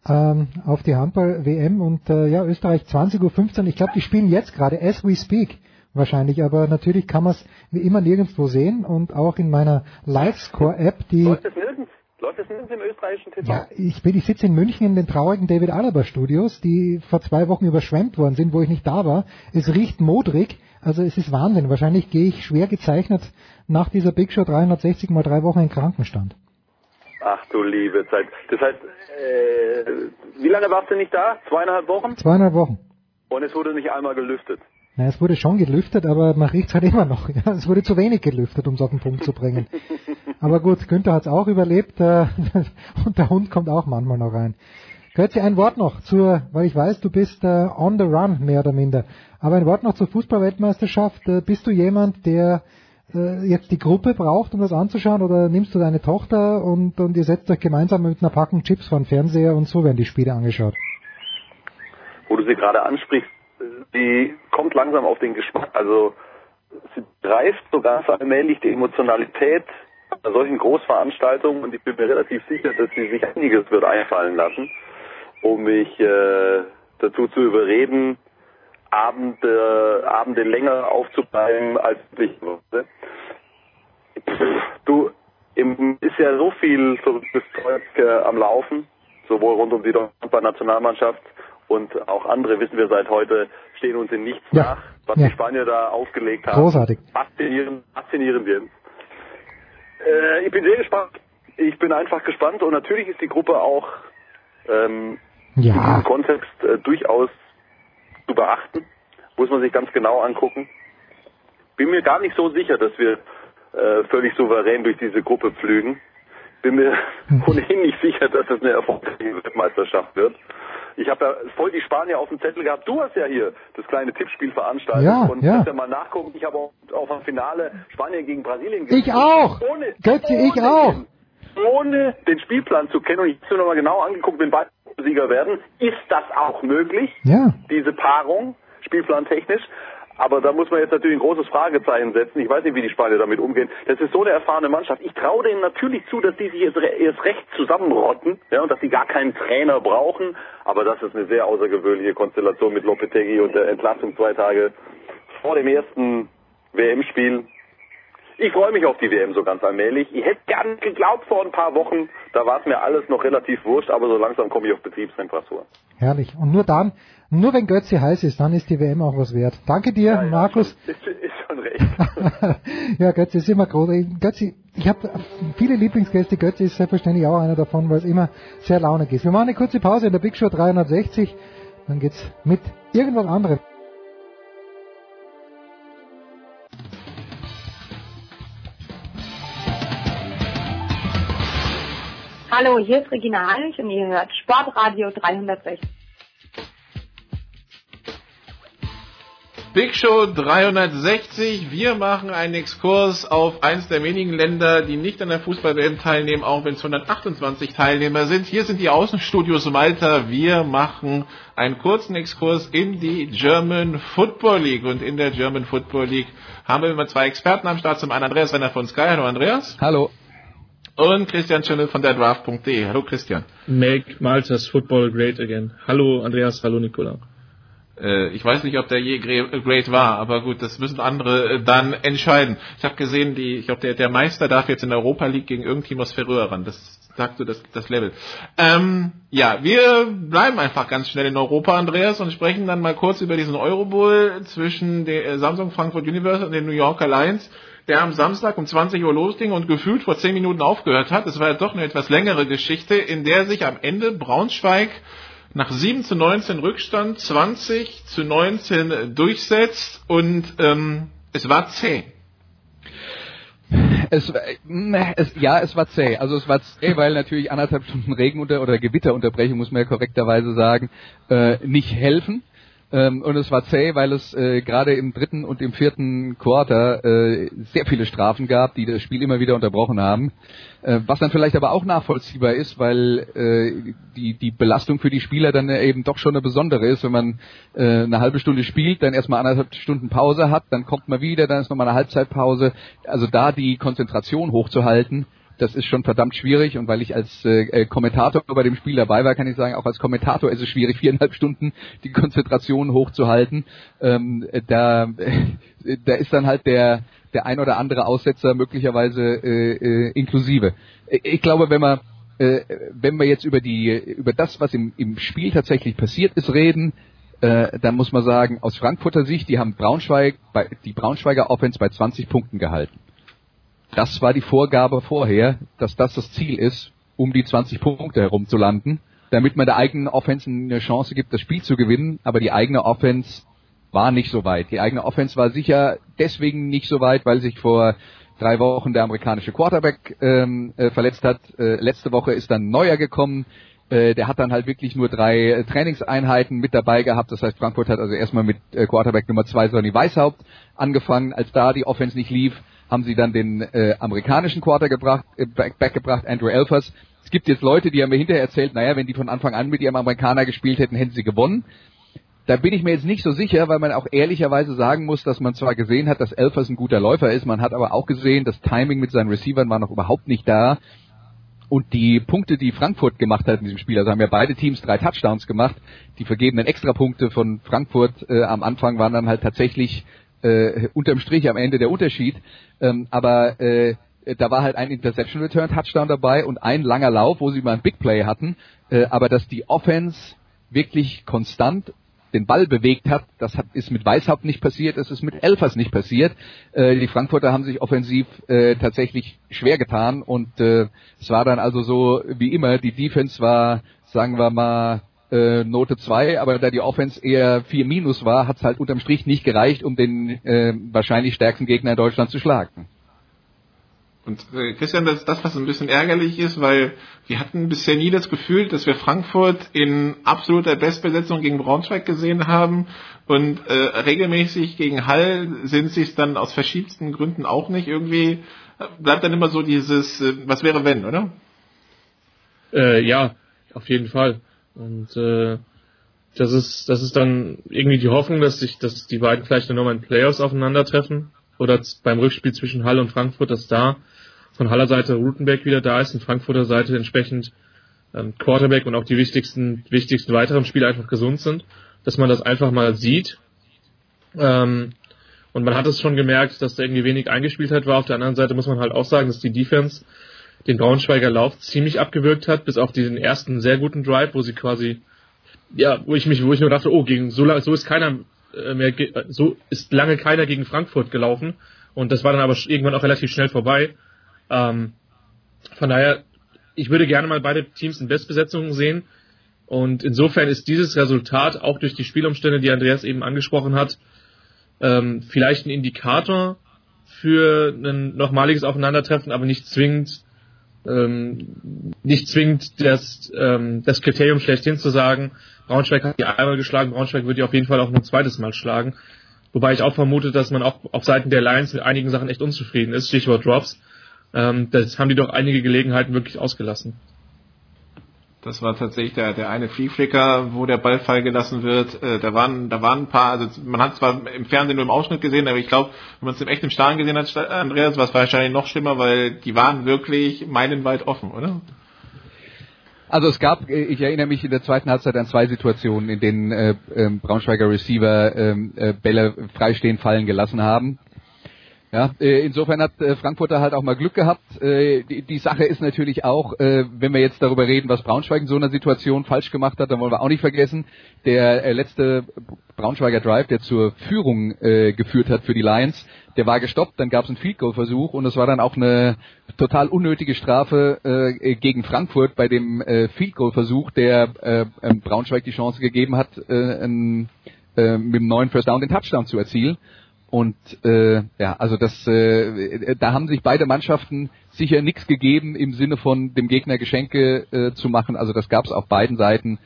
ähm, auf die Handball-WM und äh, ja, Österreich 20.15 Uhr. Ich glaube, die spielen jetzt gerade, as we speak wahrscheinlich, aber natürlich kann man es wie immer nirgendwo sehen und auch in meiner Livescore-App, die Läuft es nirgends? Läuft es nirgends im österreichischen TV? ja, ich bin, ich sitze in München in den traurigen David Alaba Studios, die vor zwei Wochen überschwemmt worden sind, wo ich nicht da war. Es riecht modrig, also es ist Wahnsinn. Wahrscheinlich gehe ich schwer gezeichnet nach dieser Big Show 360 mal drei Wochen in Krankenstand. Ach du liebe Zeit. Das heißt, äh, wie lange warst du nicht da? Zweieinhalb Wochen? Zweieinhalb Wochen. Und es wurde nicht einmal gelüftet. Na, es wurde schon gelüftet, aber man riecht's halt immer noch. Ja, es wurde zu wenig gelüftet, um es auf den Punkt zu bringen. Aber gut, Günther hat's auch überlebt äh, und der Hund kommt auch manchmal noch rein. Götze, ein Wort noch zur, weil ich weiß, du bist äh, on the run, mehr oder minder. Aber ein Wort noch zur Fußballweltmeisterschaft. Äh, bist du jemand, der äh, jetzt die Gruppe braucht, um das anzuschauen, oder nimmst du deine Tochter und, und ihr setzt euch gemeinsam mit einer Packung Chips vor den Fernseher und so werden die Spiele angeschaut? Wo du sie gerade ansprichst, sie kommt langsam auf den Geschmack. Also sie greift sogar so allmählich die Emotionalität bei solchen Großveranstaltungen und ich bin mir relativ sicher, dass sie sich einiges wird einfallen lassen, um mich äh, dazu zu überreden, Abende, Abende länger aufzubleiben als ich. Du, im, ist ja so viel verrücktes Zeug äh, am Laufen, sowohl rund um die Nationalmannschaft und auch andere wissen wir seit heute, stehen uns in nichts Ja. nach, was Ja. die Spanier da aufgelegt haben. Großartig. Faszinierend, faszinierend Jens. Äh, ich bin sehr gespannt. Ich bin einfach gespannt und natürlich ist die Gruppe auch ähm, Ja. diesem Kontext äh, durchaus zu beachten. Muss man sich ganz genau angucken. Bin mir gar nicht so sicher, dass wir äh, völlig souverän durch diese Gruppe pflügen. Bin mir ohnehin nicht sicher, dass es eine erfolgreiche Weltmeisterschaft wird. Ich habe ja voll die Spanier auf dem Zettel gehabt. Du hast ja hier das kleine Tippspiel veranstaltet Ja, und ja. kannst ja mal nachgucken. Ich habe auch auf ein Finale Spanien gegen Brasilien gesehen. Ich auch! Ohne, Götze, ich ohne auch! Den, ohne den Spielplan zu kennen und ich habe mir nochmal genau angeguckt, wenn beide Sieger werden, ist das auch möglich? Ja. diese Paarung, spielplantechnisch. Aber da muss man jetzt natürlich ein großes Fragezeichen setzen. Ich weiß nicht, wie die Spanier damit umgehen. Das ist so eine erfahrene Mannschaft. Ich traue denen natürlich zu, dass die sich jetzt re- erst recht zusammenrotten ja, und dass sie gar keinen Trainer brauchen. Aber das ist eine sehr außergewöhnliche Konstellation mit Lopetegui und der Entlassung zwei Tage vor dem ersten WM-Spiel. Ich freue mich auf die WM so ganz allmählich. Ich hätte gern geglaubt vor ein paar Wochen, da war es mir alles noch relativ wurscht, aber so langsam komme ich auf Betriebstemperatur. Herrlich. Und nur dann, nur wenn Götze heiß ist, dann ist die WM auch was wert. Danke dir, Markus. Ist, ist schon recht. ja, Götze ist immer groß. Götze, ich habe viele Lieblingsgäste. Götze ist selbstverständlich auch einer davon, weil es immer sehr launig ist. Wir machen eine kurze Pause in der Big Show 360. Dann geht's mit irgendwas anderem. Hallo, hier ist Regina Heinrich und ihr hört Sportradio 360. Big Show 360. Wir machen einen Exkurs auf eins der wenigen Länder, die nicht an der Fußball-WM teilnehmen, auch wenn es 128 Teilnehmer sind. Hier sind die Außenstudios Malta. Wir machen einen kurzen Exkurs in die German Football League. Und in der German Football League haben wir immer zwei Experten am Start. Zum einen Andreas Renner von Sky. Hallo Andreas. Hallo. Und Christian Schöne von der Draft.de. Hallo Christian. Make Maltas Football great again. Hallo Andreas, hallo Nikola. Äh, ich weiß nicht, ob der je great war, aber gut, das müssen andere äh, dann entscheiden. Ich habe gesehen, die, ich glaube, der, der Meister darf jetzt in Europa League gegen irgendein Team aus Färöer ran. Das sagt so das, das Level. Ähm, ja, wir bleiben einfach ganz schnell in Europa, Andreas, und sprechen dann mal kurz über diesen Eurobowl zwischen der äh, Samsung Frankfurt Universe und den New Yorker Lions der am Samstag um 20 Uhr losging und gefühlt vor 10 Minuten aufgehört hat. Es war ja doch eine etwas längere Geschichte, in der sich am Ende Braunschweig nach 7 zu 19 Rückstand 20 zu 19 durchsetzt und ähm, es war zäh. Es, es, ja, es war zäh. Also es war zäh, weil natürlich anderthalb Stunden Regen oder Gewitterunterbrechung, muss man ja korrekterweise sagen, äh, nicht helfen. Ähm, und es war zäh, weil es äh, gerade im dritten und im vierten Quarter äh, sehr viele Strafen gab, die das Spiel immer wieder unterbrochen haben. Äh, was dann vielleicht aber auch nachvollziehbar ist, weil äh, die, die Belastung für die Spieler dann eben doch schon eine besondere ist, wenn man äh, eine halbe Stunde spielt, dann erstmal anderthalb Stunden Pause hat, dann kommt man wieder, dann ist nochmal eine Halbzeitpause. Also da die Konzentration hochzuhalten, das ist schon verdammt schwierig und weil ich als äh, äh, Kommentator bei dem Spiel dabei war, kann ich sagen, auch als Kommentator ist es schwierig, viereinhalb Stunden die Konzentration hochzuhalten. Ähm, da, äh, da ist dann halt der der ein oder andere Aussetzer möglicherweise äh, äh, inklusive. Ich glaube, wenn man äh, wenn wir jetzt über die über das, was im, im Spiel tatsächlich passiert ist, reden, äh, dann muss man sagen, aus Frankfurter Sicht, die haben Braunschweig bei, die Braunschweiger Offense bei 20 Punkten gehalten. Das war die Vorgabe vorher, dass das das Ziel ist, um die 20 Punkte herum zu landen, damit man der eigenen Offense eine Chance gibt, das Spiel zu gewinnen. Aber die eigene Offense war nicht so weit. Die eigene Offense war sicher deswegen nicht so weit, weil sich vor drei Wochen der amerikanische Quarterback ähm, äh, verletzt hat. Äh, letzte Woche ist dann Neuer gekommen. Äh, der hat dann halt wirklich nur drei äh, Trainingseinheiten mit dabei gehabt. Das heißt, Frankfurt hat also erstmal mit äh, Quarterback Nummer zwei Sonny Weishaupt angefangen. Als da die Offense nicht lief, haben sie dann den äh, amerikanischen Quarter gebracht, äh, back, back gebracht, Andrew Elfers. Es gibt jetzt Leute, die haben mir hinterher erzählt, naja, wenn die von Anfang an mit ihrem Amerikaner gespielt hätten, hätten sie gewonnen. Da bin ich mir jetzt nicht so sicher, weil man auch ehrlicherweise sagen muss, dass man zwar gesehen hat, dass Elfers ein guter Läufer ist, man hat aber auch gesehen, das Timing mit seinen Receivern war noch überhaupt nicht da. Und die Punkte, die Frankfurt gemacht hat in diesem Spiel, also haben ja beide Teams drei Touchdowns gemacht. Die vergebenen Extrapunkte von Frankfurt äh, am Anfang waren dann halt tatsächlich äh, unterm Strich am Ende der Unterschied. Ähm, aber äh, da war halt ein Interception Return Touchdown dabei und ein langer Lauf, wo sie mal ein Big Play hatten. Äh, aber dass die Offense wirklich konstant den Ball bewegt hat, das hat, ist mit Weishaupt nicht passiert, es ist mit Elfers nicht passiert. Äh, die Frankfurter haben sich offensiv äh, tatsächlich schwer getan und äh, es war dann also so wie immer, die Defense war, sagen wir mal, äh, Note 2, aber da die Offense eher 4 minus war, hat es halt unterm Strich nicht gereicht, um den äh, wahrscheinlich stärksten Gegner in Deutschland zu schlagen. Und äh, Christian, das ist das, was ein bisschen ärgerlich ist, weil wir hatten bisher nie das Gefühl, dass wir Frankfurt in absoluter Bestbesetzung gegen Braunschweig gesehen haben und äh, regelmäßig gegen Hall sind sie es dann aus verschiedensten Gründen auch nicht. Irgendwie bleibt dann immer so dieses, äh, was wäre wenn, oder? Äh, ja, auf jeden Fall. Und äh, das ist das ist dann irgendwie die Hoffnung, dass sich dass die beiden vielleicht nochmal in Playoffs aufeinandertreffen oder beim Rückspiel zwischen Halle und Frankfurt, dass da von Haller Seite Rutenberg wieder da ist und Frankfurter Seite entsprechend ähm, Quarterback und auch die wichtigsten wichtigsten weiteren Spieler einfach gesund sind, dass man das einfach mal sieht. Ähm, und man hat es schon gemerkt, dass da irgendwie wenig eingespielt hat war. Auf der anderen Seite muss man halt auch sagen, dass die Defense den Braunschweiger Lauf ziemlich abgewürgt hat, bis auf diesen ersten sehr guten Drive, wo sie quasi, ja, wo ich mich, wo ich nur dachte, oh, gegen so, so ist keiner äh, mehr, so ist lange keiner gegen Frankfurt gelaufen und das war dann aber irgendwann auch relativ schnell vorbei. Ähm, von daher, ich würde gerne mal beide Teams in Bestbesetzungen sehen und insofern ist dieses Resultat auch durch die Spielumstände, die Andreas eben angesprochen hat, ähm, vielleicht ein Indikator für ein nochmaliges Aufeinandertreffen, aber nicht zwingend ähm, nicht zwingend das, ähm, das Kriterium schlechthin zu sagen, Braunschweig hat die einmal geschlagen, Braunschweig wird die auf jeden Fall auch noch ein zweites Mal schlagen. Wobei ich auch vermute, dass man auch auf Seiten der Lions mit einigen Sachen echt unzufrieden ist. Stichwort Drops. Ähm, das haben die doch einige Gelegenheiten wirklich ausgelassen. Das war tatsächlich der, der eine Free Flicker, wo der Ball fallen gelassen wird. Äh, da waren, da waren ein paar, also man hat zwar im Fernsehen nur im Ausschnitt gesehen, aber ich glaube, wenn man es im echten Stadion gesehen hat, Andreas, war es wahrscheinlich noch schlimmer, weil die waren wirklich meilenweit offen, oder? Also es gab, äh, ich erinnere mich in der zweiten Halbzeit an zwei Situationen, in denen äh, äh, Braunschweiger Receiver ähm, äh, Bälle freistehen fallen gelassen haben. Ja, äh, insofern hat äh, Frankfurter halt auch mal Glück gehabt. Äh, die, Sache ist natürlich auch, wenn wir jetzt darüber reden, was Braunschweig in so einer Situation falsch gemacht hat, dann wollen wir auch nicht vergessen, der letzte Braunschweiger Drive, der zur Führung geführt hat für die Lions, der war gestoppt, dann gab es einen Field Goal Versuch und es war dann auch eine total unnötige Strafe gegen Frankfurt bei dem Field Goal Versuch, der äh, Braunschweig die Chance gegeben hat, mit dem neuen First Down den Touchdown zu erzielen. Und äh, ja, also das, äh, da haben sich beide Mannschaften sicher nichts gegeben im Sinne von dem Gegner Geschenke äh, zu machen. Also das gab es auf beiden Seiten.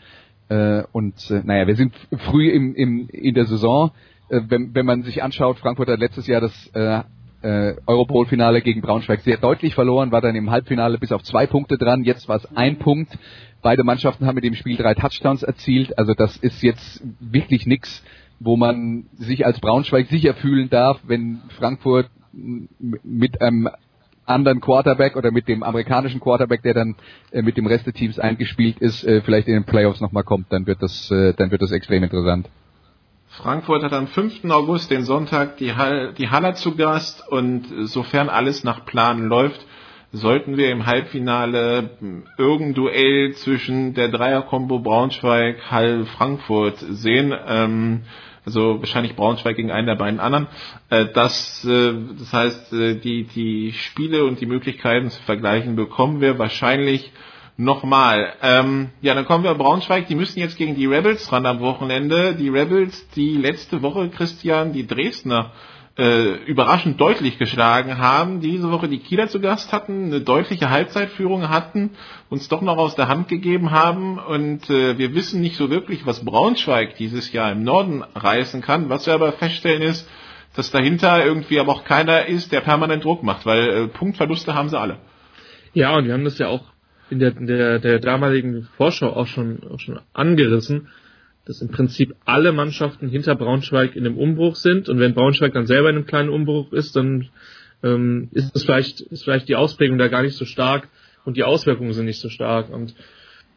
Äh, und äh, naja, wir sind früh im, im, in der Saison. Äh, wenn, wenn man sich anschaut, Frankfurt hat letztes Jahr das äh, äh, Europol-Finale gegen Braunschweig sehr deutlich verloren, war dann im Halbfinale bis auf zwei Punkte dran. Jetzt war es ein Punkt. Beide Mannschaften haben mit dem Spiel drei Touchdowns erzielt. Also das ist jetzt wirklich nichts wo man sich als Braunschweig sicher fühlen darf, wenn Frankfurt mit einem anderen Quarterback oder mit dem amerikanischen Quarterback, der dann äh, mit dem Rest des Teams eingespielt ist, äh, vielleicht in den Playoffs nochmal kommt, dann wird das, äh, dann wird das extrem interessant. Frankfurt hat am 5. August, den Sonntag, die, Hall, die Haller zu Gast und sofern alles nach Plan läuft, sollten wir im Halbfinale irgendein Duell zwischen der Dreier-Kombo Braunschweig, Hall, Frankfurt sehen. Ähm, also wahrscheinlich Braunschweig gegen einen der beiden anderen. Äh, das, äh, das heißt, äh, die, die Spiele und die Möglichkeiten zu vergleichen bekommen wir wahrscheinlich nochmal. Ähm, ja, dann kommen wir Braunschweig, die müssen jetzt gegen die Rebels ran am Wochenende. Die Rebels, die letzte Woche, Christian, die Dresdner äh, überraschend deutlich geschlagen haben, diese Woche die Kieler zu Gast hatten, eine deutliche Halbzeitführung hatten, uns doch noch aus der Hand gegeben haben und äh, wir wissen nicht so wirklich, was Braunschweig dieses Jahr im Norden reißen kann. Was wir aber feststellen ist, dass dahinter irgendwie aber auch keiner ist, der permanent Druck macht, weil äh, Punktverluste haben sie alle. Ja, und wir haben das ja auch in der, der, der damaligen Vorschau auch schon, auch schon angerissen dass im Prinzip alle Mannschaften hinter Braunschweig in einem Umbruch sind und wenn Braunschweig dann selber in einem kleinen Umbruch ist, dann ähm, ist es vielleicht, ist vielleicht die Ausprägung da gar nicht so stark und die Auswirkungen sind nicht so stark. Und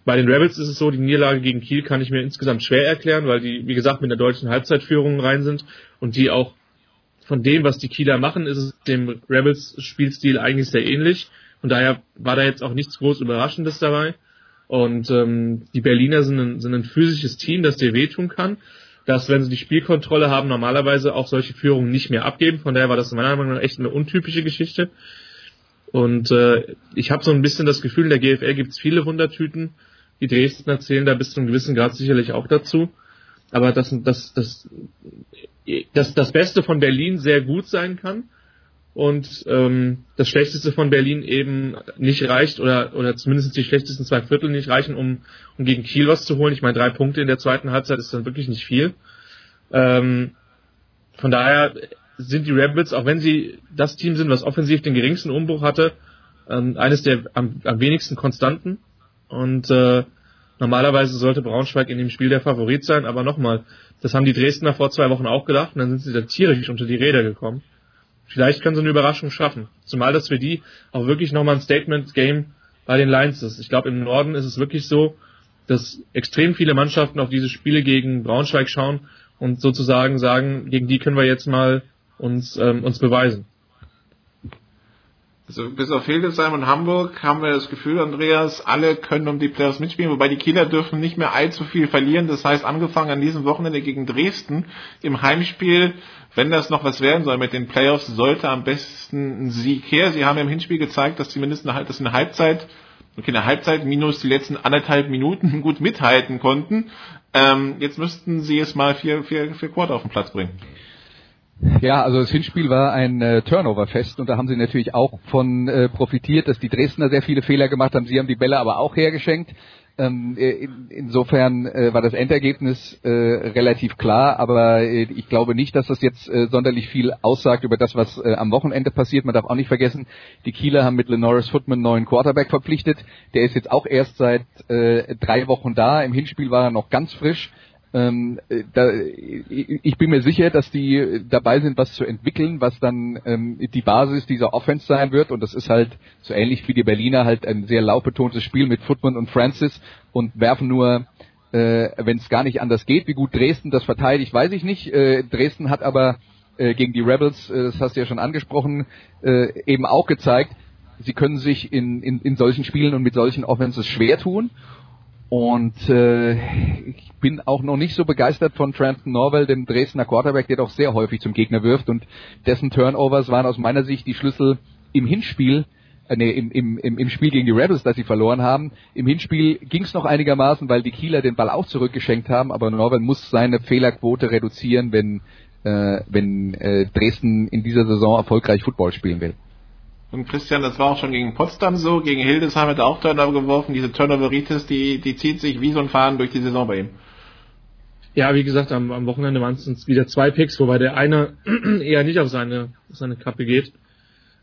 bei den Rebels ist es so, die Niederlage gegen Kiel kann ich mir insgesamt schwer erklären, weil die, wie gesagt, mit einer deutschen Halbzeitführung rein sind und die auch von dem, was die Kieler machen, ist es dem Rebels Spielstil eigentlich sehr ähnlich. Und daher war da jetzt auch nichts groß Überraschendes dabei. Und ähm, die Berliner sind ein, sind ein physisches Team, das dir wehtun kann. Dass, wenn sie die Spielkontrolle haben, normalerweise auch solche Führungen nicht mehr abgeben. Von daher war das meiner Meinung nach echt eine untypische Geschichte. Und äh, ich habe so ein bisschen das Gefühl, in der GFL gibt es viele Wundertüten. Die Dresdner zählen da bis zu einem gewissen Grad sicherlich auch dazu. Aber dass, dass, dass, dass das Beste von Berlin sehr gut sein kann und ähm, das Schlechteste von Berlin eben nicht reicht oder oder zumindest die schlechtesten zwei Viertel nicht reichen, um, um gegen Kiel was zu holen. Ich meine, drei Punkte in der zweiten Halbzeit ist dann wirklich nicht viel. Ähm, von daher sind die Rebels, auch wenn sie das Team sind, was offensiv den geringsten Umbruch hatte, ähm, eines der am, am wenigsten konstanten. Und äh, normalerweise sollte Braunschweig in dem Spiel der Favorit sein, aber nochmal, das haben die Dresdner vor zwei Wochen auch gedacht und dann sind sie da tierisch unter die Räder gekommen. Vielleicht können sie eine Überraschung schaffen. Zumal das für die auch wirklich nochmal ein Statement-Game bei den Lions ist. Ich glaube, im Norden ist es wirklich so, dass extrem viele Mannschaften auf diese Spiele gegen Braunschweig schauen und sozusagen sagen, gegen die können wir jetzt mal uns, ähm, uns beweisen. Also bis auf Hildesheim und Hamburg haben wir das Gefühl, Andreas, alle können um die Playoffs mitspielen, wobei die Kieler dürfen nicht mehr allzu viel verlieren. Das heißt, angefangen an diesem Wochenende gegen Dresden im Heimspiel, wenn das noch was werden soll mit den Playoffs, sollte am besten ein Sieg her. Sie haben im Hinspiel gezeigt, dass zumindest eine, dass eine Halbzeit, okay, eine Halbzeit minus die letzten anderthalb Minuten gut mithalten konnten. Ähm, jetzt müssten sie es mal vier, vier, vier Quarter auf den Platz bringen. Ja, also das Hinspiel war ein äh, Turnover-Fest und da haben sie natürlich auch von äh, profitiert, dass die Dresdner sehr viele Fehler gemacht haben. Sie haben die Bälle aber auch hergeschenkt. Ähm, äh, in, insofern äh, war das Endergebnis äh, relativ klar, aber äh, ich glaube nicht, dass das jetzt äh, sonderlich viel aussagt über das, was äh, am Wochenende passiert. Man darf auch nicht vergessen, die Kieler haben mit Lenoris Footman einen neuen Quarterback verpflichtet. Der ist jetzt auch erst seit drei Wochen da. Im Hinspiel war er noch ganz frisch. Ähm, äh, da, ich bin mir sicher, dass die dabei sind, was zu entwickeln, was dann ähm, die Basis dieser Offense sein wird. Und das ist halt so ähnlich wie die Berliner halt ein sehr laufbetontes Spiel mit Footman und Francis und werfen nur, äh, wenn es gar nicht anders geht. Wie gut Dresden das verteidigt, weiß ich nicht. Äh, Dresden hat aber äh, gegen die Rebels, äh, das hast du ja schon angesprochen, äh, eben auch gezeigt, sie können sich in, in, in solchen Spielen und mit solchen Offenses schwer tun. Und äh, ich bin auch noch nicht so begeistert von Trenton Norwell, dem Dresdner Quarterback, der doch sehr häufig zum Gegner wirft und dessen Turnovers waren aus meiner Sicht die Schlüssel im Hinspiel, äh, nee, im, im, im, im Spiel gegen die Rebels, das sie verloren haben. Im Hinspiel ging es noch einigermaßen, weil die Kieler den Ball auch zurückgeschenkt haben, aber Norwell muss seine Fehlerquote reduzieren, wenn, äh, wenn äh, Dresden in dieser Saison erfolgreich Football spielen will. Und Christian, das war auch schon gegen Potsdam so, gegen Hildesheim hat er auch Turnover geworfen. Diese Turnoveritis, die, die zieht sich wie so ein Faden durch die Saison bei ihm. Ja, wie gesagt, am, am Wochenende waren es wieder zwei Picks, wobei der eine eher nicht auf seine, seine Kappe geht.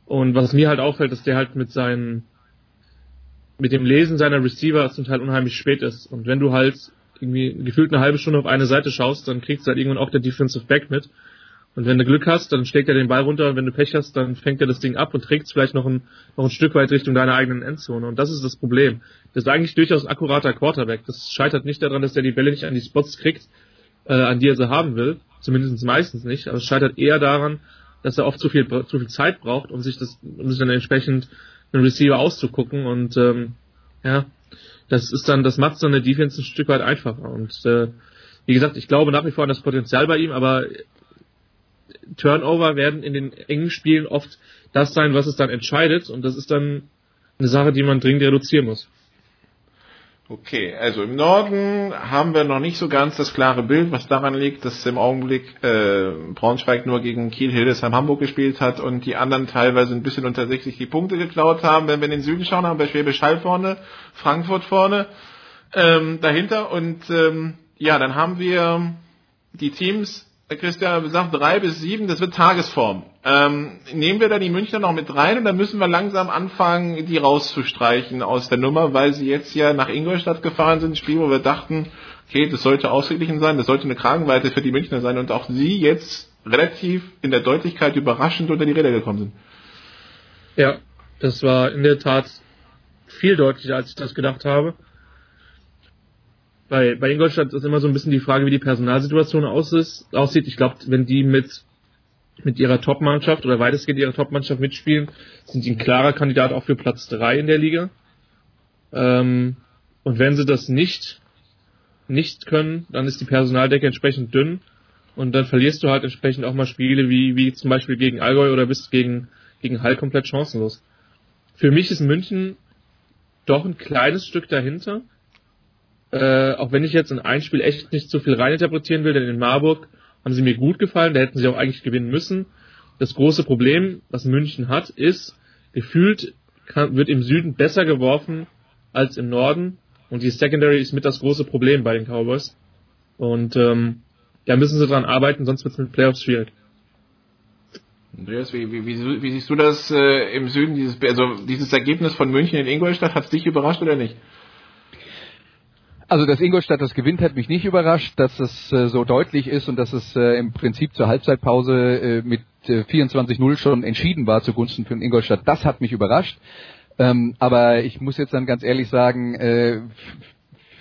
Und was mir halt auffällt, dass der halt mit seinen, mit dem Lesen seiner Receiver zum Teil unheimlich spät ist. Und wenn du halt irgendwie gefühlt eine halbe Stunde auf eine Seite schaust, dann kriegst du halt irgendwann auch der Defensive Back mit. Und wenn du Glück hast, dann schlägt er den Ball runter und wenn du Pech hast, dann fängt er das Ding ab und trägt es vielleicht noch ein, noch ein Stück weit Richtung deiner eigenen Endzone. Und das ist das Problem. Das ist eigentlich durchaus ein akkurater Quarterback. Das scheitert nicht daran, dass er die Bälle nicht an die Spots kriegt, äh, an die er sie haben will. Zumindest meistens nicht. Aber es scheitert eher daran, dass er oft zu viel, zu viel Zeit braucht, um sich das, um sich dann entsprechend einen Receiver auszugucken. Und ähm, ja, das ist dann, das macht so eine Defense ein Stück weit einfacher. Und äh, wie gesagt, ich glaube nach wie vor an das Potenzial bei ihm, aber Turnover werden in den engen Spielen oft das sein, was es dann entscheidet. Und das ist dann eine Sache, die man dringend reduzieren muss. Okay, also im Norden haben wir noch nicht so ganz das klare Bild, was daran liegt, dass im Augenblick äh, Braunschweig nur gegen Kiel, Hildesheim, Hamburg gespielt hat und die anderen teilweise ein bisschen unter 60 die Punkte geklaut haben. Wenn wir in den Süden schauen, haben wir Schwäbisch Hall vorne, Frankfurt vorne, ähm, dahinter und ähm, ja, dann haben wir die Teams Christian sagt drei bis sieben, das wird Tagesform. Ähm, nehmen wir da die Münchner noch mit rein und dann müssen wir langsam anfangen, die rauszustreichen aus der Nummer, weil sie jetzt ja nach Ingolstadt gefahren sind, Spiel, wo wir dachten, okay, das sollte ausgeglichen sein, das sollte eine Kragenweite für die Münchner sein und auch sie jetzt relativ in der Deutlichkeit überraschend unter die Räder gekommen sind. Ja, das war in der Tat viel deutlicher, als ich das gedacht habe bei, bei Ingolstadt ist immer so ein bisschen die Frage, wie die Personalsituation aussieht. Ich glaube, wenn die mit, mit ihrer Top-Mannschaft oder weitestgehend ihrer Top-Mannschaft mitspielen, sind die ein klarer Kandidat auch für Platz 3 in der Liga. Ähm, und wenn sie das nicht, nicht können, dann ist die Personaldecke entsprechend dünn und dann verlierst du halt entsprechend auch mal Spiele wie, wie zum Beispiel gegen Allgäu oder bist gegen, gegen Hall komplett chancenlos. Für mich ist München doch ein kleines Stück dahinter, äh, auch wenn ich jetzt in ein Spiel echt nicht so viel reininterpretieren will, denn in Marburg haben sie mir gut gefallen, da hätten sie auch eigentlich gewinnen müssen. Das große Problem, was München hat, ist, gefühlt kann, wird im Süden besser geworfen als im Norden und die Secondary ist mit das große Problem bei den Cowboys. Und ähm, da müssen sie dran arbeiten, sonst wird es mit Playoffs schwierig. Andreas, wie, wie, wie, wie siehst du das äh, im Süden, dieses, also dieses Ergebnis von München in Ingolstadt, hat es dich überrascht oder nicht? Also, dass Ingolstadt das gewinnt, hat mich nicht überrascht. Dass es äh, so deutlich ist und dass es äh, im Prinzip zur Halbzeitpause äh, mit äh, 24-0 schon entschieden war zugunsten von Ingolstadt, das hat mich überrascht. Ähm, aber ich muss jetzt dann ganz ehrlich sagen, äh,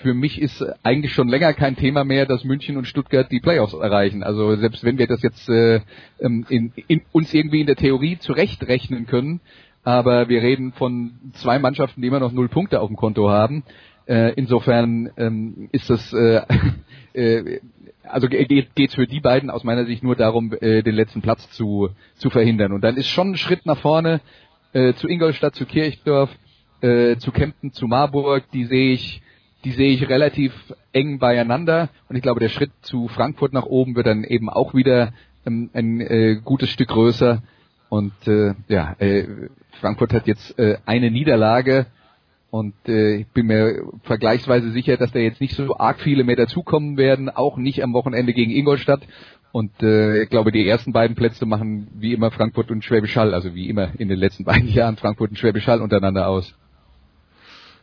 für mich ist eigentlich schon länger kein Thema mehr, dass München und Stuttgart die Playoffs erreichen. Also selbst wenn wir das jetzt äh, ähm, in, in, uns irgendwie in der Theorie zurechtrechnen können, aber wir reden von zwei Mannschaften, die immer noch null Punkte auf dem Konto haben. Äh, insofern ähm, ist das äh, äh, also geht es für die beiden aus meiner Sicht nur darum, äh, den letzten Platz zu, zu verhindern. Und dann ist schon ein Schritt nach vorne äh, zu Ingolstadt, zu Kirchdorf, äh, zu Kempten, zu Marburg, die sehe ich, die sehe ich relativ eng beieinander. Und ich glaube, der Schritt zu Frankfurt nach oben wird dann eben auch wieder ähm, ein äh, gutes Stück größer. Und äh, ja, äh, Frankfurt hat jetzt äh, eine Niederlage Und äh, ich bin mir vergleichsweise sicher, dass da jetzt nicht so arg viele mehr dazukommen werden, auch nicht am Wochenende gegen Ingolstadt. Und äh, ich glaube, die ersten beiden Plätze machen wie immer Frankfurt und Schwäbisch Hall, also wie immer in den letzten beiden Jahren Frankfurt und Schwäbisch Hall untereinander aus.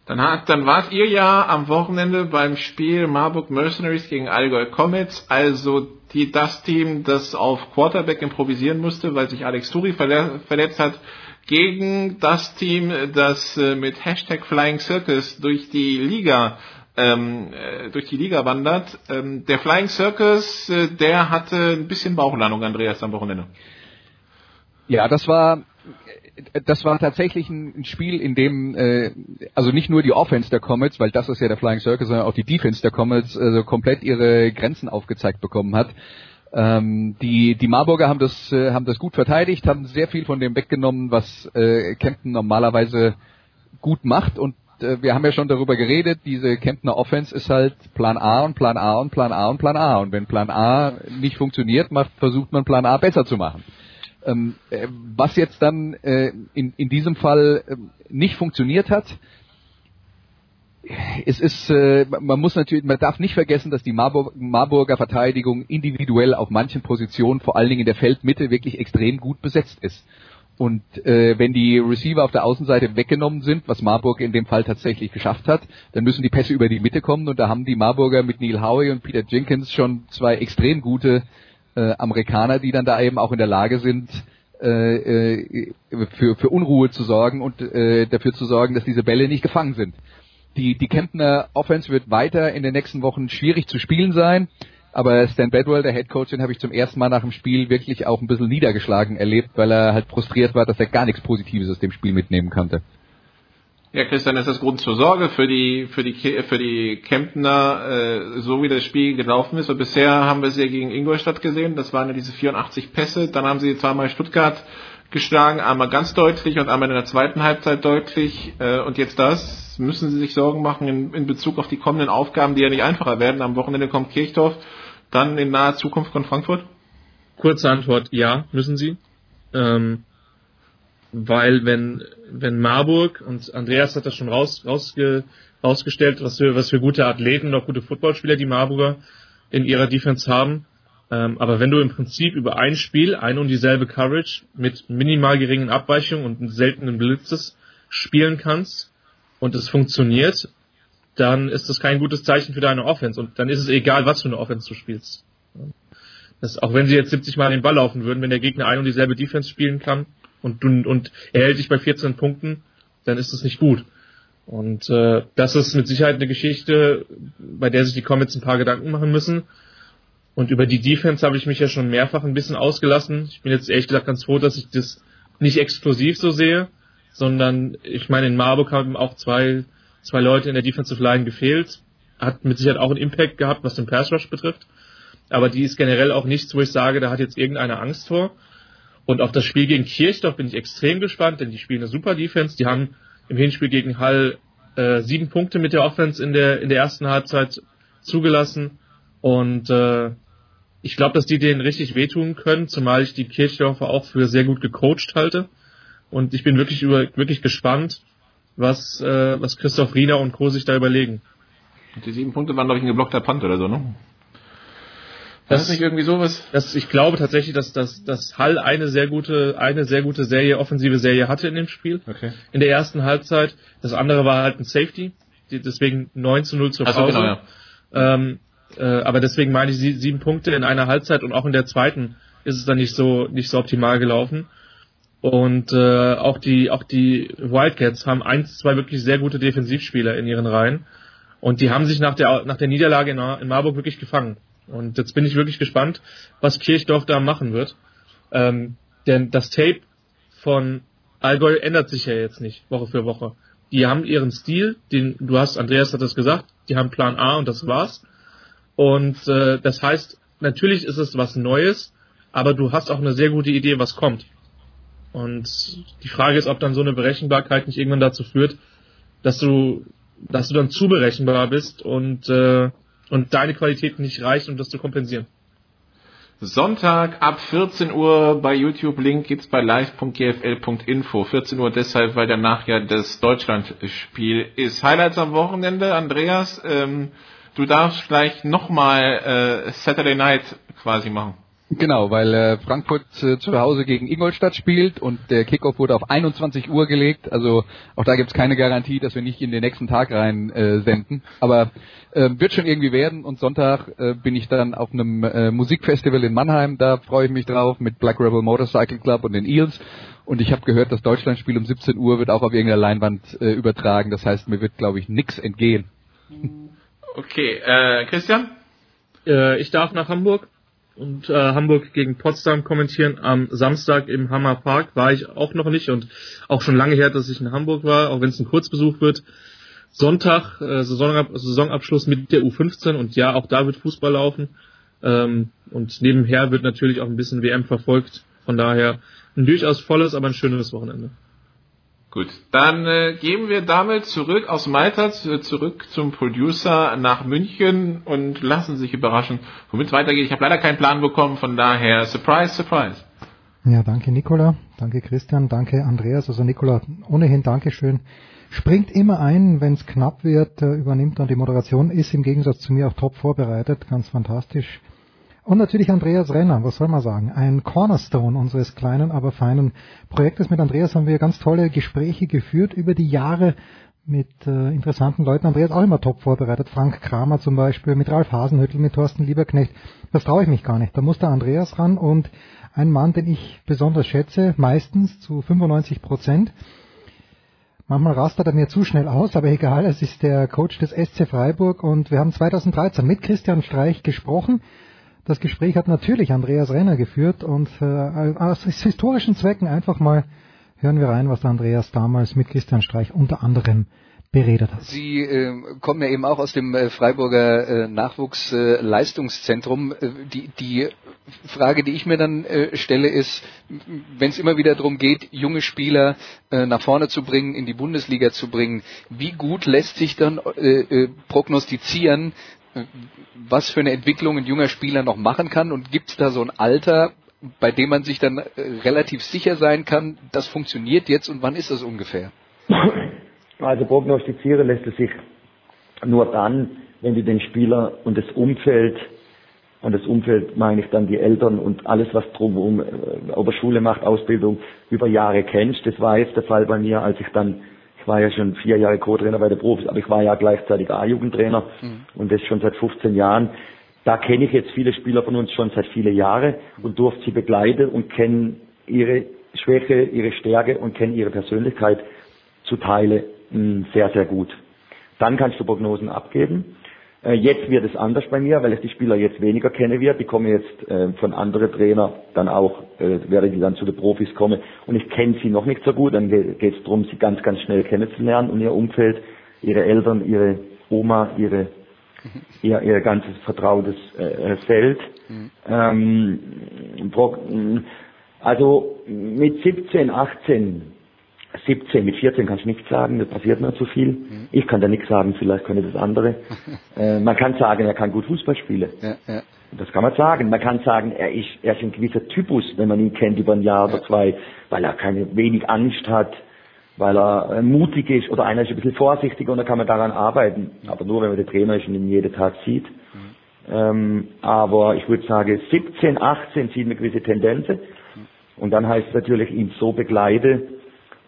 Dann, dann wart ihr ja am Wochenende beim Spiel Marburg Mercenaries gegen Allgäu Comets, also die, das Team, das auf Quarterback improvisieren musste, weil sich Alex Turi verletzt hat, gegen das Team, das äh, mit Hashtag Flying Circus durch die Liga ähm, äh, durch die Liga wandert. Ähm, der Flying Circus, äh, der hatte ein bisschen Bauchlandung, Andreas, am Wochenende. Ja, das war das war tatsächlich ein Spiel, in dem äh, also nicht nur die Offense der Comets, weil das ist ja der Flying Circus, sondern auch die Defense der Comets also komplett ihre Grenzen aufgezeigt bekommen hat. Ähm, die, die Marburger haben das, äh, haben das gut verteidigt, haben sehr viel von dem weggenommen, was äh, Kempten normalerweise gut macht und äh, wir haben ja schon darüber geredet, diese Kemptner Offense ist halt Plan A und Plan A und Plan A und Plan A. Und wenn Plan A nicht funktioniert, macht, versucht man Plan A besser zu machen. Ähm, äh, was jetzt dann äh, in, in diesem Fall äh, nicht funktioniert hat, es ist, äh, man muss natürlich, man darf nicht vergessen, dass die Marburg, Marburger Verteidigung individuell auf manchen Positionen, vor allen Dingen in der Feldmitte, wirklich extrem gut besetzt ist. Und äh, wenn die Receiver auf der Außenseite weggenommen sind, was Marburg in dem Fall tatsächlich geschafft hat, dann müssen die Pässe über die Mitte kommen und da haben die Marburger mit Neil Howie und Peter Jenkins schon zwei extrem gute äh, Amerikaner, die dann da eben auch in der Lage sind, äh, äh, für, für Unruhe zu sorgen und äh, dafür zu sorgen, dass diese Bälle nicht gefangen sind. Die, die Kemptner Offense wird weiter in den nächsten Wochen schwierig zu spielen sein. Aber Stan Bedwell, der Head Coach, den habe ich zum ersten Mal nach dem Spiel wirklich auch ein bisschen niedergeschlagen erlebt, weil er halt frustriert war, dass er gar nichts Positives aus dem Spiel mitnehmen konnte. Ja, Christian, ist das Grund zur Sorge für die für die für die Kemptner, äh, so wie das Spiel gelaufen ist. Und bisher haben wir sie ja gegen Ingolstadt gesehen. Das waren ja diese 84 Pässe. Dann haben sie zweimal Stuttgart geschlagen, einmal ganz deutlich und einmal in der zweiten Halbzeit deutlich. Äh, und jetzt das, müssen sie sich Sorgen machen in, in Bezug auf die kommenden Aufgaben, die ja nicht einfacher werden. Am Wochenende kommt Kirchdorf, dann in naher Zukunft von Frankfurt. Kurze Antwort, ja, müssen sie. Ähm, weil wenn, wenn Marburg, und Andreas hat das schon raus, rausge, rausgestellt, was für, was für gute Athleten und auch gute Footballspieler die Marburger in ihrer Defense haben, ähm, aber wenn du im Prinzip über ein Spiel ein und dieselbe Coverage mit minimal geringen Abweichungen und seltenen Blitzes spielen kannst und es funktioniert, dann ist das kein gutes Zeichen für deine Offense und dann ist es egal, was für eine Offense du spielst. Das, auch wenn sie jetzt 70 Mal den Ball laufen würden, wenn der Gegner ein und dieselbe Defense spielen kann und du und er hält dich bei 14 Punkten, dann ist das nicht gut. Und äh, das ist mit Sicherheit eine Geschichte, bei der sich die Comets ein paar Gedanken machen müssen. Und über die Defense habe ich mich ja schon mehrfach ein bisschen ausgelassen. Ich bin jetzt ehrlich gesagt ganz froh, dass ich das nicht explosiv so sehe, sondern ich meine, in Marburg haben auch zwei, zwei Leute in der Defensive Line gefehlt. Hat mit Sicherheit auch einen Impact gehabt, was den Pass Rush betrifft. Aber die ist generell auch nichts, wo ich sage, da hat jetzt irgendeiner Angst vor. Und auf das Spiel gegen Kirchdorf bin ich extrem gespannt, denn die spielen eine super Defense. Die haben im Hinspiel gegen Hall äh, sieben Punkte mit der Offense in der, in der ersten Halbzeit zugelassen. Und äh, ich glaube, dass die denen richtig wehtun können, zumal ich die Kirchdorfer auch für sehr gut gecoacht halte. Und ich bin wirklich über, wirklich gespannt, was, äh, was Christoph Riener und Co. sich da überlegen. Die sieben Punkte waren, glaube ich, ein geblockter Punt oder so, ne? Das, das ist nicht irgendwie sowas? Das, ich glaube tatsächlich, dass, dass, dass Hall eine sehr gute, eine sehr gute Serie, offensive Serie hatte in dem Spiel. Okay. In der ersten Halbzeit. Das andere war halt ein Safety. Deswegen 9 zu 0 zur Pause. Also genau, ja. ähm, äh, aber deswegen meine ich sieben Punkte in einer Halbzeit und auch in der zweiten ist es dann nicht so nicht so optimal gelaufen. Und äh, auch die auch die Wildcats haben eins, zwei wirklich sehr gute Defensivspieler in ihren Reihen. Und die haben sich nach der nach der Niederlage in, in Marburg wirklich gefangen. Und jetzt bin ich wirklich gespannt, was Kirchdorf da machen wird. Ähm, denn das Tape von Allgäu ändert sich ja jetzt nicht Woche für Woche. Die haben ihren Stil, den du hast, Andreas hat das gesagt, die haben Plan A und das war's. Und äh, das heißt, natürlich ist es was Neues, aber du hast auch eine sehr gute Idee, was kommt. Und die Frage ist, ob dann so eine Berechenbarkeit nicht irgendwann dazu führt, dass du, dass du dann zu berechenbar bist und, äh, und deine Qualität nicht reicht, um das zu kompensieren. Sonntag ab 14 Uhr bei YouTube. Link gibt's bei live.gfl.info. 14 Uhr deshalb, weil danach ja das Deutschlandspiel ist. Highlights am Wochenende, Andreas. Ähm, du darfst gleich nochmal äh, Saturday Night quasi machen. Genau, weil äh, Frankfurt äh, zu Hause gegen Ingolstadt spielt und der Kickoff wurde auf 21 Uhr gelegt. Also auch da gibt's keine Garantie, dass wir nicht in den nächsten Tag rein äh, senden. Aber äh, wird schon irgendwie werden. Und Sonntag äh, bin ich dann auf einem äh, Musikfestival in Mannheim. Da freue ich mich drauf mit Black Rebel Motorcycle Club und den Eels. Und ich habe gehört, das Deutschlandspiel um 17 Uhr wird auch auf irgendeiner Leinwand äh, übertragen. Das heißt, mir wird, glaube ich, nix entgehen. Okay, äh, Christian? Äh, ich darf nach Hamburg und äh, Hamburg gegen Potsdam kommentieren. Am Samstag im Hammer Park war ich auch noch nicht und auch schon lange her, dass ich in Hamburg war, auch wenn es ein Kurzbesuch wird. Sonntag, äh, Saisonab Saisonabschluss mit der U15 und ja, auch da wird Fußball laufen. Ähm, und nebenher wird natürlich auch ein bisschen WM verfolgt. Von daher ein durchaus volles, aber ein schönes Wochenende. Gut, dann äh, gehen wir damit zurück aus Malta, zurück zum Producer nach München und lassen sich überraschen, womit es weitergeht. Ich habe leider keinen Plan bekommen, von daher Surprise, Surprise. Ja, danke Nicola, danke Christian, danke Andreas. Also Nicola, ohnehin Dankeschön. Springt immer ein, wenn es knapp wird, äh, übernimmt dann die Moderation, ist im Gegensatz zu mir auch top vorbereitet, ganz fantastisch. Und natürlich Andreas Renner, was soll man sagen? Ein Cornerstone unseres kleinen, aber feinen Projektes. Mit Andreas haben wir ganz tolle Gespräche geführt über die Jahre mit äh, interessanten Leuten. Andreas auch immer top vorbereitet. Frank Kramer zum Beispiel, mit Ralf Hasenhüttel, mit Thorsten Lieberknecht. Das traue ich mich gar nicht. Da muss der Andreas ran und ein Mann, den ich besonders schätze, meistens zu 95 Prozent. Manchmal rastet er mir zu schnell aus, aber egal, es ist der Coach des SC Freiburg und wir haben 2013 mit Christian Streich gesprochen das Gespräch hat natürlich Andreas Renner geführt und äh, aus historischen Zwecken einfach mal hören wir rein, was Andreas damals mit Christian Streich unter anderem beredet hat. Sie äh, kommen ja eben auch aus dem äh, Freiburger äh, Nachwuchsleistungszentrum. Äh, die, die Frage, die ich mir dann äh, stelle, ist, wenn es immer wieder darum geht, junge Spieler äh, nach vorne zu bringen, in die Bundesliga zu bringen, wie gut lässt sich dann prognostizieren, was für eine Entwicklung ein junger Spieler noch machen kann und gibt es da so ein Alter, bei dem man sich dann äh, relativ sicher sein kann, das funktioniert jetzt und wann ist das ungefähr? Also prognostizieren lässt es sich nur dann, wenn du den Spieler und das Umfeld und das Umfeld meine ich dann die Eltern und alles, was drumherum, äh, ob er Schule macht, Ausbildung, über Jahre kennst. Das war jetzt der Fall bei mir, als ich dann ich war ja schon vier Jahre Co-Trainer bei der Profis, aber ich war ja gleichzeitig A-Jugendtrainer mhm. und das schon seit 15 Jahren. Da kenne ich jetzt viele Spieler von uns schon seit vielen Jahren und durfte sie begleiten und kenne ihre Schwäche, ihre Stärke und kenne ihre Persönlichkeit zu Teile hm, sehr, sehr gut. Dann kannst du Prognosen abgeben jetzt wird es anders bei mir, weil ich die Spieler jetzt weniger kenne wird. Die kommen jetzt äh, von anderen Trainer, dann auch, äh, werde die dann zu den Profis kommen. Und ich kenne sie noch nicht so gut. Dann geht es darum, sie ganz, ganz schnell kennenzulernen und ihr Umfeld, ihre Eltern, ihre Oma, ihre, ihr, ihr ganzes vertrautes äh, Feld. Mhm. Ähm, also mit 17, 18 17, mit 14 kannst du nichts sagen, das passiert mir zu viel. Mhm. Ich kann da nichts sagen, vielleicht können das andere. äh, man kann sagen, er kann gut Fußball spielen. Ja, ja. Das kann man sagen. Man kann sagen, er ist, er ist ein gewisser Typus, wenn man ihn kennt über ein Jahr oder zwei, weil er keine wenig Angst hat, weil er äh, mutig ist oder einer ist ein bisschen vorsichtiger und da kann man daran arbeiten. Aber nur, wenn man den Trainer ist und ihn jeden Tag sieht. Mhm. Ähm, aber ich würde sagen, 17, 18 sieht eine gewisse Tendenz. Und dann heißt es natürlich, ihn so begleite,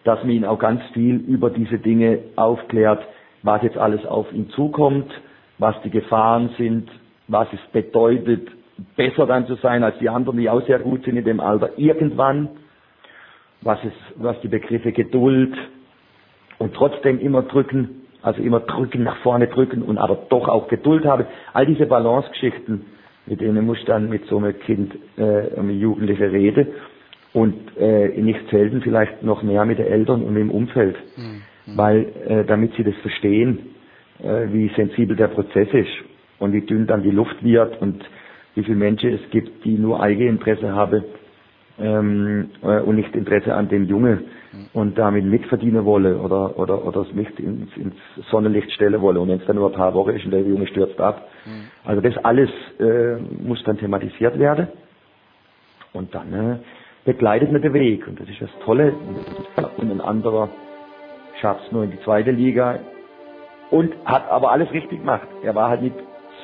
dass man ihn auch ganz viel über diese Dinge aufklärt, was jetzt alles auf ihn zukommt, was die Gefahren sind, was es bedeutet, besser dann zu sein als die anderen, die auch sehr gut sind in dem Alter, irgendwann, was es, was die Begriffe Geduld und trotzdem immer drücken, also immer drücken, nach vorne drücken und aber doch auch Geduld haben. All diese Balance-Geschichten, mit denen muss dann mit so einem Kind, äh, einem Jugendlichen reden und äh, nicht selten vielleicht noch mehr mit den Eltern und mit dem Umfeld, mhm. weil äh, damit sie das verstehen, äh, wie sensibel der Prozess ist und wie dünn dann die Luft wird und wie viele Menschen es gibt, die nur Eigeninteresse haben ähm, äh, und nicht Interesse an dem Junge mhm. und damit mitverdienen wollen oder oder oder das Licht ins, ins Sonnenlicht stellen wollen und wenn es dann nur ein paar Wochen ist und der Junge stürzt ab. Mhm. Also das alles äh, muss dann thematisiert werden Und dann äh, begleitet man den Weg. Und das ist das Tolle. Und ein anderer schafft es nur in die zweite Liga und hat aber alles richtig gemacht. Er war halt nicht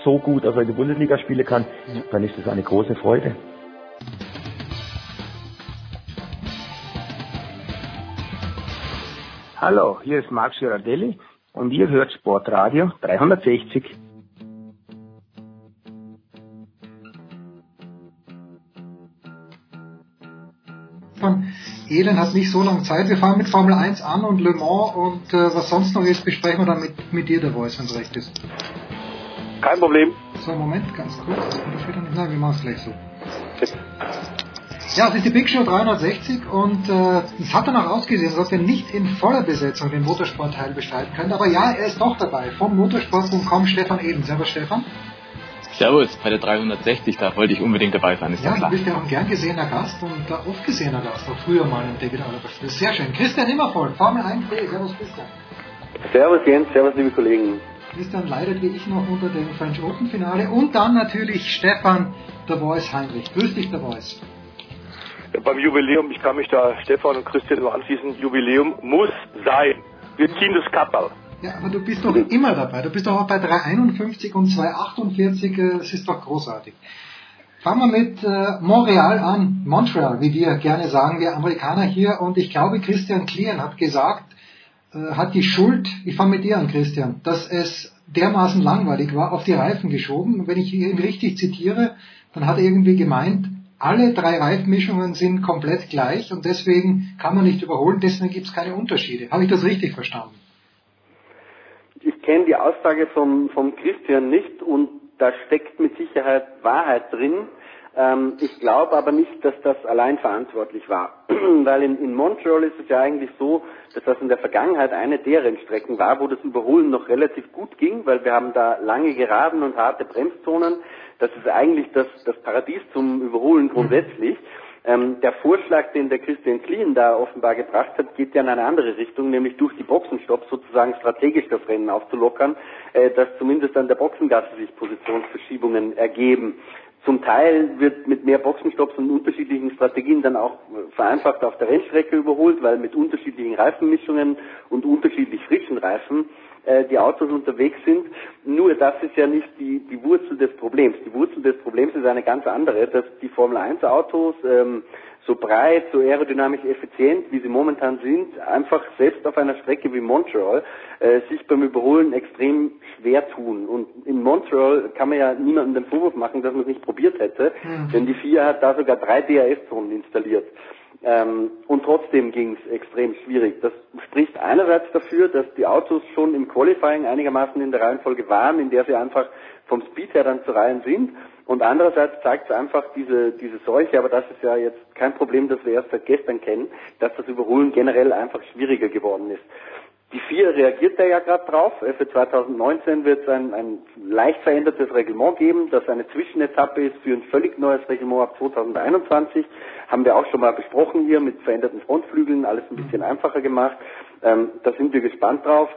so gut, dass er in die Bundesliga spielen kann. Dann ist das eine große Freude. Hallo, hier ist Max Girardelli und ihr hört Sportradio 360. Von Elend hat nicht so lange Zeit. Wir fangen mit Formel 1 an und Le Mans und äh, was sonst noch ist, besprechen wir dann mit, mit dir, der Voice, wenn es recht ist. Kein Problem. So, Moment, ganz kurz. Nein, wir machen es gleich so. Ja, es ist die Big Show 360 und äh, es hat danach ausgesehen, ob wir nicht in voller Besetzung den Motorsportteil bestreiten können. Aber ja, er ist doch dabei. Vom motorsport.com Stefan Eden. Servus Stefan. Servus, bei der 360, da wollte ich unbedingt dabei sein, ist ja, ja klar. du bist ja auch ein gern gesehener Gast und oft gesehener Gast, auch früher mal im David Alaba Spiel. Sehr schön. Christian Immervoll, Formel 1D. Servus Christian. Servus Jens, servus liebe Kollegen. Christian leidet wie ich noch unter dem French Open Finale und dann natürlich Stefan, der Voice Heinrich. Grüß dich, der Voice. Beim Jubiläum, ich kann mich da Stefan und Christian nur anschließen, Jubiläum muss sein. Wir ziehen das Kapperl. Ja, aber du bist doch immer dabei. Du bist doch auch bei 351 und 248. äh, Das ist doch großartig. Fangen wir mit äh, Montreal an. Montreal, wie wir gerne sagen, wir Amerikaner hier. Und ich glaube, Christian Klien hat gesagt, äh, hat die Schuld, ich fange mit dir an, Christian, dass es dermaßen langweilig war, auf die Reifen geschoben. Wenn ich ihn richtig zitiere, dann hat er irgendwie gemeint, alle drei Reifmischungen sind komplett gleich und deswegen kann man nicht überholen, deswegen gibt es keine Unterschiede. Habe ich das richtig verstanden? Ich kenne die Aussage von, von Christian nicht und da steckt mit Sicherheit Wahrheit drin. Ähm, ich glaube aber nicht, dass das allein verantwortlich war. Weil in, in Montreal ist es ja eigentlich so, dass das in der Vergangenheit eine der Rennstrecken war, wo das Überholen noch relativ gut ging, weil wir haben da lange Geraden und harte Bremszonen. Das ist eigentlich das, das Paradies zum Überholen grundsätzlich. Ähm, der Vorschlag, den der Christian Klien da offenbar gebracht hat, geht ja in eine andere Richtung, nämlich durch die Boxenstopps sozusagen strategisch das Rennen aufzulockern, äh, dass zumindest an der Boxengasse sich Positionsverschiebungen ergeben. Zum Teil wird mit mehr Boxenstopps und unterschiedlichen Strategien dann auch vereinfacht auf der Rennstrecke überholt, weil mit unterschiedlichen Reifenmischungen und unterschiedlich frischen Reifen äh, die Autos unterwegs sind. Nur das ist ja nicht die, die Wurzel des Problems. Die Wurzel des Problems ist eine ganz andere, dass die Formel 1 Autos ähm, so breit, so aerodynamisch effizient, wie sie momentan sind, einfach selbst auf einer Strecke wie Montreal äh, sich beim Überholen extrem schwer tun. Und in Montreal kann man ja niemandem den Vorwurf machen, dass man es nicht probiert hätte, Mhm. denn die FIA hat da sogar drei DRS-Zonen installiert. Ähm, und trotzdem ging es extrem schwierig. Das spricht einerseits dafür, dass die Autos schon im Qualifying einigermaßen in der Reihenfolge waren, in der sie einfach vom Speed her dann zu Reihen sind. Und andererseits zeigt es einfach diese, diese Seuche, aber das ist ja jetzt kein Problem, das wir erst seit gestern kennen, dass das Überholen generell einfach schwieriger geworden ist. Die FIA reagiert da ja gerade drauf. Äh, Für 2019 wird es ein, ein leicht verändertes Reglement geben, das eine Zwischenetappe ist für ein völlig neues Reglement ab 2021. Haben wir auch schon mal besprochen hier mit veränderten Frontflügeln, alles ein bisschen einfacher gemacht. Ähm, da sind wir gespannt drauf.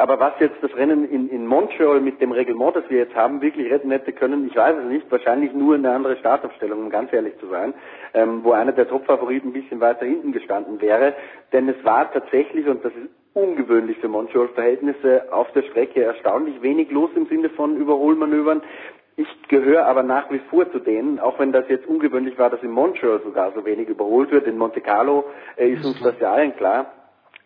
Aber was jetzt das Rennen in, in Montreal mit dem Reglement, das wir jetzt haben, wirklich retten hätte können, ich weiß es nicht. Wahrscheinlich nur eine andere Startaufstellung, um ganz ehrlich zu sein, ähm, wo einer der Top-Favoriten ein bisschen weiter hinten gestanden wäre. Denn es war tatsächlich, und das ist ungewöhnlich für Montreal-Verhältnisse, auf der Strecke erstaunlich wenig los im Sinne von Überholmanövern. Ich gehöre aber nach wie vor zu denen, auch wenn das jetzt ungewöhnlich war, dass in Montreal sogar so wenig überholt wird. In Monte Carlo äh, ist uns das ja allen klar.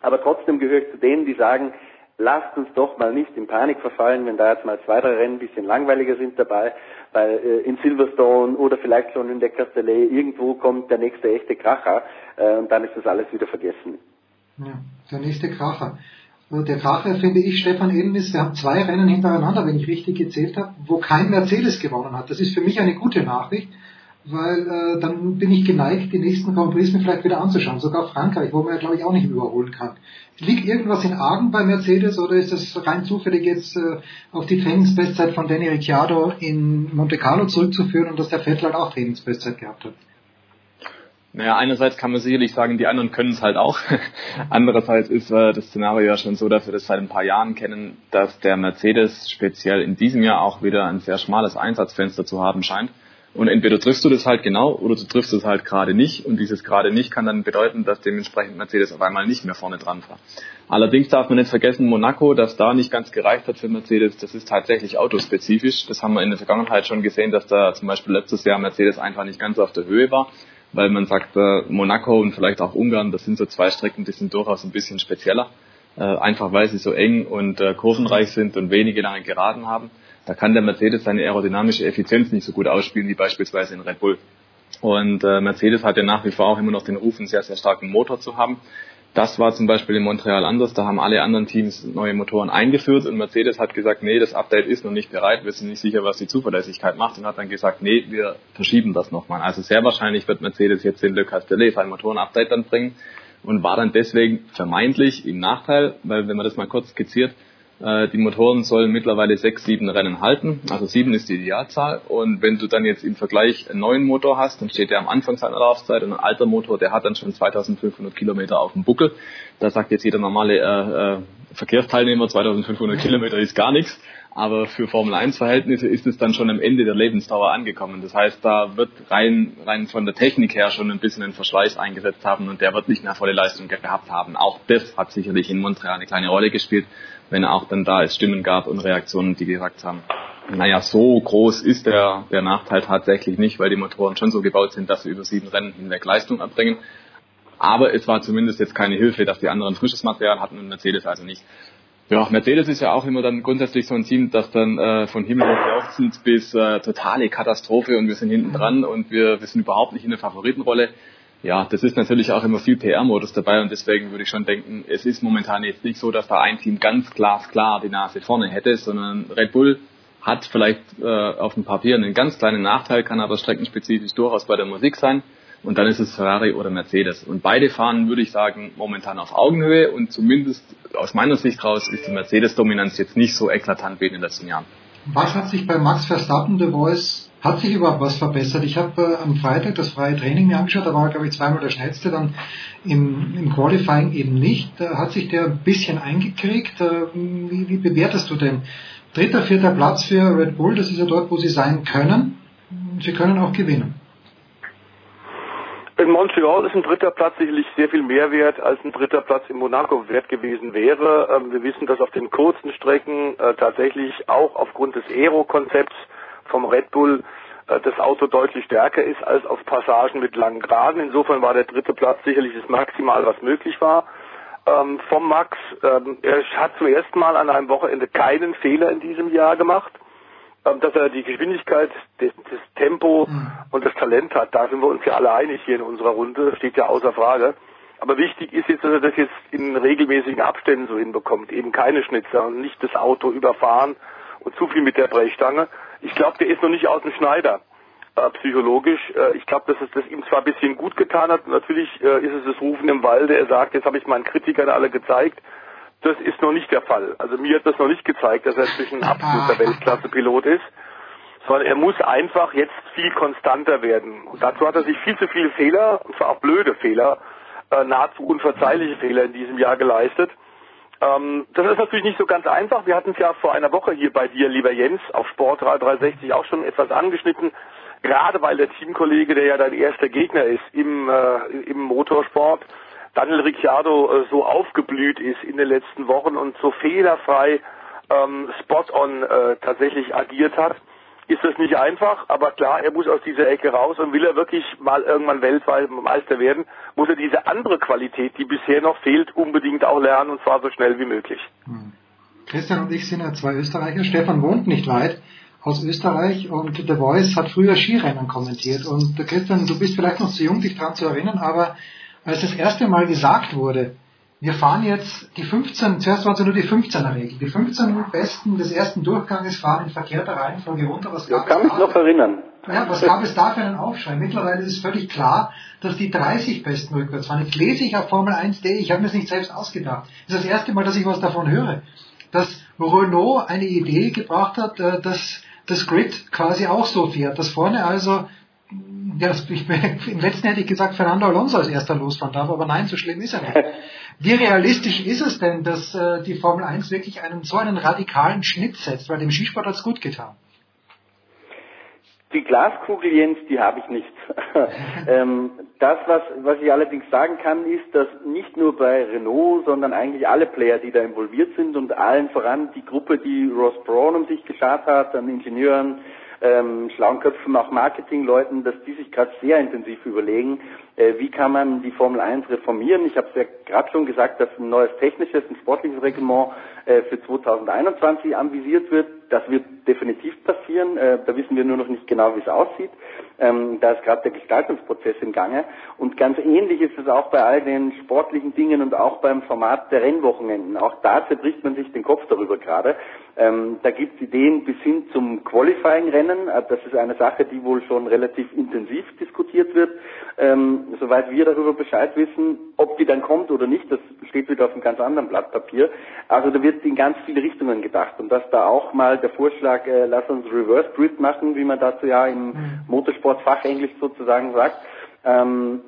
Aber trotzdem gehöre ich zu denen, die sagen, lasst uns doch mal nicht in Panik verfallen, wenn da jetzt mal zwei, drei Rennen ein bisschen langweiliger sind dabei, weil äh, in Silverstone oder vielleicht schon in der Castellet irgendwo kommt der nächste echte Kracher äh, und dann ist das alles wieder vergessen. Ja, der nächste Kracher. Und Der Kracher, finde ich, Stefan Eden ist, wir haben zwei Rennen hintereinander, wenn ich richtig gezählt habe, wo kein Mercedes gewonnen hat. Das ist für mich eine gute Nachricht, weil äh, dann bin ich geneigt, die nächsten Grand Prix mir vielleicht wieder anzuschauen. Sogar Frankreich, wo man ja, glaube ich, auch nicht überholen kann. Liegt irgendwas in Argen bei Mercedes oder ist das rein zufällig jetzt äh, auf die Trainingsbestzeit von Danny Ricciardo in Monte Carlo zurückzuführen und dass der Vettel halt auch Trainingsbestzeit gehabt hat? Naja, einerseits kann man sicherlich sagen, die anderen können es halt auch. Andererseits ist äh, das Szenario ja schon so, dass wir das seit ein paar Jahren kennen, dass der Mercedes speziell in diesem Jahr auch wieder ein sehr schmales Einsatzfenster zu haben scheint. Und entweder triffst du das halt genau oder du triffst es halt gerade nicht. Und dieses gerade nicht kann dann bedeuten, dass dementsprechend Mercedes auf einmal nicht mehr vorne dran war. Allerdings darf man nicht vergessen, Monaco, dass da nicht ganz gereicht hat für Mercedes, das ist tatsächlich autospezifisch. Das haben wir in der Vergangenheit schon gesehen, dass da zum Beispiel letztes Jahr Mercedes einfach nicht ganz auf der Höhe war, weil man sagt, äh, Monaco und vielleicht auch Ungarn, das sind so zwei Strecken, die sind durchaus ein bisschen spezieller, äh, einfach weil sie so eng und äh, kurvenreich sind und wenige lange Geraden haben da kann der Mercedes seine aerodynamische Effizienz nicht so gut ausspielen wie beispielsweise in Red Bull. Und äh, Mercedes hat ja nach wie vor auch immer noch den Ruf, einen sehr, sehr starken Motor zu haben. Das war zum Beispiel in Montreal anders. Da haben alle anderen Teams neue Motoren eingeführt und Mercedes hat gesagt, nee, das Update ist noch nicht bereit. Wir sind nicht sicher, was die Zuverlässigkeit macht und hat dann gesagt, nee, wir verschieben das nochmal. Also sehr wahrscheinlich wird Mercedes jetzt den Le Castellet sein Motoren-Update dann bringen und war dann deswegen vermeintlich im Nachteil, weil wenn man das mal kurz skizziert, die Motoren sollen mittlerweile sechs, sieben Rennen halten. Also sieben ist die Idealzahl. Und wenn du dann jetzt im Vergleich einen neuen Motor hast, dann steht der am Anfang seiner Laufzeit und ein alter Motor, der hat dann schon 2500 Kilometer auf dem Buckel. Da sagt jetzt jeder normale äh, äh, Verkehrsteilnehmer, 2500 Kilometer ist gar nichts. Aber für Formel 1 Verhältnisse ist es dann schon am Ende der Lebensdauer angekommen. Das heißt, da wird rein, rein von der Technik her schon ein bisschen ein Verschleiß eingesetzt haben und der wird nicht mehr volle Leistung gehabt haben. Auch das hat sicherlich in Montreal eine kleine Rolle gespielt wenn auch dann da es Stimmen gab und Reaktionen, die gesagt haben, naja, so groß ist der, der Nachteil tatsächlich nicht, weil die Motoren schon so gebaut sind, dass sie über sieben Rennen hinweg Leistung erbringen. Aber es war zumindest jetzt keine Hilfe, dass die anderen frisches Material hatten und Mercedes also nicht. Ja, Mercedes ist ja auch immer dann grundsätzlich so ein Team, das dann äh, von Himmel hoch jauchzend bis äh, totale Katastrophe und wir sind hinten dran und wir, wir sind überhaupt nicht in der Favoritenrolle ja, das ist natürlich auch immer viel PR-Modus dabei und deswegen würde ich schon denken, es ist momentan jetzt nicht so, dass da ein Team ganz glasklar die Nase vorne hätte, sondern Red Bull hat vielleicht äh, auf dem Papier einen ganz kleinen Nachteil, kann aber streckenspezifisch durchaus bei der Musik sein. Und dann ist es Ferrari oder Mercedes. Und beide fahren, würde ich sagen, momentan auf Augenhöhe und zumindest aus meiner Sicht raus ist die Mercedes-Dominanz jetzt nicht so eklatant wie in den letzten Jahren. Was hat sich bei Max Verstappen, The Voice, hat sich überhaupt was verbessert? Ich habe äh, am Freitag das freie Training mir angeschaut, da war glaube ich, zweimal der schnellste, dann im, im Qualifying eben nicht. Da hat sich der ein bisschen eingekriegt. Äh, wie, wie bewertest du denn? Dritter, vierter Platz für Red Bull, das ist ja dort, wo sie sein können. Sie können auch gewinnen. In Montreal ist ein dritter Platz sicherlich sehr viel mehr wert, als ein dritter Platz in Monaco wert gewesen wäre. Ähm, wir wissen, dass auf den kurzen Strecken äh, tatsächlich auch aufgrund des Aero-Konzepts vom Red Bull äh, das Auto deutlich stärker ist als auf Passagen mit langen Geraden. Insofern war der dritte Platz sicherlich das Maximal, was möglich war. Ähm, vom Max, ähm, er hat zum ersten Mal an einem Wochenende keinen Fehler in diesem Jahr gemacht. Ähm, dass er die Geschwindigkeit, das, das Tempo mhm. und das Talent hat, da sind wir uns ja alle einig hier in unserer Runde, steht ja außer Frage. Aber wichtig ist jetzt, dass er das jetzt in regelmäßigen Abständen so hinbekommt. Eben keine Schnitzer und nicht das Auto überfahren und zu viel mit der Brechstange. Ich glaube, der ist noch nicht aus dem Schneider äh, psychologisch. Äh, ich glaube, dass es das ihm zwar ein bisschen gut getan hat. Natürlich äh, ist es das Rufen im Walde. Er sagt, jetzt habe ich meinen Kritikern alle gezeigt. Das ist noch nicht der Fall. Also mir hat das noch nicht gezeigt, dass er zwischen ein absoluter Weltklasse-Pilot ist, sondern er muss einfach jetzt viel konstanter werden. Und dazu hat er sich viel zu viele Fehler, und zwar auch blöde Fehler, äh, nahezu unverzeihliche Fehler in diesem Jahr geleistet. Ähm, das ist natürlich nicht so ganz einfach. Wir hatten es ja vor einer Woche hier bei dir, lieber Jens, auf Sport 360 auch schon etwas angeschnitten. Gerade weil der Teamkollege, der ja dein erster Gegner ist im, äh, im Motorsport, Daniel Ricciardo äh, so aufgeblüht ist in den letzten Wochen und so fehlerfrei ähm, spot-on äh, tatsächlich agiert hat, ist das nicht einfach, aber klar, er muss aus dieser Ecke raus und will er wirklich mal irgendwann weltweit Meister werden, muss er diese andere Qualität, die bisher noch fehlt, unbedingt auch lernen und zwar so schnell wie möglich. Hm. Christian und ich sind ja zwei Österreicher. Stefan wohnt nicht weit aus Österreich und The Voice hat früher Skirennen kommentiert. Und Christian, du bist vielleicht noch zu jung, dich daran zu erinnern, aber als das erste Mal gesagt wurde, wir fahren jetzt die 15, zuerst waren es nur die 15er Regel. Die 15 Besten des ersten Durchganges fahren in verkehrter Reihenfolge runter. Was gab ich kann mich noch erinnern. Ja, was gab es da für einen Aufschrei? Mittlerweile ist völlig klar, dass die 30 Besten rückwärts fahren. Jetzt lese ich auf Formel 1.de, ich habe mir das nicht selbst ausgedacht. Das ist das erste Mal, dass ich was davon höre. Dass Renault eine Idee gebracht hat, äh, dass das Grid quasi auch so fährt. Dass vorne also ja, ich, im letzten hätte ich gesagt, Fernando Alonso als erster losfahren darf, aber nein, so schlimm ist er nicht. Wie realistisch ist es denn, dass äh, die Formel 1 wirklich einen so einen radikalen Schnitt setzt? Weil dem Skisport hat es gut getan. Die Glaskugel, Jens, die habe ich nicht. ähm, das, was, was ich allerdings sagen kann, ist, dass nicht nur bei Renault, sondern eigentlich alle Player, die da involviert sind und allen voran die Gruppe, die Ross Braun um sich geschart hat, an Ingenieuren, ähm, schlauen Köpfen, auch Marketingleuten, dass die sich gerade sehr intensiv überlegen, wie kann man die Formel 1 reformieren. Ich habe es ja gerade schon gesagt, dass ein neues technisches, ein sportliches Reglement äh, für 2021 anvisiert wird. Das wird definitiv passieren. Äh, da wissen wir nur noch nicht genau, wie es aussieht. Ähm, da ist gerade der Gestaltungsprozess im Gange. Und ganz ähnlich ist es auch bei all den sportlichen Dingen und auch beim Format der Rennwochenenden. Auch da zerbricht man sich den Kopf darüber gerade. Ähm, da gibt es Ideen bis hin zum Qualifying-Rennen. Äh, das ist eine Sache, die wohl schon relativ intensiv diskutiert wird. Ähm, soweit wir darüber Bescheid wissen, ob die dann kommt oder nicht, das steht wieder auf einem ganz anderen Blatt Papier. Also da wird in ganz viele Richtungen gedacht. Und dass da auch mal der Vorschlag, äh, lass uns Reverse Grid machen, wie man dazu ja im mhm. Motorsportfachenglisch sozusagen sagt, ähm,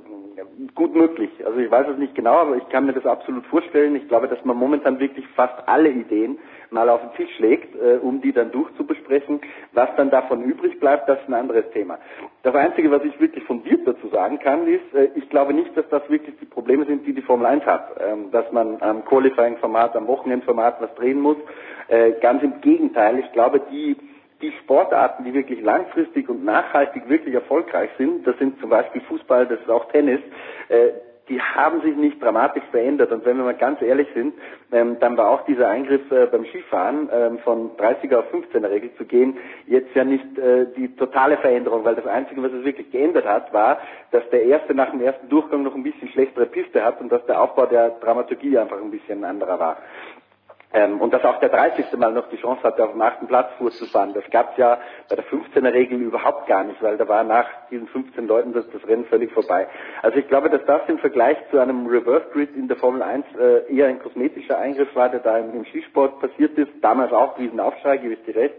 gut möglich. Also ich weiß es nicht genau, aber ich kann mir das absolut vorstellen. Ich glaube, dass man momentan wirklich fast alle Ideen mal auf den Tisch legt, äh, um die dann durchzubesprechen. Was dann davon übrig bleibt, das ist ein anderes Thema. Das Einzige, was ich wirklich fundiert dazu sagen kann, ist, äh, ich glaube nicht, dass das wirklich die Probleme sind, die die Formel 1 hat. Ähm, dass man am Qualifying-Format, am Wochenendformat was drehen muss. Äh, ganz im Gegenteil. Ich glaube, die die Sportarten, die wirklich langfristig und nachhaltig wirklich erfolgreich sind, das sind zum Beispiel Fußball, das ist auch Tennis, äh, die haben sich nicht dramatisch verändert. Und wenn wir mal ganz ehrlich sind, ähm, dann war auch dieser Eingriff äh, beim Skifahren ähm, von 30er auf 15er Regel zu gehen jetzt ja nicht äh, die totale Veränderung, weil das Einzige, was es wirklich geändert hat, war, dass der Erste nach dem ersten Durchgang noch ein bisschen schlechtere Piste hat und dass der Aufbau der Dramaturgie einfach ein bisschen anderer war. Ähm, und dass auch der 30. Mal noch die Chance hatte, auf dem achten Platz vorzufahren. Das gab es ja bei der 15er Regel überhaupt gar nicht, weil da war nach diesen 15 Leuten das, das Rennen völlig vorbei. Also ich glaube, dass das im Vergleich zu einem Reverse Grid in der Formel 1 äh, eher ein kosmetischer Eingriff war, der da im, im Skisport passiert ist. Damals auch Riesenaufschrei, gebe ich dir recht.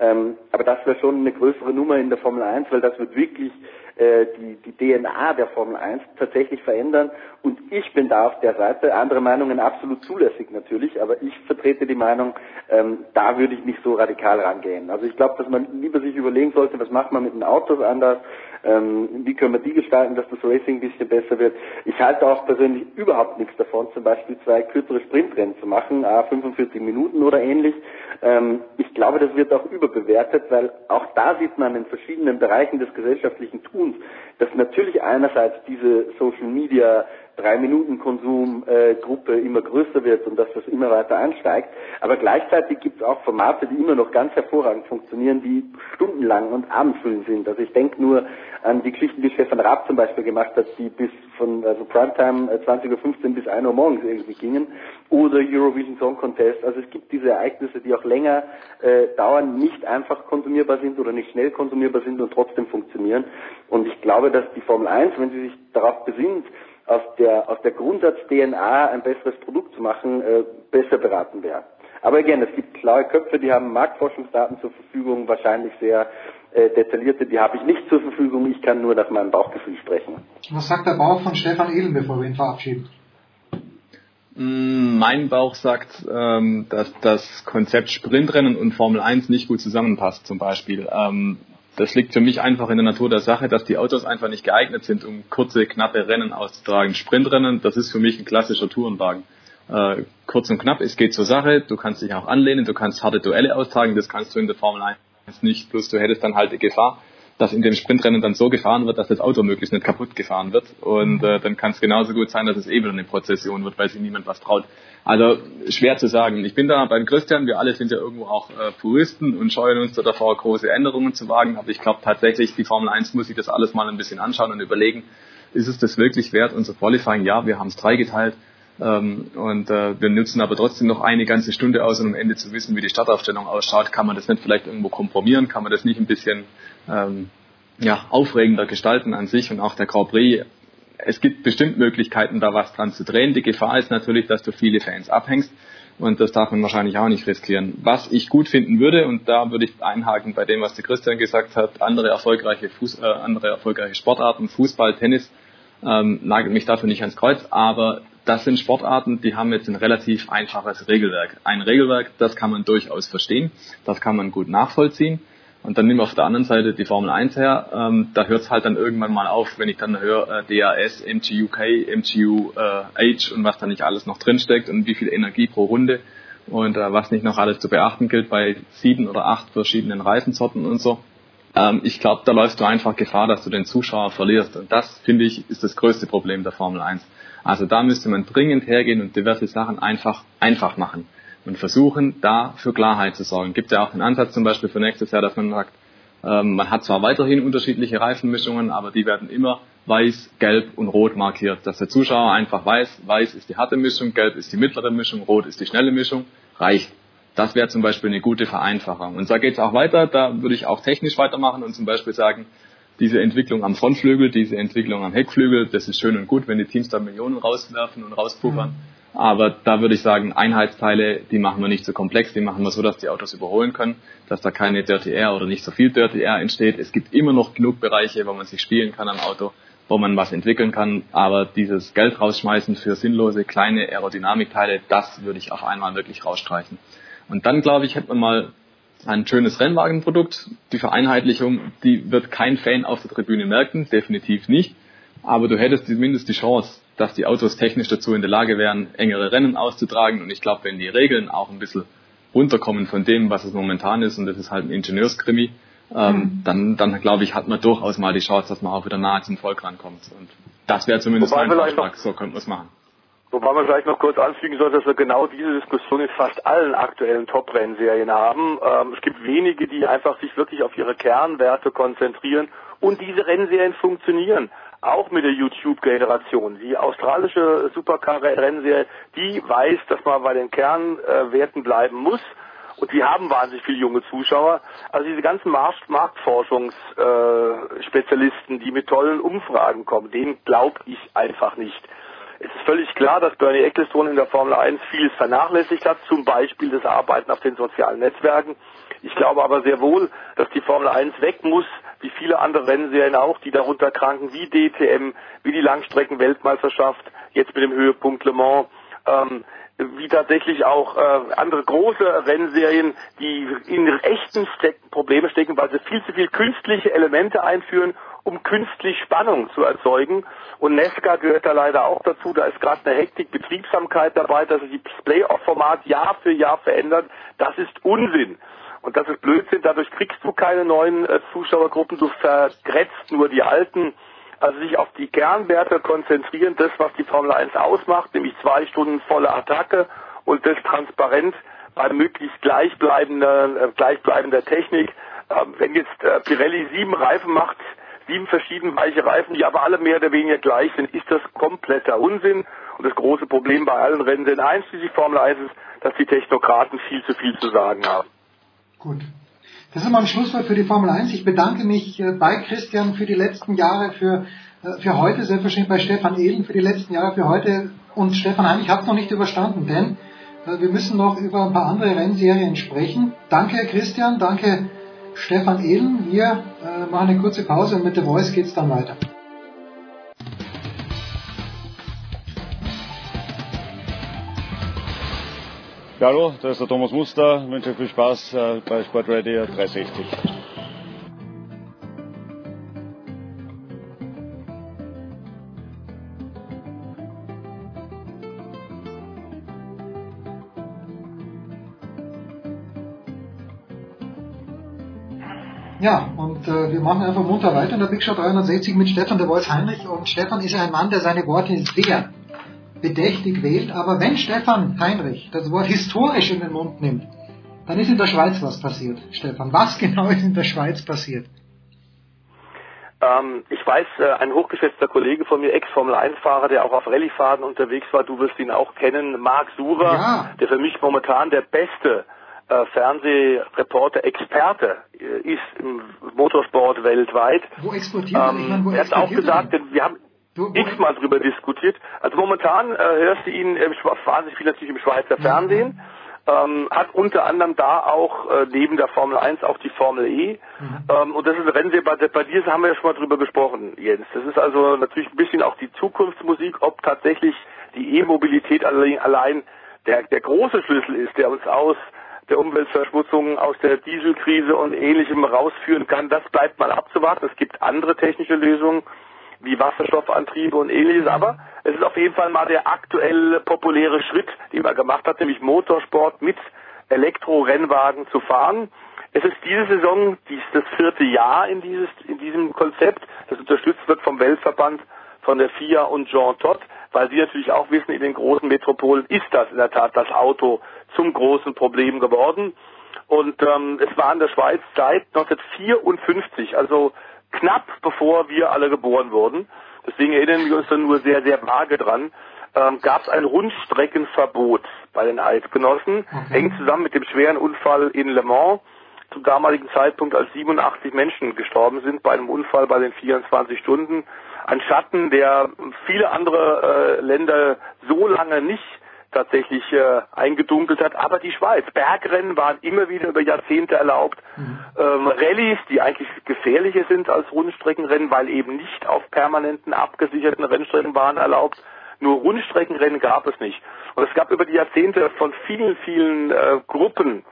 Ähm, aber das wäre schon eine größere Nummer in der Formel 1, weil das wird wirklich äh, die, die DNA der Formel 1 tatsächlich verändern. Und ich bin da auf der Seite, andere Meinungen absolut zulässig natürlich, aber ich vertrete die Meinung, ähm, da würde ich nicht so radikal rangehen. Also ich glaube, dass man lieber sich überlegen sollte, was macht man mit den Autos anders, ähm, wie können wir die gestalten, dass das Racing ein bisschen besser wird. Ich halte auch persönlich überhaupt nichts davon, zum Beispiel zwei kürzere Sprintrennen zu machen, a 45 Minuten oder ähnlich. Ähm, ich glaube, das wird auch überbewertet, weil auch da sieht man in verschiedenen Bereichen des gesellschaftlichen Tuns, dass natürlich einerseits diese Social Media drei Minuten Konsum äh, Gruppe immer größer wird und dass das immer weiter ansteigt. Aber gleichzeitig gibt es auch Formate, die immer noch ganz hervorragend funktionieren, die stundenlang und abendfüllend sind. Also ich denke nur an die Geschichten, die Stefan Raab zum Beispiel gemacht hat, die bis von also Primetime äh, 20.15 Uhr bis 1 Uhr morgens irgendwie gingen. Oder Eurovision Song Contest. Also es gibt diese Ereignisse, die auch länger äh, dauern, nicht einfach konsumierbar sind oder nicht schnell konsumierbar sind und trotzdem funktionieren. Und ich glaube, dass die Formel 1, wenn sie sich darauf besinnt, aus der, aus der Grundsatz-DNA ein besseres Produkt zu machen, äh, besser beraten wäre. Aber again, es gibt schlaue Köpfe, die haben Marktforschungsdaten zur Verfügung, wahrscheinlich sehr äh, detaillierte, die habe ich nicht zur Verfügung, ich kann nur nach meinem Bauchgefühl sprechen. Was sagt der Bauch von Stefan Ehlen, bevor wir ihn verabschieden? Mm, mein Bauch sagt, ähm, dass das Konzept Sprintrennen und Formel 1 nicht gut zusammenpasst, zum Beispiel. Ähm, das liegt für mich einfach in der Natur der Sache, dass die Autos einfach nicht geeignet sind, um kurze, knappe Rennen auszutragen. Sprintrennen, das ist für mich ein klassischer Tourenwagen. Äh, kurz und knapp, es geht zur Sache, du kannst dich auch anlehnen, du kannst harte Duelle austragen, das kannst du in der Formel 1 nicht, plus du hättest dann halt die Gefahr, dass in dem Sprintrennen dann so gefahren wird, dass das Auto möglichst nicht kaputt gefahren wird. Und äh, dann kann es genauso gut sein, dass es eh wieder eine Prozession wird, weil sich niemand was traut. Also schwer zu sagen. Ich bin da beim Christian, wir alle sind ja irgendwo auch äh, Puristen und scheuen uns da davor, große Änderungen zu wagen. Aber ich glaube tatsächlich, die Formel 1 muss sich das alles mal ein bisschen anschauen und überlegen, ist es das wirklich wert, unser Qualifying? Ja, wir haben es dreigeteilt. Ähm, und äh, wir nutzen aber trotzdem noch eine ganze Stunde aus, um am Ende zu wissen, wie die Startaufstellung ausschaut. Kann man das nicht vielleicht irgendwo kompromieren? Kann man das nicht ein bisschen ähm, ja, aufregender gestalten an sich und auch der Grand Prix es gibt bestimmt Möglichkeiten, da was dran zu drehen. Die Gefahr ist natürlich, dass du viele Fans abhängst. Und das darf man wahrscheinlich auch nicht riskieren. Was ich gut finden würde, und da würde ich einhaken bei dem, was der Christian gesagt hat, andere erfolgreiche, Fuß, äh, andere erfolgreiche Sportarten, Fußball, Tennis, ähm, nagelt mich dafür nicht ans Kreuz, aber das sind Sportarten, die haben jetzt ein relativ einfaches Regelwerk. Ein Regelwerk, das kann man durchaus verstehen, das kann man gut nachvollziehen Und dann nimm auf der anderen Seite die Formel 1 her. Ähm, da hört es halt dann irgendwann mal auf, wenn ich dann höre äh, DAS, MGUK, MGUH äh, und was da nicht alles noch drinsteckt und wie viel Energie pro Runde und äh, was nicht noch alles zu beachten gilt bei sieben oder acht verschiedenen Reifensorten und so. Ähm, ich glaube, da läufst du einfach Gefahr, dass du den Zuschauer verlierst. Und das, finde ich, ist das größte Problem der Formel 1. Also da müsste man dringend hergehen und diverse Sachen einfach einfach machen und versuchen, da für Klarheit zu sorgen. Gibt ja auch einen Ansatz zum Beispiel für nächstes Jahr, dass man sagt, ähm, man hat zwar weiterhin unterschiedliche Reifenmischungen, aber die werden immer weiß, gelb und rot markiert, dass der Zuschauer einfach weiß, weiß ist die harte Mischung, gelb ist die mittlere Mischung, rot ist die schnelle Mischung, reicht. Das wäre zum Beispiel eine gute Vereinfachung. Und da geht es auch weiter, da würde ich auch technisch weitermachen und zum Beispiel sagen, diese Entwicklung am Frontflügel, diese Entwicklung am Heckflügel, das ist schön und gut, wenn die Teams da Millionen rauswerfen und rauspuffern. Mhm. Aber da würde ich sagen, Einheitsteile, die machen wir nicht so komplex, die machen wir so, dass die Autos überholen können, dass da keine Dirty Air oder nicht so viel Dirty Air entsteht. Es gibt immer noch genug Bereiche, wo man sich spielen kann am Auto, wo man was entwickeln kann. Aber dieses Geld rausschmeißen für sinnlose kleine Aerodynamikteile, das würde ich auf einmal wirklich rausstreichen. Und dann, glaube ich, hätte man mal ein schönes Rennwagenprodukt. Die Vereinheitlichung, die wird kein Fan auf der Tribüne merken, definitiv nicht. Aber du hättest zumindest die Chance, dass die Autos technisch dazu in der Lage wären, engere Rennen auszutragen. Und ich glaube, wenn die Regeln auch ein bisschen runterkommen von dem, was es momentan ist, und das ist halt ein Ingenieurskrimi, ähm, mhm. dann, dann glaube ich, hat man durchaus mal die Chance, dass man auch wieder nahe zum Volk rankommt. Und das wäre zumindest Wobei mein Vorschlag, so könnte man es machen. Wobei man vielleicht noch kurz anfügen soll, dass wir genau diese Diskussion in fast allen aktuellen Top-Rennserien haben. Ähm, es gibt wenige, die einfach sich wirklich auf ihre Kernwerte konzentrieren und diese Rennserien funktionieren. Auch mit der YouTube-Generation. Die australische Supercar-Rennserie, die weiß, dass man bei den Kernwerten bleiben muss. Und wir haben wahnsinnig viele junge Zuschauer. Also diese ganzen Marktforschungsspezialisten, die mit tollen Umfragen kommen, denen glaube ich einfach nicht. Es ist völlig klar, dass Bernie Ecclestone in der Formel 1 vieles vernachlässigt hat, zum Beispiel das Arbeiten auf den sozialen Netzwerken. Ich glaube aber sehr wohl, dass die Formel 1 weg muss, wie viele andere Rennserien auch, die darunter kranken, wie DTM, wie die Langstrecken-Weltmeisterschaft, jetzt mit dem Höhepunkt Le Mans. Ähm, wie tatsächlich auch äh, andere große Rennserien, die in echten Stecken, Probleme stecken, weil sie viel zu viel künstliche Elemente einführen, um künstlich Spannung zu erzeugen. Und Nesca gehört da leider auch dazu. Da ist gerade eine Hektik, Betriebsamkeit dabei, dass sich das Playoff-Format Jahr für Jahr verändert. Das ist Unsinn. Und das ist Blödsinn. Dadurch kriegst du keine neuen äh, Zuschauergruppen. Du vergrätzt nur die alten also sich auf die Kernwerte konzentrieren, das, was die Formel 1 ausmacht, nämlich zwei Stunden volle Attacke und das transparent bei möglichst gleichbleibender, äh, gleichbleibender Technik. Ähm, wenn jetzt äh, Pirelli sieben Reifen macht, sieben verschiedene weiche Reifen, die aber alle mehr oder weniger gleich sind, ist das kompletter Unsinn. Und das große Problem bei allen Rennen sind einschließlich Formel 1 ist, dass die Technokraten viel zu viel zu sagen haben. Gut. Das ist mal ein Schlusswort für die Formel 1. Ich bedanke mich äh, bei Christian für die letzten Jahre, für, äh, für heute, selbstverständlich bei Stefan Ehlen für die letzten Jahre, für heute. Und Stefan Hein, ich habe es noch nicht überstanden, denn äh, wir müssen noch über ein paar andere Rennserien sprechen. Danke Christian, danke Stefan Ehlen. Wir machen eine kurze Pause und mit The Voice geht es dann weiter. Ja, hallo, da ist der Thomas Muster. Ich wünsche viel Spaß äh, bei Sportradio 360. Ja, und äh, wir machen einfach munter weiter in der Big Show 360 mit Stefan de Wolf Heinrich. Und Stefan ist ja ein Mann, der seine Worte sehr bedächtig wählt. Aber wenn Stefan Heinrich das Wort historisch in den Mund nimmt, dann ist in der Schweiz was passiert. Stefan, was genau ist in der Schweiz passiert? Ähm, ich weiß, äh, ein hochgeschätzter Kollege von mir, Ex-Formel-1-Fahrer, der auch auf Rallyefahrten unterwegs war, du wirst ihn auch kennen, Marc Surer, ja. der für mich momentan der beste Fernsehreporter, Experte äh, ist im Motorsport weltweit. Wo exportiert er? Ähm, ich meine, wo er hat auch gesagt, wir haben x-mal drüber diskutiert. Also momentan äh, hörst du ihn äh, wahnsinnig viel natürlich im Schweizer mhm. Fernsehen. Ähm, hat unter anderem da auch äh, neben der Formel 1 auch die Formel E. Mhm. Ähm, und das ist ein Rennserie, bei, bei dir haben wir ja schon mal drüber gesprochen, Jens. Das ist also natürlich ein bisschen auch die Zukunftsmusik, ob tatsächlich die E-Mobilität allein, allein der, der große Schlüssel ist, der uns aus der Umweltverschmutzung aus der Dieselkrise und ähnlichem rausführen kann, das bleibt mal abzuwarten. Es gibt andere technische Lösungen wie Wasserstoffantriebe und ähnliches, aber es ist auf jeden Fall mal der aktuell populäre Schritt, den man gemacht hat, nämlich Motorsport mit Elektrorennwagen zu fahren. Es ist diese Saison dies das vierte Jahr in, dieses, in diesem Konzept, das unterstützt wird vom Weltverband, von der FIA und Jean Todt, weil Sie natürlich auch wissen, in den großen Metropolen ist das in der Tat das Auto zum großen Problem geworden. Und ähm, es war in der Schweiz seit 1954, also knapp bevor wir alle geboren wurden. Deswegen erinnern wir uns dann nur sehr, sehr vage dran. Ähm, gab es ein Rundstreckenverbot bei den Eidgenossen, okay. hängt zusammen mit dem schweren Unfall in Le Mans zum damaligen Zeitpunkt, als 87 Menschen gestorben sind bei einem Unfall bei den 24 Stunden. Ein Schatten, der viele andere äh, Länder so lange nicht tatsächlich äh, eingedunkelt hat. Aber die Schweiz, Bergrennen waren immer wieder über Jahrzehnte erlaubt. Mhm. Ähm, Rallyes, die eigentlich gefährlicher sind als Rundstreckenrennen, weil eben nicht auf permanenten abgesicherten Rennstrecken waren erlaubt. Nur Rundstreckenrennen gab es nicht. Und es gab über die Jahrzehnte von vielen, vielen äh, Gruppen,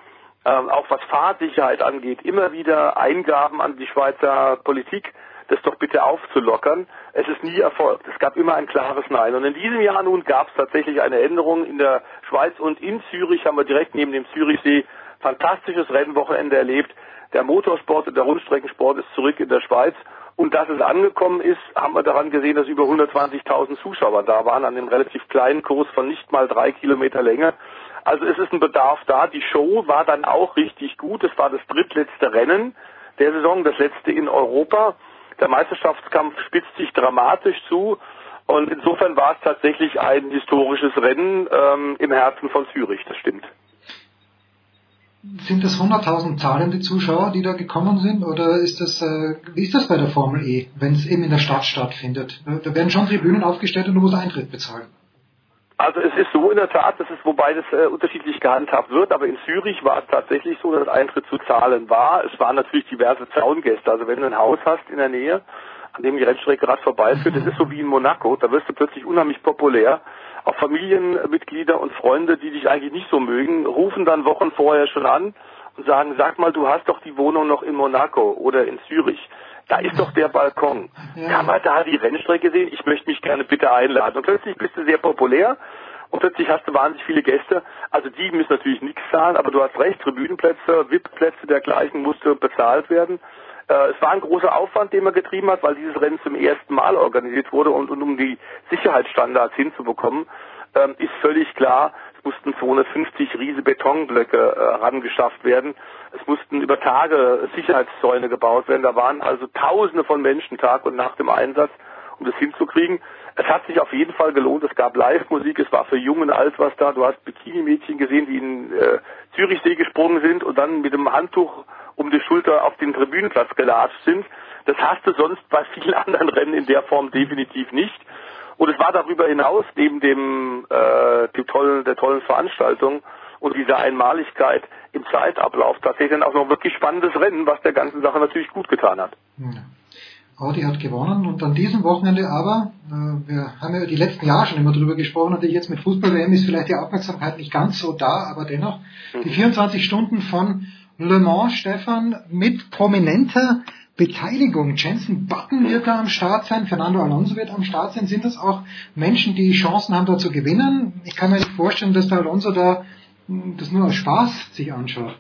äh, auch was Fahrsicherheit angeht, immer wieder Eingaben an die Schweizer Politik, das doch bitte aufzulockern. Es ist nie erfolgt. Es gab immer ein klares Nein. Und in diesem Jahr nun gab es tatsächlich eine Änderung in der Schweiz und in Zürich haben wir direkt neben dem Zürichsee fantastisches Rennwochenende erlebt. Der Motorsport und der Rundstreckensport ist zurück in der Schweiz. Und dass es angekommen ist, haben wir daran gesehen, dass über 120.000 Zuschauer da waren an dem relativ kleinen Kurs von nicht mal drei Kilometer Länge. Also es ist ein Bedarf da. Die Show war dann auch richtig gut. Es war das drittletzte Rennen der Saison, das letzte in Europa. Der Meisterschaftskampf spitzt sich dramatisch zu. Und insofern war es tatsächlich ein historisches Rennen ähm, im Herzen von Zürich, das stimmt. Sind das 100.000 zahlende Zuschauer, die da gekommen sind? Oder ist das, äh, wie ist das bei der Formel E, wenn es eben in der Stadt stattfindet? Da werden schon Tribünen aufgestellt und du musst Eintritt bezahlen. Also es ist so in der Tat, dass es, wobei das äh, unterschiedlich gehandhabt wird, aber in Zürich war es tatsächlich so, dass Eintritt zu zahlen war. Es waren natürlich diverse Zaungäste. Also wenn du ein Haus hast in der Nähe, an dem die Rennstrecke gerade vorbeiführt, das ist so wie in Monaco, da wirst du plötzlich unheimlich populär. Auch Familienmitglieder und Freunde, die dich eigentlich nicht so mögen, rufen dann Wochen vorher schon an und sagen, sag mal, du hast doch die Wohnung noch in Monaco oder in Zürich da ist doch der Balkon. Ja. Kann man da die Rennstrecke sehen? Ich möchte mich gerne bitte einladen. Und plötzlich bist du sehr populär und plötzlich hast du wahnsinnig viele Gäste. Also die müssen natürlich nichts zahlen, aber du hast recht, Tribünenplätze, VIP-Plätze dergleichen musste bezahlt werden. Äh, es war ein großer Aufwand, den man getrieben hat, weil dieses Rennen zum ersten Mal organisiert wurde und, und um die Sicherheitsstandards hinzubekommen, ähm, ist völlig klar, es mussten 250 riese Betonblöcke äh, rangeschafft werden. Es mussten über Tage Sicherheitszäune gebaut werden. Da waren also Tausende von Menschen Tag und Nacht im Einsatz, um das hinzukriegen. Es hat sich auf jeden Fall gelohnt. Es gab Live-Musik. Es war für Jung und Alt was da. Du hast Bikini-Mädchen gesehen, die in äh, Zürichsee gesprungen sind und dann mit dem Handtuch um die Schulter auf den Tribünenplatz gelatscht sind. Das hast du sonst bei vielen anderen Rennen in der Form definitiv nicht. Und es war darüber hinaus, neben dem, äh, dem tollen, der tollen Veranstaltung und dieser Einmaligkeit im Zeitablauf tatsächlich dann auch noch wirklich spannendes Rennen, was der ganzen Sache natürlich gut getan hat. Ja. Audi hat gewonnen und an diesem Wochenende aber, äh, wir haben ja die letzten Jahre schon immer drüber gesprochen, natürlich jetzt mit Fußball-WM ist vielleicht die Aufmerksamkeit nicht ganz so da, aber dennoch, mhm. die 24 Stunden von Le Mans, Stefan, mit prominenter Beteiligung. Jensen Button wird da am Start sein, Fernando Alonso wird am Start sein. Sind das auch Menschen, die Chancen haben, da zu gewinnen? Ich kann mir nicht vorstellen, dass der Alonso da das nur aus Spaß sich anschaut.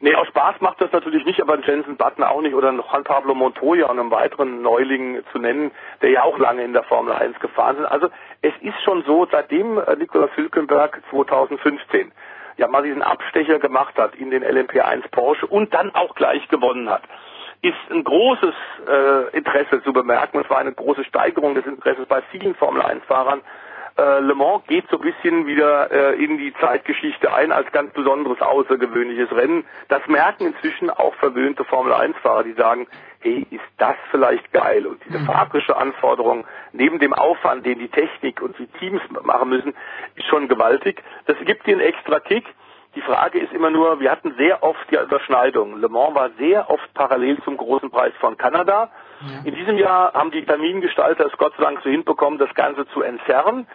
Nee, aus Spaß macht das natürlich nicht, aber Jensen Button auch nicht oder Juan Pablo Montoya und einem weiteren Neuling zu nennen, der ja auch lange in der Formel 1 gefahren sind. Also es ist schon so, seitdem äh, Nikolaus Hülkenberg 2015 ja mal diesen Abstecher gemacht hat in den LMP1 Porsche und dann auch gleich gewonnen hat, ist ein großes äh, Interesse zu bemerken. Es war eine große Steigerung des Interesses bei vielen Formel 1-Fahrern. Äh, Le Mans geht so ein bisschen wieder äh, in die Zeitgeschichte ein als ganz besonderes außergewöhnliches Rennen. Das merken inzwischen auch verwöhnte Formel 1-Fahrer, die sagen, hey, ist das vielleicht geil? Und diese mhm. fahrische Anforderung neben dem Aufwand, den die Technik und die Teams machen müssen, ist schon gewaltig. Das gibt ihnen extra Kick. Die Frage ist immer nur, wir hatten sehr oft die Überschneidung. Le Mans war sehr oft parallel zum großen Preis von Kanada. Ja. In diesem Jahr haben die Termingestalter es Gott sei Dank so hinbekommen, das Ganze zu entzerren.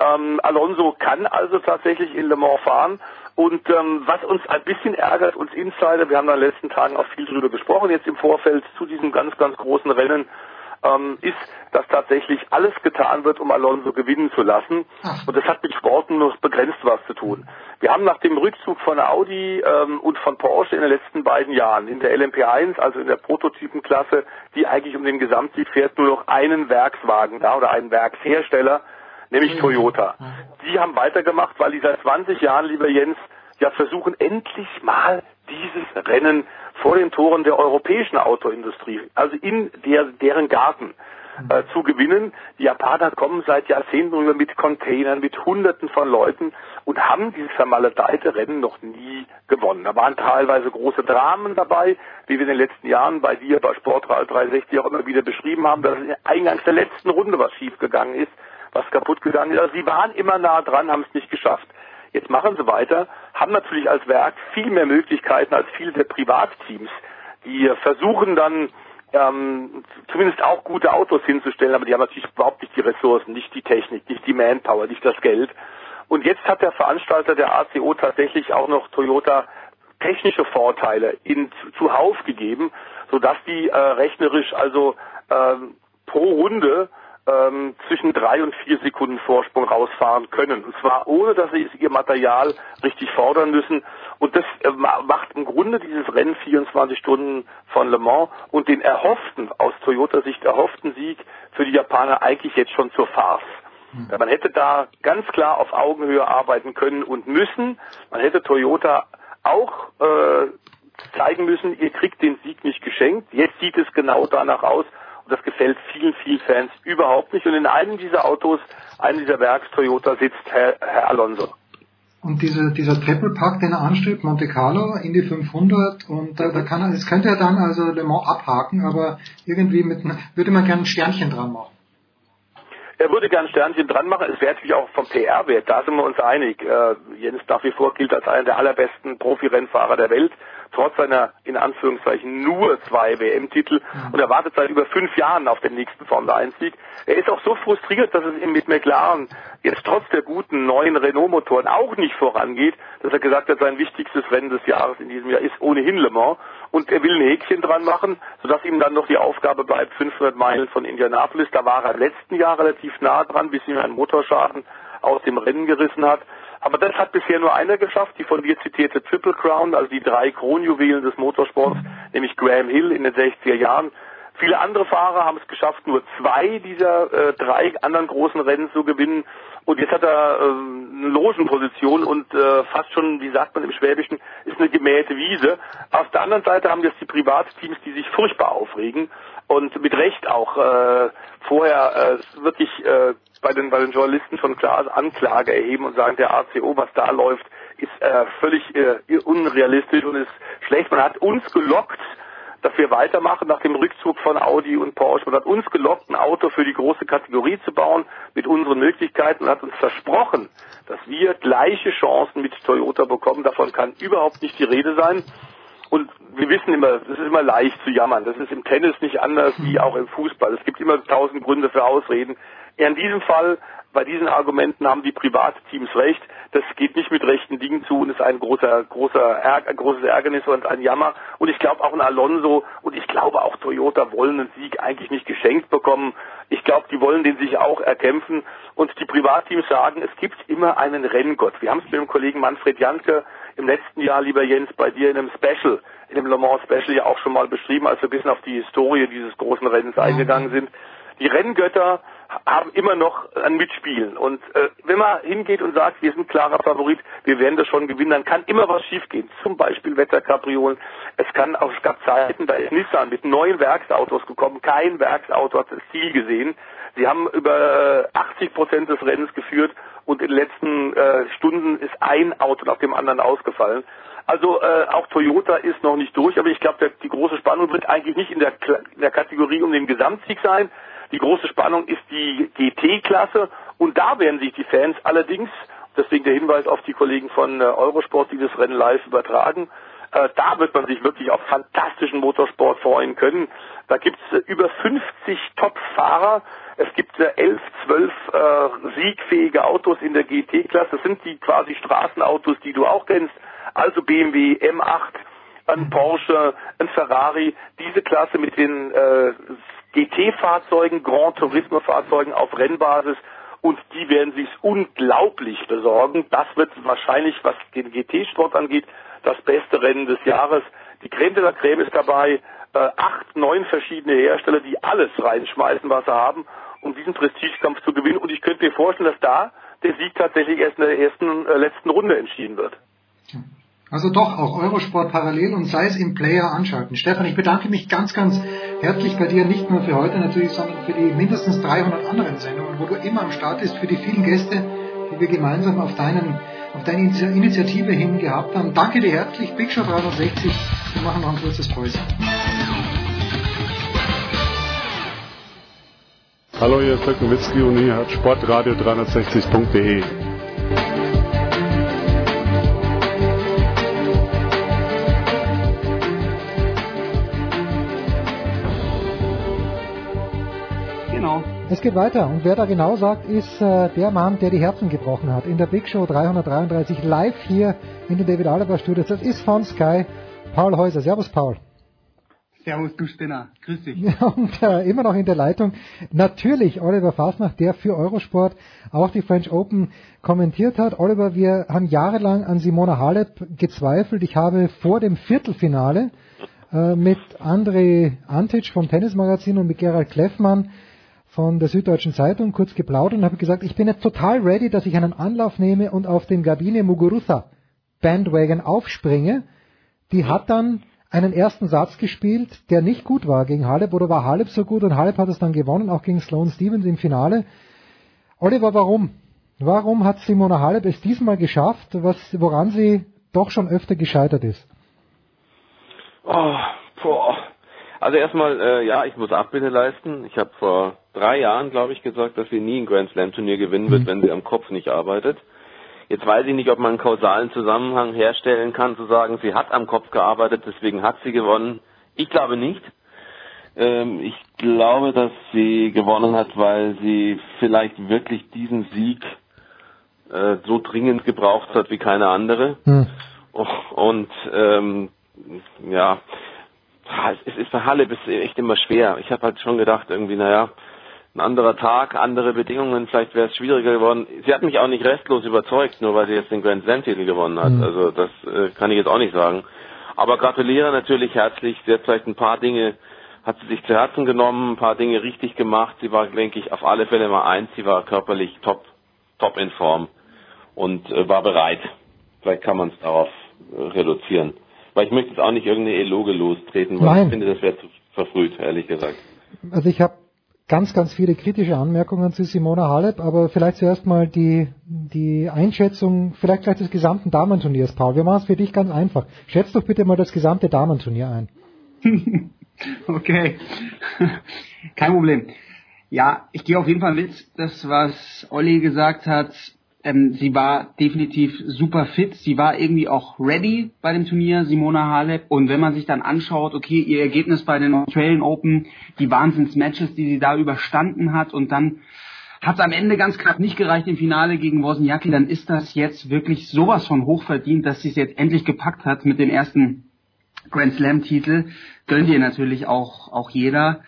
Ähm, Alonso kann also tatsächlich in Le Mans fahren Und ähm, was uns ein bisschen ärgert, uns Insider, wir haben in den letzten Tagen auch viel drüber gesprochen, jetzt im Vorfeld zu diesem ganz, ganz großen Rennen, ähm, ist, dass tatsächlich alles getan wird, um Alonso gewinnen zu lassen. Und das hat mit Sporten nur begrenzt was zu tun. Wir haben nach dem Rückzug von Audi ähm, und von Porsche in den letzten beiden Jahren in der LMP1, also in der Prototypenklasse, die eigentlich um den Gesamtsieg fährt, nur noch einen Werkswagen da oder einen Werkshersteller, nämlich Toyota. Die haben weitergemacht, weil die seit 20 Jahren, lieber Jens, ja versuchen endlich mal dieses Rennen vor den Toren der europäischen Autoindustrie, also in der, deren Garten äh, zu gewinnen. Die Japaner kommen seit Jahrzehnten rüber mit Containern, mit Hunderten von Leuten und haben dieses vermaledeite Rennen noch nie gewonnen. Da waren teilweise große Dramen dabei, wie wir in den letzten Jahren bei dir bei Sportral 360 auch immer wieder beschrieben haben, dass in eingangs der letzten Runde was schiefgegangen ist, was kaputt gegangen ist. Also sie waren immer nah dran, haben es nicht geschafft. Jetzt machen sie weiter, haben natürlich als Werk viel mehr Möglichkeiten als viele der Privatteams. Die versuchen dann ähm, zumindest auch gute Autos hinzustellen, aber die haben natürlich überhaupt nicht die Ressourcen, nicht die Technik, nicht die Manpower, nicht das Geld. Und jetzt hat der Veranstalter der ACO tatsächlich auch noch Toyota technische Vorteile in, zuhauf gegeben, sodass die äh, rechnerisch also ähm, pro Runde ähm, zwischen drei und vier Sekunden Vorsprung rausfahren können. Und zwar ohne, dass sie ihr Material richtig fordern müssen. Und das äh, macht im Grunde dieses Rennen 24 Stunden von Le Mans und den erhofften, aus Toyota-Sicht erhofften Sieg für die Japaner eigentlich jetzt schon zur Farce. Mhm. Man hätte da ganz klar auf Augenhöhe arbeiten können und müssen. Man hätte Toyota auch äh, zeigen müssen, ihr kriegt den Sieg nicht geschenkt. Jetzt sieht es genau danach aus. Das gefällt vielen, vielen Fans überhaupt nicht. Und in einem dieser Autos, einem dieser Werks Toyota, sitzt Herr, Herr Alonso. Und dieser, dieser Triple-Pack, den er anstrebt, Monte Carlo, Indy 500, und da, da kann er, das könnte er dann also Le Mans abhaken, aber irgendwie mit, würde man gerne ein Sternchen dran machen. Er würde gerne ein Sternchen dran machen. Es wäre natürlich auch vom PR-Wert, da sind wir uns einig. Äh, Jens nach wie vor gilt als einer der allerbesten Profirennfahrer der Welt trotz seiner in Anführungszeichen nur zwei WM-Titel mhm. und er wartet seit über fünf Jahren auf den nächsten Formel 1-Sieg. Er ist auch so frustriert, dass es ihm mit McLaren jetzt trotz der guten neuen Renault-Motoren auch nicht vorangeht, dass er gesagt hat, sein wichtigstes Rennen des Jahres in diesem Jahr ist ohnehin Le Mans und er will ein Häkchen dran machen, sodass ihm dann noch die Aufgabe bleibt, 500 Meilen von Indianapolis. Da war er im letzten Jahr relativ nah dran, bis ihm ein Motorschaden aus dem Rennen gerissen hat. Aber das hat bisher nur einer geschafft, die von dir zitierte Triple Crown, also die drei Kronjuwelen des Motorsports, nämlich Graham Hill in den 60er Jahren. Viele andere Fahrer haben es geschafft, nur zwei dieser äh, drei anderen großen Rennen zu gewinnen. Und jetzt hat er äh, eine Logenposition und äh, fast schon, wie sagt man im Schwäbischen, ist eine gemähte Wiese. Auf der anderen Seite haben jetzt die Privatteams, die sich furchtbar aufregen und mit Recht auch äh, vorher äh, wirklich äh, bei den bei den Journalisten schon klar Anklage erheben und sagen, der ACO, was da läuft, ist äh, völlig äh, unrealistisch und ist schlecht. Man hat uns gelockt, dass wir weitermachen nach dem Rückzug von Audi und Porsche. Man hat uns gelockt, ein Auto für die große Kategorie zu bauen mit unseren Möglichkeiten und hat uns versprochen, dass wir gleiche Chancen mit Toyota bekommen. Davon kann überhaupt nicht die Rede sein. Und wir wissen immer, es ist immer leicht zu jammern. Das ist im Tennis nicht anders wie auch im Fußball. Es gibt immer tausend Gründe für Ausreden. In diesem Fall, bei diesen Argumenten haben die Privatteams recht. Das geht nicht mit rechten Dingen zu und ist ein großer, großer, ein großes Ärgernis und ein Jammer. Und ich glaube auch ein Alonso und ich glaube auch Toyota wollen den Sieg eigentlich nicht geschenkt bekommen. Ich glaube, die wollen den sich auch erkämpfen. Und die Privatteams sagen, es gibt immer einen Renngott. Wir haben es mit dem Kollegen Manfred Janke im letzten Jahr, lieber Jens, bei dir in einem Special, in dem Le Mans Special ja auch schon mal beschrieben, als wir ein bisschen auf die Historie dieses großen Rennens eingegangen sind. Die Renngötter haben immer noch ein Mitspielen. Und äh, wenn man hingeht und sagt, wir sind klarer Favorit, wir werden das schon gewinnen, dann kann immer was schiefgehen. Zum Beispiel Wetterkapriolen. Es kann auch, es gab Zeiten, da ist Nissan mit neuen Werksautos gekommen. Kein Werksauto hat das Ziel gesehen. Sie haben über 80 Prozent des Rennens geführt und in den letzten äh, Stunden ist ein Auto nach dem anderen ausgefallen. Also äh, auch Toyota ist noch nicht durch, aber ich glaube, die große Spannung wird eigentlich nicht in der, in der Kategorie um den Gesamtsieg sein. Die große Spannung ist die GT-Klasse und da werden sich die Fans allerdings, deswegen der Hinweis auf die Kollegen von äh, Eurosport, die das Rennen live übertragen, Äh, da wird man sich wirklich auf fantastischen Motorsport freuen können. Da gibt's äh, über 50 Top-Fahrer. Es gibt äh, 11, 12 äh, siegfähige Autos in der GT-Klasse. Das sind die quasi Straßenautos, die du auch kennst. Also BMW, M8, ein Porsche, ein Ferrari. Diese Klasse mit den äh, GT-Fahrzeugen, Grand Turismo-Fahrzeugen auf Rennbasis und die werden sich unglaublich besorgen. Das wird wahrscheinlich, was den GT-Sport angeht, das beste Rennen des Jahres. Die Creme de la Creme ist dabei, äh, acht, neun verschiedene Hersteller, die alles reinschmeißen, was sie haben, um diesen Prestigekampf zu gewinnen. Und ich könnte mir vorstellen, dass da der Sieg tatsächlich erst in der ersten, äh, letzten Runde entschieden wird. Also doch auch Eurosport parallel und sei es im Player anschalten. Stefan, ich bedanke mich ganz, ganz herzlich bei dir, nicht nur für heute natürlich, sondern für die mindestens 300 anderen Sendungen, wo du immer am Start bist, für die vielen Gäste, die wir gemeinsam auf, deinen, auf deine Initiative hin gehabt haben. Danke dir herzlich, Big Show 360. Wir machen noch ein kurzes Päuschen. Hallo, hier ist Dirk Nowitzki und ihr hört Sportradio 360.de. Es geht weiter und wer da genau sagt, ist äh, der Mann, der die Herzen gebrochen hat. In der Big Show 333 live hier in den David Alaba Studios. Das ist von Sky Paul Häuser. Servus Paul. Servus du Spinner. Grüß dich. Und äh, immer noch in der Leitung natürlich Oliver Fasnacht, der für Eurosport auch die French Open kommentiert hat. Oliver, wir haben jahrelang an Simona Halep gezweifelt. Ich habe vor dem Viertelfinale äh, mit André Antic vom Tennismagazin und mit Gerald Kleffmann von der Süddeutschen Zeitung kurz geplaudert und habe gesagt, ich bin jetzt total ready, dass ich einen Anlauf nehme und auf den Gabine Muguruza Bandwagon aufspringe. Die hat dann einen ersten Satz gespielt, der nicht gut war gegen Halep oder war Halep so gut und Halep hat es dann gewonnen, auch gegen Sloane Stevens im Finale. Oliver, warum? Warum hat Simona Halep es diesmal geschafft, was, woran sie doch schon öfter gescheitert ist? Oh, boah. Also erstmal, äh, ja, ich muss Abbitte leisten. Ich habe vor drei Jahren, glaube ich, gesagt, dass sie nie ein Grand Slam Turnier gewinnen wird, mhm. wenn sie am Kopf nicht arbeitet. Jetzt weiß ich nicht, ob man einen kausalen Zusammenhang herstellen kann, zu sagen, sie hat am Kopf gearbeitet, deswegen hat sie gewonnen. Ich glaube nicht. Ähm, ich glaube, dass sie gewonnen hat, weil sie vielleicht wirklich diesen Sieg äh, so dringend gebraucht hat wie keine andere. Mhm. Und ähm, ja, es ist für Halle ist echt immer schwer. Ich habe halt schon gedacht, irgendwie, naja, ein anderer Tag, andere Bedingungen, vielleicht wäre es schwieriger geworden. Sie hat mich auch nicht restlos überzeugt, nur weil sie jetzt den Grand Slam Titel gewonnen hat. Mhm. Also das äh, kann ich jetzt auch nicht sagen. Aber gratuliere natürlich herzlich. Sie hat vielleicht ein paar Dinge, hat sie sich zu Herzen genommen, ein paar Dinge richtig gemacht. Sie war, denke ich, auf alle Fälle mal eins. Sie war körperlich top, top in Form und äh, war bereit. Vielleicht kann man es darauf äh, reduzieren. Weil ich möchte jetzt auch nicht irgendeine Eloge lostreten, weil Nein. ich finde, das wäre zu verfrüht, ehrlich gesagt. Also ich habe ganz, ganz viele kritische Anmerkungen zu Simona Halep, aber vielleicht zuerst mal die, die Einschätzung, vielleicht gleich des gesamten Damenturniers, Paul. Wir machen es für dich ganz einfach. Schätzt doch bitte mal das gesamte Damenturnier ein. okay. Kein Problem. Ja, ich gehe auf jeden Fall mit, das was Olli gesagt hat, ähm, sie war definitiv super fit. Sie war irgendwie auch ready bei dem Turnier, Simona Halep. Und wenn man sich dann anschaut, okay, ihr Ergebnis bei den Australian Open, die Wahnsinns-Matches, die sie da überstanden hat und dann hat es am Ende ganz knapp nicht gereicht im Finale gegen Wozniacki, dann ist das jetzt wirklich sowas von hochverdient, dass sie es jetzt endlich gepackt hat mit dem ersten Grand Slam Titel. Gönnt ihr natürlich auch, auch jeder.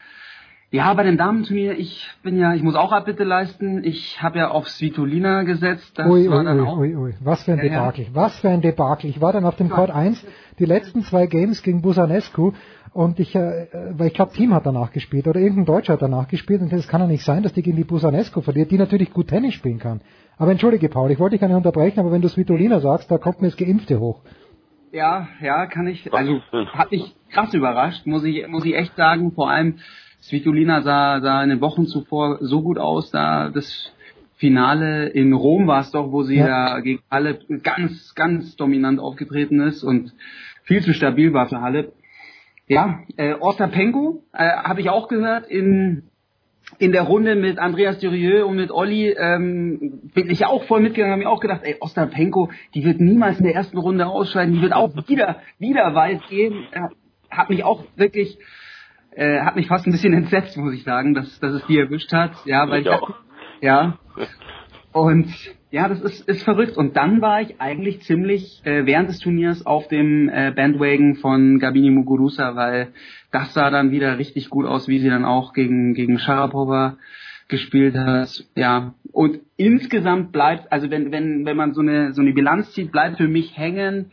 Ja, bei dem Damenturnier, ich bin ja, ich muss auch Abbitte leisten. Ich habe ja auf Svitolina gesetzt. Das ui, war ui, dann ui, auch, ui, ui, was für ein ja, Debakel, ja. was für ein Debakel. Ich war dann auf dem Court 1, die letzten zwei Games gegen Busanescu und ich, äh, weil ich glaube, Team hat danach gespielt oder irgendein Deutscher hat danach gespielt und es kann ja nicht sein, dass die gegen die Busanescu verliert, die natürlich gut Tennis spielen kann. Aber entschuldige Paul, ich wollte dich gar nicht unterbrechen, aber wenn du Svitolina sagst, da kommt mir das Geimpfte hoch. Ja, ja, kann ich, also hat mich krass überrascht, muss ich, muss ich echt sagen, vor allem Svitolina sah, sah in den Wochen zuvor so gut aus, da das Finale in Rom war es doch, wo sie ja. da gegen Halle ganz, ganz dominant aufgetreten ist und viel zu stabil war für Halle. Ja, äh, Ostapenko äh, habe ich auch gehört in in der Runde mit Andreas Durieux und mit Olli ähm, bin ich auch voll mitgegangen, habe mir auch gedacht, ey, Ostapenko, die wird niemals in der ersten Runde ausscheiden, die wird auch wieder, wieder weit gehen. Er hat mich auch wirklich, äh, hat mich fast ein bisschen entsetzt, muss ich sagen, dass, dass es die erwischt hat. Ja, weil Ich auch. ja. Und ja, das ist, ist verrückt. Und dann war ich eigentlich ziemlich äh, während des Turniers auf dem äh, Bandwagon von Gabini Muguruza, weil das sah dann wieder richtig gut aus, wie sie dann auch gegen, gegen Sharapova gespielt hat. Ja. Und insgesamt bleibt, also wenn, wenn, wenn man so eine, so eine Bilanz zieht, bleibt für mich hängen,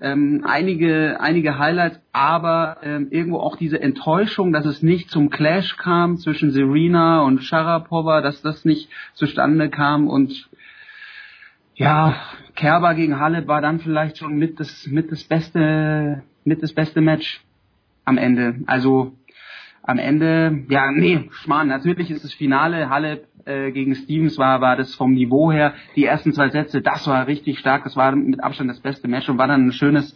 ähm, einige, einige Highlights, aber ähm, irgendwo auch diese Enttäuschung, dass es nicht zum Clash kam zwischen Serena und Sharapova, dass das nicht zustande kam und ja, Kerber gegen Halle war dann vielleicht schon mit das, mit das beste, mit das beste Match am Ende. Also am Ende, ja, nee, Schmarrn, natürlich ist das Finale Halle äh, gegen Stevens war, war das vom Niveau her, die ersten zwei Sätze, das war richtig stark, das war mit Abstand das beste Match und war dann ein schönes,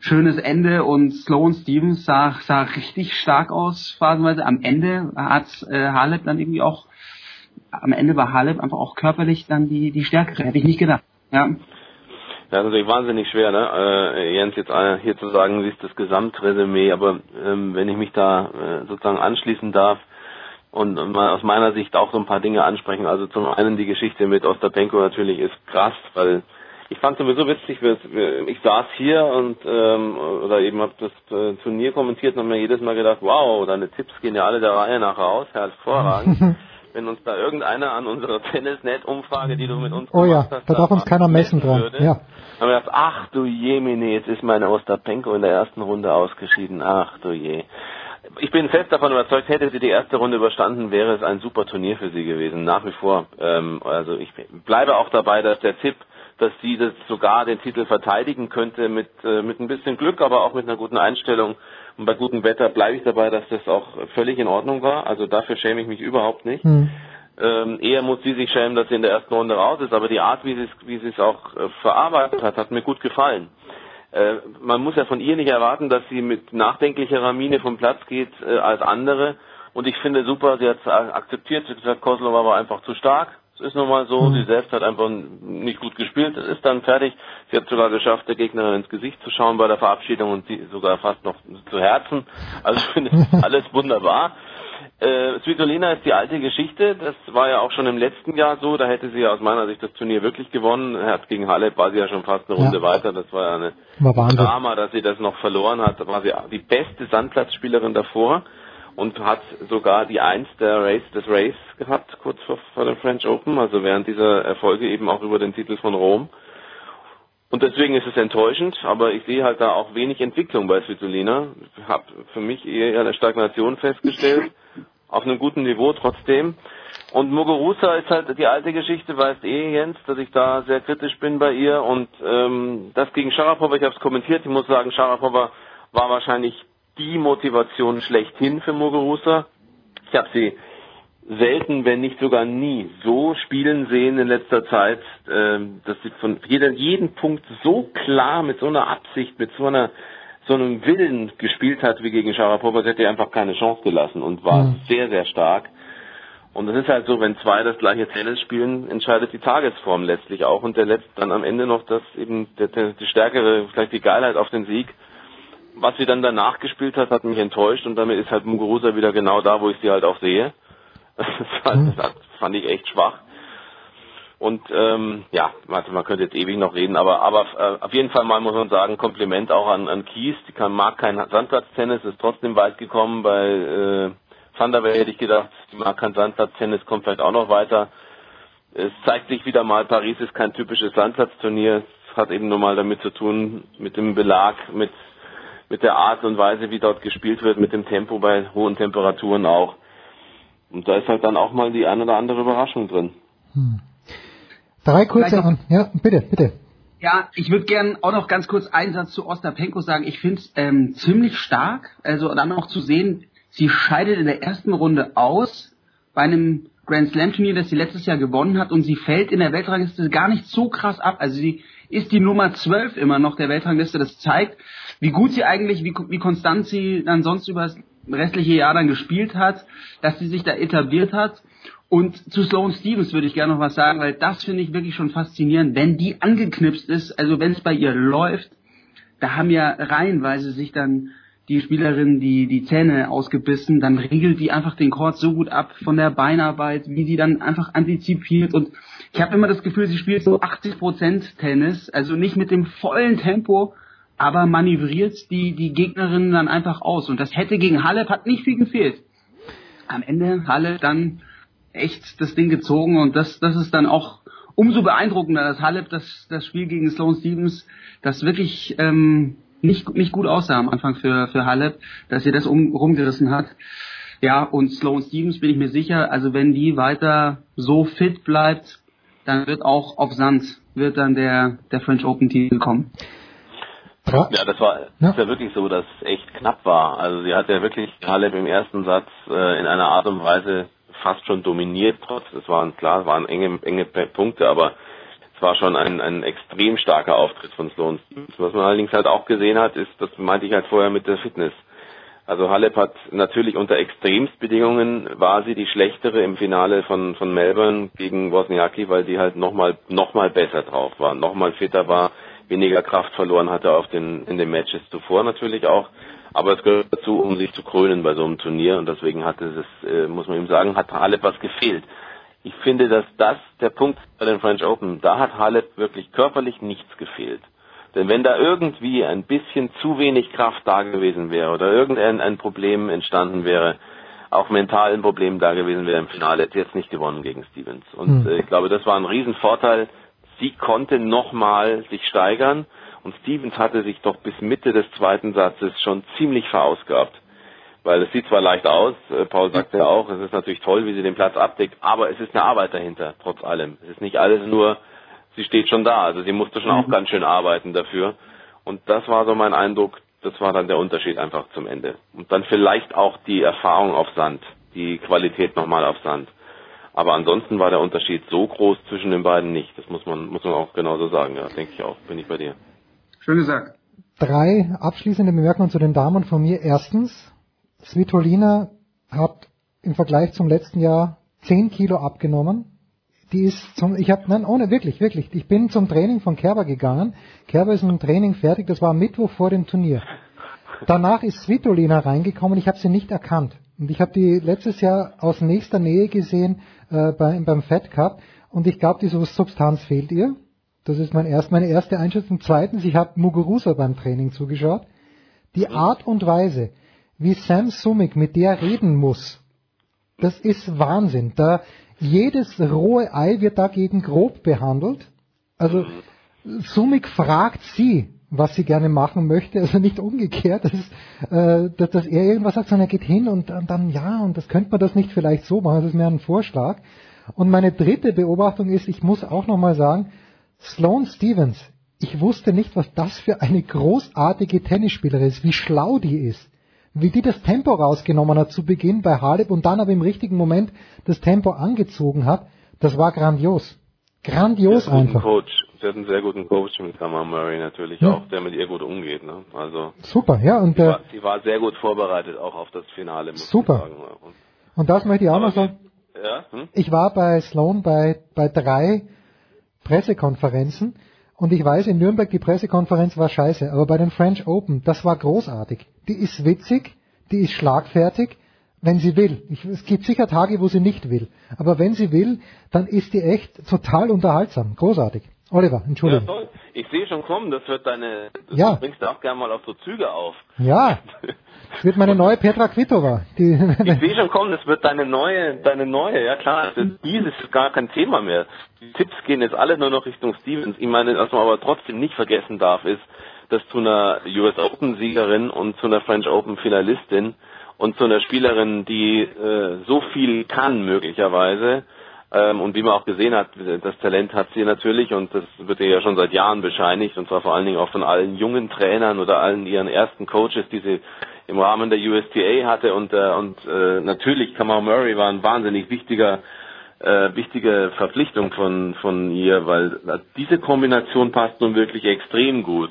schönes Ende und Sloan Stevens sah, sah richtig stark aus, phasenweise. Am Ende hat äh, Halep dann irgendwie auch, am Ende war Halep einfach auch körperlich dann die, die stärkere, hätte ich nicht gedacht. Ja. Ja, das ist natürlich wahnsinnig schwer, ne? Äh, Jens, jetzt äh, hier zu sagen, sie ist das Gesamtresümee, aber ähm, wenn ich mich da äh, sozusagen anschließen darf und mal aus meiner Sicht auch so ein paar Dinge ansprechen. Also zum einen die Geschichte mit Ostapenko natürlich ist krass, weil ich fand sowieso witzig, ich saß hier und ähm, oder eben habe das äh, Turnier kommentiert und habe mir jedes Mal gedacht, wow, deine Tipps gehen ja alle der Reihe nach raus, hervorragend. Wenn uns da irgendeiner an unserer Tennisnet-Umfrage, die du mit uns Oh ja, gemacht hast, da darf uns keiner messen dran. würde, Ja. haben wir gedacht, ach du Jemine, jetzt ist meine Ostapenko in der ersten Runde ausgeschieden, ach du je. Ich bin fest davon überzeugt, hätte sie die erste Runde überstanden, wäre es ein super Turnier für sie gewesen, nach wie vor. Ähm, also ich bleibe auch dabei, dass der Tipp, dass sie das sogar den Titel verteidigen könnte mit, äh, mit ein bisschen Glück, aber auch mit einer guten Einstellung und bei gutem Wetter bleibe ich dabei, dass das auch völlig in Ordnung war. Also dafür schäme ich mich überhaupt nicht. Hm. Ähm, eher muss sie sich schämen, dass sie in der ersten Runde raus ist, aber die Art, wie sie es, wie sie es auch äh, verarbeitet hat, hat mir gut gefallen. Äh, man muss ja von ihr nicht erwarten, dass sie mit nachdenklicherer Miene vom Platz geht äh, als andere. Und ich finde super, sie hat es akzeptiert, sie hat gesagt, Koslova war einfach zu stark. Es ist nun mal so, sie selbst hat einfach nicht gut gespielt, es ist dann fertig. Sie hat sogar geschafft, der Gegnerin ins Gesicht zu schauen bei der Verabschiedung und sie sogar fast noch zu Herzen. Also ich finde alles wunderbar. Äh, Svitolina ist die alte Geschichte. Das war ja auch schon im letzten Jahr so. Da hätte sie ja aus meiner Sicht das Turnier wirklich gewonnen. Hat gegen Halep war sie ja schon fast eine Runde Ja. weiter. Das war ja eine War Wahnsinn. Drama, dass sie das noch verloren hat. Da war sie die beste Sandplatzspielerin davor und hat sogar die Eins der Race, des Race gehabt, kurz vor, vor dem French Open, also während dieser Erfolge eben auch über den Titel von Rom. Und deswegen ist es enttäuschend, aber ich sehe halt da auch wenig Entwicklung bei Svitolina. Ich habe für mich eher eine Stagnation festgestellt, auf einem guten Niveau trotzdem. Und Muguruza ist halt die alte Geschichte, weißt eh, Jens, dass ich da sehr kritisch bin bei ihr. Und ähm, das gegen Sharapova, ich habe es kommentiert, ich muss sagen, Sharapova war wahrscheinlich die Motivation schlechthin für Muguruza. Ich habe sie selten, wenn nicht sogar nie, so spielen sehen in letzter Zeit, ähm, dass sie von jeder, jeden Punkt so klar, mit so einer Absicht, mit so einer so einem Willen gespielt hat wie gegen Sharapova, sie hätte ihr einfach keine Chance gelassen und war Mhm. sehr, sehr stark. Und es ist halt so, wenn zwei das gleiche Tennis spielen, entscheidet die Tagesform letztlich auch und der letzt dann am Ende noch das eben der, der, die stärkere, vielleicht die Geilheit auf den Sieg. Was sie dann danach gespielt hat, hat mich enttäuscht und damit ist halt Muguruza wieder genau da, wo ich sie halt auch sehe. Das, war, das fand ich echt schwach. Und ähm, ja, man könnte jetzt ewig noch reden, aber aber äh, auf jeden Fall mal muss man sagen, Kompliment auch an, an Kies, die kann, mag kein Sandplatztennis, ist trotzdem weit gekommen. Bei äh, Waal hätte ich gedacht, die mag kein Sandplatztennis, kommt vielleicht auch noch weiter. Es zeigt sich wieder mal, Paris ist kein typisches Sandplatzturnier. Es hat eben nur mal damit zu tun, mit dem Belag, mit, mit der Art und Weise, wie dort gespielt wird, mit dem Tempo bei hohen Temperaturen auch. Und da ist halt dann auch mal die eine oder andere Überraschung drin. Drei kurze noch-. Ja, bitte, bitte. Ja, ich würde gern auch noch ganz kurz einen Satz zu Ostapenko sagen. Ich finde es ähm, ziemlich stark, also dann auch zu sehen, sie scheidet in der ersten Runde aus bei einem Grand Slam Turnier, das sie letztes Jahr gewonnen hat und sie fällt in der Weltrangliste gar nicht so krass ab. Also sie ist die Nummer 12 immer noch der Weltrangliste. Das zeigt, wie gut sie eigentlich, wie, wie konstant sie dann sonst über restliche Jahr dann gespielt hat, dass sie sich da etabliert hat. Und zu Sloan Stevens würde ich gerne noch was sagen, weil das finde ich wirklich schon faszinierend, wenn die angeknipst ist, also wenn es bei ihr läuft, da haben ja reihenweise sich dann die Spielerin die, die Zähne ausgebissen, dann regelt die einfach den Court so gut ab von der Beinarbeit, wie die dann einfach antizipiert. Und ich habe immer das Gefühl, sie spielt so 80% Tennis, also nicht mit dem vollen Tempo, aber manövriert die, die Gegnerin dann einfach aus. Und das hätte gegen Halle hat nicht viel gefehlt. Am Ende Halle dann echt das Ding gezogen und das, das ist dann auch umso beeindruckender, dass Halep das, das Spiel gegen Sloan Stevens, das wirklich ähm, nicht, nicht gut aussah am Anfang für, für Halep, dass sie das um, rumgerissen hat. Ja, und Sloan Stevens bin ich mir sicher, also wenn die weiter so fit bleibt, dann wird auch auf Sand wird dann der, der French Open Titel kommen. Ja, das war, ja. ist ja wirklich so, dass es echt knapp war. Also sie hat ja wirklich Halep im ersten Satz äh, in einer Art und Weise fast schon dominiert, trotz, es waren klar, waren enge, enge Punkte, aber es war schon ein, ein extrem starker Auftritt von Sloan Stevens. Was man allerdings halt auch gesehen hat, ist, das meinte ich halt vorher mit der Fitness. Also Halep hat natürlich unter Extremsbedingungen war sie die schlechtere im Finale von, von Melbourne gegen Wozniacki, weil die halt nochmal noch mal besser drauf war, nochmal fitter war, weniger Kraft verloren hatte auf den, in den Matches zuvor natürlich auch. Aber es gehört dazu, um sich zu krönen bei so einem Turnier und deswegen hat es, äh, muss man ihm sagen, hat Halep was gefehlt. Ich finde, dass das der Punkt bei den French Open, da hat Halep wirklich körperlich nichts gefehlt. Denn wenn da irgendwie ein bisschen zu wenig Kraft da gewesen wäre oder irgendein ein Problem entstanden wäre, auch mental ein Problem da gewesen wäre im Finale, hätte jetzt nicht gewonnen gegen Stevens. Und hm. äh, ich glaube, das war ein Riesenvorteil. Sie konnte nochmal sich steigern und Stevens hatte sich doch bis Mitte des zweiten Satzes schon ziemlich verausgabt. Weil es sieht zwar leicht aus, äh, Paul sagte ja auch, es ist natürlich toll, wie sie den Platz abdeckt, aber es ist eine Arbeit dahinter, trotz allem. Es ist nicht alles nur, sie steht schon da, also sie musste schon auch mhm. ganz schön arbeiten dafür. Und das war so mein Eindruck, das war dann der Unterschied einfach zum Ende. Und dann vielleicht auch die Erfahrung auf Sand, die Qualität nochmal auf Sand. Aber ansonsten war der Unterschied so groß zwischen den beiden nicht. Das muss man, muss man auch genauso sagen, ja, denke ich auch, bin ich bei dir. Schön gesagt. Drei abschließende Bemerkungen zu den Damen von mir. Erstens, Svitolina hat im Vergleich zum letzten Jahr 10 Kilo abgenommen. Die ist zum, ich habe, nein, ohne, wirklich, wirklich. Ich bin zum Training von Kerber gegangen. Kerber ist mit dem Training fertig. Das war Mittwoch vor dem Turnier. Danach ist Svitolina reingekommen. Ich habe sie nicht erkannt. Und ich habe die letztes Jahr aus nächster Nähe gesehen äh, bei, beim Fed Cup. Und ich glaube, diese Substanz fehlt ihr. Das ist mein erst, meine erste Einschätzung. Zweitens, ich habe Muguruza beim Training zugeschaut. Die Art und Weise, wie Sam Sumik mit der reden muss, das ist Wahnsinn. Da jedes rohe Ei wird dagegen grob behandelt. Also Sumik fragt sie, was sie gerne machen möchte, also nicht umgekehrt, dass, äh, dass, dass er irgendwas sagt, sondern er geht hin und, und dann ja, und das könnte man das nicht vielleicht so machen, das ist mehr ein Vorschlag. Und meine dritte Beobachtung ist, ich muss auch nochmal sagen, Sloane Stevens, ich wusste nicht, was das für eine großartige Tennisspielerin ist, wie schlau die ist. Wie die das Tempo rausgenommen hat zu Beginn bei Halep und dann aber im richtigen Moment das Tempo angezogen hat, das war grandios. Grandios einfach. Coach. Sie hat einen sehr guten Coach mit Kamar Murray natürlich ja. auch, der mit ihr gut umgeht. Ne? Also super, ja und sie, äh, war, sie war sehr gut vorbereitet auch auf das Finale. Muss super. sagen. Und, und das möchte ich auch noch sagen. Ja? Hm? Ich war bei Sloan bei bei drei Pressekonferenzen. Und ich weiß, in Nürnberg die Pressekonferenz war scheiße, aber bei den French Open, das war großartig. Die ist witzig, die ist schlagfertig, wenn sie will. Ich, es gibt sicher Tage, wo sie nicht will. Aber wenn sie will, dann ist die echt total unterhaltsam. Großartig. Oliver, Entschuldigung. Ja, toll. Ich sehe schon kommen, das wird deine, das ja. bringst du auch gerne mal auf so Züge auf. Ja. Das wird meine neue Petra Kvitova. Die ich sehe schon kommen, das wird deine neue, deine neue, ja klar. Dieses ist gar kein Thema mehr. Die Tipps gehen jetzt alle nur noch Richtung Stevens. Ich meine, was man aber trotzdem nicht vergessen darf, ist, dass zu einer US Open Siegerin und zu einer French Open Finalistin und zu einer Spielerin, die äh, so viel kann möglicherweise, ähm, und wie man auch gesehen hat, das Talent hat sie natürlich und das wird ihr ja schon seit Jahren bescheinigt und zwar vor allen Dingen auch von allen jungen Trainern oder allen ihren ersten Coaches, die sie im Rahmen der USTA hatte und, äh, und äh, natürlich Kamal Murray war ein wahnsinnig wichtiger äh, wichtige Verpflichtung von von ihr, weil diese Kombination passt nun wirklich extrem gut.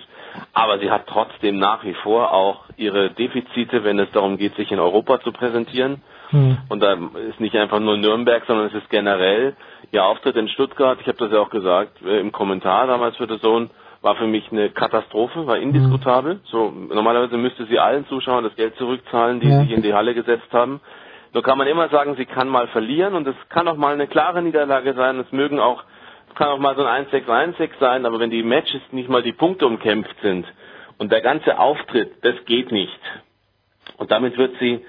Aber sie hat trotzdem nach wie vor auch ihre Defizite, wenn es darum geht, sich in Europa zu präsentieren. Hm. Und da ist nicht einfach nur Nürnberg, sondern es ist generell ihr Auftritt in Stuttgart. Ich habe das ja auch gesagt äh, im Kommentar damals für The Zone war für mich eine Katastrophe, war indiskutabel. So normalerweise müsste sie allen Zuschauern das Geld zurückzahlen, die Ja. sich in die Halle gesetzt haben. Nur kann man immer sagen, sie kann mal verlieren und es kann auch mal eine klare Niederlage sein. Es mögen auch, es kann auch mal so ein 1-6-1-6 sein, aber wenn die Matches nicht mal die Punkte umkämpft sind und der ganze Auftritt, das geht nicht. Und damit wird sie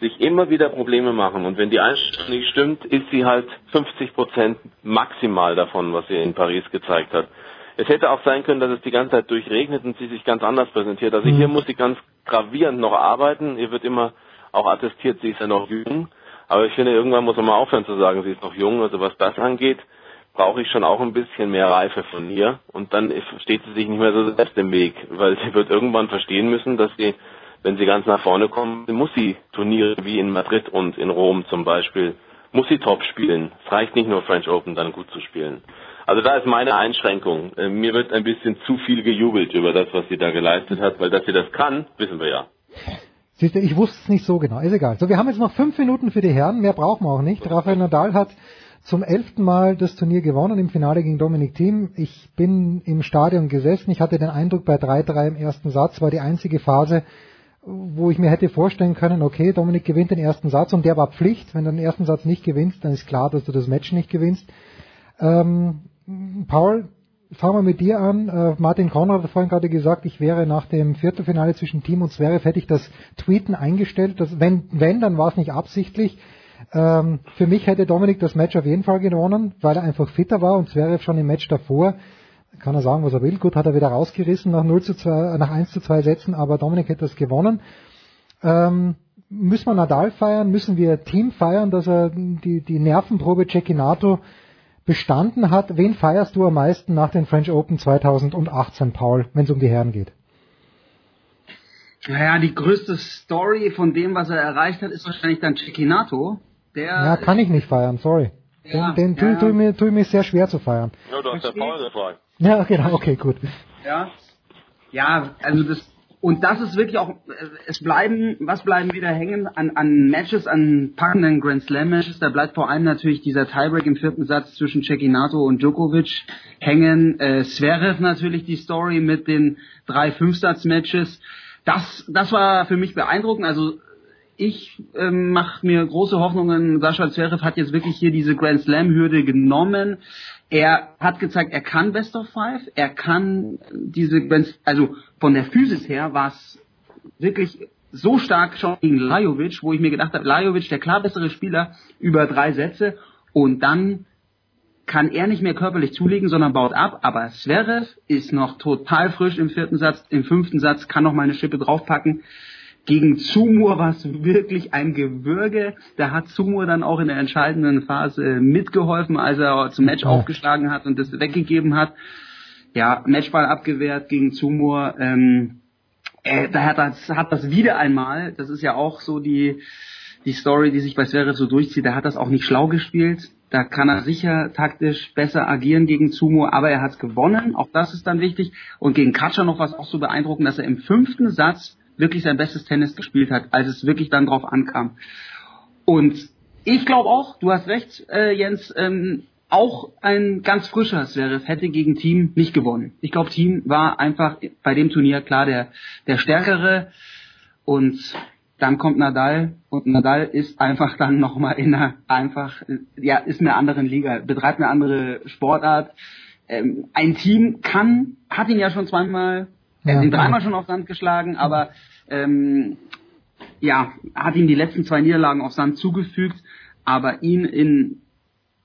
sich immer wieder Probleme machen. Und wenn die Einstellung nicht stimmt, ist sie halt 50 Prozent maximal davon, was sie in Paris gezeigt hat. Es hätte auch sein können, dass es die ganze Zeit durchregnet und sie sich ganz anders präsentiert. Also Mhm. hier muss sie ganz gravierend noch arbeiten. Ihr wird immer auch attestiert, sie ist ja noch jung. Aber ich finde, irgendwann muss man mal aufhören zu sagen, sie ist noch jung. Also was das angeht, brauche ich schon auch ein bisschen mehr Reife von ihr. Und dann steht sie sich nicht mehr so selbst im Weg, weil sie wird irgendwann verstehen müssen, dass sie, wenn sie ganz nach vorne kommen, muss sie Turniere wie in Madrid und in Rom zum Beispiel, muss sie top spielen. Es reicht nicht nur French Open dann gut zu spielen. Also da ist meine Einschränkung. Äh, Mir wird ein bisschen zu viel gejubelt über das, was sie da geleistet hat, weil dass sie das kann, wissen wir ja. Siehst du, ich wusste es nicht so genau. Ist egal. So, wir haben jetzt noch fünf Minuten für die Herren. Mehr brauchen wir auch nicht. Rafael Nadal hat zum elften Mal das Turnier gewonnen im Finale gegen Dominik Thiem. Ich bin im Stadion gesessen. Ich hatte den Eindruck, bei 3-3 im ersten Satz war die einzige Phase, wo ich mir hätte vorstellen können, okay, Dominik gewinnt den ersten Satz und der war Pflicht. Wenn du den ersten Satz nicht gewinnst, dann ist klar, dass du das Match nicht gewinnst. Ähm, Paul, fangen wir mit dir an. Äh, Martin Konrad hat vorhin gerade gesagt, ich wäre nach dem Viertelfinale zwischen Team und Zverev, hätte ich das Tweeten eingestellt. Das, wenn, wenn, dann war es nicht absichtlich. Ähm, für mich hätte Dominik das Match auf jeden Fall gewonnen, weil er einfach fitter war und Zverev schon im Match davor. Kann er sagen, was er will. Gut, hat er wieder rausgerissen nach 0 zu 2, nach 1 zu 2 Sätzen, aber Dominik hätte das gewonnen. Ähm, müssen wir Nadal feiern? Müssen wir Team feiern, dass er die, die Nervenprobe Cecchinato bestanden hat? Wen feierst du am meisten nach den French Open 2018, Paul, wenn es um die Herren geht? Naja, die größte Story von dem, was er erreicht hat, ist wahrscheinlich dann Cecchinato. Der Ja, kann ich nicht feiern, sorry. Ja, den den ja, tue tu mir, tu mir sehr schwer zu feiern. Ja, du hast der Paul gefragt. Ja, genau, okay, gut. Ja. Ja, also das und das ist wirklich auch äh, es bleiben was bleiben wieder hängen an an Matches, an packenden Grand Slam Matches, da bleibt vor allem natürlich dieser Tiebreak im vierten Satz zwischen Cecchinato und Djokovic hängen. Äh, Zverev natürlich die Story mit den drei Fünfsatz Matches. Das das war für mich beeindruckend, also ich ähm, mache mir große Hoffnungen. Sascha Zverev hat jetzt wirklich hier diese Grand Slam Hürde genommen. Er hat gezeigt, er kann Best of Five. Er kann diese also von der Physis her war es wirklich so stark schon gegen Lajovic, wo ich mir gedacht habe, Lajovic der klar bessere Spieler über drei Sätze und dann kann er nicht mehr körperlich zulegen, sondern baut ab. Aber Zverev ist noch total frisch im vierten Satz, im fünften Satz kann noch mal eine Schippe draufpacken. Gegen Zumur war es wirklich ein Gewürge. Da hat Zumur dann auch in der entscheidenden Phase mitgeholfen, als er zum Match aufgeschlagen hat und das weggegeben hat. Ja, Matchball abgewehrt gegen Zumur. Ähm, äh, da hat das, hat das wieder einmal, das ist ja auch so die, die Story, die sich bei Zverev so durchzieht, da hat das auch nicht schlau gespielt. Da kann er sicher taktisch besser agieren gegen Zumo, aber er hat gewonnen. Auch das ist dann wichtig. Und gegen Katscher noch was auch so beeindruckend, dass er im fünften Satz wirklich sein bestes Tennis gespielt hat, als es wirklich dann drauf ankam. Und ich glaube auch, du hast recht, äh, Jens, ähm, auch ein ganz frischer Zverev hätte gegen Team nicht gewonnen. Ich glaube, Team war einfach bei dem Turnier klar der, der stärkere und dann kommt Nadal und Nadal ist einfach dann nochmal in einer einfach, ja, ist in einer anderen Liga, betreibt eine andere Sportart. Ähm, ein Team kann, hat ihn ja schon zweimal, er hat ihn dreimal schon auf Sand geschlagen, aber ähm, ja, hat ihm die letzten zwei Niederlagen auf Sand zugefügt, aber ihn in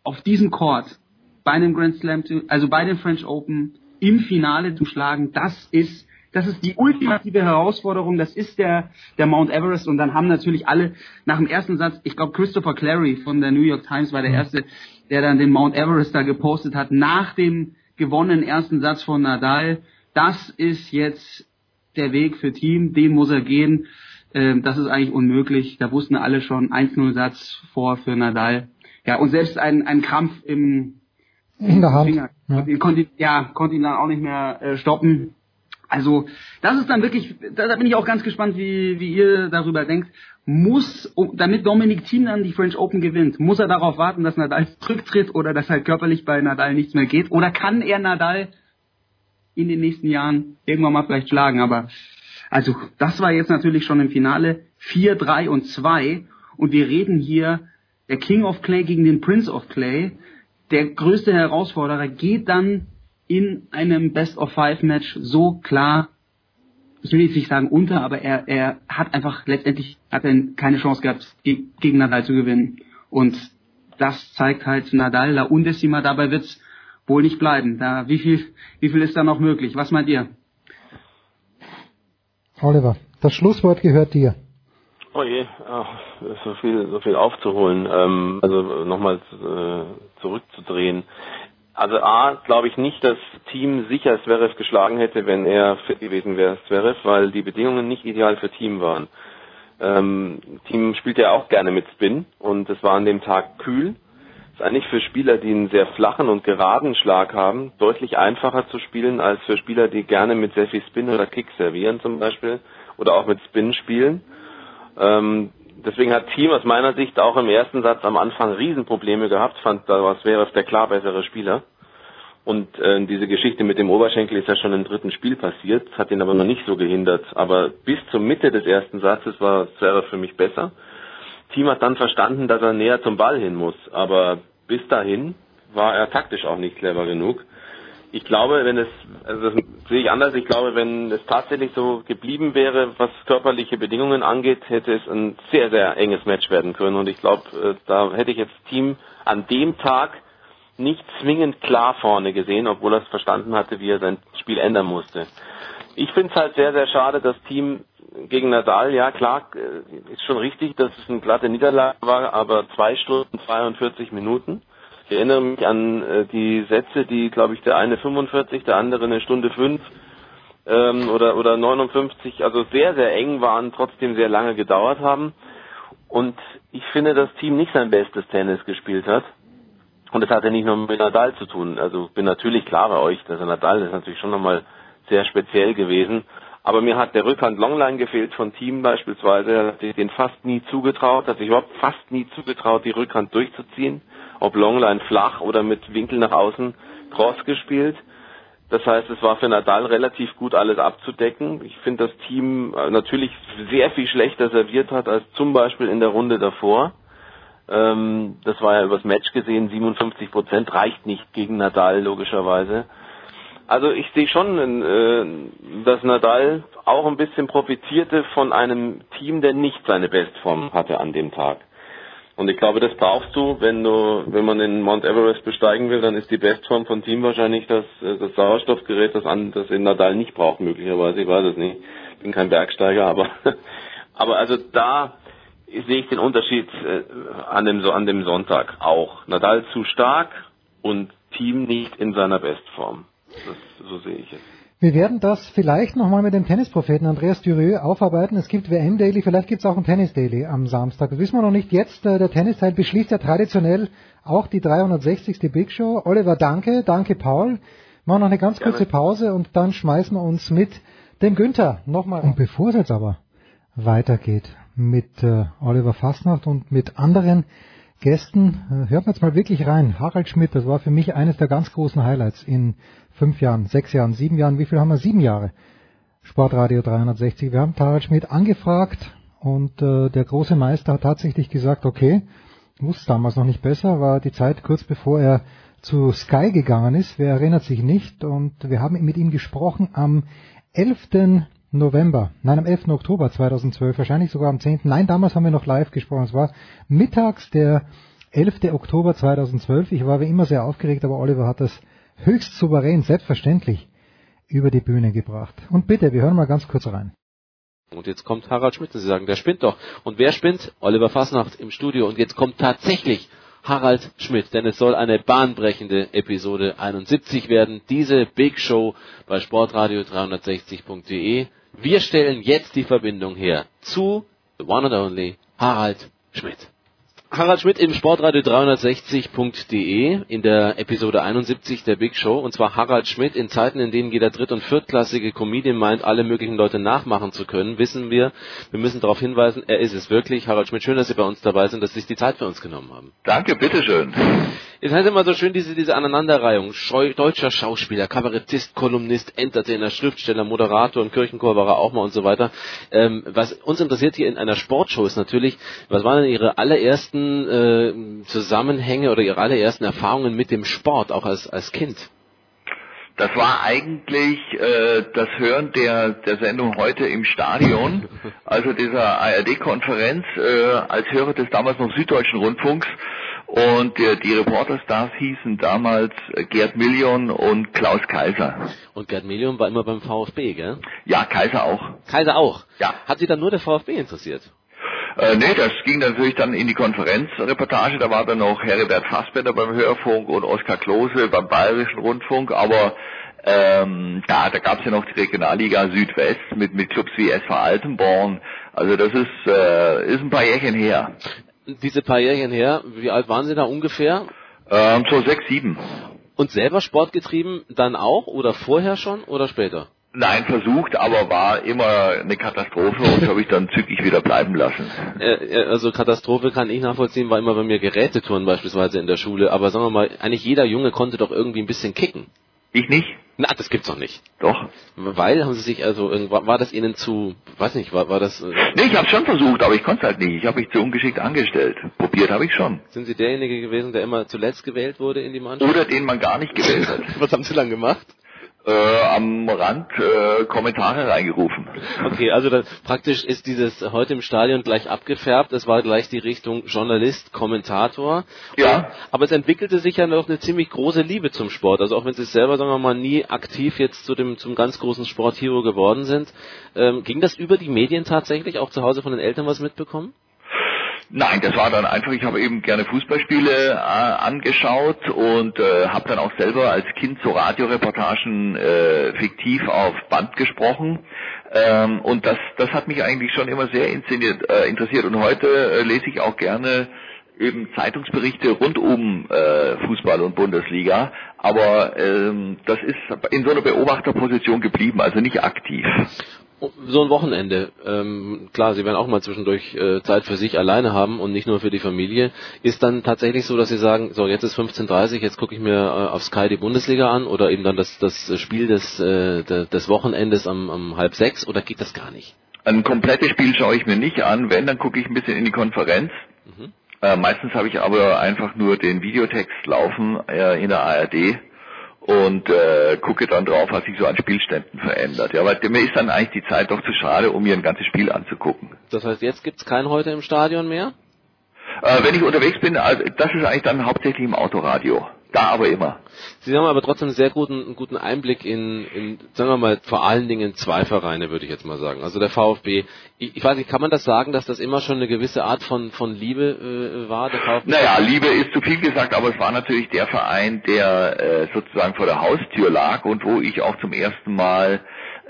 auf diesem Court bei einem Grand Slam, also bei den French Open im Finale zu schlagen, das ist das ist die ultimative Herausforderung, das ist der, der Mount Everest. Und dann haben natürlich alle nach dem ersten Satz, ich glaube Christopher Clary von der New York Times war der erste, der dann den Mount Everest da gepostet hat, nach dem gewonnenen ersten Satz von Nadal, das ist jetzt der Weg für Team, den muss er gehen, ähm, das ist eigentlich unmöglich, da wussten alle schon 1-0 Satz vor für Nadal. Ja, und selbst ein, ein Krampf im, In der Hand. Finger, Ja. Konnte, ihn- ja, konnte ihn dann auch nicht mehr äh, stoppen. Also, das ist dann wirklich, da, bin ich auch ganz gespannt, wie, wie ihr darüber denkt. Muss, damit Dominik Thiem dann die French Open gewinnt, muss er darauf warten, dass Nadal zurücktritt oder dass halt körperlich bei Nadal nichts mehr geht? Oder kann er Nadal in den nächsten Jahren irgendwann mal vielleicht schlagen? Aber, also, das war jetzt natürlich schon im Finale 4, 3 und 2 und wir reden hier der King of Clay gegen den Prince of Clay. Der größte Herausforderer geht dann in einem Best of Five Match so klar, ich will jetzt nicht sagen unter, aber er, er hat einfach letztendlich hat er keine Chance gehabt, gegen Nadal zu gewinnen. Und das zeigt halt Nadal, la undecima, dabei wird's wohl nicht bleiben. Da, wie viel, wie viel ist da noch möglich? Was meint ihr? Oliver, das Schlusswort gehört dir. Oh je, ach, so viel, so viel aufzuholen. Ähm, also nochmal äh, zurückzudrehen. Also A, glaube ich nicht, dass Team sicher Zverev geschlagen hätte, wenn er fit gewesen wäre, Zverev, weil die Bedingungen nicht ideal für Team waren. Ähm, Team spielt ja auch gerne mit Spin und es war an dem Tag kühl. Ist eigentlich für Spieler, die einen sehr flachen und geraden Schlag haben, deutlich einfacher zu spielen als für Spieler, die gerne mit sehr viel Spin oder Kick servieren zum Beispiel oder auch mit Spin spielen. Ähm, deswegen hat Team aus meiner Sicht auch im ersten Satz am Anfang Riesenprobleme gehabt, fand da was wäre der klar bessere Spieler. Und äh, diese Geschichte mit dem Oberschenkel ist ja schon im dritten Spiel passiert, hat ihn aber noch nicht so gehindert. Aber bis zur Mitte des ersten Satzes war Zverev für mich besser. Team hat dann verstanden, dass er näher zum Ball hin muss. Aber bis dahin war er taktisch auch nicht clever genug ich glaube, wenn es, also das sehe ich anders, ich glaube, wenn es tatsächlich so geblieben wäre, was körperliche Bedingungen angeht, hätte es ein sehr, sehr enges Match werden können. Und ich glaube, äh, da hätte ich jetzt Team an dem Tag nicht zwingend klar vorne gesehen, obwohl er es verstanden hatte, wie er sein Spiel ändern musste. Ich finde es halt sehr, sehr schade, dass Team gegen Nadal, ja klar, äh, ist schon richtig, dass es eine glatte Niederlage war, aber zwei Stunden 42 Minuten. Ich erinnere mich an äh, die Sätze, die, glaube ich, der eine 45, der andere eine Stunde 5 ähm, oder, oder 59, also sehr, sehr eng waren, trotzdem sehr lange gedauert haben. Und ich finde, das Team nicht sein bestes Tennis gespielt hat. Und das hatte nicht nur mit Nadal zu tun. Also bin natürlich klar bei euch, dass Nadal ist natürlich schon nochmal sehr speziell gewesen. Aber mir hat der Rückhand Longline gefehlt von Team beispielsweise. Er hat sich den fast nie zugetraut, hat sich überhaupt fast nie zugetraut, die Rückhand durchzuziehen ob Longline flach oder mit Winkel nach außen cross gespielt. Das heißt, es war für Nadal relativ gut alles abzudecken. Ich finde, das Team äh, natürlich sehr viel schlechter serviert hat als zum Beispiel in der Runde davor. Ähm, das war ja übers Match gesehen, 57 Prozent reicht nicht gegen Nadal logischerweise. Also ich sehe schon, äh, dass Nadal auch ein bisschen profitierte von einem Team, der nicht seine Bestform hatte an dem Tag. Und ich glaube, das brauchst du, wenn du, wenn man den Mount Everest besteigen will, dann ist die Bestform von Team wahrscheinlich das, äh, das Sauerstoffgerät, das an, das in Nadal nicht braucht, möglicherweise. Ich weiß es nicht. Ich bin kein Bergsteiger, aber, aber also da sehe ich den Unterschied äh, an dem, an dem Sonntag auch. Nadal zu stark und Team nicht in seiner Bestform. Das, so sehe ich es. Wir werden das vielleicht nochmal mit dem Tennispropheten Andreas Dürieu aufarbeiten. Es gibt WM Daily, vielleicht gibt es auch ein Tennis Daily am Samstag. Das wissen wir noch nicht. Jetzt, äh, der Tennisteil beschließt ja traditionell auch die 360. Big Show. Oliver, danke. Danke, Paul. Wir machen noch eine ganz kurze Pause und dann schmeißen wir uns mit dem Günther nochmal. Und bevor es jetzt aber weitergeht mit äh, Oliver Fassnacht und mit anderen Gästen, äh, hört man jetzt mal wirklich rein. Harald Schmidt, das war für mich eines der ganz großen Highlights in fünf Jahren, sechs Jahren, sieben Jahren, wie viel haben wir? Sieben Jahre. Sportradio 360. Wir haben Harald Schmidt angefragt und äh, der große Meister hat tatsächlich gesagt, okay, wusste damals noch nicht besser, war die Zeit kurz bevor er zu Sky gegangen ist. Wer erinnert sich nicht? Und wir haben mit ihm gesprochen am 11. November, nein, am 11. Oktober 2012, wahrscheinlich sogar am 10. Nein, damals haben wir noch live gesprochen. Es war mittags der 11. Oktober 2012. Ich war wie immer sehr aufgeregt, aber Oliver hat das höchst souverän, selbstverständlich über die Bühne gebracht. Und bitte, wir hören mal ganz kurz rein. Und jetzt kommt Harald Schmidt und Sie sagen, der spinnt doch. Und wer spinnt? Oliver Fasnacht im Studio. Und jetzt kommt tatsächlich Harald Schmidt, denn es soll eine bahnbrechende Episode 71 werden. Diese Big Show bei sportradio360.de. Wir stellen jetzt die Verbindung her zu the one and only Harald Schmidt. Harald Schmidt im Sportradio 360.de in der Episode 71 der Big Show. Und zwar Harald Schmidt in Zeiten, in denen jeder dritt- und viertklassige Comedian meint, alle möglichen Leute nachmachen zu können, wissen wir, wir müssen darauf hinweisen, er ist es wirklich. Harald Schmidt, schön, dass Sie bei uns dabei sind, dass Sie sich die Zeit für uns genommen haben. Danke, bitteschön. Es heißt immer so schön, diese, diese Aneinanderreihung. Scheu, deutscher Schauspieler, Kabarettist, Kolumnist, Entertainer, Schriftsteller, Moderator und Kirchenchor war er auch mal und so weiter. Ähm, was uns interessiert hier in einer Sportshow ist natürlich, was waren denn Ihre allerersten äh, Zusammenhänge oder Ihre allerersten Erfahrungen mit dem Sport, auch als, als Kind? Das war eigentlich äh, das Hören der, der Sendung heute im Stadion, also dieser ARD-Konferenz, äh, als Hörer des damals noch Süddeutschen Rundfunks. Und äh, die Reporterstars hießen damals äh, Gerd Million und Klaus Kaiser. Und Gerd Million war immer beim VfB, gell? Ja, Kaiser auch. Kaiser auch? Ja. Hat Sie dann nur der VfB interessiert? Äh, nee, das ging natürlich dann in die Konferenzreportage. Da war dann noch Heribert Fassbender beim Hörfunk und Oskar Klose beim Bayerischen Rundfunk. Aber ähm, ja, da gab's ja noch die Regionalliga Südwest mit, mit Clubs wie SV Altenborn. Also das ist, äh, ist ein paar Jährchen her. Diese paar Jährchen her, wie alt waren Sie da ungefähr? Ähm, so sechs, sieben. Und selber Sport getrieben dann auch oder vorher schon oder später? Nein, versucht, aber war immer eine Katastrophe und habe ich dann zügig wieder bleiben lassen. Äh, also Katastrophe kann ich nachvollziehen, war immer bei mir Gerätetouren beispielsweise in der Schule. Aber sagen wir mal, eigentlich jeder Junge konnte doch irgendwie ein bisschen kicken. Ich nicht? Na, das gibt's doch nicht. Doch. Weil haben Sie sich also war das Ihnen zu, weiß nicht, war, war das? Äh, nee, ich habe schon versucht, aber ich konnte es halt nicht. Ich habe mich zu ungeschickt angestellt. Probiert habe ich schon. Sind Sie derjenige gewesen, der immer zuletzt gewählt wurde in die Mannschaft? Oder den man gar nicht gewählt hat. Was haben Sie dann gemacht? Äh, am Rand äh, Kommentare reingerufen. Okay, also dann, praktisch ist dieses heute im Stadion gleich abgefärbt. Es war gleich die Richtung Journalist, Kommentator. Ja. Und, aber es entwickelte sich ja noch eine ziemlich große Liebe zum Sport. Also auch wenn Sie selber, sagen wir mal, nie aktiv jetzt zu dem zum ganz großen Sporthero geworden sind, ähm, ging das über die Medien tatsächlich auch zu Hause von den Eltern was mitbekommen? Nein, das war dann einfach, ich habe eben gerne Fußballspiele äh, angeschaut und äh, habe dann auch selber als Kind so Radioreportagen äh, fiktiv auf Band gesprochen. Ähm, und das, das hat mich eigentlich schon immer sehr inszeniert, äh, interessiert. Und heute äh, lese ich auch gerne eben Zeitungsberichte rund um äh, Fußball und Bundesliga, aber ähm, das ist in so einer Beobachterposition geblieben, also nicht aktiv. So ein Wochenende, ähm, klar, Sie werden auch mal zwischendurch äh, Zeit für sich alleine haben und nicht nur für die Familie. Ist dann tatsächlich so, dass Sie sagen, so jetzt ist 15.30 jetzt gucke ich mir äh, auf Sky die Bundesliga an oder eben dann das, das Spiel des, äh, des Wochenendes am, am halb sechs oder geht das gar nicht? Ein komplettes Spiel schaue ich mir nicht an, wenn, dann gucke ich ein bisschen in die Konferenz. Mhm. Äh, meistens habe ich aber einfach nur den Videotext laufen äh, in der ARD und äh, gucke dann drauf, was sich so an Spielständen verändert. Ja, weil mir ist dann eigentlich die Zeit doch zu schade, um mir ein ganzes Spiel anzugucken. Das heißt, jetzt gibt's kein heute im Stadion mehr? Äh, wenn ich unterwegs bin, also das ist eigentlich dann hauptsächlich im Autoradio. Da aber immer. Sie haben aber trotzdem einen sehr guten, einen guten Einblick in, in, sagen wir mal, vor allen Dingen zwei Vereine, würde ich jetzt mal sagen. Also der VfB. Ich, ich weiß nicht, kann man das sagen, dass das immer schon eine gewisse Art von, von Liebe äh, war, der VfB? Naja, Liebe ist zu viel gesagt, aber es war natürlich der Verein, der äh, sozusagen vor der Haustür lag und wo ich auch zum ersten Mal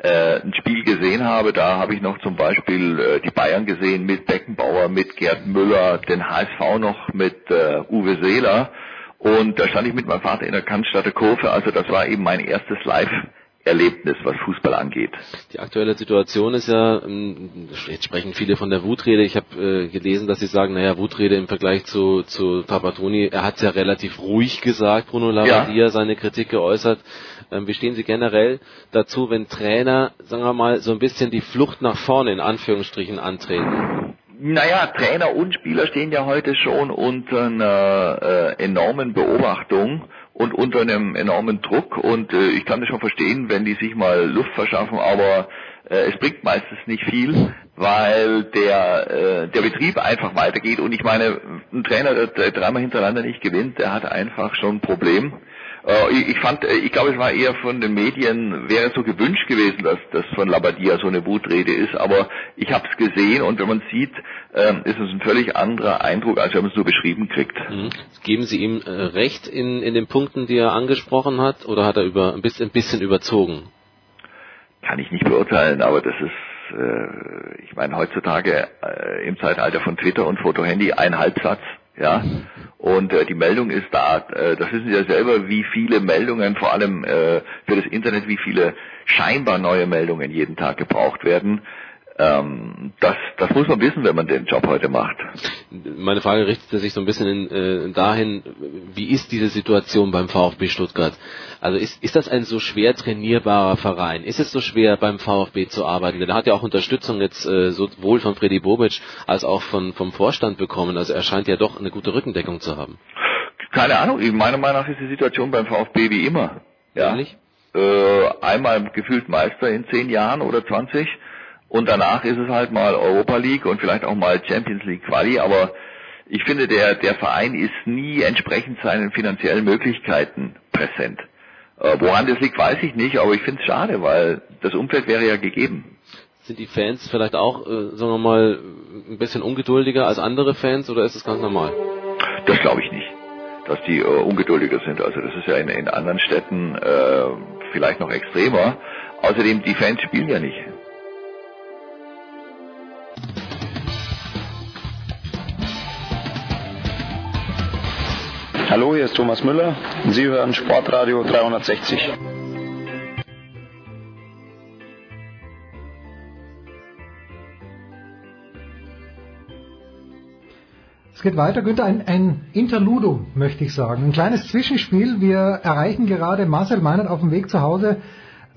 äh, ein Spiel gesehen habe. Da habe ich noch zum Beispiel äh, die Bayern gesehen mit Beckenbauer, mit Gerd Müller, den HSV noch mit äh, Uwe Seeler. Und da stand ich mit meinem Vater in der Cannstatter Kurve. Also das war eben mein erstes Live-Erlebnis, was Fußball angeht. Die aktuelle Situation ist ja, ähm, jetzt sprechen viele von der Wutrede. Ich habe äh, gelesen, dass sie sagen, naja, Wutrede im Vergleich zu, zu Trapattoni, er hat es ja relativ ruhig gesagt, Bruno Labbadia, ja. seine Kritik geäußert. Ähm, wie stehen Sie generell dazu, wenn Trainer, sagen wir mal, so ein bisschen die Flucht nach vorne in Anführungsstrichen antreten? Naja, Trainer und Spieler stehen ja heute schon unter einer äh, enormen Beobachtung und unter einem enormen Druck. Und äh, ich kann das schon verstehen, wenn die sich mal Luft verschaffen, aber äh, es bringt meistens nicht viel, weil der äh, der Betrieb einfach weitergeht. Und ich meine, ein Trainer, der, dreimal hintereinander nicht gewinnt, der hat einfach schon ein Problem. Äh, ich, fand, ich glaube, es war eher von den Medien, wäre so gewünscht gewesen, dass das von Labadia so eine Wutrede ist, aber ich habe es gesehen und wenn man sieht, ähm, ist es ein völlig anderer Eindruck, als wenn man es nur beschrieben kriegt. Mhm. Geben Sie ihm äh, recht in, in den Punkten, die er angesprochen hat, oder hat er über ein bisschen, ein bisschen überzogen? Kann ich nicht beurteilen, aber das ist, äh, ich meine, heutzutage äh, im Zeitalter von Twitter und Fotohandy ein Halbsatz Ja, und äh, die Meldung ist da. Äh, das wissen Sie ja selber, wie viele Meldungen, vor allem äh, für das Internet, wie viele scheinbar neue Meldungen jeden Tag gebraucht werden. Ähm, das, das muss man wissen, wenn man den Job heute macht. Meine Frage richtet sich so ein bisschen in, äh, dahin, wie ist diese Situation beim VfB Stuttgart? Also ist, ist das ein so schwer trainierbarer Verein? Ist es so schwer beim VfB zu arbeiten? Denn er hat ja auch Unterstützung jetzt äh, sowohl von Freddy Bobic als auch von, vom Vorstand bekommen. Also er scheint ja doch eine gute Rückendeckung zu haben. Keine Ahnung, meiner Meinung nach ist die Situation beim VfB wie immer. Ja. Ehrlich? Äh, einmal gefühlt Meister in zehn Jahren oder 20 und danach ist es halt mal Europa League und vielleicht auch mal Champions League Quali, aber ich finde, der, der Verein ist nie entsprechend seinen finanziellen Möglichkeiten präsent. Äh, woran das liegt, weiß ich nicht, aber ich finde es schade, weil das Umfeld wäre ja gegeben. Sind die Fans vielleicht auch, äh, sagen wir mal, ein bisschen ungeduldiger als andere Fans oder ist es ganz normal? Das glaube ich nicht, dass die äh, ungeduldiger sind. Also das ist ja in, in anderen Städten äh, vielleicht noch extremer. Außerdem, die Fans spielen ja nicht. Hallo, hier ist Thomas Müller und Sie hören Sportradio 360. Es geht weiter, Günther, ein, ein Interludum, möchte ich sagen. Ein kleines Zwischenspiel. Wir erreichen gerade Marcel Meinert auf dem Weg zu Hause,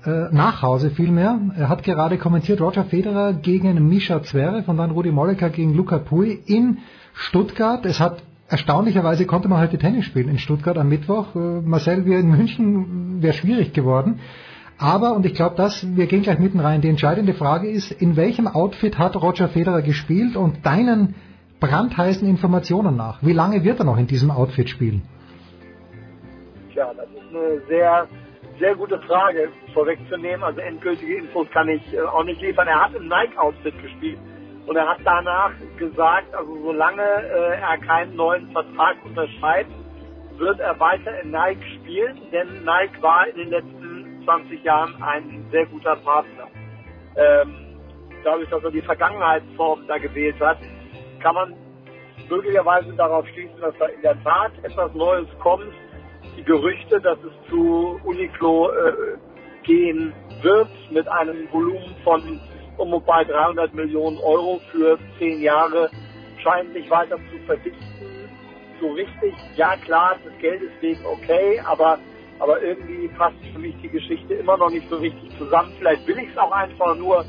äh, nach Hause vielmehr. Er hat gerade kommentiert Roger Federer gegen Mischa Zverev und dann Rudi Molleker gegen Luca Pui in Stuttgart. Es hat erstaunlicherweise konnte man heute Tennis spielen in Stuttgart am Mittwoch. Äh, Marcel, wir in München wäre schwierig geworden. Aber, und ich glaube, dass wir gehen gleich mitten rein, die entscheidende Frage ist, in welchem Outfit hat Roger Federer gespielt und deinen brandheißen Informationen nach? Wie lange wird er noch in diesem Outfit spielen? Tja, das ist eine sehr, sehr gute Frage vorwegzunehmen. Also endgültige Infos kann ich äh, auch nicht liefern. Er hat im Nike-Outfit gespielt. Und er hat danach gesagt, also solange äh, er keinen neuen Vertrag unterschreibt, wird er weiter in Nike spielen, denn Nike war in den letzten 20 Jahren ein sehr guter Partner. Ähm, dadurch, dass er die Vergangenheitsform da gewählt hat, kann man möglicherweise darauf schließen, dass da in der Tat etwas Neues kommt. Die Gerüchte, dass es zu Uniqlo äh, gehen wird mit einem Volumen von und bei 300 Millionen Euro für zehn Jahre scheinen sich weiter zu verdichten. So richtig, ja klar, das Geld ist wegen okay, aber, aber irgendwie passt für mich die Geschichte immer noch nicht so richtig zusammen. Vielleicht will ich es auch einfach nur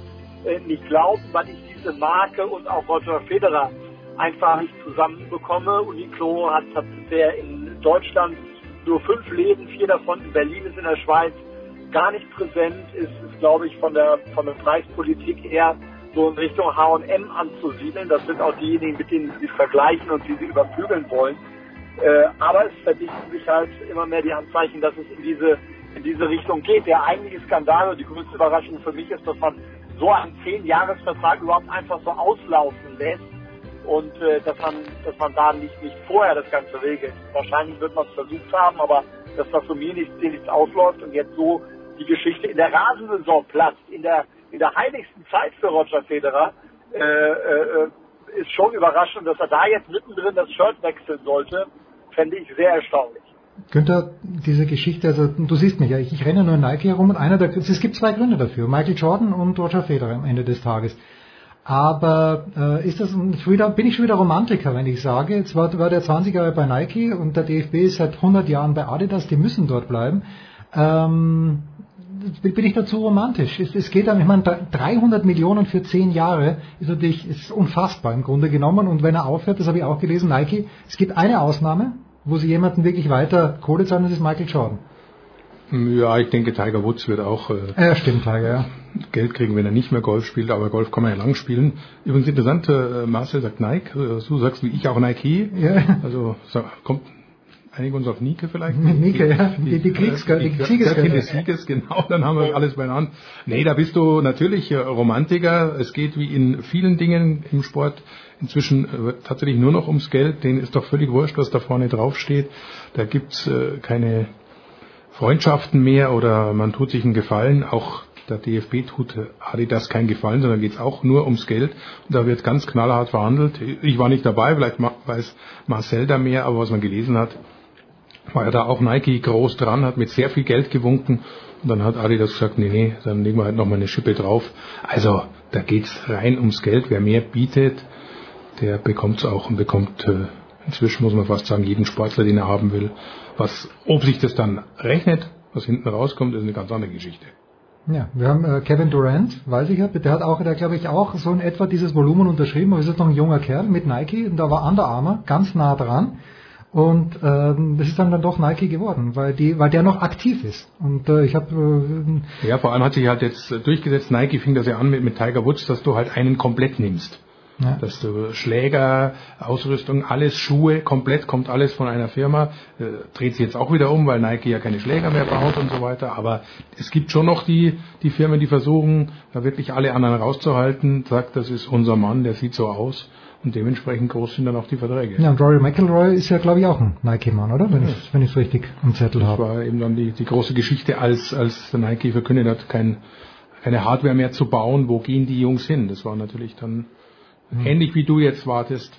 äh, nicht glauben, weil ich diese Marke und auch Roger Federer einfach nicht zusammenbekomme. Uniqlo hat, hat bisher in Deutschland nur fünf Läden, vier davon in Berlin ist in der Schweiz gar nicht präsent, ist, ist glaube ich, von der, von der Preispolitik eher so in Richtung H&M anzusiedeln. Das sind auch diejenigen, mit denen sie vergleichen und die sie überflügeln wollen. Äh, aber es verdichten sich halt immer mehr die Anzeichen, dass es in diese, in diese Richtung geht. Der eigentliche Skandal und die größte Überraschung für mich ist, dass man so einen Zehn-Jahres-Vertrag überhaupt einfach so auslaufen lässt und äh, dass man dass man da nicht nicht vorher das Ganze regelt. Wahrscheinlich wird man es versucht haben, aber dass das so mir nichts, nichts ausläuft und jetzt so die Geschichte in der Rasensaison platzt, in der, in der heiligsten Zeit für Roger Federer, äh, äh, ist schon überraschend, dass er da jetzt mittendrin das Shirt wechseln sollte, fände ich sehr erstaunlich. Günther, diese Geschichte, also du siehst mich ja, ich, ich renne nur in Nike herum und einer der, es gibt zwei Gründe dafür, Michael Jordan und Roger Federer am Ende des Tages. Aber äh, ist das wieder, bin ich schon wieder Romantiker, wenn ich sage, jetzt war, war der 20 Jahre bei Nike und der DFB ist seit 100 Jahren bei Adidas, die müssen dort bleiben. Ähm, bin ich dazu romantisch. Es, es geht dann, ich meine, 300 Millionen für 10 Jahre ist natürlich ist unfassbar im Grunde genommen. Und wenn er aufhört, das habe ich auch gelesen, Nike, es gibt eine Ausnahme, wo sie jemanden wirklich weiter Kohle zahlen, das ist Michael Jordan. Ja, ich denke, Tiger Woods wird auch äh, ja, stimmt, Tiger, ja. Geld kriegen, wenn er nicht mehr Golf spielt, aber Golf kann man ja lang spielen. Übrigens interessant, äh, Marcel sagt Nike, äh, du sagst wie ich auch Nike. Ja. Also so, kommt einigen uns auf Nike vielleicht. Nike, ja. Die, die Kriegsgöttin die, die des Sieges, genau, dann haben wir alles beieinander. Nee, da bist du natürlich äh, Romantiker. Es geht wie in vielen Dingen im Sport inzwischen äh, tatsächlich nur noch ums Geld. Denen ist doch völlig wurscht, was da vorne draufsteht. Da gibt's äh, keine Freundschaften mehr oder man tut sich einen Gefallen. Auch der DFB tut Adidas keinen Gefallen, sondern geht es auch nur ums Geld. Und da wird ganz knallhart verhandelt. Ich war nicht dabei, vielleicht weiß Marcel da mehr, aber was man gelesen hat, war ja da auch Nike groß dran, hat mit sehr viel Geld gewunken. Und dann hat Adidas gesagt, nee, nee, dann legen wir halt nochmal eine Schippe drauf. Also da geht's rein ums Geld. Wer mehr bietet, der bekommt's auch und bekommt äh, inzwischen, muss man fast sagen, jeden Sportler, den er haben will. Was, ob sich das dann rechnet, was hinten rauskommt, ist eine ganz andere Geschichte. Ja, wir haben äh, Kevin Durant, weiß ich ja, der hat auch, der glaube ich auch so in etwa dieses Volumen unterschrieben, aber ist jetzt noch ein junger Kerl mit Nike und da war Under Armour ganz nah dran. Und ähm, das ist dann, dann doch Nike geworden, weil die, weil der noch aktiv ist. Und äh, ich habe äh, ja vor allem hat sich halt jetzt durchgesetzt. Nike fing das ja an mit, mit Tiger Woods, dass du halt einen komplett nimmst. Ja. Dass du Schläger, Ausrüstung, alles, Schuhe, komplett kommt alles von einer Firma. Äh, dreht sich jetzt auch wieder um, weil Nike ja keine Schläger mehr baut und so weiter. Aber es gibt schon noch die, die Firmen, die versuchen, da wirklich alle anderen rauszuhalten. Sagt, das ist unser Mann, der sieht so aus. Und dementsprechend groß sind dann auch die Verträge. Ja, und Rory McIlroy ist ja, glaube ich, auch ein Nike-Mann, oder? Wenn ja. ich wenn ich es richtig am Zettel habe. Das war eben dann die, die große Geschichte, als, als der Nike verkündet hat, kein, keine Hardware mehr zu bauen. Wo gehen die Jungs hin? Das war natürlich dann Mhm. Ähnlich wie du jetzt wartest.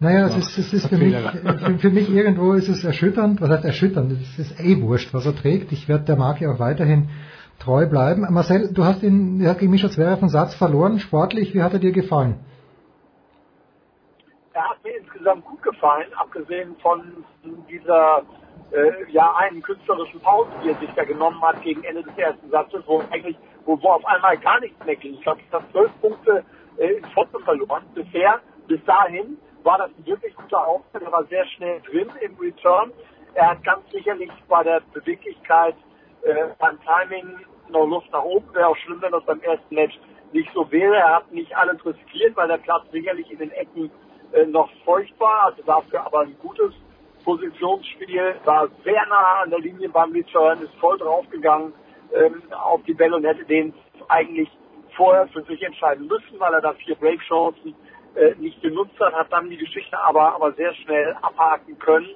Naja, es ist, es ist für, mich, für, für, mich irgendwo ist es erschütternd. Was heißt erschütternd? Es ist eh wurscht, was er trägt. Ich werde der Marke auch weiterhin treu bleiben. Marcel, du hast ihn, hat gegen Mischa Zverev einen Satz verloren. Sportlich, wie hat er dir gefallen? Insgesamt gut gefallen, abgesehen von dieser äh, ja einen künstlerischen Pause, die er sich da genommen hat gegen Ende des ersten Satzes, wo eigentlich, wo, wo auf einmal gar nichts mehr ging. Ich glaube, ich habe zwölf Punkte äh, in Pfosten verloren. Bisher, bis dahin, war das ein wirklich guter Auftritt. Er war sehr schnell drin im Return. Er hat ganz sicherlich bei der Beweglichkeit, äh, beim Timing noch Luft nach oben. Wäre auch schlimm, wenn das beim ersten Match nicht so wäre. Er hat nicht alles riskiert, weil der Platz sicherlich in den Ecken äh, noch feucht war. Also dafür aber ein gutes Positionsspiel. War sehr nah an der Linie beim Return, ist voll draufgegangen ähm, auf die Bälle und hätte den eigentlich vorher für sich entscheiden müssen, weil er da vier Breakchancen äh, nicht genutzt hat, hat dann die Geschichte aber, aber sehr schnell abhaken können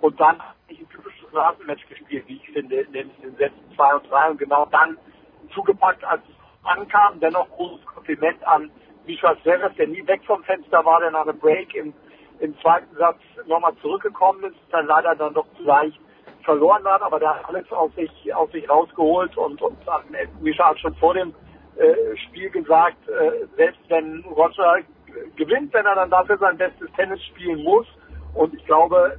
und dann ein typisches Rasenmatch gespielt, wie ich finde, in den, in den Sätzen 2 und 3 und genau dann zugepackt, als es ankam. Dennoch großes Kompliment an Misha Zverev, der nie weg vom Fenster war, der nach einem Break im, im zweiten Satz nochmal zurückgekommen ist, dann leider dann doch zu verloren hat, aber der hat alles aus sich, aus sich rausgeholt und, und Misha hat schon vor dem äh, Spiel gesagt, äh, selbst wenn Roger gewinnt, wenn er dann dafür sein bestes Tennis spielen muss. Und ich glaube,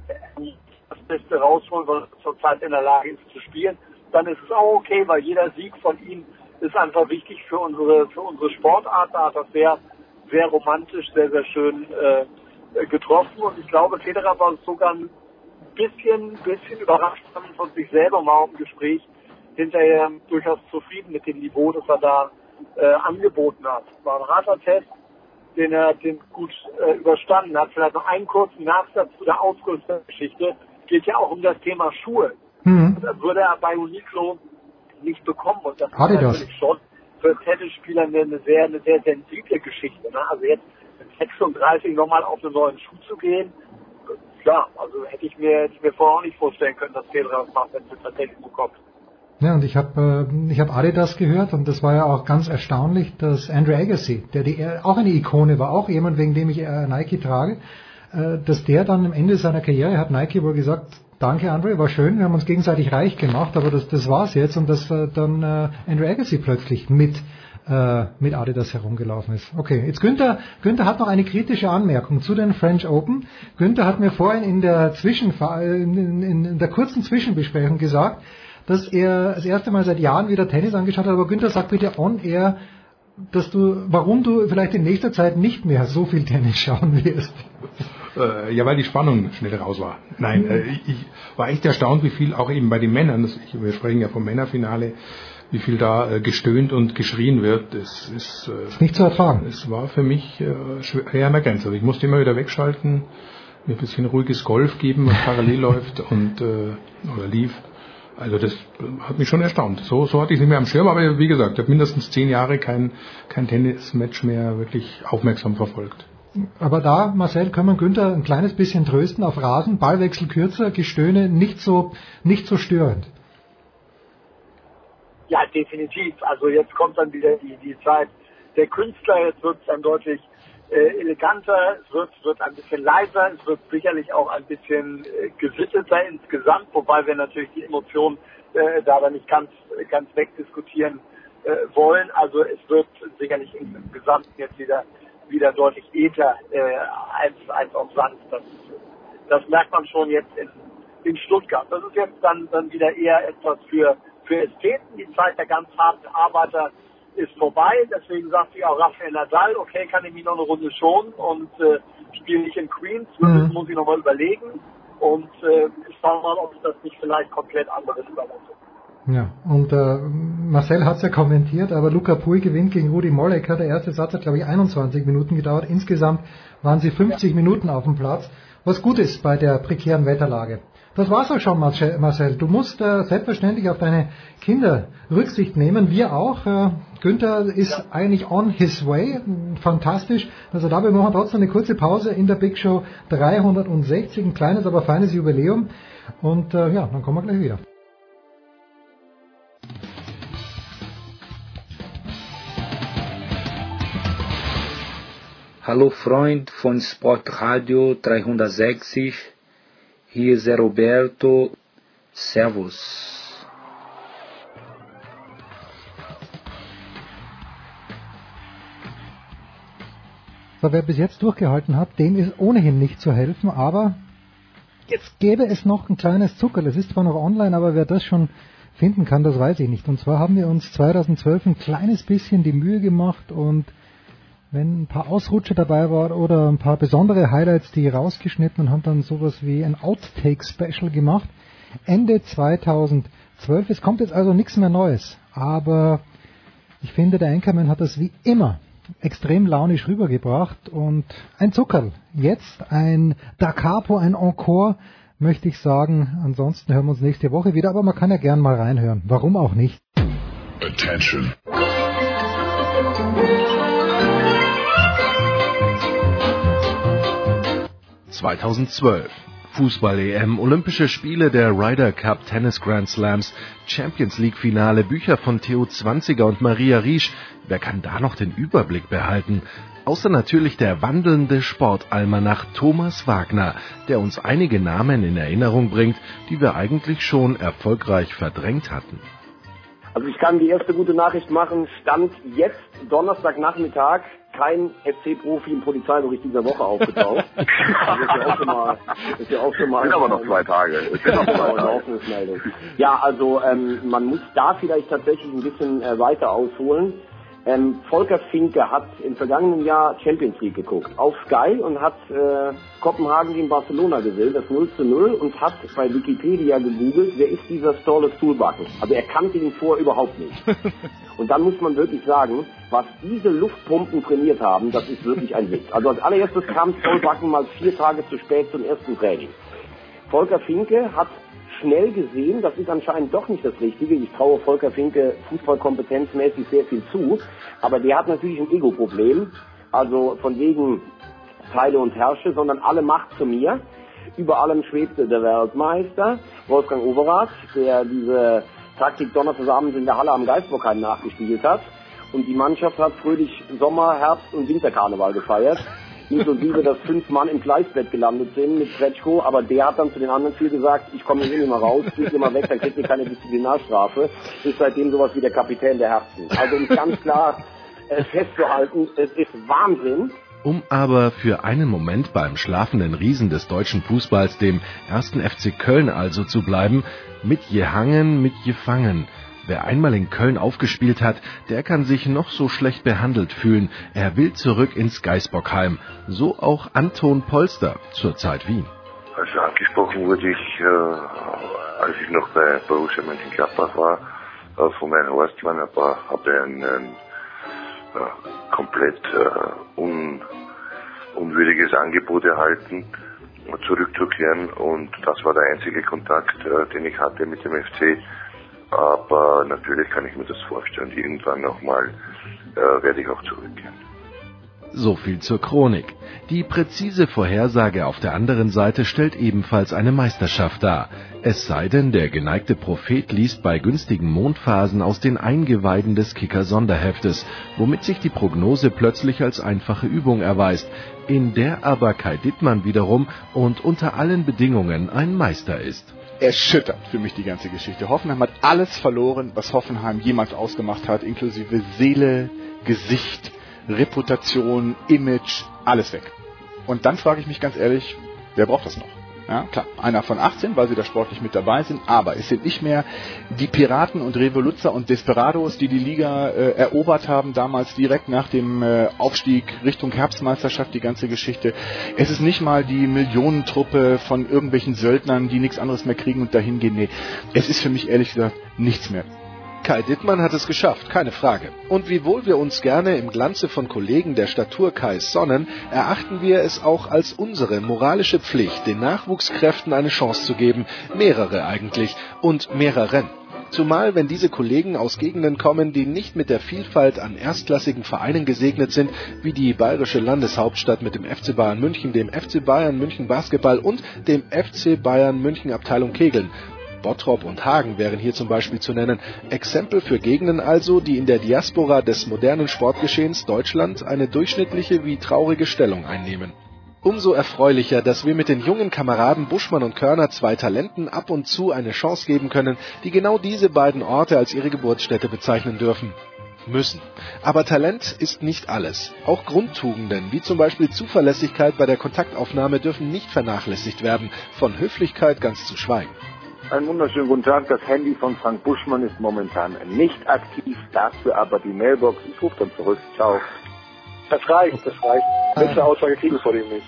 das Beste rausholen, weil er zurzeit in der Lage ist zu spielen, dann ist es auch okay, weil jeder Sieg von ihm ist einfach wichtig für unsere für unsere Sportart. Da hat das sehr sehr romantisch, sehr sehr schön äh, getroffen und ich glaube, Federer war sogar ein bisschen bisschen überrascht von sich selber auch im Gespräch hinterher durchaus zufrieden mit dem Niveau, das er da äh, angeboten hat. War ein harter Test, den er den gut äh, überstanden hat. Vielleicht noch einen kurzen Nachsatz zu der Ausrüstergeschichte. Geht ja auch um das Thema Schuhe. Mhm. Das würde er bei Uniqlo nicht bekommen. Und das Hatte ist natürlich das? schon für Tennisspieler eine, eine sehr, eine sehr sensible Geschichte. Ne? Also jetzt mit 36 nochmal auf einen neuen Schuh zu gehen, klar, also hätte ich mir, hätte ich mir vorher auch nicht vorstellen können, dass Federer das macht, wenn es tatsächlich so kommt. Ja, und ich habe äh, ich hab Adidas gehört und das war ja auch ganz erstaunlich, dass Andrew Agassi, der die, auch eine Ikone war, auch jemand, wegen dem ich äh, Nike trage, äh, dass der dann am Ende seiner Karriere hat Nike wohl gesagt, danke Andre, war schön, wir haben uns gegenseitig reich gemacht, aber das, das war's jetzt und dass äh, dann äh, Andrew Agassi plötzlich mit äh, mit Adidas herumgelaufen ist. Okay, jetzt Günther, Günther hat noch eine kritische Anmerkung zu den French Open. Günther hat mir vorhin in der Zwischen in, in, in der kurzen Zwischenbesprechung gesagt, dass er das erste Mal seit Jahren wieder Tennis angeschaut hat. Aber Günther, sag bitte on air, dass du, warum du vielleicht in nächster Zeit nicht mehr so viel Tennis schauen wirst. Äh, ja, weil die Spannung schnell raus war. Nein, äh, ich, ich, war echt erstaunt, wie viel auch eben bei den Männern, das, ich, wir sprechen ja vom Männerfinale, wie viel da äh, gestöhnt und geschrien wird. Das ist, äh, nicht zu ertragen. Es war für mich äh, schwer an der Grenze. Also ich musste immer wieder wegschalten, mir ein bisschen ruhiges Golf geben, was parallel läuft und äh, oder lief. Also das hat mich schon erstaunt. So, so hatte ich es nicht mehr am Schirm, aber wie gesagt, ich habe mindestens zehn Jahre kein, kein Tennismatch mehr wirklich aufmerksam verfolgt. Aber da, Marcel, können wir Günther ein kleines bisschen trösten auf Rasen, Ballwechsel kürzer, Gestöhne nicht so, nicht so störend. Ja, definitiv. Also jetzt kommt dann wieder die, die Zeit der Künstler, jetzt wird es dann deutlich äh, eleganter, es wird, wird ein bisschen leiser, es wird sicherlich auch ein bisschen äh, gesitteter insgesamt, wobei wir natürlich die Emotionen äh, da dann nicht ganz, ganz wegdiskutieren äh, wollen. Also es wird sicherlich insgesamt jetzt wieder wieder deutlich edler äh, als, als auf Sand. Das, das merkt man schon jetzt in, in Stuttgart. Das ist jetzt dann, dann wieder eher etwas für, für Ästheten. Die Zeit der ganz harten Arbeiter ist vorbei. Deswegen sagt sich auch Rafael Nadal, okay, kann ich mich noch eine Runde schonen und äh, spiele nicht in Queens. Mhm. Das muss ich nochmal überlegen. Und äh, ich schaue mal, ob ich das nicht vielleicht komplett anderes überlasse. Ja, und äh, Marcel hat es ja kommentiert, aber Luca Pui gewinnt gegen Rudi Mollecker. Der erste Satz hat, glaube ich, 21 Minuten gedauert. Insgesamt waren sie 50 ja. Minuten auf dem Platz, was gut ist bei der prekären Wetterlage. Das war's auch schon, Marcel. Du musst äh, selbstverständlich auf deine Kinder Rücksicht nehmen. Wir auch. Äh, Günther ist ja. eigentlich on his way. Fantastisch. Also da wir machen trotzdem eine kurze Pause in der Big Show 360. Ein kleines, aber feines Jubiläum. Und äh, ja, dann kommen wir gleich wieder. Hallo Freund von Sportradio 360, hier ist Roberto, Servus. So, wer bis jetzt durchgehalten hat, dem ist ohnehin nicht zu helfen, aber jetzt gäbe es noch ein kleines Zuckerl. Es ist zwar noch online, aber wer das schon finden kann, das weiß ich nicht. Und zwar haben wir uns 2012 ein kleines bisschen die Mühe gemacht und wenn ein paar Ausrutsche dabei waren oder ein paar besondere Highlights, die rausgeschnitten und haben dann sowas wie ein Outtake-Special gemacht. Ende 2012. Es kommt jetzt also nichts mehr Neues. Aber ich finde, der Anchorman hat das wie immer extrem launisch rübergebracht und ein Zuckerl. Jetzt ein Da Capo, ein Encore, möchte ich sagen. Ansonsten hören wir uns nächste Woche wieder, aber man kann ja gern mal reinhören. Warum auch nicht? Attention. 2012. Fußball-EM, Olympische Spiele, der Ryder Cup, Tennis Grand Slams, Champions League Finale, Bücher von Theo Zwanziger und Maria Riesch. Wer kann da noch den Überblick behalten? Außer natürlich der wandelnde Sportalmanach Thomas Wagner, der uns einige Namen in Erinnerung bringt, die wir eigentlich schon erfolgreich verdrängt hatten. Also ich kann die erste gute Nachricht machen, Stand jetzt Donnerstagnachmittag kein FC-Profi im Polizeibericht dieser Woche aufgetaucht. das ist ja auch schon mal, das ist ja auch schon mal. Sind aber noch zwei Tage. Sind noch zwei Tage. Ja, also ähm, man muss da vielleicht tatsächlich ein bisschen äh, weiter ausholen. Ähm, Volker Finke hat im vergangenen Jahr Champions League geguckt auf Sky und hat äh, Kopenhagen gegen Barcelona gewählt, das 0 zu 0 und hat bei Wikipedia gegoogelt, wer ist dieser Storle Stuhlbacken. Also er kannte ihn vor überhaupt nicht. und dann muss man wirklich sagen, was diese Luftpumpen trainiert haben, das ist wirklich ein Witz. Also als allererstes kam Stuhlbacken mal vier Tage zu spät zum ersten Training. Volker Finke hat schnell gesehen, das ist anscheinend doch nicht das Richtige. Ich traue Volker Finke fußballkompetenzmäßig sehr viel zu, aber der hat natürlich ein Ego-Problem. Also von wegen Teile und Herrsche, sondern alle Macht zu mir. Über allem schwebte der Weltmeister, Wolfgang Overath, der diese Taktik Donnerstagabend in der Halle am Geisbockheim nachgespielt hat. Und die Mannschaft hat fröhlich Sommer, Herbst und Winterkarneval gefeiert inklusive, dass fünf Mann im Gleisbett gelandet sind mit Kretschko, aber der hat dann zu den anderen vier gesagt, ich komme hier nicht mehr raus, geht ihr mal weg, dann kriegt ihr keine Disziplinarstrafe. Ist seitdem sowas wie der Kapitän der Herzen. Also um ganz klar äh, festzuhalten, es ist Wahnsinn. Um aber für einen Moment beim schlafenden Riesen des deutschen Fußballs, dem ersten FC Köln also zu bleiben, mit Jehangen, mit Jefangen. Wer einmal in Köln aufgespielt hat, der kann sich noch so schlecht behandelt fühlen. Er will zurück ins Geisbockheim. So auch Anton Polster, zurzeit Wien. Also angesprochen wurde ich, äh, als ich noch bei Borussia Mönchengladbach war, äh, von meinem Horstmann, aber habe ein, ein äh, komplett äh, un, unwürdiges Angebot erhalten, zurückzukehren und das war der einzige Kontakt, äh, den ich hatte mit dem FC aber natürlich kann ich mir das vorstellen. Irgendwann nochmal äh, werde ich auch zurückkehren. So viel zur Chronik. Die präzise Vorhersage auf der anderen Seite stellt ebenfalls eine Meisterschaft dar. Es sei denn, der geneigte Prophet liest bei günstigen Mondphasen aus den Eingeweiden des Kicker Sonderheftes, womit sich die Prognose plötzlich als einfache Übung erweist, in der aber Kai Dittmann wiederum und unter allen Bedingungen ein Meister ist erschüttert für mich die ganze Geschichte. Hoffenheim hat alles verloren, was Hoffenheim jemals ausgemacht hat, inklusive Seele, Gesicht, Reputation, Image, alles weg. Und dann frage ich mich ganz ehrlich, wer braucht das noch? Ja, klar, einer von 18, weil sie da sportlich mit dabei sind, aber es sind nicht mehr die Piraten und Revoluzzer und Desperados, die die Liga äh, erobert haben, damals direkt nach dem äh, Aufstieg Richtung Herbstmeisterschaft, die ganze Geschichte. Es ist nicht mal die Millionentruppe von irgendwelchen Söldnern, die nichts anderes mehr kriegen und dahin gehen. Nee, es ist für mich ehrlich gesagt nichts mehr. Kai Dittmann hat es geschafft, keine Frage. Und wiewohl wir uns gerne im Glanze von Kollegen der Statur Kais sonnen, erachten wir es auch als unsere moralische Pflicht, den Nachwuchskräften eine Chance zu geben, mehrere eigentlich und mehreren. Zumal, wenn diese Kollegen aus Gegenden kommen, die nicht mit der Vielfalt an erstklassigen Vereinen gesegnet sind, wie die bayerische Landeshauptstadt mit dem FC Bayern München, dem FC Bayern München Basketball und dem FC Bayern München Abteilung Kegeln, Bottrop und Hagen wären hier zum Beispiel zu nennen. Exempel für Gegenden also, die in der Diaspora des modernen Sportgeschehens Deutschland eine durchschnittliche wie traurige Stellung einnehmen. Umso erfreulicher, dass wir mit den jungen Kameraden Buschmann und Körner zwei Talenten ab und zu eine Chance geben können, die genau diese beiden Orte als ihre Geburtsstätte bezeichnen dürfen. Müssen. Aber Talent ist nicht alles. Auch Grundtugenden, wie zum Beispiel Zuverlässigkeit bei der Kontaktaufnahme, dürfen nicht vernachlässigt werden, von Höflichkeit ganz zu schweigen. Einen wunderschönen guten Tag. Das Handy von Frank Buschmann ist momentan nicht aktiv, dafür aber die Mailbox. Ich rufe dann zurück. Ciao. Das reicht, das reicht. Beste Aussage kriegen wir vor dem nicht.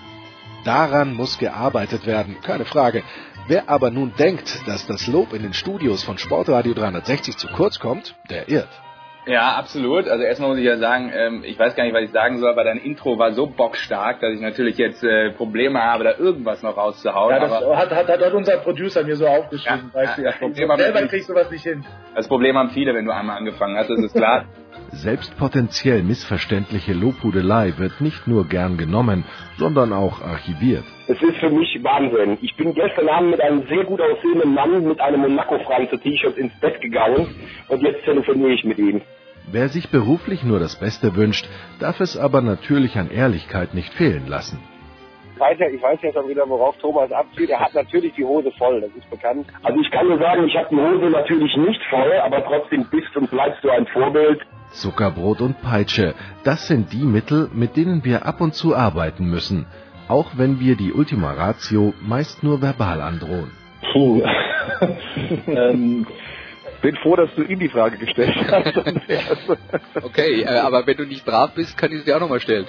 Daran muss gearbeitet werden, keine Frage. Wer aber nun denkt, dass das Lob in den Studios von Sportradio 360 zu kurz kommt, der irrt. Ja, absolut. Also erstmal muss ich ja sagen, ähm, ich weiß gar nicht, was ich sagen soll, aber dein Intro war so bockstark, dass ich natürlich jetzt äh, Probleme habe, da irgendwas noch rauszuhauen. Ja, das hat, hat, hat, unser Producer mir so aufgeschrieben. Ja, weißt ja, du, ja, selber kriegst du was nicht hin. Das Problem haben viele, wenn du einmal angefangen hast, das ist klar. Selbst potenziell missverständliche Lobhudelei wird nicht nur gern genommen, sondern auch archiviert. Es ist für mich Wahnsinn. Ich bin gestern Abend mit einem sehr gut aussehenden Mann mit einem Monaco-Franze-T-Shirt ins Bett gegangen und jetzt telefoniere ich mit ihm. Wer sich beruflich nur das Beste wünscht, darf es aber natürlich an Ehrlichkeit nicht fehlen lassen. Ich weiß ja, ich weiß ja schon wieder, worauf Thomas abzieht. Er hat natürlich die Hose voll, das ist bekannt. Also ich kann nur sagen, ich habe die Hose natürlich nicht voll, aber trotzdem bist und bleibst du ein Vorbild. Zuckerbrot und Peitsche, das sind die Mittel, mit denen wir ab und zu arbeiten müssen, auch wenn wir die Ultima Ratio meist nur verbal androhen. Puh. ähm, bin froh, dass du ihm die Frage gestellt hast. okay, äh, aber wenn du nicht brav bist, kann ich sie auch nochmal stellen.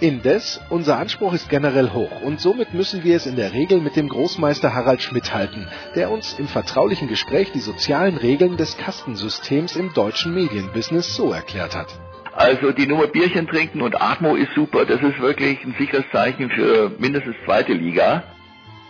Indes, unser Anspruch ist generell hoch und somit müssen wir es in der Regel mit dem Großmeister Harald Schmidt halten, der uns im vertraulichen Gespräch die sozialen Regeln des Kastensystems im deutschen Medienbusiness so erklärt hat. Also die Nummer Bierchen trinken und Atmo ist super, das ist wirklich ein sicheres Zeichen für mindestens zweite Liga.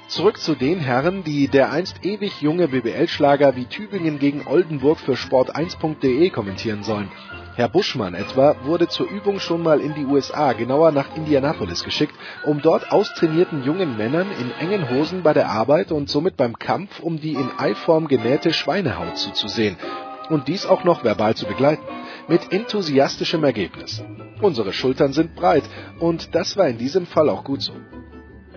Zurück zu den Herren, die der einst ewig junge BBL-Schlager wie Tübingen gegen Oldenburg für sport1.de kommentieren sollen. Herr Buschmann etwa wurde zur Übung schon mal in die USA, genauer nach Indianapolis geschickt, um dort austrainierten jungen Männern in engen Hosen bei der Arbeit und somit beim Kampf um die in Eiform genähte Schweinehaut zuzusehen. Und dies auch noch verbal zu begleiten. Mit enthusiastischem Ergebnis. Unsere Schultern sind breit und das war in diesem Fall auch gut so.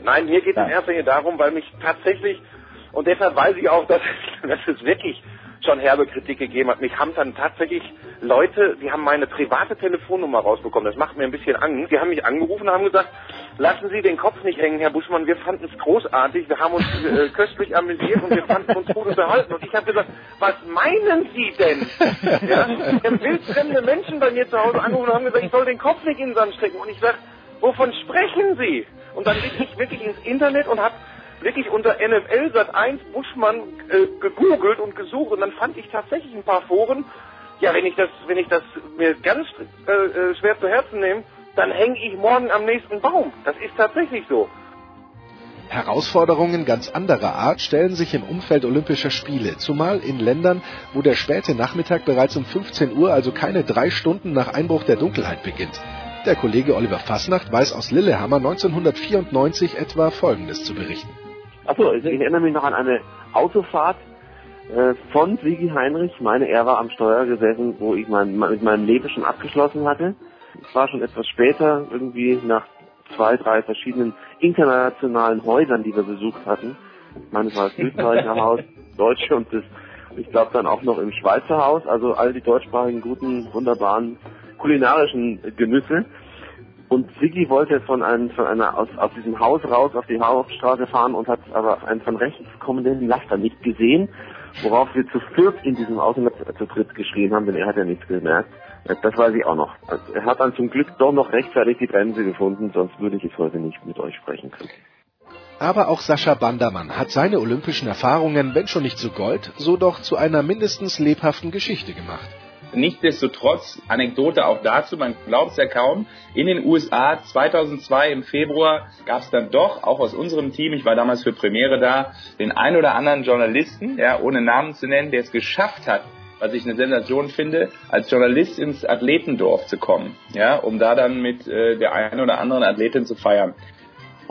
Nein, mir geht es in erster Linie darum, weil mich tatsächlich, und deshalb weiß ich auch, dass, dass es wirklich schon herbe Kritik gegeben hat. Mich haben dann tatsächlich Leute, die haben meine private Telefonnummer rausbekommen. Das macht mir ein bisschen Angst. Die haben mich angerufen und haben gesagt, lassen Sie den Kopf nicht hängen, Herr Buschmann. Wir fanden es großartig. Wir haben uns äh, köstlich amüsiert und wir fanden uns gut unterhalten. Und ich habe gesagt, was meinen Sie denn? Ja? Dann wildfremde Menschen bei mir zu Hause angerufen und haben gesagt, ich soll den Kopf nicht in den Sand stecken. Und ich sage, wovon sprechen Sie? Und dann bin ich wirklich ins Internet und habe wirklich unter NFL Sat 1 Buschmann äh, gegoogelt und gesucht und dann fand ich tatsächlich ein paar Foren. Ja, wenn ich das, wenn ich das mir ganz äh, äh schwer zu Herzen nehme, dann hänge ich morgen am nächsten Baum. Das ist tatsächlich so. Herausforderungen ganz anderer Art stellen sich im Umfeld Olympischer Spiele, zumal in Ländern, wo der späte Nachmittag bereits um 15 Uhr, also keine drei Stunden nach Einbruch der Dunkelheit beginnt. Der Kollege Oliver Fasnacht weiß aus Lillehammer 1994 etwa Folgendes zu berichten. Achso, also ich erinnere mich noch an eine Autofahrt äh, von Sigi Heinrich. Ich meine, er war am Steuer gesessen, wo ich mein, mit meinem Leben schon abgeschlossen hatte. Es war schon etwas später, irgendwie nach zwei, drei verschiedenen internationalen Häusern, die wir besucht hatten. Ich meine, es war das Österreicher Haus, Deutsche und das, ich glaube dann auch noch im Schweizer Haus, also all die deutschsprachigen, guten, wunderbaren kulinarischen Genüsse. Und Siggi wollte von, einem, von einer aus, aus diesem Haus raus auf die Hauptstraße fahren und hat aber einen von rechts kommenden Laster nicht gesehen, worauf wir zu viert in diesem Auto zu dritt geschrien haben, denn er hat ja nichts gemerkt. Das weiß ich auch noch. Also er hat dann zum Glück doch noch rechtzeitig die Bremse gefunden, sonst würde ich jetzt heute nicht mit euch sprechen können. Aber auch Sascha Bandermann hat seine olympischen Erfahrungen, wenn schon nicht zu Gold, so doch zu einer mindestens lebhaften Geschichte gemacht. Nichtsdestotrotz, Anekdote auch dazu, man glaubt es ja kaum, in den USA 2002 im Februar gab es dann doch, auch aus unserem Team, ich war damals für Premiere da, den ein oder anderen Journalisten, ja, ohne Namen zu nennen, der es geschafft hat, was ich eine Sensation finde, als Journalist ins Athletendorf zu kommen, ja, um da dann mit äh, der einen oder anderen Athletin zu feiern.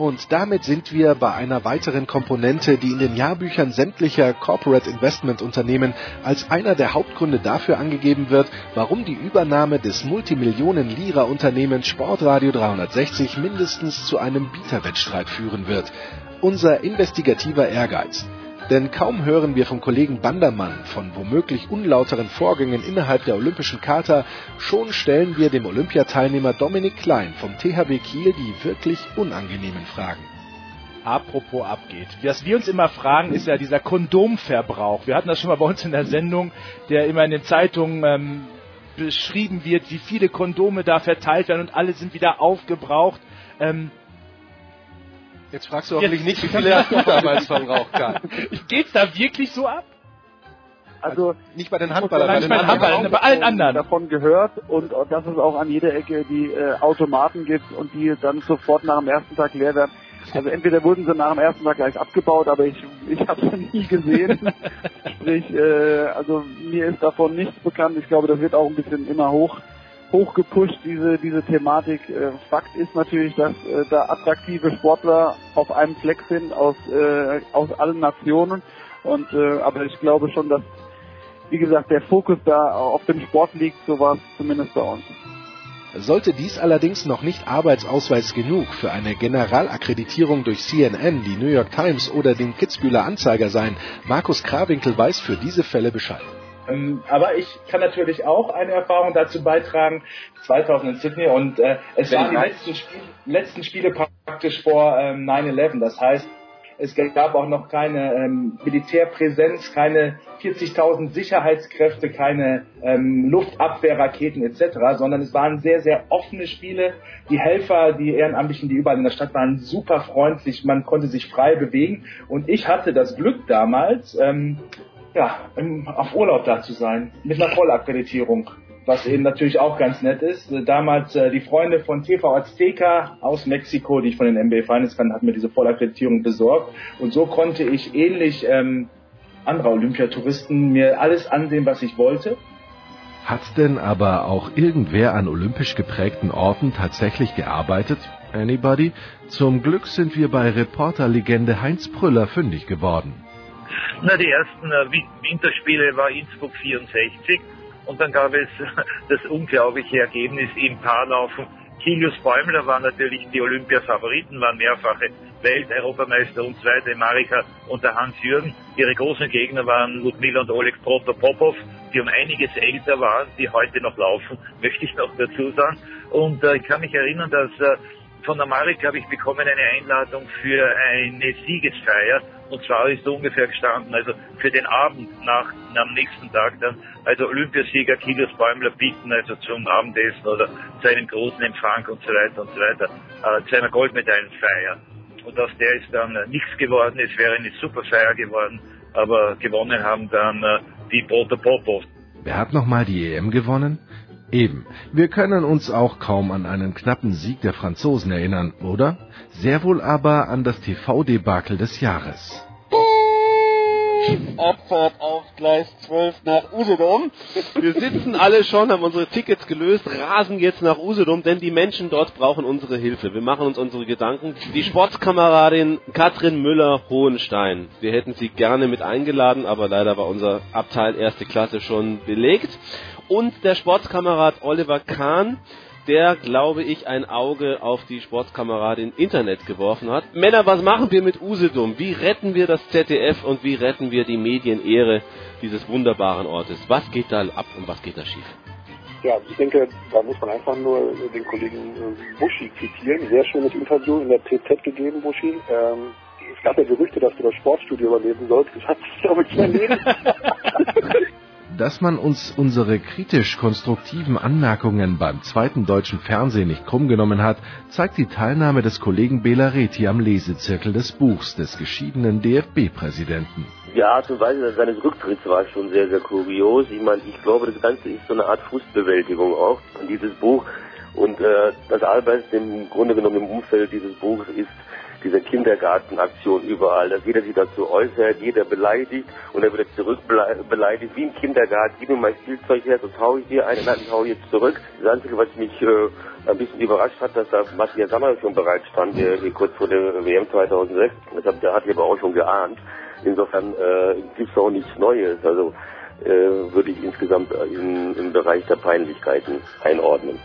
Und damit sind wir bei einer weiteren Komponente, die in den Jahrbüchern sämtlicher Corporate Investment Unternehmen als einer der Hauptgründe dafür angegeben wird, warum die Übernahme des Multimillionen-Lira-Unternehmens Sportradio 360 mindestens zu einem Bieterwettstreit führen wird. Unser investigativer Ehrgeiz. Denn kaum hören wir vom Kollegen Bandermann von womöglich unlauteren Vorgängen innerhalb der Olympischen Charta, schon stellen wir dem Olympiateilnehmer Dominik Klein vom THW Kiel die wirklich unangenehmen Fragen. Apropos abgeht. Was wir uns immer fragen, ist ja dieser Kondomverbrauch. Wir hatten das schon mal bei uns in der Sendung, der immer in den Zeitungen ähm, beschrieben wird, wie viele Kondome da verteilt werden und alle sind wieder aufgebraucht. Ähm, Jetzt fragst du hoffentlich nicht, wie viele hast du damals verbraucht, Karl? Geht's da wirklich so ab? Also nicht bei den Handballern, bei den Handballern, bei allen anderen. davon gehört und dass es auch an jeder Ecke die äh, Automaten gibt und die dann sofort nach dem ersten Tag leer werden. Also entweder wurden sie nach dem ersten Tag gleich abgebaut, aber ich ich habe sie nie gesehen. Sprich, äh, also mir ist davon nichts bekannt. Ich glaube, das wird auch ein bisschen immer hoch hochgepusht, diese, diese Thematik. Äh, Fakt ist natürlich, dass äh, da attraktive Sportler auf einem Fleck sind aus, äh, aus allen Nationen. Und äh, aber ich glaube schon, dass wie gesagt der Fokus da auf dem Sport liegt, so war es zumindest bei uns. Sollte dies allerdings noch nicht Arbeitsausweis genug für eine Generalakkreditierung durch CNN, die New York Times oder den Kitzbühler Anzeiger sein, Markus Krawinkel weiß für diese Fälle Bescheid. Ähm, aber ich kann natürlich auch eine Erfahrung dazu beitragen, 2000 in Sydney und äh, es waren die letzten, Spiel, letzten Spiele praktisch vor ähm, 9-11. Das heißt, es gab auch noch keine ähm, Militärpräsenz, keine 40.000 Sicherheitskräfte, keine ähm, Luftabwehrraketen etc., sondern es waren sehr, sehr offene Spiele. Die Helfer, die Ehrenamtlichen, die überall in der Stadt waren, super freundlich. Man konnte sich frei bewegen. Und ich hatte das Glück damals, ähm, ja, auf Urlaub da zu sein, mit einer Vollakkreditierung. Was eben natürlich auch ganz nett ist. Damals äh, die Freunde von TV Azteca aus Mexiko, die ich von den NBA Finals kannte, hatten mir diese Vollakkreditierung besorgt. Und so konnte ich ähnlich ähm, anderer Olympiatouristen mir alles ansehen, was ich wollte. Hat denn aber auch irgendwer an olympisch geprägten Orten tatsächlich gearbeitet? Anybody? Zum Glück sind wir bei Reporterlegende Heinz Prüller fündig geworden. Na, die ersten äh, Winterspiele war Innsbruck 64 und dann gab es das unglaubliche Ergebnis im Paarlaufen. Kilius Bäumler war natürlich die Olympia-Favoriten, waren mehrfache Welt-Europameister und zweite Marika und der Hans-Jürgen. Ihre großen Gegner waren Ludmila und Oleg Protopopov, die um einiges älter waren, die heute noch laufen, möchte ich noch dazu sagen. Und äh, ich kann mich erinnern, dass äh, von der Marek habe ich bekommen eine Einladung für eine Siegesfeier und zwar ist so ungefähr gestanden, also für den Abend nach, am nächsten Tag dann, also Olympiasieger Kilius Bäumler bieten, also zum Abendessen oder zu einem großen Empfang und so weiter und so weiter, äh, zu einer Goldmedaillenfeier. Und aus der ist dann äh, nichts geworden, es wäre eine super Feier geworden, aber gewonnen haben dann äh, die Protopopovs. Wer hat nochmal die EM gewonnen? Eben. Wir können uns auch kaum an einen knappen Sieg der Franzosen erinnern, oder? Sehr wohl aber an das TV-Debakel des Jahres. Abfahrt auf Gleis 12 nach Usedom. Wir sitzen alle schon, haben unsere Tickets gelöst, rasen jetzt nach Usedom, denn die Menschen dort brauchen unsere Hilfe. Wir machen uns unsere Gedanken. Die Sportskameradin Katrin Müller-Hohenstein. Wir hätten sie gerne mit eingeladen, aber leider war unser Abteil erste Klasse schon belegt. Und der Sportskamerad Oliver Kahn, der, glaube ich, ein Auge auf die Sportskameradin Internet geworfen hat. Männer, was machen wir mit Usedom? Wie retten wir das ZDF und wie retten wir die Medienehre dieses wunderbaren Ortes? Was geht da ab und was geht da schief? Ja, ich denke, da muss man einfach nur den Kollegen äh, Buschi zitieren. Sehr schönes Interview in der TZ gegeben, Buschi. Ähm, es gab ja Gerüchte, dass du das Sportstudio überleben sollst. Das hat sich, glaube ich, erledigt. Dass man uns unsere kritisch-konstruktiven Anmerkungen beim zweiten deutschen Fernsehen nicht krumm genommen hat, zeigt die Teilnahme des Kollegen Belareti am Lesezirkel des Buchs des geschiedenen DFB-Präsidenten. Die Art und Weise seines Rücktritts war schon sehr, sehr kurios. Ich meine, ich glaube, das Ganze ist so eine Art Frustbewältigung auch. Dieses Buch und äh, das Arbeiten im Grunde genommen im Umfeld dieses Buches ist diese Kindergartenaktion überall, dass jeder sich dazu äußert, jeder beleidigt und er wird zurück beleidigt, wie im Kindergarten, gib mir mein Spielzeug her, sonst hau ich dir einen, nein, ich hau jetzt zurück. Das Einzige, was mich äh, ein bisschen überrascht hat, dass da Matthias Sammer schon bereit stand, hier, hier kurz vor der WM 2006. Das hat, der hat ich aber auch schon geahnt. Insofern äh, gibt es auch nichts Neues. Also äh, würde ich insgesamt in, im Bereich der Peinlichkeiten einordnen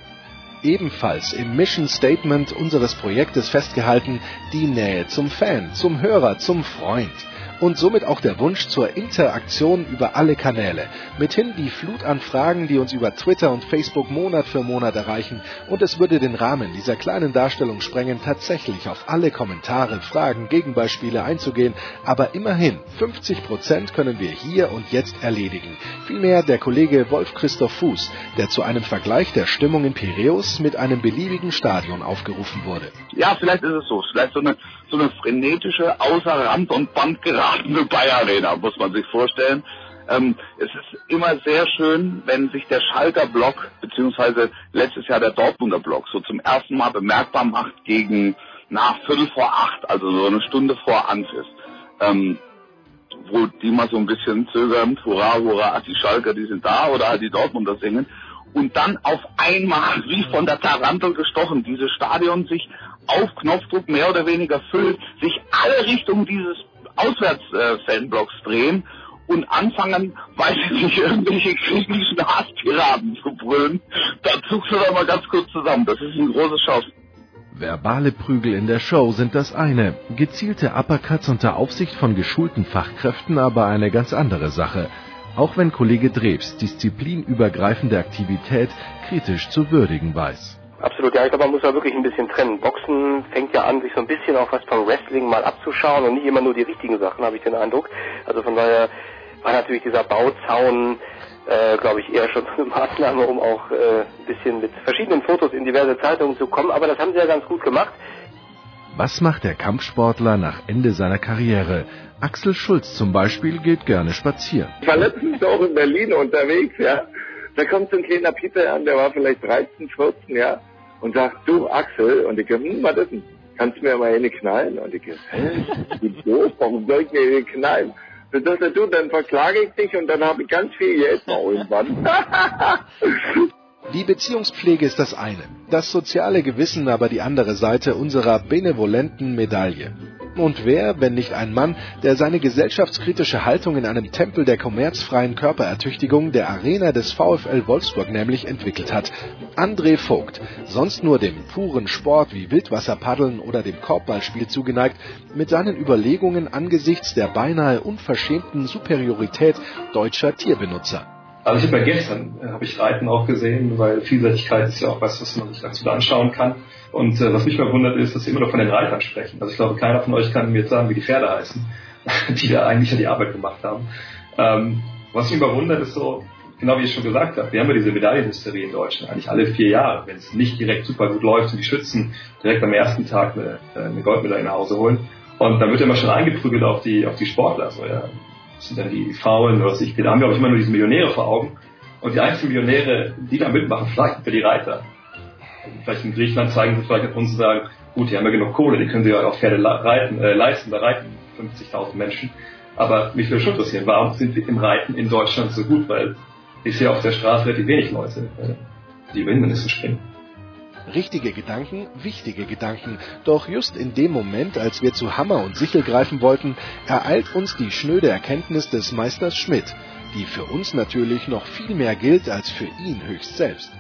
ebenfalls im Mission Statement unseres Projektes festgehalten, die Nähe zum Fan, zum Hörer, zum Freund und somit auch der Wunsch zur Interaktion über alle Kanäle. Mithin die Flut an Fragen, die uns über Twitter und Facebook Monat für Monat erreichen und es würde den Rahmen dieser kleinen Darstellung sprengen, tatsächlich auf alle Kommentare, Fragen, Gegenbeispiele einzugehen, aber immerhin 50 Prozent können wir hier und jetzt erledigen. Vielmehr der Kollege Wolf Christoph Fuß, der zu einem Vergleich der Stimmung in Piräus mit einem beliebigen Stadion aufgerufen wurde. Ja, vielleicht ist es so, vielleicht so eine, so eine frenetische, außer Rand und Band geratene Bayer Arena, muss man sich vorstellen. Ähm, es ist immer sehr schön, wenn sich der Schalker Block, beziehungsweise letztes Jahr der Dortmunder Block, so zum ersten Mal bemerkbar macht gegen nach Viertel vor acht, also so eine Stunde vor Anpfiff. Ähm, wo die mal so ein bisschen zögernd, hurra, hurra, die Schalker, die sind da, oder die Dortmunder singen. Und dann auf einmal, wie von der Tarantel gestochen, dieses Stadion sich auf Knopfdruck mehr oder weniger füllt, sich alle Richtungen dieses Auswärts-Fanblocks drehen und anfangen, weiß ich nicht, irgendwelche griechischen Hasspiraten zu brüllen, da zuckst du doch mal ganz kurz zusammen. Das ist ein großes Chance. Verbale Prügel in der Show sind das eine, gezielte Uppercuts unter Aufsicht von geschulten Fachkräften aber eine ganz andere Sache. Auch wenn Kollege Drebs disziplinübergreifende Aktivität kritisch zu würdigen weiß. Absolut, ja, ich glaube, man muss da wirklich ein bisschen trennen. Boxen fängt ja an, sich so ein bisschen auch was vom Wrestling mal abzuschauen und nicht immer nur die richtigen Sachen, habe ich den Eindruck. Also von daher war natürlich dieser Bauzaun, äh, glaube ich, eher schon so eine Maßnahme, um auch äh, ein bisschen mit verschiedenen Fotos in diverse Zeitungen zu kommen. Aber das haben sie ja ganz gut gemacht. Was macht der Kampfsportler nach Ende seiner Karriere? Axel Schulz zum Beispiel geht gerne spazieren. Ich war letztens auch in Berlin unterwegs, ja. Da kommt so ein kleiner Pieper an, der war vielleicht 13, 14, ja, und sagt, du Axel, und ich gehe, hm, was ist denn? Kannst du mir mal eine knallen? Und ich gehe, hä? Du doof, warum soll ich mir eine knallen? Dann sagt er, du, dann verklage ich dich und dann habe ich ganz viel Geld mal irgendwann. Die Beziehungspflege ist das eine, das soziale Gewissen aber die andere Seite unserer benevolenten Medaille. Und wer, wenn nicht ein Mann, der seine gesellschaftskritische Haltung in einem Tempel der kommerzfreien Körperertüchtigung der Arena des VfL Wolfsburg nämlich entwickelt hat. André Vogt, sonst nur dem puren Sport wie Wildwasserpaddeln oder dem Korbballspiel zugeneigt, mit seinen Überlegungen angesichts der beinahe unverschämten Superiorität deutscher Tierbenutzer. Also ich habe ja gestern äh, habe ich Reiten auch gesehen, weil Vielseitigkeit ist ja auch was, was man sich dazu anschauen kann. Und äh, was mich mal wundert ist, dass sie immer noch von den Reitern sprechen. Also ich glaube, keiner von euch kann mir jetzt sagen, wie die Pferde heißen, die da eigentlich ja die Arbeit gemacht haben. Ähm, was mich mal wundert, ist so, genau wie ich schon gesagt habe, wir haben ja diese Medaillenhysterie in Deutschland eigentlich alle vier Jahre, wenn es nicht direkt super gut läuft und die Schützen direkt am ersten Tag eine, äh, eine Goldmedaille nach Hause holen. Und dann wird immer schon eingeprügelt auf die, auf die Sportler. So, ja sind dann die Faulen oder was ich, da haben wir auch immer nur diese Millionäre vor Augen. Und die einzigen Millionäre, die da mitmachen, vielleicht für die Reiter. Vielleicht in Griechenland zeigen sie vielleicht uns und sagen, gut, die haben ja genug Kohle, die können sie ja auch Pferde reiten, äh, leisten, da reiten 50.000 Menschen. Aber mich würde schon interessieren, warum sind wir im Reiten in Deutschland so gut? Weil ich sehe auf der Straße relativ wenig Leute, äh, die über Hindernisse springen. Richtige Gedanken, wichtige Gedanken. Doch just in dem Moment, als wir zu Hammer und Sichel greifen wollten, ereilt uns die schnöde Erkenntnis des Meisters Schmidt, die für uns natürlich noch viel mehr gilt als für ihn höchst selbst.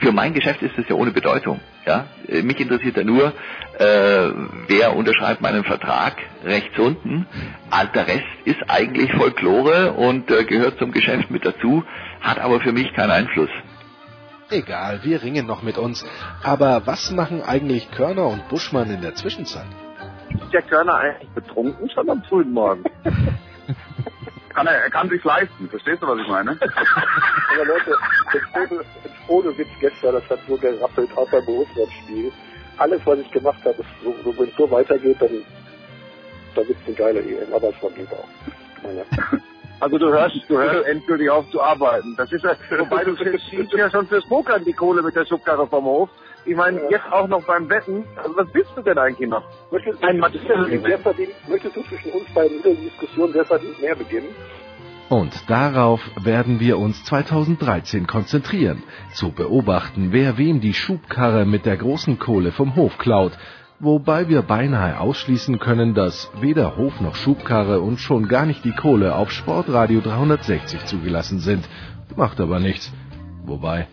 Für mein Geschäft ist es ja ohne Bedeutung. Ja? Mich interessiert ja nur, äh, wer unterschreibt meinen Vertrag rechts unten. All der Rest ist eigentlich Folklore und äh, gehört zum Geschäft mit dazu, hat aber für mich keinen Einfluss. Egal, wir ringen noch mit uns. Aber was machen eigentlich Körner und Buschmann in der Zwischenzeit? Ist der Körner eigentlich betrunken schon am frühen Morgen? kann er, er kann sich leisten, verstehst du, was ich meine? Aber Leute, ohne Witz gestern, das hat so gerappelt, auch beim Russland-Spiel. Alles, was ich gemacht habe, ist so, so, wenn es so weitergeht, dann, dann wird es eine geile EM, aber es war geht auch. Naja. Also du hörst, du hörst endgültig auf zu arbeiten. Das ist ja, wobei du ziehst ja schon fürs Pokern die Kohle mit der Schubkarre vom Hof. Ich meine, jetzt auch noch beim Wetten. Also was bist du denn eigentlich noch? Möchtest, Ein wer verdient, möchtest du zwischen uns beiden in der Diskussion, wer verdient mehr beginnen? Und darauf werden wir uns 2013 konzentrieren, zu beobachten, wer wem die Schubkarre mit der großen Kohle vom Hof klaut, wobei wir beinahe ausschließen können, dass weder Hof noch Schubkarre und schon gar nicht die Kohle auf Sportradio 360 zugelassen sind. Macht aber nichts. Wobei.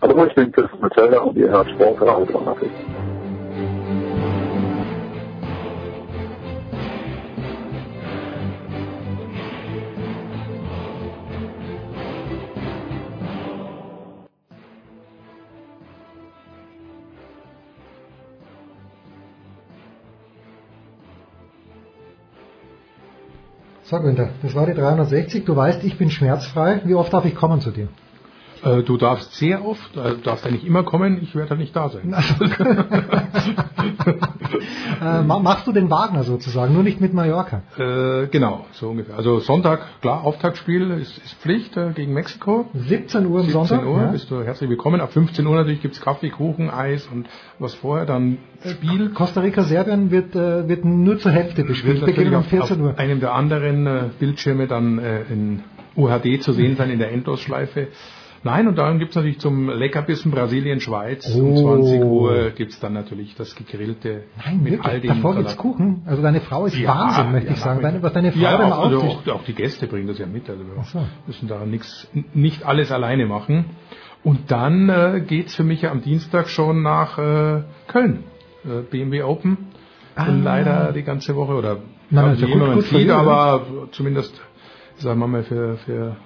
Hallo, ich bin Chris Metzeler und ihr hört Sportradio 360. So, Günther, das war die 360. Du weißt, ich bin schmerzfrei. Wie oft darf ich kommen zu dir? Äh, du darfst sehr oft, äh, du darfst ja nicht immer kommen, ich werde halt nicht da sein. äh, machst du den Wagner sozusagen, nur nicht mit Mallorca? Äh, genau, so ungefähr. Also Sonntag, klar, Auftaktspiel ist, ist Pflicht äh, gegen Mexiko. 17 Uhr am 17 Sonntag? Uhr ja. bist du herzlich willkommen. Ab 15 Uhr natürlich gibt's Kaffee, Kuchen, Eis und was vorher, dann Spiel. Costa Rica, Serbien wird, wird nur zur Hälfte bespielt. Beginnen natürlich um auf, 14 Uhr. auf einem der anderen Bildschirme dann in UHD zu sehen sein in der Endlosschleife. Nein, und dann gibt's natürlich zum Leckerbissen Brasilien-Schweiz. Um Oh. 20 Uhr gibt's dann natürlich das gegrillte Nein, mit wirklich? all den Davor gibt's. Kuchen. Also deine Frau ist Ja, Wahnsinn, möchte ja, ich sagen. Deine, was deine Frau ja, dann auch, also auch, auch die Gäste bringen das ja mit. Also wir so. müssen da nix, nicht alles alleine machen. Und dann äh, geht's für mich ja am Dienstag schon nach äh, Köln. Äh, BMW Open. Ah. leider die ganze Woche oder Na, ja, ist ja gut- gut sieht, ihn, aber zumindest sagen wir mal für, für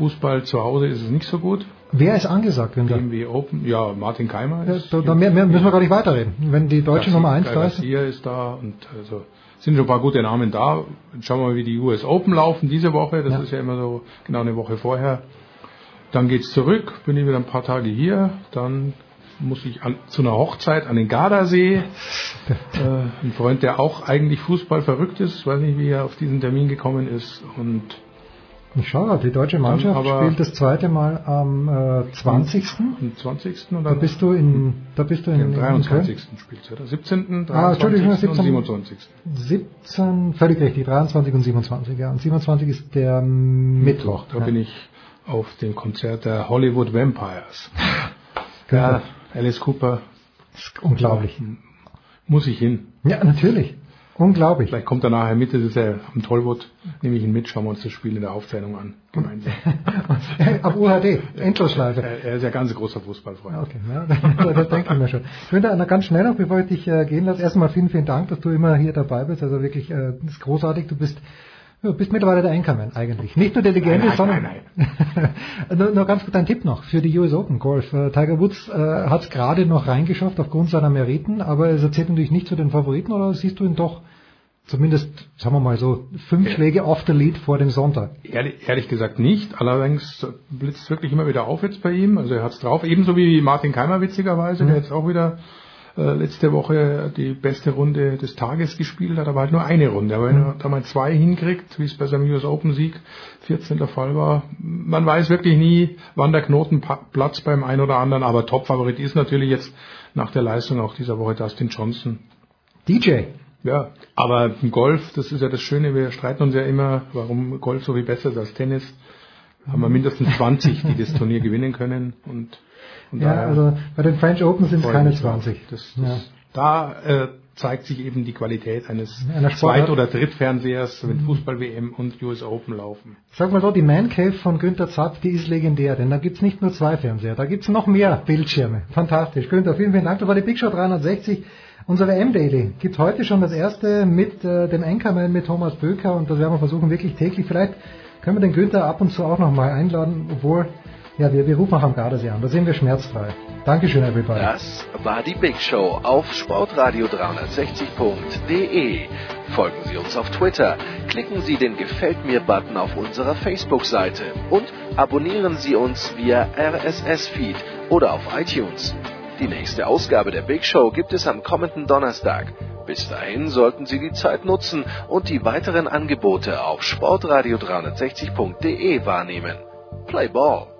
Fußball zu Hause ist es nicht so gut. Wer ist angesagt, Günther? BMW Open, ja, Martin Keimer Ja, ist da, da mehr, mehr müssen wir gar nicht weiterreden. Wenn die deutsche Nummer 1 da ist. Garcia ist da und also sind schon ein paar gute Namen da. Schauen wir mal, wie die US Open laufen diese Woche. Das Ja. ist ja immer so genau eine Woche vorher. Dann geht's zurück, bin ich wieder ein paar Tage hier. Dann muss ich an, zu einer Hochzeit an den Gardasee. äh, ein Freund, der auch eigentlich Fußball verrückt ist, weiß nicht, wie er auf diesen Termin gekommen ist. Und Ich schaue die deutsche Mannschaft aber- spielt das zweite Mal am äh, 20. am 20. Da oder bist du in, da bist du in, am in 23. spielt oder 17., 23. Ah, Entschuldigung, und 17. 27. 17, völlig richtig, 23 und 27, ja. Und 27 ist der Mittwoch. Da ja. bin ich auf dem Konzert der Hollywood Vampires. Ja, Alice Cooper. Unglaublich. Muss ich hin. Ja, natürlich. Unglaublich. Vielleicht kommt er nachher mit, das ist ja am Tollwood, nehme ich ihn mit, schauen wir uns das Spiel in der Aufzeichnung an. Gemeinsam. Auf UHD, Endlosschleife. er, er ist ja ganz großer Fußballfreund. Okay, ja, da, da denke ich mir schon. Günther, noch ganz schnell noch, bevor ich dich äh, gehen lasse. Erstmal vielen, vielen Dank, dass du immer hier dabei bist. Also wirklich, äh, das ist großartig. Du bist, ja, bist mittlerweile der Anchorman eigentlich. Nicht nur der Legende, Nein, nein, sondern nur, nur ganz kurz ein Tipp noch für die US Open Golf. Äh, Tiger Woods äh, hat es gerade noch reingeschafft aufgrund seiner Meriten, aber es erzählt natürlich nicht zu den Favoriten oder siehst du ihn doch zumindest, sagen wir mal so, fünf Schläge off the lead vor dem Sonntag? Ehrlich, ehrlich gesagt nicht. Allerdings blitzt wirklich immer wieder auf jetzt bei ihm. Also er hat's drauf. Ebenso wie Martin Keimer witzigerweise, Mhm. der jetzt auch wieder äh, letzte Woche die beste Runde des Tages gespielt hat, aber halt nur eine Runde. Aber wenn er da mal zwei hinkriegt, wie es bei seinem US Open Sieg 14. der Fall war, man weiß wirklich nie, wann der Knoten platzt beim einen oder anderen, aber Topfavorit ist natürlich jetzt nach der Leistung auch dieser Woche Dustin Johnson. DJ. Ja, aber Golf, das ist ja das Schöne, wir streiten uns ja immer, warum Golf so viel besser ist als Tennis. Haben wir mindestens 20, die das Turnier gewinnen können und ja, also bei den French Open sind es keine 20. Das, das, ja. Da äh, zeigt sich eben die Qualität eines Zweit- oder Drittfernsehers, wenn Fußball-WM und US Open laufen. Sag mal so, die Man Cave von Günter Zapp, die ist legendär, denn da gibt's nicht nur zwei Fernseher, da gibt's noch mehr Bildschirme. Fantastisch. Günther, vielen, vielen Dank. Das war die Big Show 360. Unser WM-Daily gibt heute schon das erste mit äh, dem Anchorman, mit Thomas Böker und das werden wir versuchen wirklich täglich. Vielleicht können wir den Günther ab und zu auch nochmal einladen, obwohl ja, wir, wir rufen auch am Gardasee an. Da sind wir schmerzfrei. Dankeschön, everybody. Das war die Big Show auf sportradio360.de. Folgen Sie uns auf Twitter, klicken Sie den Gefällt mir-Button auf unserer Facebook-Seite und abonnieren Sie uns via RSS-Feed oder auf iTunes. Die nächste Ausgabe der Big Show gibt es am kommenden Donnerstag. Bis dahin sollten Sie die Zeit nutzen und die weiteren Angebote auf sportradio360.de wahrnehmen. Play ball!